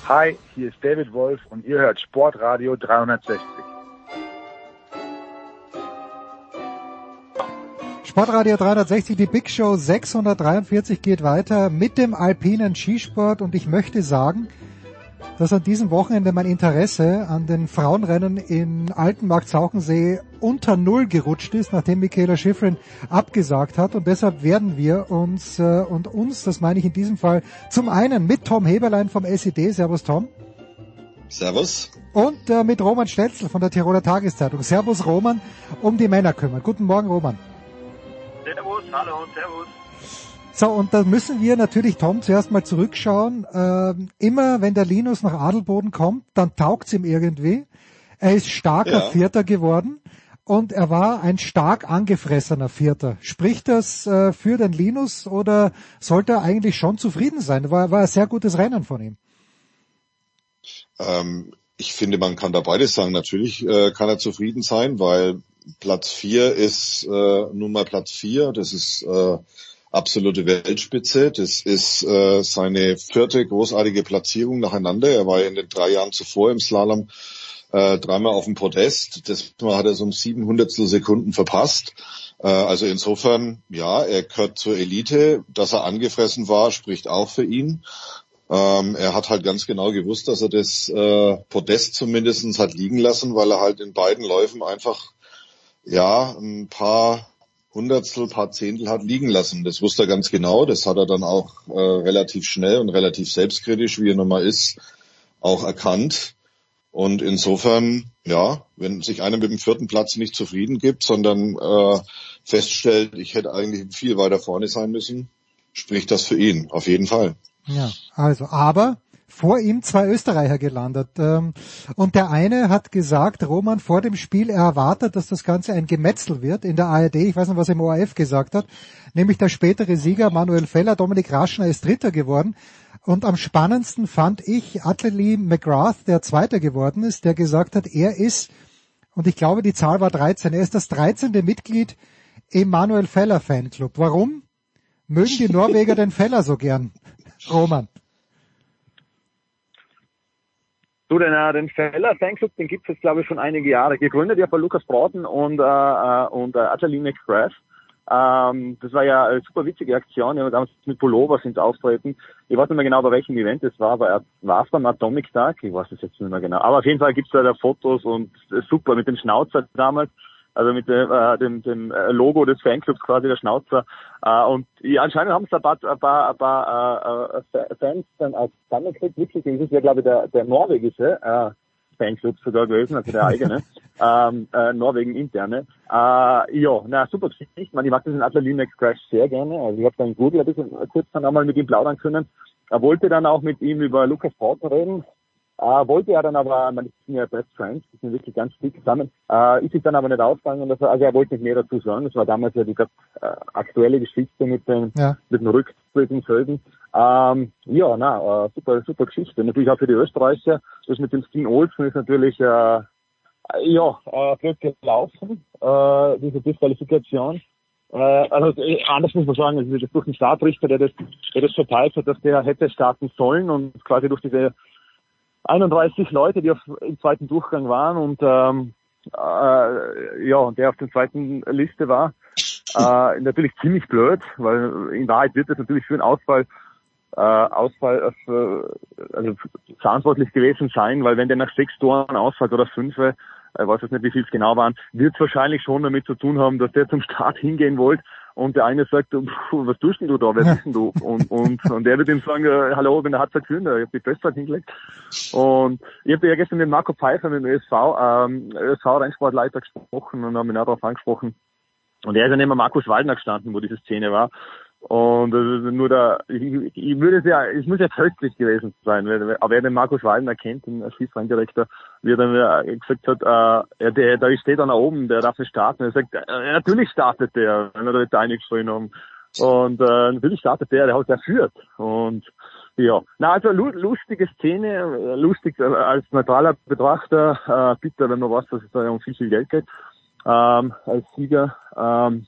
[SPEAKER 10] Hi, hier ist David Wolf und ihr hört Sportradio 360.
[SPEAKER 7] Sportradio 360, die Big Show 643 geht weiter mit dem alpinen Skisport und ich möchte sagen, dass an diesem Wochenende mein Interesse an den Frauenrennen in Altenmarkt-Sauchensee unter Null gerutscht ist, nachdem Michaela Schifrin abgesagt hat. Und deshalb werden wir uns, äh, und uns, das meine ich in diesem Fall, zum einen mit Tom Heberlein vom SED. Servus Tom.
[SPEAKER 21] Servus.
[SPEAKER 7] Und äh, mit Roman Stelzl von der Tiroler Tageszeitung. Servus Roman, um die Männer kümmern. Guten Morgen Roman.
[SPEAKER 22] Servus, hallo, servus.
[SPEAKER 7] So, und da müssen wir natürlich, Tom, zuerst mal zurückschauen. Ähm, immer wenn der Linus nach Adelboden kommt, dann taugt's ihm irgendwie. Er ist starker ja. Vierter geworden und er war ein stark angefressener Vierter. Spricht das äh, für den Linus oder sollte er eigentlich schon zufrieden sein? War, war ein sehr gutes Rennen von ihm.
[SPEAKER 21] Ähm, ich finde, man kann da beides sagen. Natürlich äh, kann er zufrieden sein, weil Platz vier ist äh, nun mal Platz vier. Das ist äh, absolute Weltspitze. Das ist äh, seine vierte großartige Platzierung nacheinander. Er war in den drei Jahren zuvor im Slalom äh, dreimal auf dem Podest. Das Mal hat er so um sieben Hundertstel Sekunden verpasst. Äh, also insofern, ja, er gehört zur Elite. Dass er angefressen war, spricht auch für ihn. Ähm, er hat halt ganz genau gewusst, dass er das äh, Podest zumindestens hat liegen lassen, weil er halt in beiden Läufen einfach ja ein paar Hundertstel, paar Zehntel hat liegen lassen. Das wusste er ganz genau. Das hat er dann auch äh, relativ schnell und relativ selbstkritisch, wie er nun mal ist, auch erkannt. Und insofern, ja, wenn sich einer mit dem vierten Platz nicht zufrieden gibt, sondern äh, feststellt, ich hätte eigentlich viel weiter vorne sein müssen, spricht das für ihn, auf jeden Fall.
[SPEAKER 7] Ja, also, aber vor ihm zwei Österreicher gelandet. Ähm, und der eine hat gesagt, Roman vor dem Spiel, er erwartet, dass das Ganze ein Gemetzel wird in der ARD. Ich weiß nicht, was er im ORF gesagt hat. Nämlich der spätere Sieger Manuel Feller, Dominik Raschner ist Dritter geworden. Und am spannendsten fand ich Atlee McGrath, der Zweiter geworden ist, der gesagt hat, er ist, und ich glaube, die Zahl war 13, er ist das 13. Mitglied im Manuel Feller Fanclub. Warum mögen die Norweger den Feller so gern? Roman.
[SPEAKER 23] Du, den, äh, den Feller Fanclub, den gibt es jetzt glaube ich schon einige Jahre. Gegründet ja von Lukas Broughton und, äh, äh und äh, Adeline McGrath. Ähm, das war ja eine super witzige Aktion. Ja, damals mit Pullover sind auftreten. Ich weiß nicht mehr genau, bei welchem Event es war, aber war es beim Atomic Tag? Ich weiß es jetzt nicht mehr genau. Aber auf jeden Fall gibt es da, da Fotos und super mit dem Schnauzer damals also mit dem, äh, dem, dem äh, Logo des Fanclubs quasi der Schnauzer. Äh, und ja, anscheinend haben es ein paar, ein paar, ein paar äh, äh Fans dann als zusammengekriegt. Witzig, das ist ja glaube ich der, der norwegische äh, Fanclub sogar gewesen, also der eigene, ähm, äh, Norwegen interne. Äh, ja, na super Geschichte. Man, ich mag diesen Adler Linex Crash sehr gerne. Also ich habe dann Google ein bisschen kurz dann einmal mit ihm plaudern können. Er wollte dann auch mit ihm über Lukas Pauten reden. Äh, wollte er dann aber, man ist ja Best Friends, die sind wirklich ganz dick zusammen, äh, ist sich dann aber nicht aufgegangen. Also, also er wollte nicht mehr dazu sagen. Das war damals ja die äh, aktuelle Geschichte mit dem, ja. mit dem Rücktritt in Sölden. Ähm, ja, na, äh, super, super Geschichte. Natürlich auch für die Österreicher. Das mit dem Steen Olsen ist natürlich, äh, ja, äh, blöd gelaufen, äh, diese Disqualifikation. Äh, also äh, anders muss man sagen, also das durch den Startrichter, der das, der das verteilt hat, dass der hätte starten sollen und quasi durch diese 31 Leute, die auf, im zweiten Durchgang waren und ähm, äh, ja, der auf der zweiten Liste war. Äh, natürlich ziemlich blöd, weil in Wahrheit wird das natürlich für einen Ausfall äh, Ausfall äh, also verantwortlich gewesen sein, weil wenn der nach sechs Toren ausfällt oder fünf, äh, weiß jetzt nicht, wie viel es genau waren, wird es wahrscheinlich schon damit zu tun haben, dass der zum Start hingehen wollte und der eine sagt, was tust denn du da, wer bist denn du? Und, und, und der wird ihm sagen, äh, hallo, ich bin der Harzer Kühner, ich habe die Bestzeit hingelegt. Und ich habe ja gestern mit Marco Pfeiffer, mit dem ÖSV, ähm, ÖSV-Rennsportleiter gesprochen und haben ihn auch darauf angesprochen. Und er ist ja neben Markus Waldner gestanden, wo diese Szene war. Und äh, nur da, ich, ich würde es ja, es muss ja köstlich gewesen sein, aber wer den Markus Waldner kennt, den Schießrenndirektor, wie er dann gesagt hat, äh, der, da steht dann da oben, der darf nicht starten. Er sagt, äh, natürlich startet der, wenn wir da jetzt eingeschrien haben. Und äh, natürlich startet der, der hat der führt. Und ja, na also lustige Szene, lustig äh, als neutraler Betrachter, äh, bitter, wenn man weiß, dass es da um viel, viel Geld geht, ähm, als Sieger. Ähm,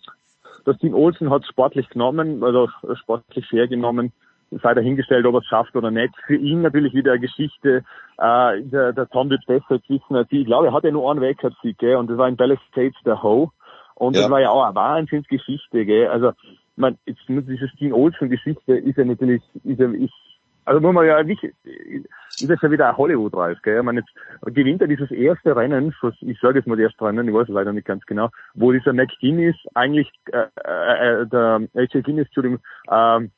[SPEAKER 23] das Team Olsen hat sportlich genommen, also sportlich fair genommen, sei dahingestellt, ob er es schafft oder nicht. Für ihn natürlich wieder eine Geschichte, äh, der, der Tom wird besser wissen als ich. Ich glaube, er hat ja nur einen Weltcup-Sieg, gell, und das war in Dallas States der Ho. Und ja. das war ja auch eine Wahnsinnsgeschichte, gell. Also, man, jetzt nur diese Team Olsen-Geschichte ist ja natürlich, ist ja, ist also muss man ja nicht, ist das ja wieder ein Hollywood-Reif, gell? Ich meine, jetzt gewinnt er dieses erste Rennen, ich sage jetzt mal das erste Rennen, ich weiß es leider nicht ganz genau, wo dieser McGuinness eigentlich, äh, äh, äh der AJ Guinness, Entschuldigung, ähm,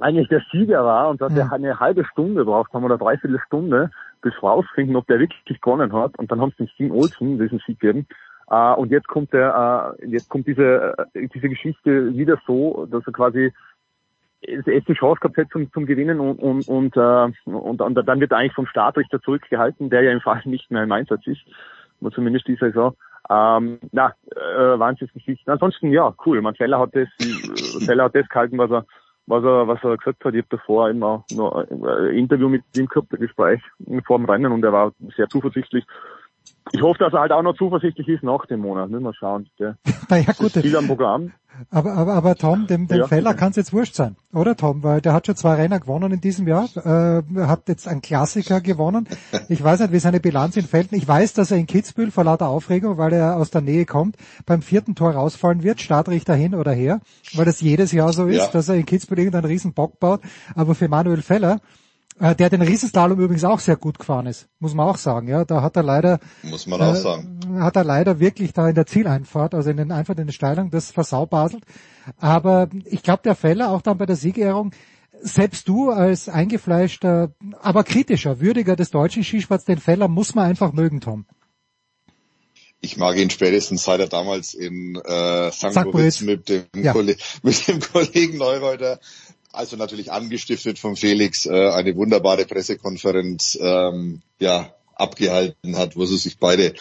[SPEAKER 23] eigentlich der Sieger war und dass er eine halbe Stunde braucht haben oder dreiviertel Stunde, bis rausfinden, ob der wirklich gewonnen hat. Und dann haben sie den Steve Olsen diesen Sieg gegeben. Uh, und jetzt kommt der, uh, jetzt kommt diese, uh, diese Geschichte wieder so, dass er quasi es die Chance gehabt hätte zum, zum Gewinnen und, und, und, äh, und, und dann wird er eigentlich vom Startrichter zurückgehalten, der ja im Fall nicht mehr im Einsatz ist, zumindest die Saison. Ähm, na, äh, Wahnsinnsgeschichte. Ansonsten, ja, cool. Man Feller hat das, Feller hat das gehalten, was er, was er, was er gesagt hat. Ich habe davor immer noch ein Interview mit ihm gehabt, ein Gespräch vor dem Rennen und er war sehr zuversichtlich. Ich hoffe, dass er halt auch noch zuversichtlich ist nach dem Monat. Müssen wir schauen. Gell.
[SPEAKER 7] Naja, gut.
[SPEAKER 23] Viel am Programm.
[SPEAKER 7] Aber, aber, aber Tom, dem, dem
[SPEAKER 23] Ja.
[SPEAKER 7] Feller kann es jetzt wurscht sein, oder Tom? Weil der hat schon zwei Renner gewonnen in diesem Jahr, äh, hat jetzt einen Klassiker gewonnen. Ich weiß nicht, wie seine Bilanz in Felden. Ich weiß, dass er in Kitzbühel vor lauter Aufregung, weil er aus der Nähe kommt, beim vierten Tor rausfallen wird, Startrichter hin oder her, weil das jedes Jahr so ist,
[SPEAKER 21] Ja.
[SPEAKER 7] dass er in Kitzbühel irgendeinen riesen Bock baut. Aber für Manuel Feller, äh, der den Riesenslalom übrigens auch sehr gut gefahren ist, muss man auch sagen. Ja, da hat er leider
[SPEAKER 21] Muss man auch
[SPEAKER 7] äh,
[SPEAKER 21] sagen.
[SPEAKER 7] hat er leider wirklich da in der Zieleinfahrt, also in den Einfahrt in den Steilungen, das versaubaselt. Aber ich glaube, der Feller auch dann bei der Siegerehrung, selbst du als eingefleischter, aber kritischer, würdiger des deutschen Skisports, den Feller muss man einfach mögen, Tom.
[SPEAKER 21] Ich mag ihn spätestens seit er damals in äh, St. Moritz mit dem,
[SPEAKER 7] Ja.
[SPEAKER 21] Mit dem Kollegen Neureuter, also natürlich angestiftet von Felix, äh, eine wunderbare Pressekonferenz ähm, ja abgehalten hat, wo sie sich beide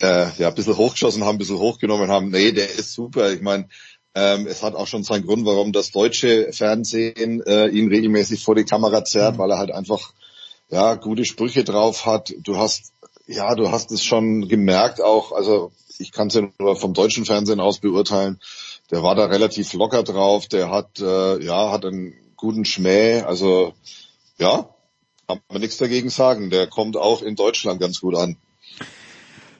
[SPEAKER 21] äh, ja ein bisschen hochgeschossen haben, ein bisschen hochgenommen haben. Nee, der ist super. Ich meine, ähm, es hat auch schon seinen Grund, warum das deutsche Fernsehen äh, ihn regelmäßig vor die Kamera zerrt, weil er halt einfach ja gute Sprüche drauf hat. Du hast ja, du hast es schon gemerkt auch, also ich kann es ja nur vom deutschen Fernsehen aus beurteilen. Der war da relativ locker drauf, der hat äh, ja hat einen guten Schmäh, also ja, kann man nichts dagegen sagen. Der kommt auch in Deutschland ganz gut an.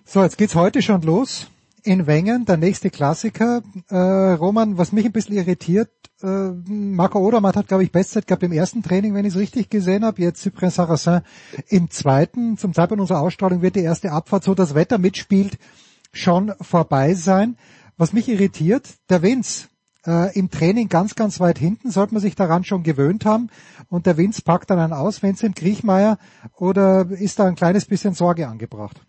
[SPEAKER 7] So, jetzt geht's heute schon los. In Wengen, der nächste Klassiker. Äh, Roman, was mich ein bisschen irritiert, äh, Marco Odermatt hat, glaube ich, Bestzeit gehabt im ersten Training, wenn ich es richtig gesehen habe. Jetzt Cyprien Sarrazin im zweiten. Zum Zeitpunkt unserer Ausstrahlung wird die erste Abfahrt, so das Wetter mitspielt, schon vorbei sein. Was mich irritiert, der Vince. Äh, Im Training ganz, ganz weit hinten sollte man sich daran schon gewöhnt haben. Und der Vince packt dann einen aus, Vincent Griechmeier, oder ist da ein kleines bisschen Sorge angebracht?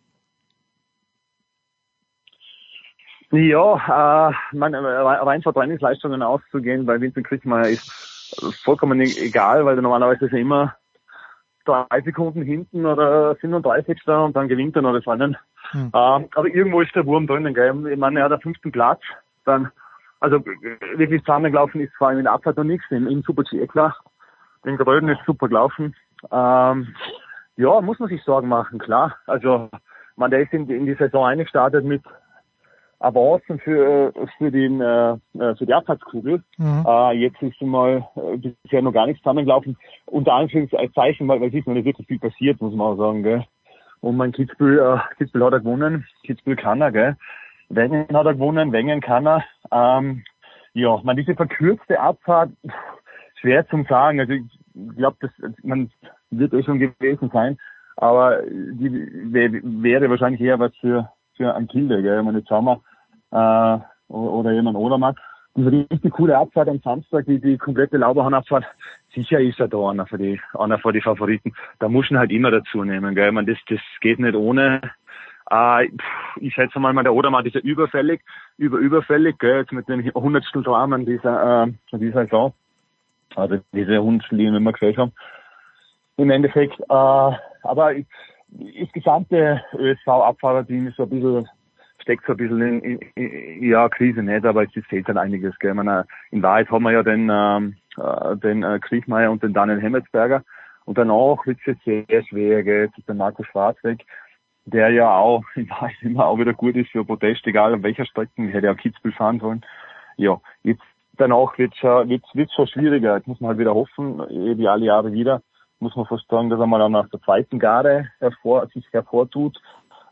[SPEAKER 23] Ja, äh, äh, rein von Trainingsleistungen auszugehen bei Vincent Kriechmeier ist vollkommen egal, weil er normalerweise ist er immer drei Sekunden hinten oder 35. und dann gewinnt er noch das Rennen.
[SPEAKER 7] Hm.
[SPEAKER 23] Äh, aber irgendwo ist der Wurm drinnen, gell? Ich meine, er hat den fünften Platz, dann, also wirklich zusammengelaufen ist vor allem in der Abfahrt noch nichts, im, im Super-G eh klar. Den Gröden ist super gelaufen. Ähm, ja, muss man sich Sorgen machen, klar. Also, man, der ist in, in die Saison eingestartet mit Avancen für, für, den, äh, äh, für die Abfahrtskugel.
[SPEAKER 7] Mhm.
[SPEAKER 23] Äh, jetzt ist mal äh, bisher noch gar nichts zusammengelaufen. Unter Anführungszeichen, weil, weil es ist noch nicht wirklich viel passiert, muss man auch sagen. Gell? Und mein Kitzbühel, äh, Kitzbühel hat er gewonnen, Kitzbühel kann er, gell? Wengen hat er gewonnen, Wengen kann er. Ähm, ja, man diese verkürzte Abfahrt, pff, schwer zum sagen. Also ich glaube, das man wird eh schon gewesen sein, aber die wär, wäre wahrscheinlich eher was für für einen Kilde, gell? Ich meine, jetzt haben wir, äh, oder jemand Odermatt. Diese richtig coole Abfahrt am Samstag, die, die komplette Lauberhornabfahrt, sicher ist er da einer für die, einer für die Favoriten. Da muss man halt immer dazu nehmen, gell? Meine, das, das geht nicht ohne. Äh, ich schätze mal, der Odermatt ist ja überfällig, über, überfällig, gell? Jetzt mit dem hundertstel Rahmen dieser, äh, dieser Saison. Also diese Hundertstel, die wir immer gesagt haben. Im Endeffekt, äh, aber ich, das gesamte ÖSV-Abfahrerteam ist so ein bisschen, steckt so ein bisschen in, in, in ja, Krise nicht, aber es fehlt dann einiges, gell. Meine, in Wahrheit haben wir ja den, ähm, äh, den äh, Kriechmeier und den Daniel Hemmetsberger. Und danach wird es jetzt sehr schwer, gell. Jetzt ist der Marco Schwarzweg, der ja auch in Wahrheit immer auch wieder gut ist für Protest, egal an welcher Strecke, hätte ja Kitzbühel fahren sollen. Ja, jetzt danach wird schon, wird's, wird's schon schwieriger. Jetzt muss man halt wieder hoffen, eh wie alle Jahre wieder, muss man fast sagen, dass er mal dann nach der zweiten Garde hervor, sich hervortut,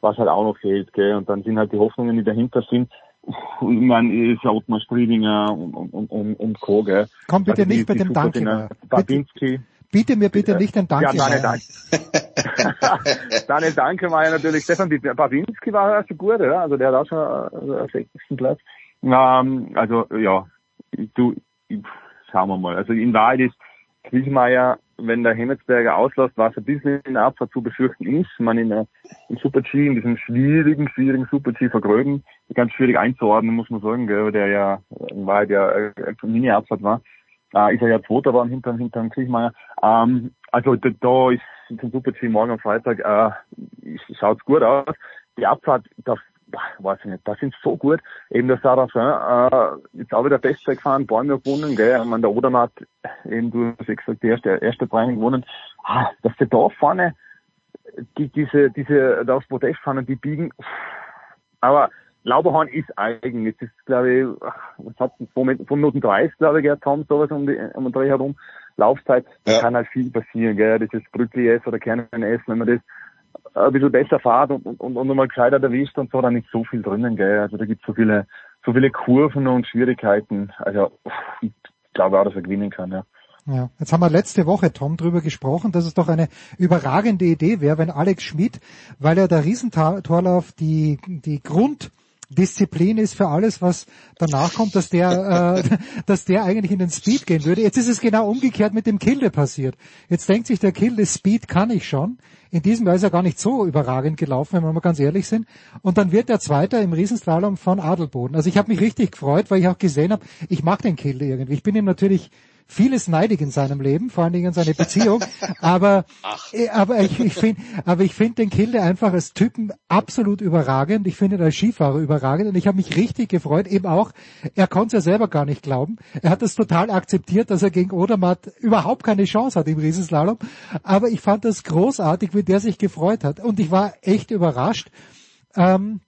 [SPEAKER 23] was halt auch noch fehlt, gell. Und dann sind halt die Hoffnungen, die dahinter sind, ich meine, ist ja Ottmar Striedinger und, und, und, und Co., gell.
[SPEAKER 7] Komm bitte
[SPEAKER 23] Also die-
[SPEAKER 7] nicht mit dem Danke.
[SPEAKER 23] Babinski.
[SPEAKER 7] Biete mir bitte nicht den Danke.
[SPEAKER 23] Ja, Daniel Dank. Daniel Danke war ja natürlich, Stefan Babinski war ja schon gut, ja. Also der hat auch schon äh, einen sechsten Platz. Ähm, also, ja, du, schauen wir mal. Also in Wahrheit ist Kriechmeier, wenn der Hemmetsberger auslässt, was ein bisschen in der Abfahrt zu befürchten ist. Man in der, Super-G, in diesem schwierigen, schwierigen Super-G vergröben, ganz schwierig einzuordnen, muss man sagen, gell, der ja Wahrheit ja äh, Mini-Abfahrt war. Äh, ist er ja Zweiter geworden hinter, hinter Kriechmeier. Ähm, also da, da ist zum Super-G morgen am Freitag, äh, schaut's gut aus. Die Abfahrt, da weiß ich nicht, das sind so gut. Eben der Sarafin, äh, jetzt auch wieder Bestzeit gefahren, Bäume gewonnen, gell. Ich meine, der Odermatt, eben du hast ja gesagt, die erste, erste Training gewonnen. Ah, dass der da vorne die, diese, diese, da aufs Podest fahren, die biegen, aber Lauberhorn ist eigen. Jetzt ist, glaube ich, was hat von, von Minuten 30, glaube ich, gehabt haben, sowas um, die, um den Dreh herum. Laufzeit, da kann halt viel passieren, gell. Dieses Brückli S oder Kernen S, wenn man das ein bisschen besser fahrt und, und, und nochmal gescheiter erwischt und so, dann ist so viel drinnen, gell. Also da gibt es so viele, so viele Kurven und Schwierigkeiten. Also ich glaube auch, dass er gewinnen kann, ja.
[SPEAKER 7] Ja, jetzt haben wir letzte Woche, Tom, drüber gesprochen, dass es doch eine überragende Idee wäre, wenn Alex Schmidt, weil er der Riesentorlauf die, die Grund ist für alles, was danach kommt, dass der, äh, dass der eigentlich in den Speed gehen würde. Jetzt ist es genau umgekehrt mit dem Kilde passiert. Jetzt denkt sich der Kilde, Speed kann ich schon. In diesem Jahr ist er gar nicht so überragend gelaufen, wenn wir mal ganz ehrlich sind. Und dann wird er Zweiter im Riesenslalom von Adelboden. Also ich habe mich richtig gefreut, weil ich auch gesehen habe, ich mag den Kilde irgendwie. Ich bin ihm natürlich vieles neidig in seinem Leben, vor allen Dingen in seine Beziehung. aber, äh, aber ich, ich finde, aber ich finde den Kilde einfach als Typen absolut überragend. Ich finde ihn als Skifahrer überragend und ich habe mich richtig gefreut, eben auch, er konnte es ja selber gar nicht glauben. Er hat das total akzeptiert, dass er gegen Odermatt überhaupt keine Chance hat im Riesenslalom. Aber ich fand das großartig, wie der sich gefreut hat. Und ich war echt überrascht. Ähm,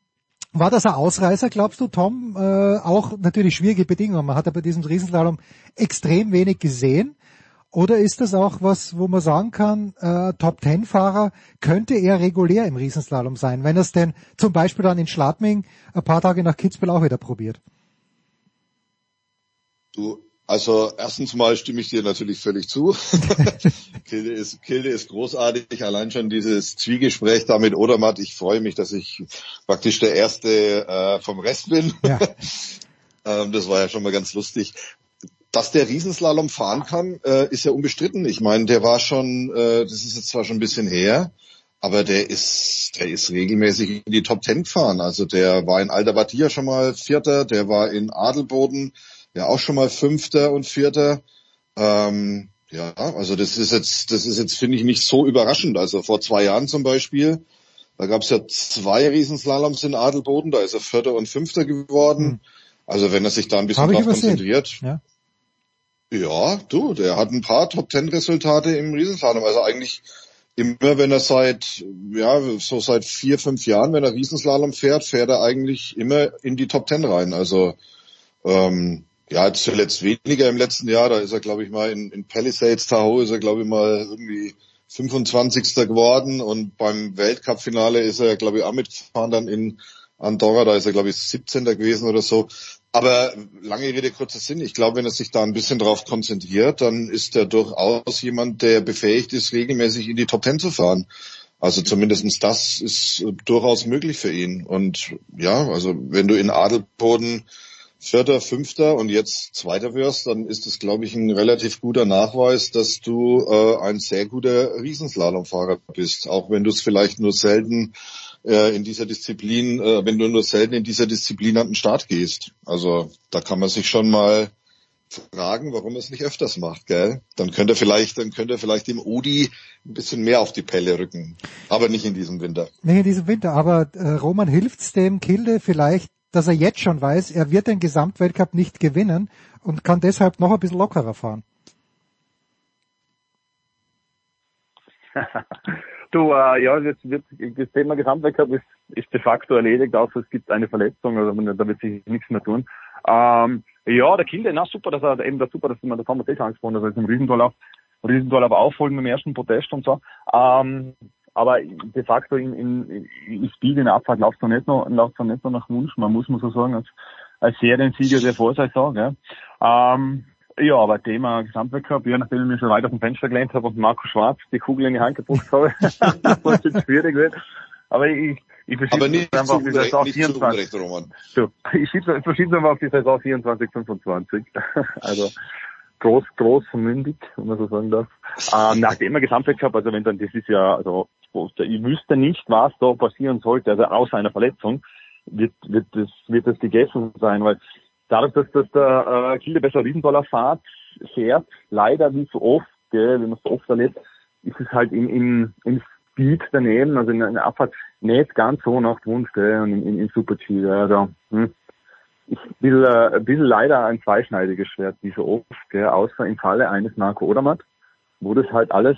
[SPEAKER 7] war das ein Ausreißer, glaubst du, Tom? Äh, auch natürlich schwierige Bedingungen. Man hat ja bei diesem Riesenslalom extrem wenig gesehen. Oder ist das auch was, wo man sagen kann, äh, Top-Ten-Fahrer könnte er regulär im Riesenslalom sein, wenn er es denn zum Beispiel dann in Schladming ein paar Tage nach Kitzbühel auch wieder probiert?
[SPEAKER 21] Du, also erstens mal stimme ich dir natürlich völlig zu. Kilde ist, Kilde ist großartig. Allein schon dieses Zwiegespräch da mit Odermatt. Ich freue mich, dass ich praktisch der Erste äh, vom Rest bin. Ja. ähm, das war ja schon mal ganz lustig. Dass der Riesenslalom fahren kann, äh, ist ja unbestritten. Ich meine, der war schon, äh, das ist jetzt zwar schon ein bisschen her, aber der ist, der ist regelmäßig in die Top Ten gefahren. Also der war in Alta Batia schon mal Vierter, der war in Adelboden ja auch schon mal Fünfter und Vierter. Ähm, ja, also das ist jetzt, das ist jetzt, finde ich, nicht so überraschend. Also vor zwei Jahren zum Beispiel, da gab es ja zwei Riesenslaloms in Adelboden, da ist er Vierter und Fünfter geworden. Hm. Also wenn er sich da ein bisschen drauf konzentriert. Ja. ja, du, der hat ein paar Top Ten Resultate im Riesenslalom. Also eigentlich immer, wenn er seit, ja, so seit vier, fünf Jahren, wenn er Riesenslalom fährt, fährt er eigentlich immer in die Top Ten rein. Also ähm, ja, zuletzt weniger im letzten Jahr. Da ist er, glaube ich, mal in, in Palisades Tahoe ist er, glaube ich, mal irgendwie 25. geworden und beim Weltcup-Finale ist er, glaube ich, auch mitgefahren dann in Andorra. Da ist er, glaube ich, 17. gewesen oder so. Aber lange Rede, kurzer Sinn. Ich glaube, wenn er sich da ein bisschen drauf konzentriert, dann ist er durchaus jemand, der befähigt ist, regelmäßig in die Top Ten zu fahren. Also zumindestens das ist durchaus möglich für ihn. Und ja, also wenn du in Adelboden Vierter, Fünfter und jetzt Zweiter wirst, dann ist es, glaube ich, ein relativ guter Nachweis, dass du äh, ein sehr guter Riesenslalomfahrer bist, auch wenn du es vielleicht nur selten äh, in dieser Disziplin, äh, wenn du nur selten in dieser Disziplin an den Start gehst. Also da kann man sich schon mal fragen, warum er es nicht öfters macht, gell? Dann könnte er vielleicht, dann könnte er vielleicht dem Odi ein bisschen mehr auf die Pelle rücken. Aber nicht in diesem Winter.
[SPEAKER 7] Nicht in diesem Winter, aber äh, Roman hilft's dem Kilde vielleicht dass er jetzt schon weiß, er wird den Gesamtweltcup nicht gewinnen und kann deshalb noch ein bisschen lockerer fahren?
[SPEAKER 23] du, äh, ja, jetzt wird das Thema Gesamtweltcup ist, ist de facto erledigt, außer es gibt eine Verletzung, also da wird sich nichts mehr tun. Ähm, ja, der Kilde, na super, dass er eben das super, dass man das haben wir das angesprochen, dass er jetzt im Riesentorlauf, Riesentorlauf aufholen dem ersten Protest und so. Ähm, aber de facto in, in, in Speed in der Abfahrt läuft es nicht noch, läuft nicht noch nach Wunsch. Man muss man so sagen, als, als Seriensieger der Vorsaison, ja. Ähm, ja, aber Thema Gesamtweltcup, ja, nachdem ich mir schon weit aus dem Fenster gelehnt habe und Marco Schwarz die Kugel in die Hand gedruckt habe, was jetzt schwierig wird. Aber ich, ich verschiebe es einfach auf die Saison 24. So, ich verschiebe es einfach auf die Saison 24, 25. also, groß, groß mündig, wenn man so sagen darf. Ähm, nachdem er Gesamtweltcup, also wenn dann, das ist ja, also ich wüsste nicht, was da passieren sollte, also außer einer Verletzung, wird, wird das, wird das gegessen sein, weil dadurch, dass, dass der äh, Kilde besser Riesenballer fährt, leider wie so oft, gell, wenn man so oft erlebt, ist es halt im, im, im Speed daneben, also in der Abfahrt nicht ganz so nach Wunsch, gell, und im, im, im Super-G, also, hm. Ich will äh, ein bisschen leider ein zweischneidiges Schwert, wie so oft, gell, außer im Falle eines Marco Odermatt, wo das halt alles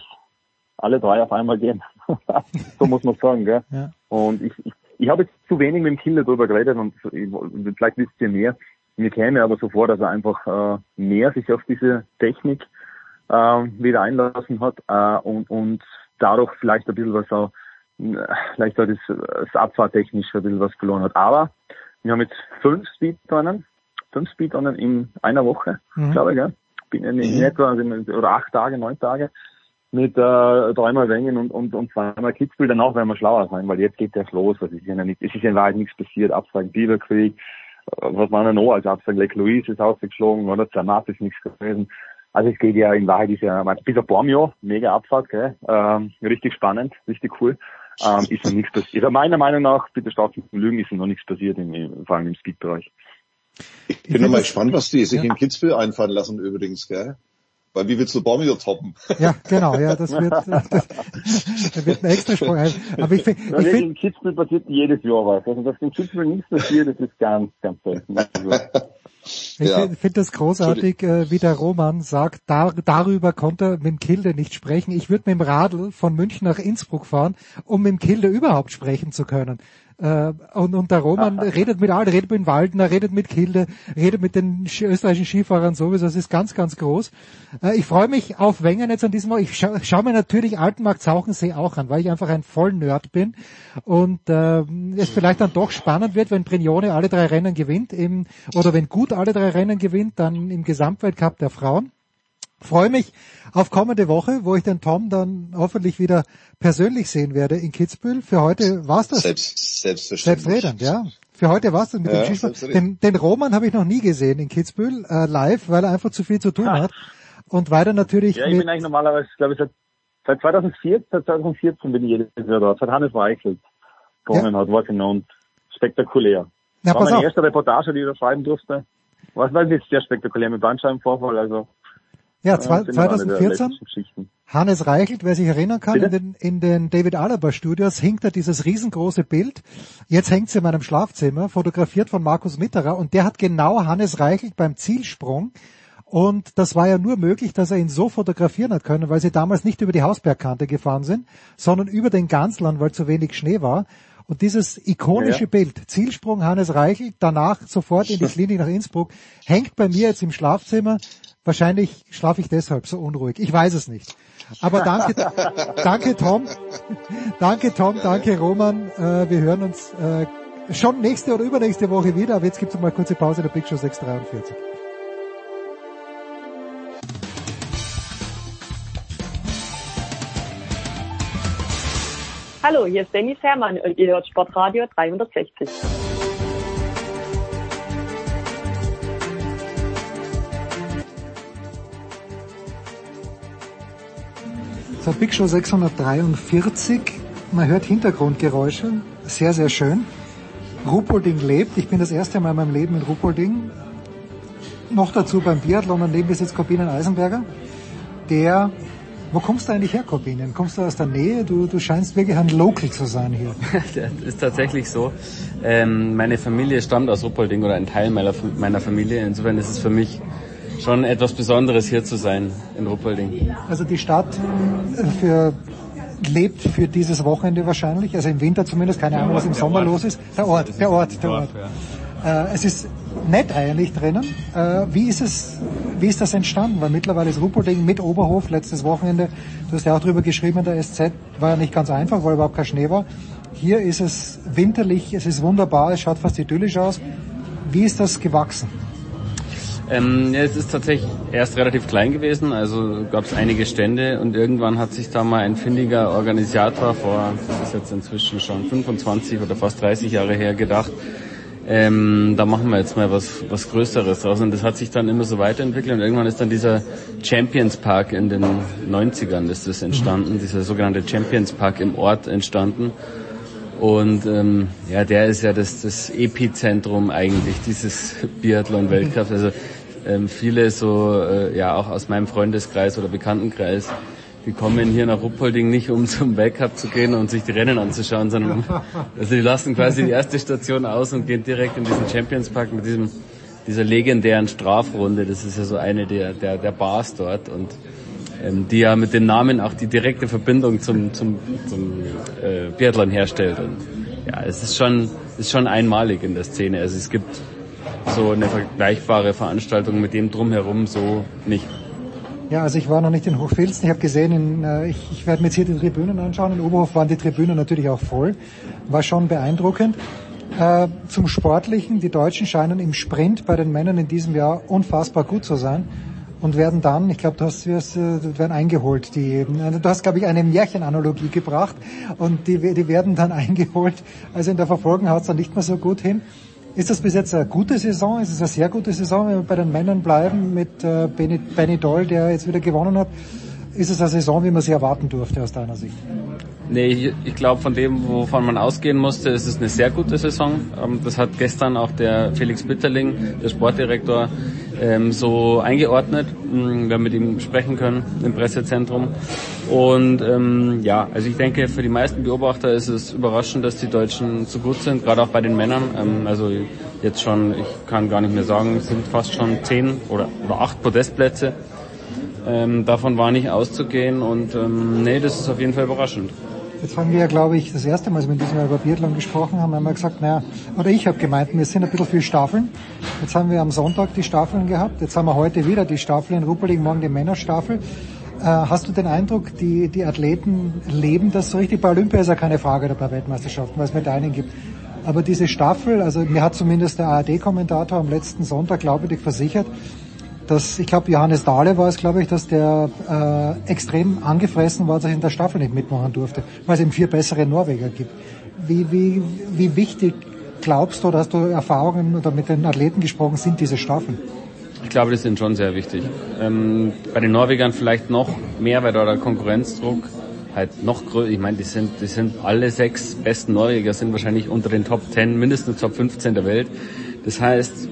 [SPEAKER 23] alle drei auf einmal gehen. so muss man sagen, gell?
[SPEAKER 7] Ja.
[SPEAKER 23] Und ich, ich, ich habe jetzt zu wenig mit dem Kinder drüber geredet und ich, vielleicht wisst ihr mehr. Mir käme aber so vor, dass er einfach äh, mehr sich auf diese Technik äh, wieder einlassen hat äh, und, und dadurch vielleicht ein bisschen was auch, vielleicht auch das, das Abfahrtechnisch ein bisschen was verloren hat. Aber wir haben jetzt fünf Speedrunnen, fünf Speedrunnen in einer Woche,
[SPEAKER 7] Mhm.
[SPEAKER 23] glaube ich, gell? Bin in, in etwa, also in, oder acht Tage, neun Tage mit äh, dreimal Wengen und, und, und zweimal Kitzbühel. Danach werden wir schlauer sein, weil jetzt geht das los. Also es ist ja nicht, es ist ja in Wahrheit nichts passiert. Absagen Beaverkrieg, äh, was war denn noch als Absagen? Lake Louise ist ausgeflogen, oder? Zermatt ist nichts gewesen. Also es geht ja in Wahrheit ist ja bis ein Bormio, mega Abfahrt, gell? Ähm, richtig spannend, richtig cool. Ähm, ist noch nichts passiert. Also meiner Meinung nach, bitte stark mit Lügen, ist noch nichts passiert, im, vor allem im Speed-Bereich.
[SPEAKER 21] Ich bin noch mal gespannt, was die sich in Kitzbühel einfallen lassen übrigens, gell? Weil wie willst du Bormio toppen?
[SPEAKER 7] Ja, genau, ja, das wird, das, da wird ein extra Sprung. Aber ich, find-
[SPEAKER 23] Ja,
[SPEAKER 7] ich
[SPEAKER 23] in
[SPEAKER 7] finde,
[SPEAKER 23] Kitzbühel passiert jedes Jahr was. Also dass in Kitzbühel nichts passiert, das ist ganz, ganz selten. Also,
[SPEAKER 7] Ich
[SPEAKER 23] Ja.
[SPEAKER 7] finde find das großartig, äh, wie der Roman sagt, da, darüber konnte er mit dem Kilde nicht sprechen. Ich würde mit dem Radl von München nach Innsbruck fahren, um mit dem Kilde überhaupt sprechen zu können. Äh, und, und der Roman redet mit allen, redet mit Waldner, redet mit Kilde, redet mit den österreichischen Skifahrern sowieso. Das ist ganz, ganz groß. Äh, ich freue mich auf Wengen jetzt an diesem Mal. Ich scha schaue mir natürlich Altenmarkt Zauchensee auch an, weil ich einfach ein Vollnerd bin und äh, es vielleicht dann doch spannend wird, wenn Brignone alle drei Rennen gewinnt, im, oder wenn Gut alle drei Rennen gewinnt, dann im Gesamtweltcup der Frauen. Freue mich auf kommende Woche, wo ich den Tom dann hoffentlich wieder persönlich sehen werde in Kitzbühel. Für heute war's das.
[SPEAKER 21] Selbst, selbstverständlich.
[SPEAKER 7] Selbstredend, ja. Für heute war's das mit
[SPEAKER 21] Ja,
[SPEAKER 7] dem
[SPEAKER 21] selbstredend.
[SPEAKER 7] Den, den Roman habe ich noch nie gesehen in Kitzbühel äh, live, weil er einfach zu viel zu tun hat. Und weiter natürlich
[SPEAKER 23] ja, ich
[SPEAKER 7] mit,
[SPEAKER 23] bin eigentlich normalerweise, glaube ich, seit, seit 2014, seit 2014 bin ich jedes Jahr da. Seit Hannes Weichelt gewonnen hat, war genau und spektakulär.
[SPEAKER 7] Na,
[SPEAKER 23] war meine
[SPEAKER 7] auf.
[SPEAKER 23] erste Reportage, die ich da schreiben durfte. Was war jetzt sehr spektakulär mit Bandscheibenvorfall, also.
[SPEAKER 7] Ja,
[SPEAKER 23] äh,
[SPEAKER 7] zwei-
[SPEAKER 23] sind immer eine der
[SPEAKER 7] 2014
[SPEAKER 23] letzten Geschichten.
[SPEAKER 7] Hannes Reichelt, wer sich erinnern kann, in den, in den David Alaba Studios hängt da dieses riesengroße Bild. Jetzt hängt es in meinem Schlafzimmer, fotografiert von Markus Mitterer und der hat genau Hannes Reichelt beim Zielsprung und das war ja nur möglich, dass er ihn so fotografieren hat können, weil sie damals nicht über die Hausbergkante gefahren sind, sondern über den Gansland, weil zu wenig Schnee war. Und dieses ikonische
[SPEAKER 23] Ja, ja.
[SPEAKER 7] Bild, Zielsprung Hannes Reichelt, danach sofort in die Klinik nach Innsbruck, hängt bei mir jetzt im Schlafzimmer. Wahrscheinlich schlafe ich deshalb so unruhig. Ich weiß es nicht. Aber danke, danke Tom, danke Tom, danke Roman. Äh, wir hören uns äh, schon nächste oder übernächste Woche wieder. Aber jetzt gibt es mal kurze Pause in der Big Show 643.
[SPEAKER 1] Hallo, hier ist Dennis Herrmann und ihr hört Sportradio 360.
[SPEAKER 7] So, Big Show 643. Man hört Hintergrundgeräusche. Sehr, sehr schön. Ruhpolding lebt. Ich bin das erste Mal in meinem Leben in Ruhpolding. Noch dazu beim Biathlon und neben mir sitzt Eisenberger. Der, wo kommst du eigentlich her, Corbinian? Kommst du aus der Nähe? Du, du scheinst wirklich ein Local zu sein hier.
[SPEAKER 24] Das ist tatsächlich so. Ähm, meine Familie stammt aus Ruppolding oder ein Teil meiner, meiner Familie. Insofern ist es für mich schon etwas Besonderes hier zu sein in Ruppolding.
[SPEAKER 7] Also die Stadt äh, für, lebt für dieses Wochenende wahrscheinlich, also im Winter zumindest, keine Ahnung, was im Sommer los ist. Der Ort, der Ort, der Ort. Äh, es ist nett eigentlich drinnen. Äh, wie ist es, wie ist das entstanden? Weil mittlerweile ist Ruppolding mit Oberhof letztes Wochenende, du hast ja auch drüber geschrieben in der SZ, war ja nicht ganz einfach, weil überhaupt kein Schnee war. Hier ist es winterlich, es ist wunderbar, es schaut fast idyllisch aus. Wie ist das gewachsen?
[SPEAKER 24] Ähm, ja, es ist tatsächlich erst relativ klein gewesen, also gab es einige Stände und irgendwann hat sich da mal ein findiger Organisator vor, das ist jetzt inzwischen schon 25 oder fast 30 Jahre her gedacht, ähm, da machen wir jetzt mal was, was Größeres draus. Und das hat sich dann immer so weiterentwickelt und irgendwann ist dann dieser Champions Park in den 90ern ist das entstanden, dieser sogenannte Champions Park im Ort entstanden. Und ähm, ja, der ist ja das, das Epizentrum eigentlich dieses Biathlon-Weltcups. Also ähm, viele so, äh, ja auch aus meinem Freundeskreis oder Bekanntenkreis, die kommen hier nach Ruppolding nicht, um zum Weltcup zu gehen und sich die Rennen anzuschauen, sondern also die lassen quasi die erste Station aus und gehen direkt in diesen Champions Park mit diesem dieser legendären Strafrunde. Das ist ja so eine der der, der Bars dort und ähm, die ja mit den Namen auch die direkte Verbindung zum, zum, zum äh, Biathlon herstellt. Und ja, es ist schon, ist schon einmalig in der Szene. Also es gibt so eine vergleichbare Veranstaltung mit dem drumherum so nicht.
[SPEAKER 7] Ja, also ich war noch nicht in Hochfilzen. Ich habe gesehen, in, äh, ich, ich werde mir jetzt hier die Tribünen anschauen. In Oberhof waren die Tribünen natürlich auch voll. War schon beeindruckend. Äh, zum Sportlichen, die Deutschen scheinen im Sprint bei den Männern in diesem Jahr unfassbar gut zu sein und werden dann, ich glaube, du hast, wirst, äh, werden eingeholt. Die, du hast, glaube ich, eine Märchenanalogie gebracht und die, die werden dann eingeholt. Also in der Verfolgung haut es dann nicht mehr so gut hin. Ist das bis jetzt eine gute Saison? Ist es eine sehr gute Saison, wenn wir bei den Männern bleiben mit äh, Benny, Benny Doll, der jetzt wieder gewonnen hat? Ist es eine Saison, wie man sie erwarten durfte aus deiner Sicht?
[SPEAKER 24] Nee, ich, ich glaube, von dem, wovon man ausgehen musste, ist es eine sehr gute Saison. Ähm, das hat gestern auch der Felix Bitterling, der Sportdirektor, ähm, so eingeordnet. Mm, wir haben mit ihm sprechen können im Pressezentrum. Und ähm, ja, also ich denke, für die meisten Beobachter ist es überraschend, dass die Deutschen so gut sind, gerade auch bei den Männern. Ähm, also jetzt schon, ich kann gar nicht mehr sagen, es sind fast schon zehn oder, oder acht Podestplätze. Ähm, davon war nicht auszugehen und ähm, nee, das ist auf jeden Fall überraschend.
[SPEAKER 7] Jetzt haben wir glaube ich, das erste Mal, als wir in diesem Jahr über Biathlon gesprochen haben, haben wir gesagt, naja, oder ich habe gemeint, wir sind ein bisschen viel Staffeln. Jetzt haben wir am Sonntag die Staffeln gehabt, jetzt haben wir heute wieder die Staffel in Rupperling, morgen die Männerstaffel. Äh, hast du den Eindruck, die, die Athleten leben das so richtig? Bei Olympia ist ja keine Frage oder bei Weltmeisterschaften, weil es Medaillen gibt. Aber diese Staffel, also mir hat zumindest der ARD-Kommentator am letzten Sonntag glaubwürdig versichert, dass, ich glaube, Johannes Dahle war es, glaube ich, dass der äh, extrem angefressen war, dass er in der Staffel nicht mitmachen durfte, weil es eben vier bessere Norweger gibt. Wie, wie, wie wichtig glaubst du, hast du Erfahrungen oder mit den Athleten gesprochen, sind diese Staffeln?
[SPEAKER 24] Ich glaube, die sind schon sehr wichtig. Ähm, bei den Norwegern vielleicht noch mehr, weil da der Konkurrenzdruck halt noch größer. Ich meine, die sind, die sind alle sechs besten Norweger sind wahrscheinlich unter den Top 10, mindestens Top 15 der Welt. Das heißt,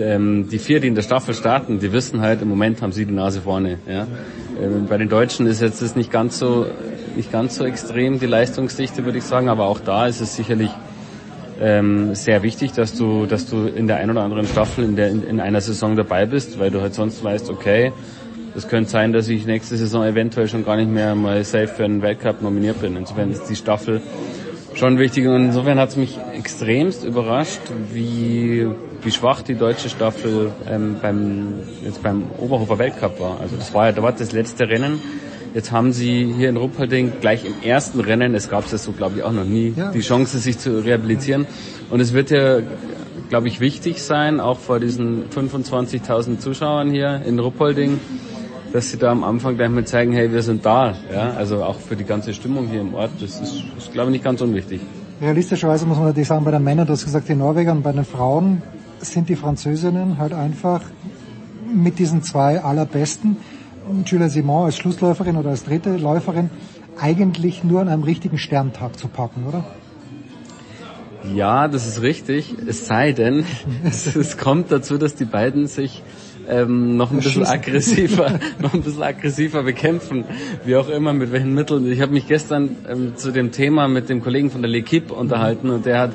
[SPEAKER 24] ähm, die vier, die in der Staffel starten, die wissen halt, im Moment haben sie die Nase vorne. Ja? Ähm, bei den Deutschen ist jetzt das nicht ganz so nicht ganz so extrem die Leistungsdichte, würde ich sagen, aber auch da ist es sicherlich ähm, sehr wichtig, dass du, dass du in der ein oder anderen Staffel in, der, in, in einer Saison dabei bist, weil du halt sonst weißt, okay, es könnte sein, dass ich nächste Saison eventuell schon gar nicht mehr mal safe für einen Weltcup nominiert bin. Insofern ist die Staffel schon wichtig. Und insofern hat es mich extremst überrascht, wie, wie schwach die deutsche Staffel ähm, beim, jetzt beim Oberhofer Weltcup war. Also das war ja dort das letzte Rennen. Jetzt haben sie hier in Ruppalding gleich im ersten Rennen, es gab es ja so glaube ich auch noch nie, ja. die Chance sich zu rehabilitieren. Und es wird ja, glaube ich, wichtig sein, auch vor diesen 25.000 Zuschauern hier in Ruppolding, dass sie da am Anfang gleich mal zeigen, hey, wir sind da. Ja, also auch für die ganze Stimmung hier im Ort, das ist, ist glaube ich, nicht ganz unwichtig.
[SPEAKER 7] Realistischerweise muss man natürlich sagen, bei den Männern, du hast gesagt, die Norweger und bei den Frauen sind die Französinnen halt einfach mit diesen zwei allerbesten, Julia Simon als Schlussläuferin oder als dritte Läuferin, eigentlich nur an einem richtigen Sterntag zu packen, oder?
[SPEAKER 24] Ja, das ist richtig. Es sei denn, es, es kommt dazu, dass die beiden sich ähm, noch ein bisschen aggressiver, noch ein bisschen aggressiver bekämpfen, wie auch immer, mit welchen Mitteln. Ich habe mich gestern ähm, zu dem Thema mit dem Kollegen von der L'Equipe unterhalten und der hat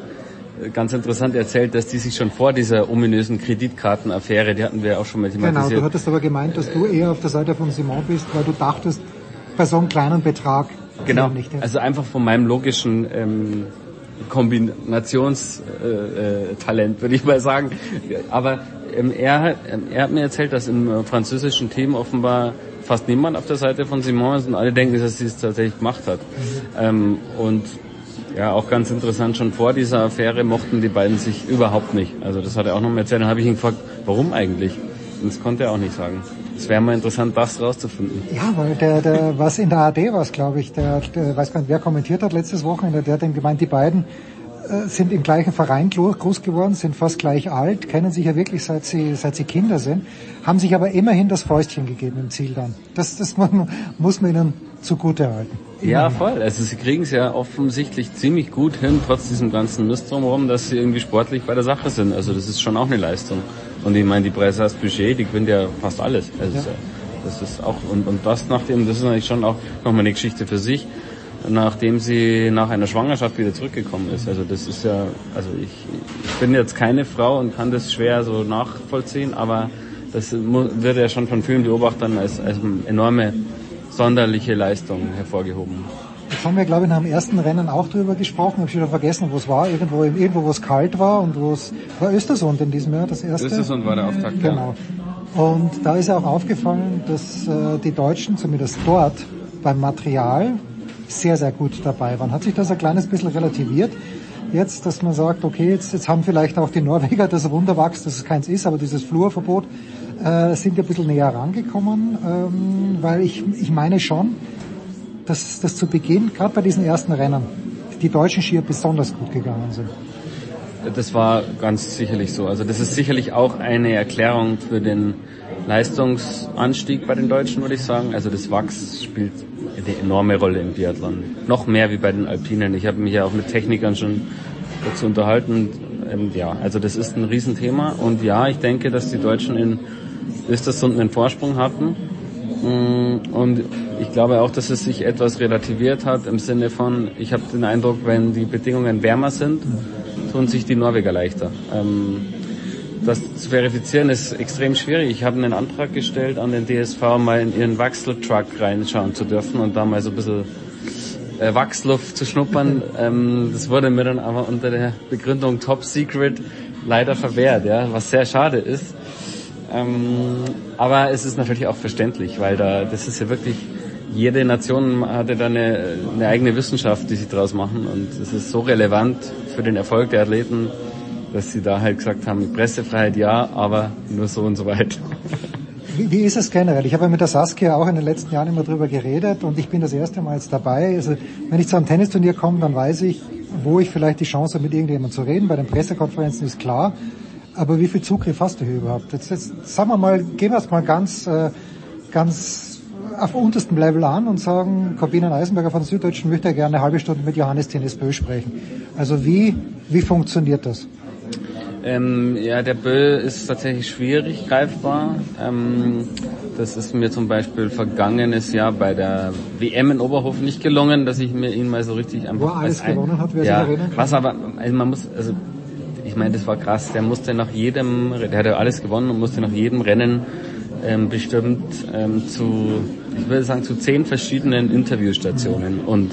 [SPEAKER 24] äh, ganz interessant erzählt, dass die sich schon vor dieser ominösen Kreditkartenaffäre, die hatten wir auch schon mal thematisiert.
[SPEAKER 7] Genau, du hattest aber gemeint, dass du eher auf der Seite von Simon bist, weil du dachtest, bei so einem kleinen Betrag
[SPEAKER 24] Genau, nicht, also einfach von meinem logischen ähm, Kombinationstalent, äh, äh, würde ich mal sagen. Aber er, ähm, er hat mir erzählt, dass im äh, französischen Team offenbar fast niemand auf der Seite von Simon ist und alle denken, dass sie es tatsächlich gemacht hat. Ähm, und ja, auch ganz interessant, schon vor dieser Affäre mochten die beiden sich überhaupt nicht. Also das hat er auch noch mal erzählt. Dann habe ich ihn gefragt, warum eigentlich? Und das konnte er auch nicht sagen. Es wäre mal interessant, das rauszufinden.
[SPEAKER 7] Ja, weil der, der was in der AD war, glaube ich, der, der weiß gar nicht, wer kommentiert hat letztes Wochenende, der hat ihm gemeint, die beiden äh, sind im gleichen Verein groß geworden, sind fast gleich alt, kennen sich ja wirklich seit sie, seit sie Kinder sind, haben sich aber immerhin das Fäustchen gegeben im Ziel dann. Das, das man, muss man ihnen zugute halten.
[SPEAKER 24] Ja, voll. Also sie kriegen es ja offensichtlich ziemlich gut hin, trotz diesem ganzen Mist drumherum, dass sie irgendwie sportlich bei der Sache sind. Also das ist schon auch eine Leistung. Und ich meine, die Preisers Budget, die gewinnt ja fast alles. Also ja. das ist auch, und, und das nachdem, das ist natürlich schon auch nochmal eine Geschichte für sich nachdem sie nach einer Schwangerschaft wieder zurückgekommen ist. Also das ist ja, also ich, ich bin jetzt keine Frau und kann das schwer so nachvollziehen, aber das wird ja schon von vielen Beobachtern als, als enorme sonderliche Leistung hervorgehoben.
[SPEAKER 7] Jetzt haben wir, glaube ich, nach dem ersten Rennen auch drüber gesprochen. Ich habe schon wieder vergessen, wo es war. Irgendwo, irgendwo, wo es kalt war und wo es war Östersund in diesem Jahr das erste.
[SPEAKER 24] Östersund war der Auftakt.
[SPEAKER 7] Genau. Und da ist ja auch aufgefallen, dass äh, die Deutschen zumindest dort beim Material sehr, sehr gut dabei waren. Hat sich das ein kleines bisschen relativiert? Jetzt, dass man sagt, okay, jetzt, jetzt haben vielleicht auch die Norweger das Wunderwachs, dass es keins ist, aber dieses Flurverbot äh, sind ein bisschen näher rangekommen, ähm, weil ich, ich meine schon, dass, dass zu Beginn, gerade bei diesen ersten Rennen, die deutschen Skier besonders gut gegangen sind.
[SPEAKER 24] Das war ganz sicherlich so. Also das ist sicherlich auch eine Erklärung für den Leistungsanstieg bei den Deutschen, würde ich sagen. Also das Wachs spielt eine enorme Rolle im Biathlon. Noch mehr wie bei den Alpinen. Ich habe mich ja auch mit Technikern schon dazu unterhalten. Ähm, ja, also das ist ein Riesenthema. Und ja, ich denke, dass die Deutschen in Östersund einen Vorsprung hatten. Mm, und ich glaube auch, dass es sich etwas relativiert hat im Sinne von, ich habe den Eindruck, wenn die Bedingungen wärmer sind, tun sich die Norweger leichter. Ähm, das zu verifizieren ist extrem schwierig. Ich habe einen Antrag gestellt an den DSV, mal in ihren Wachseltruck reinschauen zu dürfen und da mal so ein bisschen äh, Wachsluft zu schnuppern. Ähm, das wurde mir dann aber unter der Begründung Top Secret leider verwehrt, ja, was sehr schade ist. Ähm, aber es ist natürlich auch verständlich, weil da das ist ja wirklich jede Nation hatte da eine, eine eigene Wissenschaft, die sie draus machen und es ist so relevant für den Erfolg der Athleten, dass sie da halt gesagt haben, Pressefreiheit ja, aber nur so und so weit.
[SPEAKER 7] Wie, ist es generell? Ich habe mit der Saskia auch in den letzten Jahren immer drüber geredet und ich bin das erste Mal jetzt dabei. Also wenn ich zu einem Tennisturnier komme, dann weiß ich, wo ich vielleicht die Chance habe, mit irgendjemandem zu reden. Bei den Pressekonferenzen ist klar. Aber wie viel Zugriff hast du hier überhaupt? Jetzt, jetzt sagen wir mal, gehen wir es mal ganz, äh, ganz auf unterstem Level an und sagen, Corbinian Eisenberger von Süddeutschen möchte ja gerne eine halbe Stunde mit Johannes Tennis Bö sprechen. Also wie, wie funktioniert das?
[SPEAKER 24] Ähm, ja, der Bö ist tatsächlich schwierig greifbar. Ähm, das ist mir zum Beispiel vergangenes Jahr bei der WM in Oberhof nicht gelungen, dass ich mir ihn mal so richtig einfach...
[SPEAKER 7] Wo er alles
[SPEAKER 24] ein,
[SPEAKER 7] gewonnen hat, wer
[SPEAKER 24] ja,
[SPEAKER 7] sich erinnern kann.
[SPEAKER 24] Was aber, also man muss, also ich meine, das war krass. Der musste nach jedem, der hat ja alles gewonnen und musste nach jedem Rennen ähm, bestimmt ähm, zu, ich würde sagen, zu zehn verschiedenen Interviewstationen und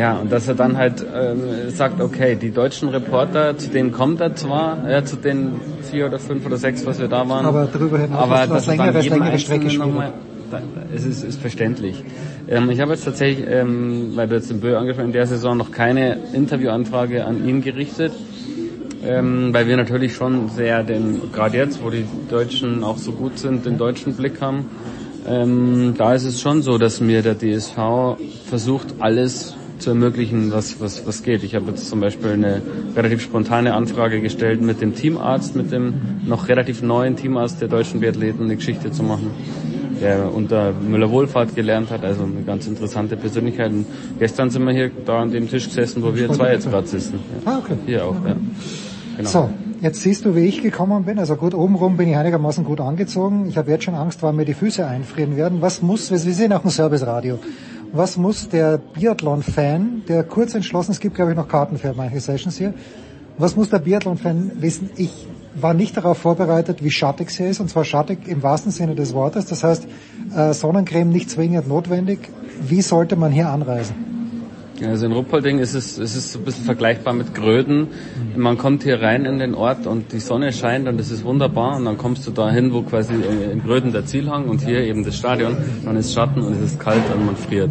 [SPEAKER 24] ja, und dass er dann halt ähm, sagt, okay, die deutschen Reporter, zu denen kommt er zwar, ja, zu den vier oder fünf oder sechs, was wir da waren.
[SPEAKER 7] Aber darüber hinaus
[SPEAKER 24] aber er
[SPEAKER 7] längere, längere Strecke
[SPEAKER 24] nochmal, da- es ist, ist verständlich. Ähm, ich habe jetzt tatsächlich, ähm, weil du jetzt den Bö angesprochen in der Saison noch keine Interviewanfrage an ihn gerichtet, ähm, weil wir natürlich schon sehr den, gerade jetzt, wo die Deutschen auch so gut sind, den deutschen Blick haben, ähm, da ist es schon so, dass mir der DSV versucht, alles zu ermöglichen, was, was, was geht. Ich habe jetzt zum Beispiel eine relativ spontane Anfrage gestellt mit dem Teamarzt, mit dem noch relativ neuen Teamarzt der deutschen Biathleten eine Geschichte zu machen, der unter Müller-Wohlfahrt gelernt hat, also eine ganz interessante Persönlichkeit. Und gestern sind wir hier da an dem Tisch gesessen, wo wir zwei jetzt gerade sitzen. Ja.
[SPEAKER 7] Ah, okay.
[SPEAKER 24] Hier auch, ja. Genau.
[SPEAKER 7] So, jetzt siehst du, wie ich gekommen bin. Also gut, obenrum bin ich einigermaßen gut angezogen. Ich habe jetzt schon Angst, weil mir die Füße einfrieren werden. Was muss, wir sehen auch ein Serviceradio. Was muss der Biathlon-Fan, der kurz entschlossen, es gibt glaube ich noch Karten für manche Sessions hier, was muss der Biathlon-Fan wissen? Ich war nicht darauf vorbereitet, wie schattig es hier ist, und zwar schattig im wahrsten Sinne des Wortes. Das heißt, äh, Sonnencreme nicht zwingend notwendig. Wie sollte man hier anreisen?
[SPEAKER 24] Also in Ruppolding ist es, es ist so ein bisschen vergleichbar mit Gröden. Man kommt hier rein in den Ort und die Sonne scheint und es ist wunderbar und dann kommst du dahin, wo quasi in Gröden der Zielhang und hier eben das Stadion. Dann ist Schatten und es ist kalt und man friert.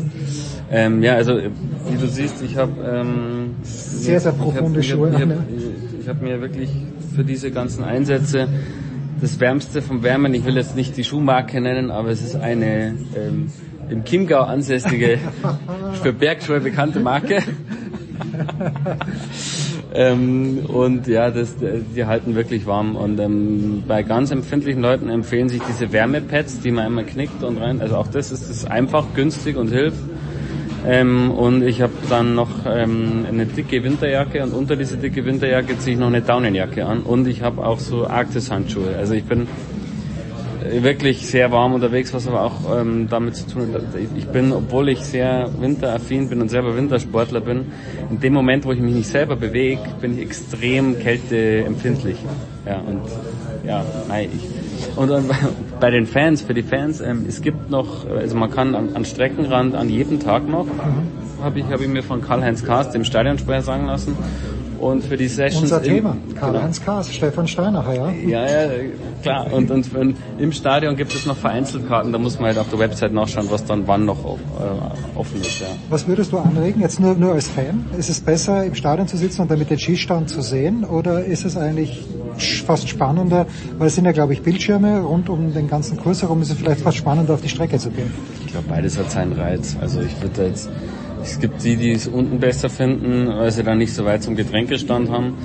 [SPEAKER 24] Ähm, ja, also wie du siehst, ich habe ähm,
[SPEAKER 7] Sehr, sehr profunde
[SPEAKER 24] ich hab,
[SPEAKER 7] Schuhe
[SPEAKER 24] Ich habe hab, ich hab mir wirklich für diese ganzen Einsätze das Wärmste vom Wärmen, ich will jetzt nicht die Schuhmarke nennen, aber es ist eine ähm, im Chiemgau ansässige, für Bergschuhe bekannte Marke. ähm, und ja, das, die halten wirklich warm. Und ähm, bei ganz empfindlichen Leuten empfehlen sich diese Wärmepads, die man einmal knickt und rein. Also auch das ist, ist einfach, günstig und hilft. Ähm, und ich habe dann noch ähm, eine dicke Winterjacke und unter diese dicke Winterjacke ziehe ich noch eine Daunenjacke an. Und ich habe auch so Arktis-Handschuhe. Also ich bin wirklich sehr warm unterwegs, was aber auch ähm, damit zu tun hat. Ich bin, obwohl ich sehr winteraffin bin und selber Wintersportler bin, in dem Moment, wo ich mich nicht selber bewege, bin ich extrem kälteempfindlich. Ja, und ja, nein, ich, und, und bei den Fans, für die Fans, ähm, es gibt noch, also man kann an, an Streckenrand an jedem Tag noch, mhm. habe ich, hab ich mir von Karl-Heinz Kast, dem Stadionsprecher, sagen lassen, und für die Sessions.
[SPEAKER 7] Unser Thema, Karl-Heinz Kaas, Stefan Steinacher, ja?
[SPEAKER 24] Ja, ja, klar. Und, und, und im Stadion gibt es noch Vereinzelkarten, da muss man halt auf der Website nachschauen, was dann wann noch äh, offen ist. Ja.
[SPEAKER 7] Was würdest du anregen, jetzt nur, nur als Fan? Ist es besser, im Stadion zu sitzen und damit den Skistand zu sehen? Oder ist es eigentlich fast spannender, weil es sind ja, glaube ich, Bildschirme rund um den ganzen Kurs herum, ist es vielleicht fast spannender, auf die Strecke zu gehen?
[SPEAKER 24] Ich glaube, beides hat seinen Reiz. Also ich würde jetzt es gibt die, die es unten besser finden, weil sie dann nicht so weit zum Getränkestand haben.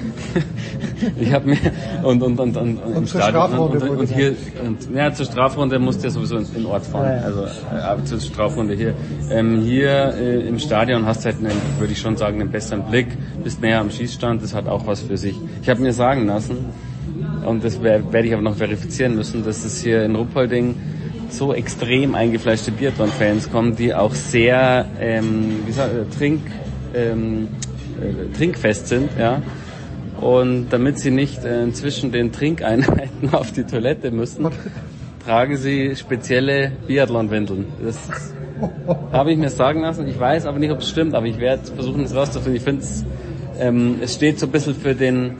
[SPEAKER 24] ich habe mir und und und und, und im Stadion und, und, und hier und, ja zur Strafrunde musst du ja sowieso in den Ort fahren. Also äh, zur Strafrunde hier. Ähm, hier äh, im Stadion hast du halt, einen, würde ich schon sagen, einen besseren Blick, bist näher am Schießstand. Das hat auch was für sich. Ich habe mir sagen lassen und das werde ich aber noch verifizieren müssen, dass es hier in Ruppolding so extrem eingefleischte Biathlon-Fans kommen, die auch sehr ähm, wie sag, äh, Trink, ähm, äh, trinkfest sind, ja. Und damit sie nicht äh, zwischen den Trinkeinheiten auf die Toilette müssen, tragen sie spezielle Biathlon-Windeln. Das habe ich mir sagen lassen. Ich weiß aber nicht, ob es stimmt, aber ich werde versuchen, es rauszufinden. Ich finde es, ähm, es steht so ein bisschen für den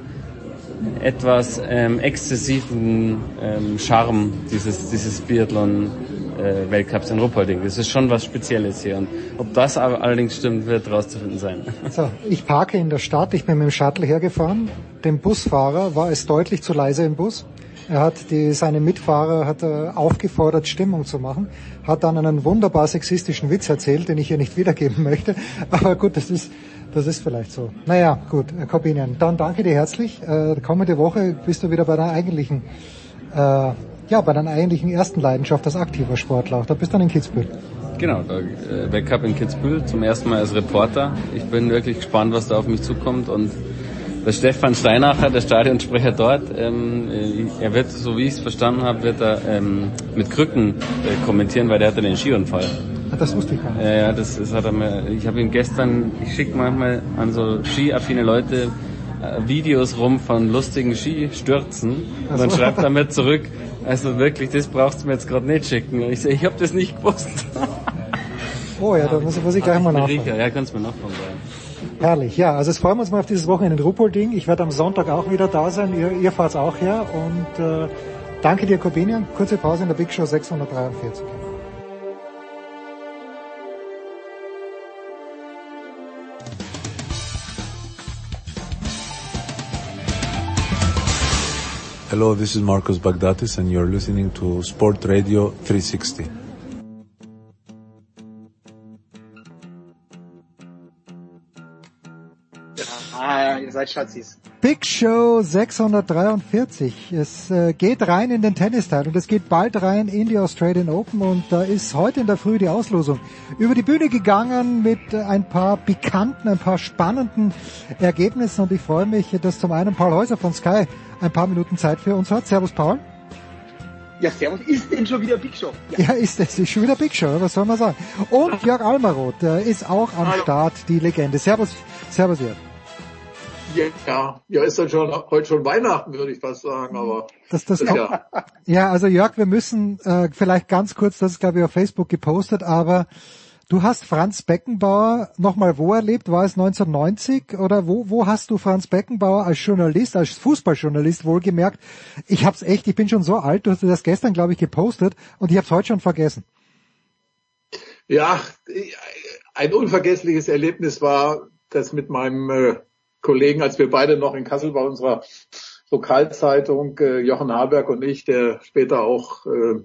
[SPEAKER 24] etwas ähm, exzessiven ähm, Charme dieses, dieses Biathlon äh, Weltcups in Ruppolding. Das ist schon was Spezielles hier. Und ob das aber allerdings stimmt, wird rauszufinden sein.
[SPEAKER 7] So, ich parke in der Stadt, ich bin mit dem Shuttle hergefahren. Dem Busfahrer war es deutlich zu leise im Bus. Er hat die, seine Mitfahrer hat er aufgefordert, Stimmung zu machen, hat dann einen wunderbar sexistischen Witz erzählt, den ich hier nicht wiedergeben möchte. Aber gut, das ist das ist vielleicht so. Naja, gut, Corbinian, dann danke dir herzlich. Äh, kommende Woche bist du wieder bei deiner eigentlichen, äh, ja, bei deiner eigentlichen ersten Leidenschaft als aktiver Sportler. Da bist du dann in Kitzbühel.
[SPEAKER 24] Genau, der äh, Weltcup in Kitzbühel zum ersten Mal als Reporter. Ich bin wirklich gespannt, was da auf mich zukommt und der Stefan Steinacher, der Stadionsprecher dort, ähm, äh, er wird, so wie ich es verstanden habe, wird er ähm, mit Krücken äh, kommentieren, weil der hatte den Skiunfall.
[SPEAKER 7] Das wusste ich gar nicht.
[SPEAKER 24] Ja, ja, das, das hat er mir, ich habe ihm gestern, ich schicke manchmal an so skiaffine Leute äh, Videos rum von lustigen Skistürzen und dann schreibt er mir zurück, also wirklich, das brauchst du mir jetzt gerade nicht schicken. Und ich sage, ich habe das nicht gewusst.
[SPEAKER 7] oh ja, da muss, muss ich gleich mal nachfragen.
[SPEAKER 24] Ja, kannst du mir nachfragen.
[SPEAKER 7] Herrlich, ja, also es freuen wir uns mal auf dieses Wochenende in Ruppolding. Ich werde am Sonntag auch wieder da sein, ihr, ihr fahrt auch her und äh, danke dir, Corbinian. Kurze Pause in der Big Show 643.
[SPEAKER 25] Hello, this is Marcos Bagdatis and you're listening to Sport Radio 360.
[SPEAKER 26] Ah, seid Schatzis.
[SPEAKER 7] Big Show 643. Es äh, geht rein in den Tennisteil und es geht bald rein in die Australian Open und da ist heute in der Früh die Auslosung über die Bühne gegangen mit ein paar pikanten, ein paar spannenden Ergebnissen und ich freue mich, dass zum einen Paul Häuser von Sky ein paar Minuten Zeit für uns hat. Servus Paul.
[SPEAKER 26] Ja, servus. Ist denn schon wieder Big Show?
[SPEAKER 7] Ja, ja ist es. Ist schon wieder Big Show, was soll man sagen. Und Jörg Almaroth der ist auch am Hallo. Start, die Legende. Servus, servus Jörg.
[SPEAKER 27] Ja, ja, ist dann schon heute schon Weihnachten, würde ich fast sagen, aber
[SPEAKER 7] das, das ja. ja, also Jörg, wir müssen äh, vielleicht ganz kurz, das ist glaube ich auf Facebook gepostet, aber du hast Franz Beckenbauer nochmal wo erlebt? War es 1990 oder wo wo hast du Franz Beckenbauer als Journalist, als Fußballjournalist wohlgemerkt? Ich hab's echt, ich bin schon so alt, du hast das gestern glaube ich gepostet und ich hab's heute schon vergessen.
[SPEAKER 27] Ja, ein unvergessliches Erlebnis war das mit meinem äh, Kollegen, als wir beide noch in Kassel bei unserer Lokalzeitung, äh, Jochen Haberg und ich, der später auch äh,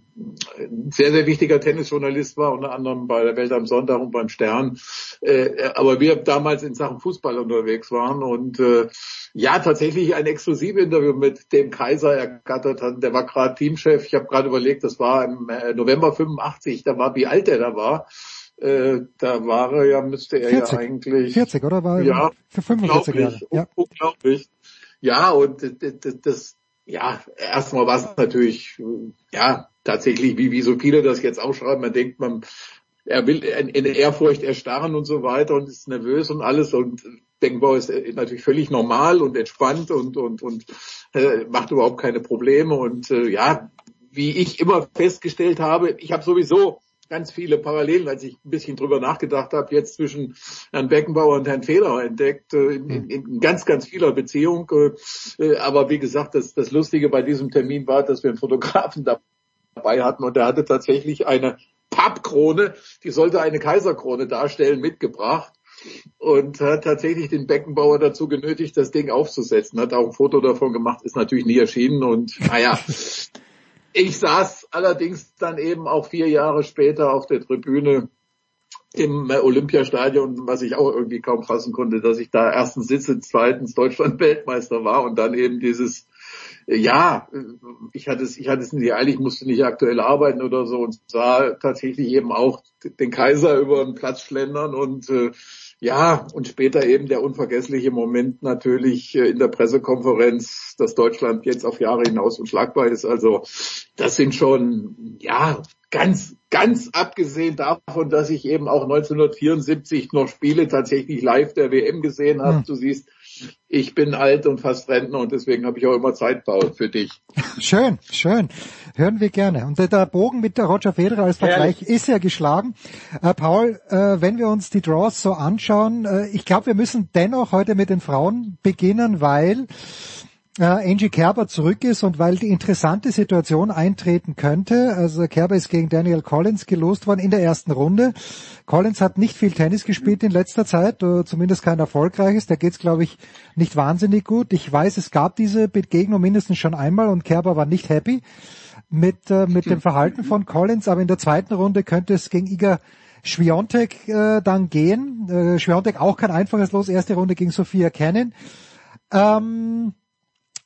[SPEAKER 27] sehr, sehr wichtiger Tennisjournalist war, unter anderem bei der Welt am Sonntag und beim Stern. Äh, aber wir damals in Sachen Fußball unterwegs waren und äh, ja, tatsächlich ein Exklusivinterview mit dem Kaiser ergattert hatten. Der war gerade Teamchef. Ich habe gerade überlegt, das war im äh, November 85, da war, wie alt er da war. Äh, da war er ja, müsste er 40, ja eigentlich.
[SPEAKER 7] 40, oder? War
[SPEAKER 27] ja,
[SPEAKER 7] für 45 Jahre.
[SPEAKER 27] Ja. Unglaublich. Ja, und das, das ja, erstmal war es natürlich, ja, tatsächlich, wie, wie so viele das jetzt auch schreiben, man denkt, man, er will in, Ehrfurcht erstarren und so weiter und ist nervös und alles und Beckenbauer ist natürlich völlig normal und entspannt und, und, und äh, macht überhaupt keine Probleme und äh, ja, wie ich immer festgestellt habe, ich habe sowieso ganz viele Parallelen, als ich ein bisschen drüber nachgedacht habe, jetzt zwischen Herrn Beckenbauer und Herrn Federer entdeckt, äh, in, in, in ganz, ganz vieler Beziehung. Äh, aber wie gesagt, das, das Lustige bei diesem Termin war, dass wir einen Fotografen dabei hatten und der hatte tatsächlich eine Pappkrone, die sollte eine Kaiserkrone darstellen, mitgebracht und hat tatsächlich den Beckenbauer dazu genötigt, das Ding aufzusetzen. Hat auch ein Foto davon gemacht, ist natürlich nie erschienen und naja, ich saß allerdings dann eben auch vier Jahre später auf der Tribüne im Olympiastadion, was ich auch irgendwie kaum fassen konnte, dass ich da erstens sitze, zweitens Deutschland Weltmeister war und dann eben dieses, ja, ich hatte es, ich hatte es nicht eilig, musste nicht aktuell arbeiten oder so und sah tatsächlich eben auch den Kaiser über den Platz schlendern und äh, ja, und später eben der unvergessliche Moment natürlich äh, in der Pressekonferenz, dass Deutschland jetzt auf Jahre hinaus unschlagbar ist. Also das sind schon, ja, ganz, ganz abgesehen davon, dass ich eben auch 1974 noch Spiele tatsächlich live der WM gesehen habe. Hm. Du siehst, ich bin alt und fast Rentner und deswegen habe ich auch immer Zeit, Paul, für dich.
[SPEAKER 7] Schön, schön. Hören wir gerne. Und der Bogen mit der Roger Federer als Vergleich Herrlich. ist ja geschlagen. Äh, Paul, äh, wenn wir uns die Draws so anschauen, äh, ich glaube, wir müssen dennoch heute mit den Frauen beginnen, weil äh, Angie Kerber zurück ist und weil die interessante Situation eintreten könnte. Also Kerber ist gegen Daniel Collins gelost worden in der ersten Runde. Collins hat nicht viel Tennis gespielt in letzter Zeit, äh, zumindest kein erfolgreiches. Da geht's, glaube ich, nicht wahnsinnig gut. Ich weiß, es gab diese Begegnung mindestens schon einmal und Kerber war nicht happy mit, äh, mit dem Verhalten von Collins, aber in der zweiten Runde könnte es gegen Iga Schwiontek äh, dann gehen. Äh, Schwiontek auch kein einfaches Los, erste Runde gegen Sophia Cannon. Ähm,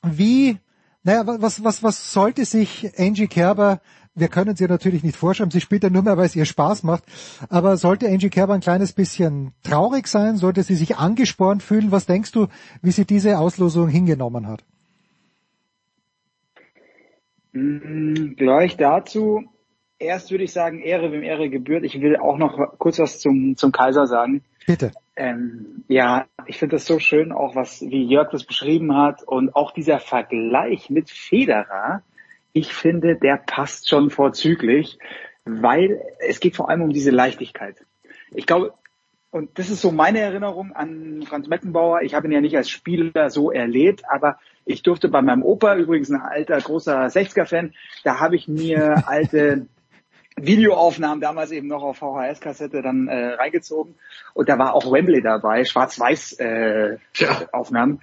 [SPEAKER 7] wie, naja, was, was, was sollte sich Angie Kerber, wir können sie natürlich nicht vorschreiben, sie spielt ja nur mehr, weil es ihr Spaß macht, aber sollte Angie Kerber ein kleines bisschen traurig sein, sollte sie sich angespornt fühlen, was denkst du, wie sie diese Auslosung hingenommen hat?
[SPEAKER 26] Mm, gleich dazu, erst würde ich sagen, Ehre wem Ehre gebührt. Ich will auch noch kurz was zum, zum Kaiser sagen.
[SPEAKER 7] Bitte.
[SPEAKER 26] Ähm, ja, ich finde das so schön, auch was, wie Jörg das beschrieben hat und auch dieser Vergleich mit Federer. Ich finde, der passt schon vorzüglich, weil es geht vor allem um diese Leichtigkeit. Ich glaube, und das ist so meine Erinnerung an Franz Meckenbauer. Ich habe ihn ja nicht als Spieler so erlebt, aber ich durfte bei meinem Opa, übrigens ein alter, großer 60er-Fan, da habe ich mir alte Videoaufnahmen damals eben noch auf VHS-Kassette dann äh, reingezogen und da war auch Wembley dabei, schwarz-weiß äh, ja. Aufnahmen.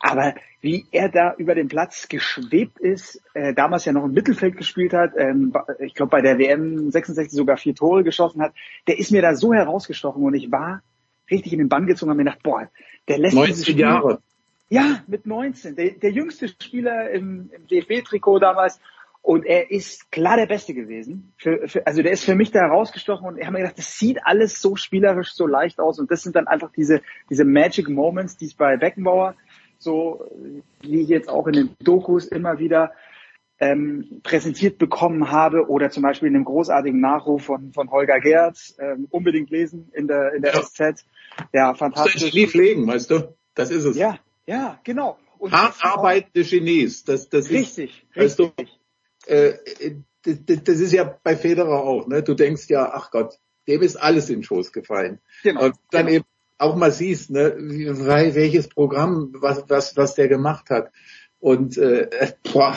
[SPEAKER 26] Aber wie er da über den Platz geschwebt ist, äh, damals ja noch im Mittelfeld gespielt hat, ähm, ich glaube bei der WM 66 sogar vier Tore geschossen hat, der ist mir da so herausgestochen und ich war richtig in den Bann gezogen und mir gedacht, boah, der lässt
[SPEAKER 27] 90 Jahre.
[SPEAKER 26] Ja, mit 19. Der, der jüngste Spieler im, im DFB-Trikot damals und er ist klar der Beste gewesen. Für, für, also der ist für mich da herausgestochen und ich habe mir gedacht, das sieht alles so spielerisch, so leicht aus. Und das sind dann einfach diese, diese Magic Moments, die es bei Beckenbauer, so wie ich jetzt auch in den Dokus immer wieder ähm, präsentiert bekommen habe oder zum Beispiel in dem großartigen Nachruf von, von Holger Gerz, ähm, unbedingt lesen in der, in der ja. SZ. Ja, fantastisch.
[SPEAKER 27] Das nie pflegen, weißt du? Das ist es.
[SPEAKER 26] Ja, ja, genau.
[SPEAKER 27] Und Hart arbeitende Genies. Das, das
[SPEAKER 26] richtig,
[SPEAKER 27] ist, richtig. Weißt du, äh, das, das ist ja bei Federer auch, ne? Du denkst ja, ach Gott, dem ist alles in den Schoß gefallen. Genau. Und dann genau. eben auch mal siehst, ne, welches Programm, was, was, was der gemacht hat. Und äh, boah,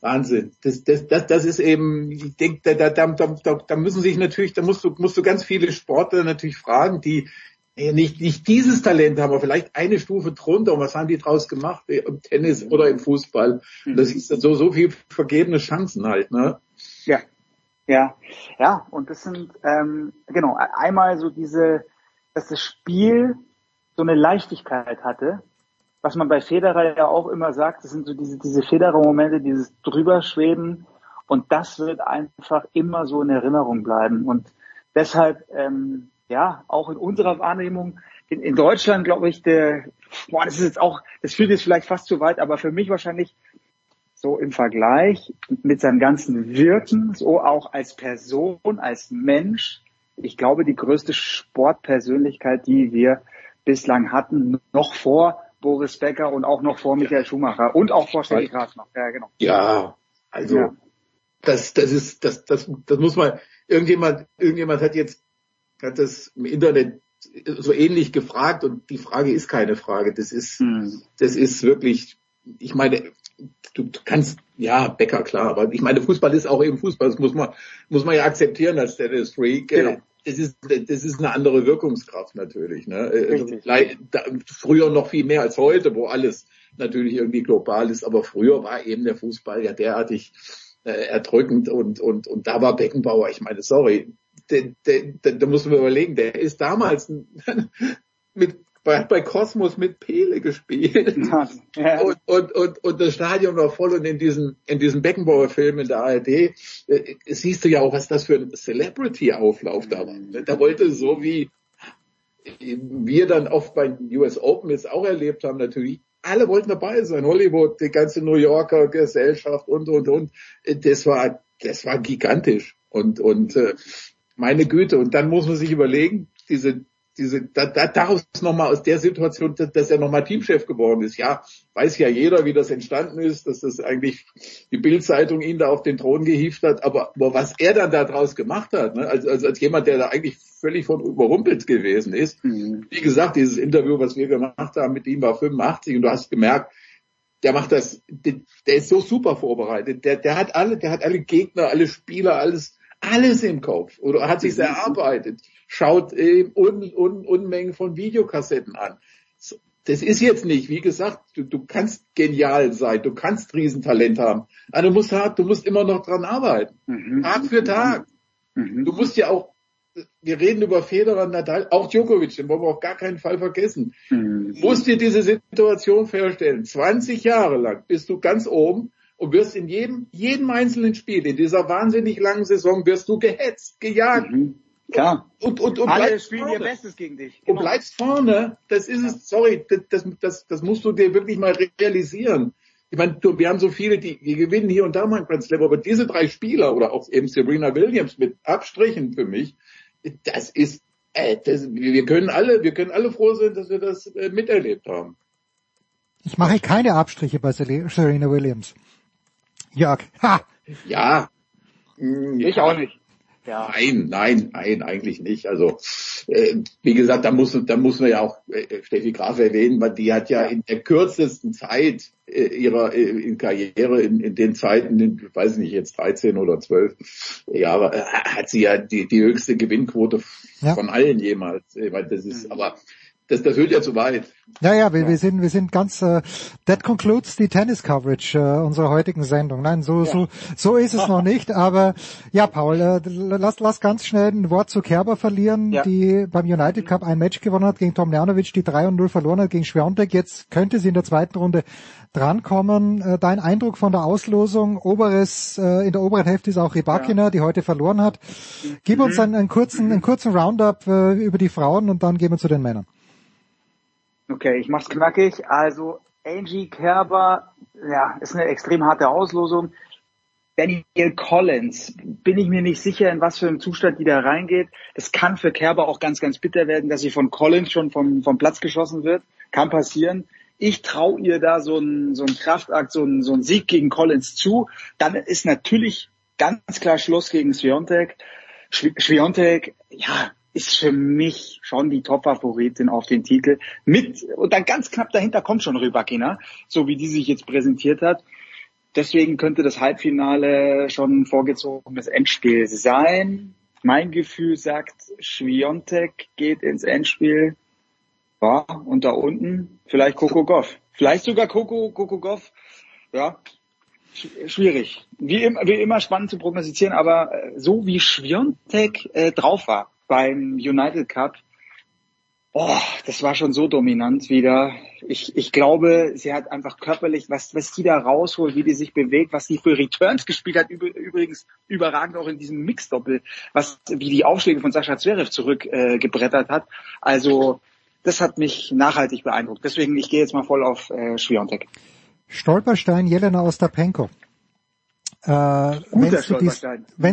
[SPEAKER 27] Wahnsinn. Das, das, das, das ist eben, ich denke, da, da, da, da, da müssen sich natürlich, da musst du, musst du ganz viele Sportler natürlich fragen, die nicht, nicht dieses Talent haben, aber vielleicht eine Stufe drunter. Und was haben die draus gemacht? Im Tennis oder im Fußball? Mhm. Das ist so, so viel vergebene Chancen halt, ne?
[SPEAKER 26] Ja. Ja. Ja. Und das sind, ähm, genau, einmal so diese, dass das Spiel so eine Leichtigkeit hatte. Was man bei Federer ja auch immer sagt, das sind so diese, diese Federer-Momente, dieses Drüberschweben. Und das wird einfach immer so in Erinnerung bleiben. Und deshalb, ähm, ja, auch in unserer Wahrnehmung, in, in Deutschland glaube ich, der, boah, das ist jetzt auch, das führt jetzt vielleicht fast zu weit, aber für mich wahrscheinlich so im Vergleich mit seinem ganzen Wirken, so auch als Person, als Mensch, ich glaube, die größte Sportpersönlichkeit, die wir bislang hatten, noch vor Boris Becker und auch noch vor Michael Schumacher und auch vor Steffi Graf noch. Ja, genau.
[SPEAKER 27] Ja, also
[SPEAKER 26] Ja.
[SPEAKER 27] das, das ist, das, das, das muss man, irgendjemand, irgendjemand hat jetzt, hat das im Internet so ähnlich gefragt und die Frage ist keine Frage. Das ist, das ist wirklich, ich meine, du, kannst, ja, Becker, klar, aber ich meine, Fußball ist auch eben Fußball. Das muss man, muss man ja akzeptieren als Dennis Freak.
[SPEAKER 26] Genau.
[SPEAKER 27] Äh, Das ist, das ist eine andere Wirkungskraft natürlich. Ne? Äh,
[SPEAKER 26] Richtig.
[SPEAKER 27] da- Früher noch viel mehr als heute, wo alles natürlich irgendwie global ist. Aber früher war eben der Fußball ja derartig äh, erdrückend und, und, und da war Beckenbauer, ich meine, sorry, der, der, der, da muss man überlegen, der ist damals mit bei, bei Kosmos mit Pele gespielt.
[SPEAKER 26] Ja.
[SPEAKER 27] Und, und, und, und das Stadion war voll und in diesem, in diesem Beckenbauer-Film in der ARD äh, siehst du ja auch, was das für ein Celebrity-Auflauf da war. Da wollte so wie wir dann oft bei US Open jetzt auch erlebt haben, natürlich, alle wollten dabei sein. Hollywood, die ganze New Yorker Gesellschaft und, und, und. Das war, das war gigantisch. Und, und, äh, meine Güte. Und dann muss man sich überlegen, diese, diese, da, da, daraus nochmal aus der Situation, dass, dass er nochmal Teamchef geworden ist. Ja, weiß ja jeder, wie das entstanden ist, dass das eigentlich die Bildzeitung ihn da auf den Thron gehievt hat. Aber, aber was er dann daraus gemacht hat, ne, als, als, als jemand, der da eigentlich völlig von überrumpelt gewesen ist. Wie gesagt, dieses Interview, was wir gemacht haben mit ihm war 85 und du hast gemerkt, der macht das, der, der ist so super vorbereitet. Der, der hat alle, der hat alle Gegner, alle Spieler, alles, alles im Kopf oder hat sich erarbeitet, schaut äh, un, un, Unmengen von Videokassetten an. Das ist jetzt nicht, wie gesagt, du, du kannst genial sein, du kannst Riesentalent haben, aber du musst hart, du musst immer noch dran arbeiten, Tag für Tag. Du musst ja auch, wir reden über Federer, Nadal, auch Djokovic, den wollen wir auf gar keinen Fall vergessen. Du musst dir diese Situation vorstellen. 20 Jahre lang bist du ganz oben und wirst in jedem, jedem einzelnen Spiel, in dieser wahnsinnig langen Saison, wirst du gehetzt, gejagt.
[SPEAKER 26] Klar.
[SPEAKER 27] Und, und, und
[SPEAKER 26] Alle
[SPEAKER 27] bleibst
[SPEAKER 26] spielen
[SPEAKER 27] vorne.
[SPEAKER 26] ihr Bestes gegen dich.
[SPEAKER 27] Und bleibst vorne. Das ist es, sorry, das, das, das, das musst du dir wirklich mal realisieren. Ich meine, du, wir haben so viele, die, die gewinnen hier und da mal einen Grand Slam, aber diese drei Spieler oder auch eben Serena Williams mit Abstrichen für mich, das ist, äh, das, wir können alle, wir können alle froh sein, dass wir das äh, miterlebt haben.
[SPEAKER 7] Ich mache keine Abstriche bei Serena Williams. Jörg, ha!
[SPEAKER 27] Ja. Mm,
[SPEAKER 26] Ich
[SPEAKER 27] ja.
[SPEAKER 26] auch nicht. Ja.
[SPEAKER 27] Nein, nein, nein, eigentlich nicht. Also äh, wie gesagt, da muss da muss man ja auch äh, Steffi Graf erwähnen, weil die hat ja in der kürzesten Zeit äh, ihrer äh, in Karriere in, in den Zeiten, in, ich weiß nicht jetzt 13 oder 12 Jahre, äh, hat sie ja die die höchste Gewinnquote
[SPEAKER 7] Ja.
[SPEAKER 27] von allen jemals. Ich meine, das ist, aber das das führt ja zu weit.
[SPEAKER 7] Ja, ja, wir, wir sind, wir sind ganz, äh, that concludes die Tennis Coverage äh, unserer heutigen Sendung. Nein, so, so, so ist es noch nicht, aber ja, Paul, äh, lass, lass ganz schnell ein Wort zu Kerber verlieren, die beim United Cup ein Match gewonnen hat gegen Tom Ljanovic, die 3 und 0 verloren hat gegen Schwiontek. Jetzt könnte sie in der zweiten Runde drankommen. Äh, dein Eindruck von der Auslosung, oberes, äh, in der oberen Hälfte ist auch Rybakina, die heute verloren hat. Gib uns einen, einen kurzen, einen kurzen Roundup äh, über die Frauen und dann gehen wir zu den Männern.
[SPEAKER 26] Okay, ich mach's knackig. Also Angie Kerber, ja, ist eine extrem harte Auslosung. Daniel Collins, bin ich mir nicht sicher, in was für einem Zustand die da reingeht. Das kann für Kerber auch ganz, ganz bitter werden, dass sie von Collins schon vom, vom Platz geschossen wird. Kann passieren. Ich traue ihr da so einen so einen Kraftakt, so einen, so einen Sieg gegen Collins zu. Dann ist natürlich ganz klar Schluss gegen Sviontek. Schwi- Sviontek, ja, ist für mich schon die Top-Favoritin auf den Titel. Mit, und dann ganz knapp dahinter kommt schon Rybakina, so wie die sich jetzt präsentiert hat. Deswegen könnte das Halbfinale schon ein vorgezogenes Endspiel sein. Mein Gefühl sagt, Schwiontek geht ins Endspiel. Ja, und da unten vielleicht Coco Goff. Vielleicht sogar Coco, Coco Goff. Ja, sch- schwierig. Wie, im, wie immer spannend zu prognostizieren, aber äh, so wie Schwiontek äh, drauf war beim United Cup, oh, das war schon so dominant wieder. Ich, ich glaube, sie hat einfach körperlich, was, was die da rausholt, wie die sich bewegt, was die für Returns gespielt hat, üb übrigens überragend auch in diesem Mixdoppel, was, wie die Aufschläge von Sascha Zverev zurückgebrettert äh, hat. Also, das hat mich nachhaltig beeindruckt. Deswegen, ich gehe jetzt mal voll auf äh, Schwiontek.
[SPEAKER 7] Stolperstein Jelena Ostapenko. Äh, wenn es zu, dies,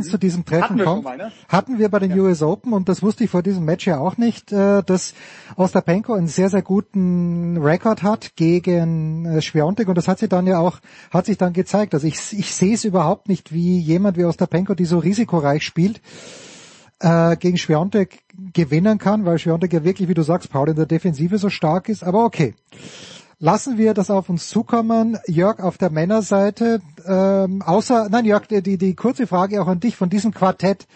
[SPEAKER 7] zu diesem Treffen kommt, mal, ne? hatten wir bei den ja. US Open und das wusste ich vor diesem Match ja auch nicht, äh, dass Ostapenko einen sehr sehr guten Rekord hat gegen äh, Schwiontek und das hat sie dann ja auch hat sich dann gezeigt. Also ich, ich sehe es überhaupt nicht, wie jemand wie Ostapenko, die so risikoreich spielt, äh, gegen Schwiontek gewinnen kann, weil Schwiontek ja wirklich, wie du sagst, Paul in der Defensive so stark ist. Aber okay. Lassen wir das auf uns zukommen. Jörg, auf der Männerseite, ähm, außer, nein Jörg, die, die kurze Frage auch an dich von diesem Quartett,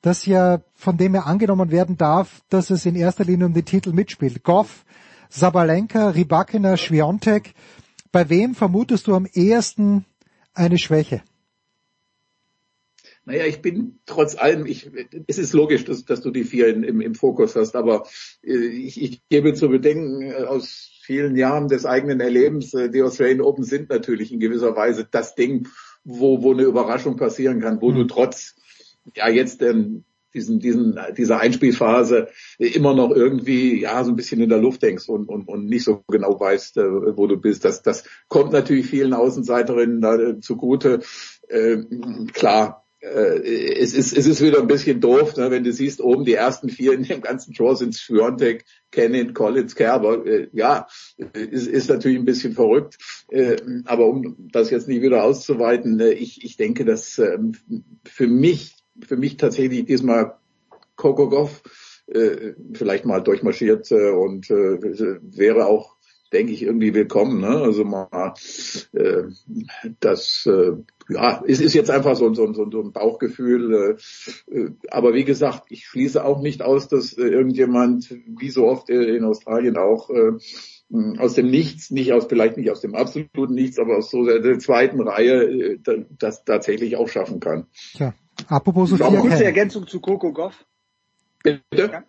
[SPEAKER 7] das ja, von dem ja angenommen werden darf, dass es in erster Linie um den Titel mitspielt. Goff, Sabalenka, Rybakina, Schwiontek. Bei wem vermutest du am ehesten eine Schwäche?
[SPEAKER 27] Naja, ich bin trotz allem, ich, es ist logisch, dass, dass du die vier in, im, im Fokus hast, aber äh, ich, ich gebe zu bedenken, äh, aus vielen Jahren des eigenen Erlebens, äh, die Australian Open sind natürlich in gewisser Weise das Ding, wo, wo eine Überraschung passieren kann, wo mhm. du trotz, ja jetzt ähm, diesen, diesen, dieser Einspielphase immer noch irgendwie, ja, so ein bisschen in der Luft denkst und, und, und nicht so genau weißt, äh, wo du bist. Das, das kommt natürlich vielen Außenseiterinnen da äh, zugute. Äh, klar, äh, es ist, es ist wieder ein bisschen doof, ne, wenn du siehst, oben die ersten vier in dem ganzen Draw sind Sviontek, Kennin, Collins, Kerber. Äh, ja, ist, ist natürlich ein bisschen verrückt. Äh, aber um das jetzt nicht wieder auszuweiten, äh, ich, ich denke, dass äh, für mich, für mich tatsächlich diesmal Kokogov äh, vielleicht mal durchmarschiert äh, und äh, wäre auch denke ich, irgendwie willkommen. Ne? Also mal äh, das äh, ja, es ist jetzt einfach so, so, so, so ein Bauchgefühl. Äh, äh, aber wie gesagt, ich schließe auch nicht aus, dass äh, irgendjemand, wie so oft äh, in Australien auch, äh, aus dem Nichts, nicht aus, vielleicht nicht aus dem absoluten Nichts, aber aus so der, der zweiten Reihe, äh, das tatsächlich auch schaffen kann.
[SPEAKER 7] Tja, apropos Sophia
[SPEAKER 26] Noch kurze Ergänzung zu Coco Goff. Bitte?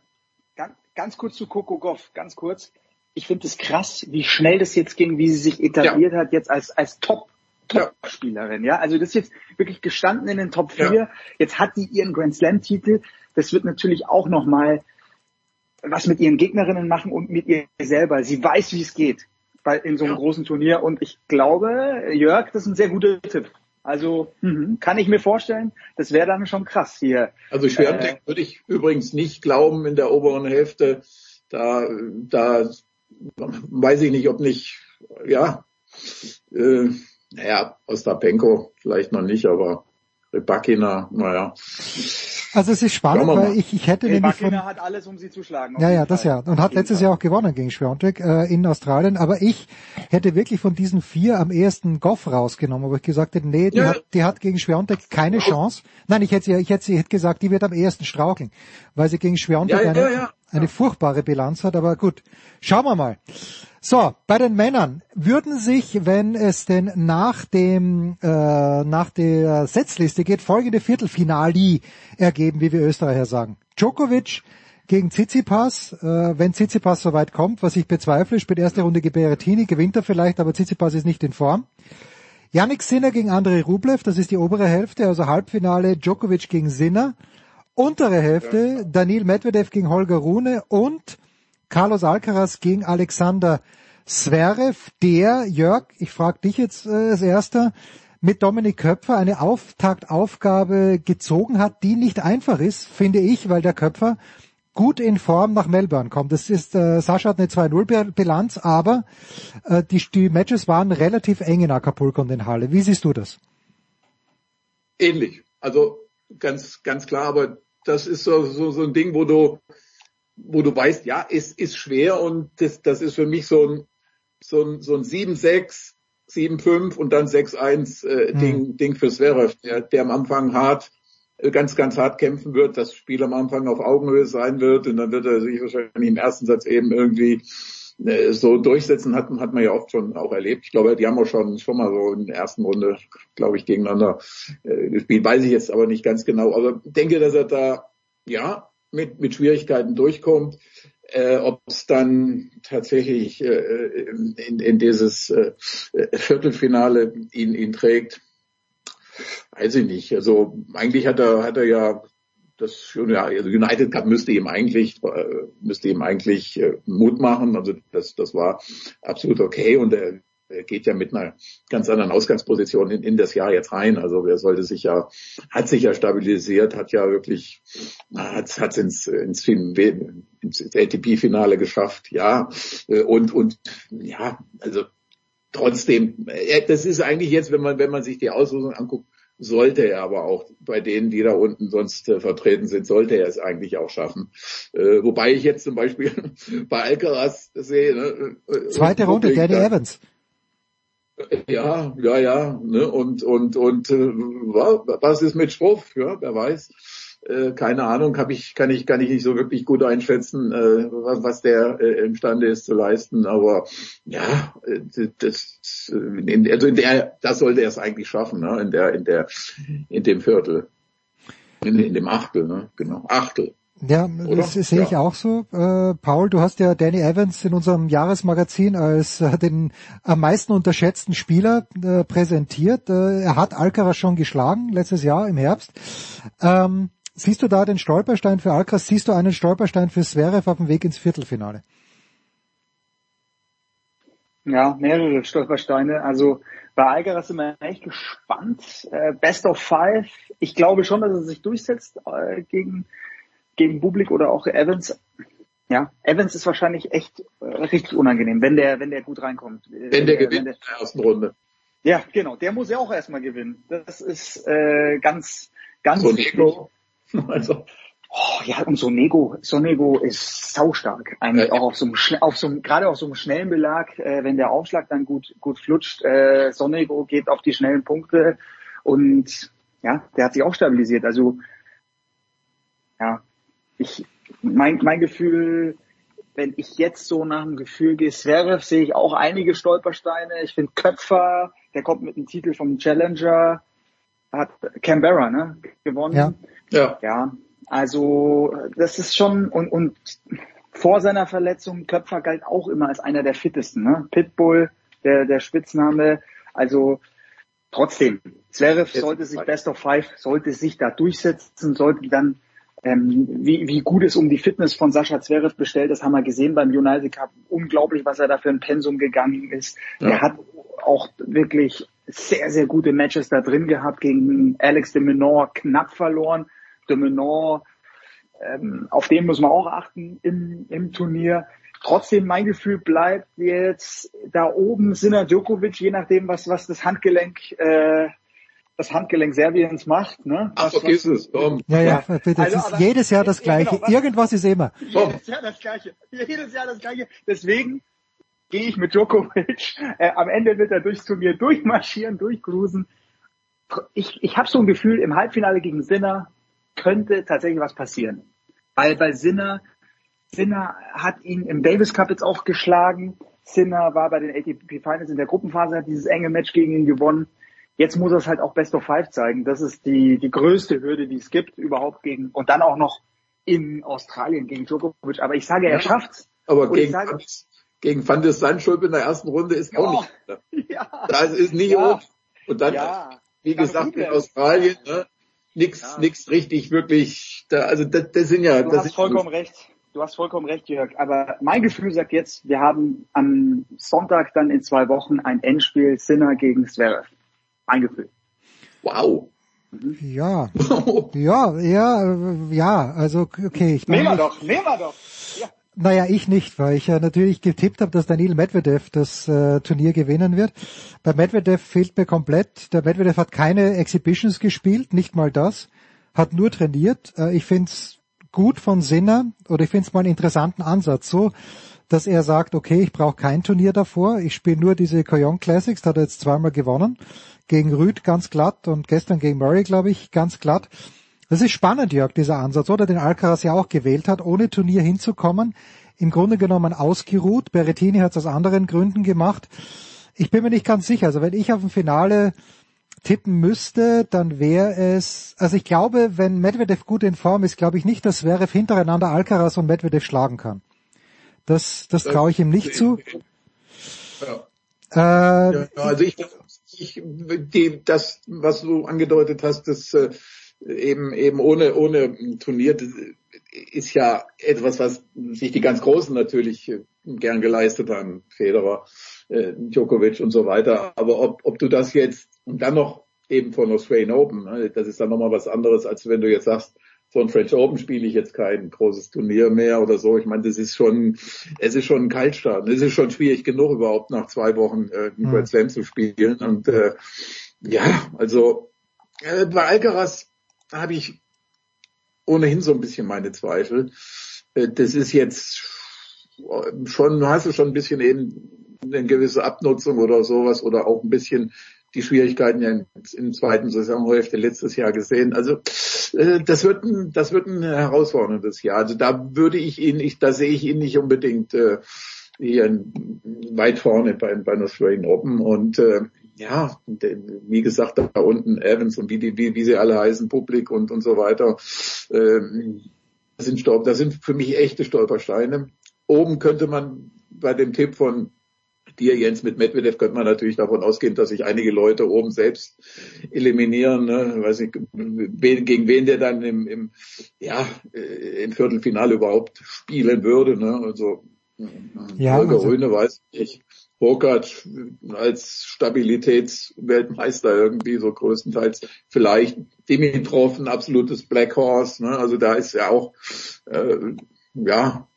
[SPEAKER 26] Ganz, ganz kurz zu Coco Goff, ganz kurz ich finde es krass, wie schnell das jetzt ging, wie sie sich etabliert ja. hat jetzt als, als Top Top-Spielerin, ja. Also das ist jetzt wirklich gestanden in den Top 4. Ja. Jetzt hat die ihren Grand Slam-Titel. Das wird natürlich auch nochmal was mit ihren Gegnerinnen machen und mit ihr selber. Sie weiß, wie es geht bei, in so einem ja. großen Turnier. Und ich glaube, Jörg, das ist ein sehr guter Tipp. Also mh, kann ich mir vorstellen, das wäre dann schon krass hier.
[SPEAKER 27] Also Schwerdeck äh, würde ich übrigens nicht glauben in der oberen Hälfte. Da, da weiß ich nicht, ob nicht, ja, äh, naja, Ostapenko vielleicht noch nicht, aber Rybakina, naja.
[SPEAKER 7] Also es ist spannend, weil ich, ich hätte
[SPEAKER 26] nämlich von... hat alles, um sie zu schlagen.
[SPEAKER 7] Ja, ja, das ja. Und hat letztes Jahr auch gewonnen gegen Schwiontek äh, in Australien. Aber ich hätte wirklich von diesen vier am ersten Goff rausgenommen, wo ich gesagt hätte, nee, die, ja. hat, die hat gegen Schwiontek keine Chance. Nein, ich hätte, ich hätte, ich hätte gesagt, die wird am ersten straucheln, weil sie gegen Schwiontek ja, ja, eine, eine furchtbare Bilanz hat. Aber gut, schauen wir mal. So, bei den Männern würden sich, wenn es denn nach dem äh, nach der Setzliste geht, folgende Viertelfinali ergeben, wie wir Österreicher sagen. Djokovic gegen Tsitsipas, äh, wenn Tsitsipas soweit kommt, was ich bezweifle, spielt erste Runde Berrettini, gewinnt er vielleicht, aber Tsitsipas ist nicht in Form. Yannick Sinner gegen Andrei Rublev, das ist die obere Hälfte, also Halbfinale Djokovic gegen Sinner. Untere Hälfte Daniil Medvedev gegen Holger Rune und Carlos Alcaraz gegen Alexander Zverev, der, Jörg, ich frage dich jetzt äh, als erster, mit Dominik Köpfer eine Auftaktaufgabe gezogen hat, die nicht einfach ist, finde ich, weil der Köpfer gut in Form nach Melbourne kommt. Das ist, äh, Sascha hat eine 2-0-Bilanz, aber äh, die, die Matches waren relativ eng in Acapulco und in Halle. Wie siehst du das?
[SPEAKER 27] Ähnlich. Also ganz, ganz klar, aber das ist so, so, so ein Ding, wo du wo du weißt, ja, es ist schwer und das, das ist für mich so ein, so ein, so ein 7-6, 7-5 und dann 6-1 äh, mhm. Ding, Ding für Zverev, der, der am Anfang hart, äh, ganz, ganz hart kämpfen wird, das Spiel am Anfang auf Augenhöhe sein wird und dann wird er sich wahrscheinlich im ersten Satz eben irgendwie so durchsetzen, hat, hat man ja oft schon auch erlebt. Ich glaube, die haben auch schon, schon mal so in der ersten Runde, glaube ich, gegeneinander äh, gespielt. Weiß ich jetzt aber nicht ganz genau. Aber denke, dass er da, ja, mit, mit Schwierigkeiten durchkommt. Äh, Ob es dann tatsächlich äh, in, in dieses äh, Viertelfinale ihn, ihn trägt, weiß ich nicht. Also eigentlich hat er, hat er ja das schon, ja, also United Cup müsste ihm eigentlich, äh, müsste ihm eigentlich äh, Mut machen. Also das, das war absolut okay und er er geht ja mit einer ganz anderen Ausgangsposition in, in das Jahr jetzt rein. Also er sollte sich ja, hat sich ja stabilisiert, hat ja wirklich, hat es ins, ins, ins ATP-Finale geschafft, ja. Und, und ja, also trotzdem, das ist eigentlich jetzt, wenn man, wenn man sich die Auslosung anguckt, sollte er aber auch bei denen, die da unten sonst äh, vertreten sind, sollte er es eigentlich auch schaffen. Äh, wobei ich jetzt zum Beispiel bei Alcaraz sehe. Ne,
[SPEAKER 7] äh, Zweite Runde, Danny Evans.
[SPEAKER 27] Ja, ja, ja. Ne? Und und und äh, was ist mit Struff? Ja, wer weiß. Äh, keine Ahnung, hab ich, kann ich, kann ich nicht so wirklich gut einschätzen, äh, was, der äh, imstande ist zu leisten. Aber ja, äh, das, in, also in der, das sollte er es eigentlich schaffen, ne? in der, in der, in dem Viertel, in, in dem Achtel, ne? genau, Achtel.
[SPEAKER 7] Ja, Oder? das sehe ich ja. auch so. Äh, Paul, du hast ja Danny Evans in unserem Jahresmagazin als äh, den am meisten unterschätzten Spieler äh, präsentiert. Äh, er hat Alcaraz schon geschlagen letztes Jahr im Herbst. Ähm, siehst du da den Stolperstein für Alcaraz? Siehst du einen Stolperstein für Zverev auf dem Weg ins Viertelfinale?
[SPEAKER 26] Ja, mehrere Stolpersteine. Also bei Alcaraz sind wir echt gespannt. Äh, Best of Five. Ich glaube schon, dass er sich durchsetzt äh, gegen gegen Bublik oder auch Evans. Ja, Evans ist wahrscheinlich echt äh, richtig unangenehm, wenn der, wenn der gut reinkommt.
[SPEAKER 27] Wenn, wenn der, gewinnt wenn der, in der ersten Runde.
[SPEAKER 26] Ja, genau. Der muss ja auch erstmal gewinnen. Das ist äh, ganz, ganz
[SPEAKER 27] so wichtig. Also.
[SPEAKER 26] Oh, ja, und Sonego, Sonego ist saustark. Eigentlich ja, auch auf so einem, auf so einem, gerade auf so einem schnellen Belag, äh, wenn der Aufschlag dann gut, gut flutscht, äh, Sonego geht auf die schnellen Punkte und ja, der hat sich auch stabilisiert. Also, ja, ich, mein, mein Gefühl, wenn ich jetzt so nach dem Gefühl gehe, Zverev sehe ich auch einige Stolpersteine. Ich finde Köpfer, der kommt mit dem Titel vom Challenger, hat Canberra, ne, gewonnen.
[SPEAKER 27] Ja.
[SPEAKER 26] Ja. ja. Also, das ist schon, und, und vor seiner Verletzung, Köpfer galt auch immer als einer der fittesten, ne? Pitbull, der, der Spitzname. Also, trotzdem, Zverev sollte sich Best of Five, sollte sich da durchsetzen, sollte dann ähm, wie, wie gut es um die Fitness von Sascha Zverev bestellt ist, haben wir gesehen beim United Cup. Unglaublich, was er da für ein Pensum gegangen ist. Ja. Er hat auch wirklich sehr, sehr gute Matches da drin gehabt gegen Alex de Menor, knapp verloren. De Menor, ähm, auf den muss man auch achten im, im Turnier. Trotzdem, mein Gefühl bleibt jetzt da oben Sinner Djokovic, je nachdem, was, was das Handgelenk äh, das Handgelenk Serbiens macht. Ne?
[SPEAKER 27] Ach, vergiss es, komm.
[SPEAKER 7] Ja, ja, ja. das also, ist jedes Jahr das Gleiche. Genau, Irgendwas ist immer.
[SPEAKER 26] Jedes Jahr das Gleiche. Jedes Jahr das Gleiche. Deswegen gehe ich mit Djokovic. Äh, am Ende wird er durchs Turnier durchmarschieren, durchcruisen. Ich, ich habe so ein Gefühl, im Halbfinale gegen Sinner könnte tatsächlich was passieren. Weil bei Sinner, Sinner hat ihn im Davis Cup jetzt auch geschlagen. Sinner war bei den ATP Finals in der Gruppenphase, hat dieses enge Match gegen ihn gewonnen. Jetzt muss er es halt auch Best of Five zeigen. Das ist die, die größte Hürde, die es gibt, überhaupt gegen, und dann auch noch in Australien gegen Djokovic. Aber ich sage, er schafft's.
[SPEAKER 27] Aber gegen, sage, gegen Van der Sandschulp in der ersten Runde ist auch oh, nicht. Ne? Ja, das ist nicht ja, hoch. Und dann, ja, wie gesagt, in Australien, ne, nix, ja. nix richtig wirklich, da, also das, das sind ja,
[SPEAKER 26] du
[SPEAKER 27] das
[SPEAKER 26] hast vollkommen recht. Du hast vollkommen recht, Jörg. Aber mein Gefühl sagt jetzt, wir haben am Sonntag dann in zwei Wochen ein Endspiel Sinner gegen Zverev eingeführt.
[SPEAKER 27] Wow.
[SPEAKER 7] Ja, ja, ja, ja, also okay. Ich
[SPEAKER 26] nehmen wir doch, nehmen wir doch.
[SPEAKER 7] Ja. Naja, ich nicht, weil ich ja natürlich getippt habe, dass Daniel Medvedev das äh, Turnier gewinnen wird. Bei Medvedev fehlt mir komplett. Der Medvedev hat keine Exhibitions gespielt, nicht mal das, hat nur trainiert. Äh, ich find's gut von Sinner oder ich find's mal einen interessanten Ansatz. So, dass er sagt, okay, ich brauche kein Turnier davor, ich spiele nur diese Coyon Classics, da hat er jetzt zweimal gewonnen, gegen Rüd ganz glatt und gestern gegen Murray, glaube ich, ganz glatt. Das ist spannend, Jörg, dieser Ansatz, oder? Den Alcaraz ja auch gewählt hat, ohne Turnier hinzukommen. Im Grunde genommen ausgeruht. Berrettini hat es aus anderen Gründen gemacht. Ich bin mir nicht ganz sicher. Also wenn ich auf ein Finale tippen müsste, dann wäre es, also ich glaube, wenn Medvedev gut in Form ist, glaube ich nicht, dass Zverev hintereinander Alcaraz und Medvedev schlagen kann. Das, das traue ich ihm nicht zu.
[SPEAKER 27] Ja. Äh, ja, also ich, ich die, das, was du angedeutet hast, das äh, eben eben ohne ohne Turnier ist ja etwas, was sich die ganz Großen natürlich äh, gern geleistet haben. Federer, äh, Djokovic und so weiter. Aber ob, ob du das jetzt und dann noch eben von Australian Open, ne, das ist dann nochmal was anderes, als wenn du jetzt sagst, von French Open spiele ich jetzt kein großes Turnier mehr oder so. Ich meine, das ist schon, es ist schon ein Kaltstart. Es ist schon schwierig genug, überhaupt nach zwei Wochen äh, einen Grand Slam zu spielen. Und äh, ja, also äh, bei Alcaraz habe ich ohnehin so ein bisschen meine Zweifel. Äh, das ist jetzt schon, hast du schon ein bisschen eben eine gewisse Abnutzung oder sowas oder auch ein bisschen die Schwierigkeiten ja in, in zweiten Saisonhälfte letztes Jahr gesehen. Also äh, das wird ein, das wird ein herausforderndes Jahr. Also da würde ich ihn, ich, da sehe ich ihn nicht unbedingt äh, hier weit vorne bei, bei einer Australian Open und äh, ja, wie gesagt, da unten Evans und wie, die, wie, wie sie alle heißen, Publik und, und so weiter, äh, das sind, Stolper, das sind für mich echte Stolpersteine. Oben könnte man bei dem Tipp von dir, Jens, mit Medvedev könnte man natürlich davon ausgehen, dass sich einige Leute oben selbst eliminieren. Ne? Weiß nicht, gegen wen der dann im, im, ja, äh, im Viertelfinale überhaupt spielen würde. Ne? Also ja, Holger also, Röhne weiß ich. Burkhardt als Stabilitätsweltmeister irgendwie so größtenteils. Vielleicht Dimitrov ein absolutes Black Horse. Ne? Also da ist ja auch äh, ja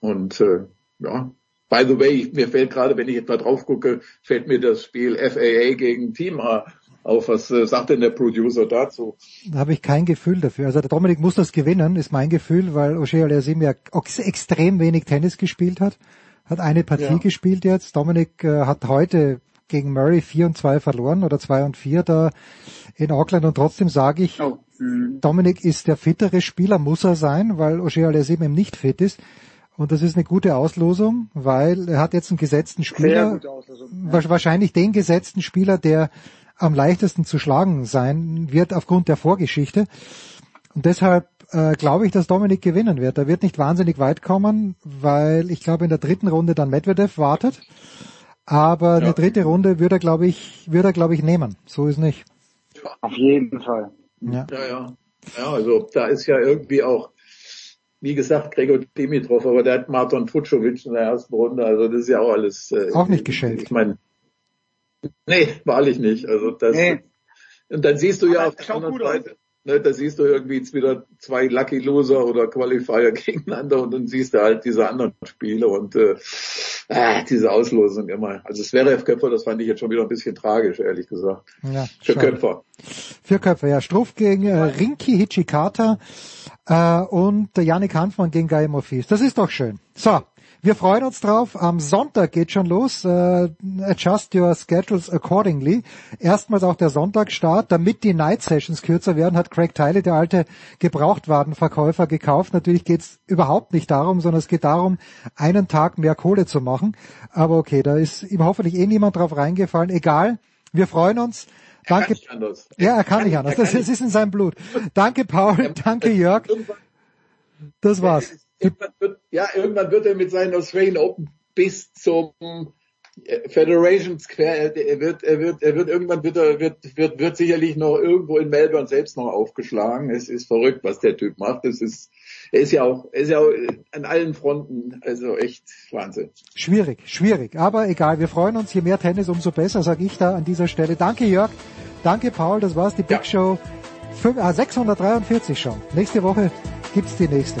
[SPEAKER 27] und äh, ja. By the way, mir fällt gerade, wenn ich etwa drauf gucke, fällt mir das Spiel FAA gegen Team auf. Was äh, sagt denn der Producer dazu?
[SPEAKER 7] Da habe ich kein Gefühl dafür. Also der Dominik muss das gewinnen, ist mein Gefühl, weil O'Shea Aliasim ja extrem wenig Tennis gespielt hat hat eine Partie ja. gespielt jetzt. Dominik äh, hat heute gegen Murray 4 und 2 verloren oder 2 und 4 da in Auckland und trotzdem sage ich, oh. mhm. Dominik ist der fittere Spieler, muss er sein, weil Oshea eben nicht fit ist. Und das ist eine gute Auslosung, weil er hat jetzt einen gesetzten Spieler, ja. wahrscheinlich den gesetzten Spieler, der am leichtesten zu schlagen sein wird aufgrund der Vorgeschichte. Und deshalb äh, glaube ich, dass Dominik gewinnen wird. Er wird nicht wahnsinnig weit kommen, weil ich glaube in der dritten Runde dann Medvedev wartet. Aber ja. eine dritte Runde würde er, glaube ich, würde er, glaube ich, nehmen. So ist nicht.
[SPEAKER 26] Auf jeden Fall.
[SPEAKER 27] Ja. ja, ja. Ja, also da ist ja irgendwie auch, wie gesagt, Gregor Dimitrov, aber der hat Martin Fucovic in der ersten Runde, also das ist ja auch alles.
[SPEAKER 7] Äh, auch nicht geschenkt.
[SPEAKER 27] Ich meine, nee, wahrlich nicht. Also das. Nee. Und dann siehst du aber ja auf der anderen Seite. Ne, da siehst du irgendwie jetzt wieder zwei Lucky Loser oder Qualifier gegeneinander und dann siehst du halt diese anderen Spiele und äh, äh, diese Auslosung immer. Also es wäre F. Köpfer, das fand ich jetzt schon wieder ein bisschen tragisch, ehrlich gesagt. Ja, Für schade. Köpfer.
[SPEAKER 7] Für Köpfer, ja. Struff gegen äh, Rinki Hichikata äh, und Janik Hanfmann gegen Guy Morphis. Das ist doch schön. So, wir freuen uns drauf. Am Sonntag geht schon los. Uh, adjust your schedules accordingly. Erstmals auch der Sonntagstart. Damit die Night Sessions kürzer werden, hat Craig Tiley, der alte Gebrauchtwarenverkäufer, gekauft. Natürlich geht's überhaupt nicht darum, sondern es geht darum, einen Tag mehr Kohle zu machen. Aber okay, da ist ihm hoffentlich eh niemand drauf reingefallen. Egal. Wir freuen uns. Danke. Ja, er kann nicht anders. Das ist in seinem Blut. Danke, Paul. Danke, Jörg. Das war's
[SPEAKER 27] irgendwann wird, ja, irgendwann wird er mit seinen Australian Open bis zum äh, Federation Square, er wird, er wird, er wird irgendwann wird er, wird, wird, wird sicherlich noch irgendwo in Melbourne selbst noch aufgeschlagen. Es ist verrückt, was der Typ macht. Es ist, er ist ja auch, er ist ja auch an allen Fronten, also echt Wahnsinn.
[SPEAKER 7] Schwierig, schwierig. Aber egal, wir freuen uns. Je mehr Tennis, umso besser, sage ich da an dieser Stelle. Danke Jörg, danke Paul, das war's, die Big ja. Show 643 schon. Nächste Woche gibt's die nächste.